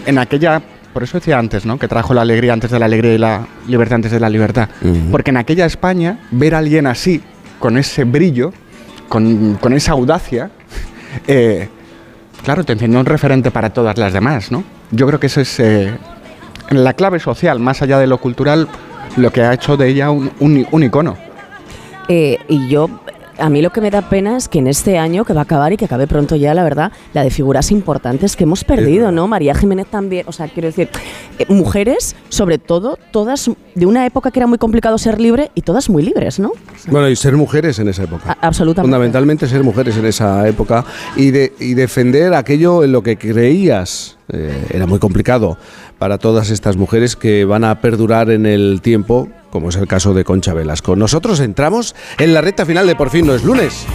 en aquella, por eso decía antes, ¿no? Que trajo la alegría antes de la alegría y la libertad antes de la libertad. Porque en aquella España, ver a alguien así, con ese brillo, con, con esa audacia, eh, claro, te encendió un referente para todas las demás, ¿no? Yo creo que eso es eh, la clave social, más allá de lo cultural, lo que ha hecho de ella un icono. Eh, y yo, a mí lo que me da pena es que en este año que va a acabar y que acabe pronto ya, la verdad, la de figuras importantes que hemos perdido, ¿no? María Jiménez también, o sea, quiero decir, eh, mujeres, sobre todo, todas de una época que era muy complicado ser libre y todas muy libres, ¿no? Bueno, y ser mujeres en esa época. A- absolutamente. Fundamentalmente ser mujeres en esa época y, de, y defender aquello en lo que creías. eh, era muy complicado para todas estas mujeres que van a perdurar en el tiempo, como es el caso de Concha Velasco. Nosotros entramos en la recta final de Por fin no es lunes.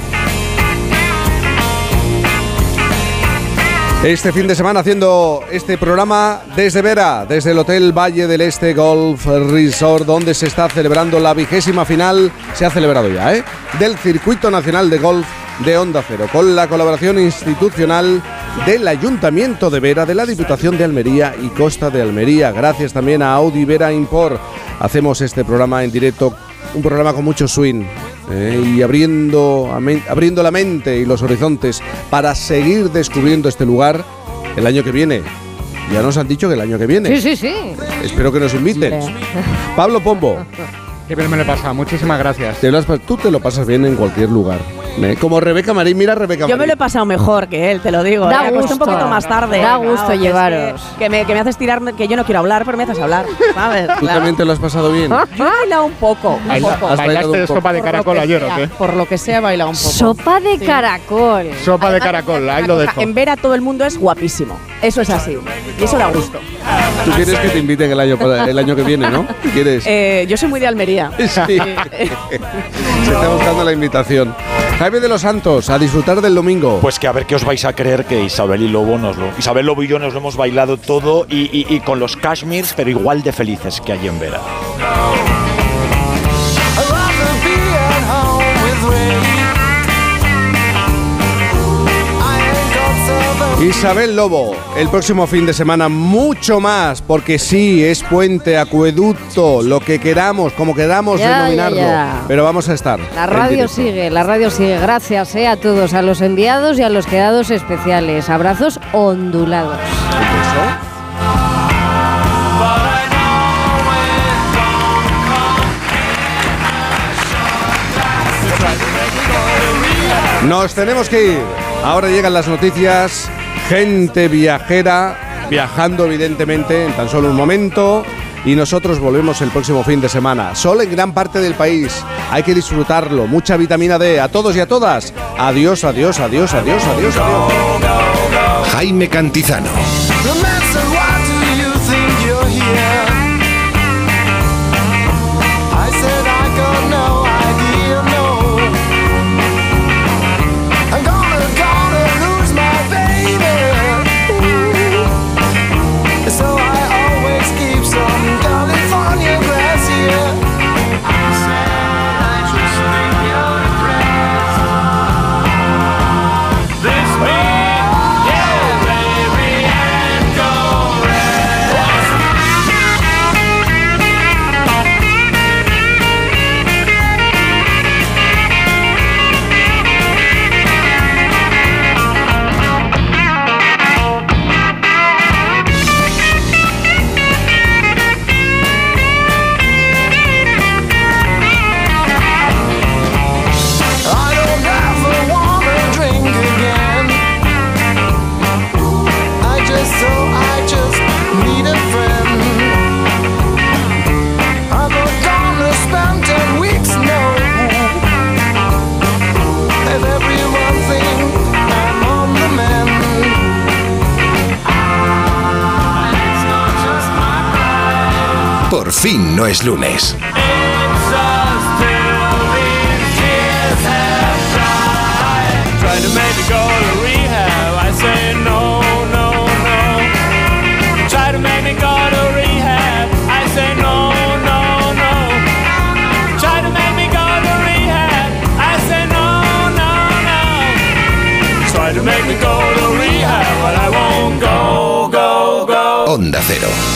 Este fin de semana haciendo este programa desde Vera, desde el Hotel Valle del Este Golf Resort, donde se está celebrando la vigésima final, se ha celebrado ya, ¿eh? Del Circuito Nacional de Golf de Onda Cero, con la colaboración institucional del Ayuntamiento de Vera, de la Diputación de Almería y Costa de Almería. Gracias también a Audi Vera Import. Hacemos este programa en directo, un programa con mucho swing eh, y abriendo, abriendo la mente y los horizontes para seguir descubriendo este lugar el año que viene. Ya nos han dicho que el año que viene. Sí, sí, sí. Espero que nos inviten. Pablo Pombo, Qué bien me lo he pasado, muchísimas gracias. te lo has pa- tú te lo pasas bien en cualquier lugar. ¿Eh? Como Rebeca Marín, mira a Rebeca Yo me Marín. lo he pasado mejor que él, te lo digo. Da ¿eh? Acosté un gusto. poquito más tarde. Da gusto que es llevaros. Que, que me, que me haces tirar, que yo no quiero hablar, pero me haces hablar. ¿Sabes? ¿Tú Claro. también te lo has pasado bien? Yo he bailado un poco. Un Baila- poco. Has bailado ¿Bailaste un poco. sopa de Por lo caracol que ayer o sea, qué? Por lo que sea, he bailado un poco. Sopa de Sí. caracol. Sopa de caracol, ahí lo dejo. En ver a todo el mundo es guapísimo. Eso es así. Y eso da gusto. Tú quieres que te inviten el año, el año que viene, ¿no? ¿Quieres? Eh, yo soy muy de Almería. Sí. Se está buscando la invitación. De los Santos, a disfrutar del domingo. Pues que a ver qué os vais a creer que Isabel y Lobo nos lo. Isabel Lobo y yo nos lo hemos bailado todo y, con los cashmirs, pero igual de felices que allí en Vera. Isabel Lobo, el próximo fin de semana mucho más, porque sí, es puente, acueducto, lo que queramos, como queramos Ya, denominarlo. ya, ya. Pero vamos a estar. La radio sigue, la radio sigue. Gracias eh, a todos, a los enviados y a los quedados especiales. Abrazos ondulados. Nos tenemos que ir. Ahora llegan las noticias. Gente viajera, viajando evidentemente en tan solo un momento. Y nosotros volvemos el próximo fin de semana. Sol en gran parte del país. Hay que disfrutarlo. Mucha vitamina D. A todos y a todas. Adiós, adiós, adiós, adiós, adiós, adiós. Jaime Cantizano. Won't go, go, go. Onda Cero.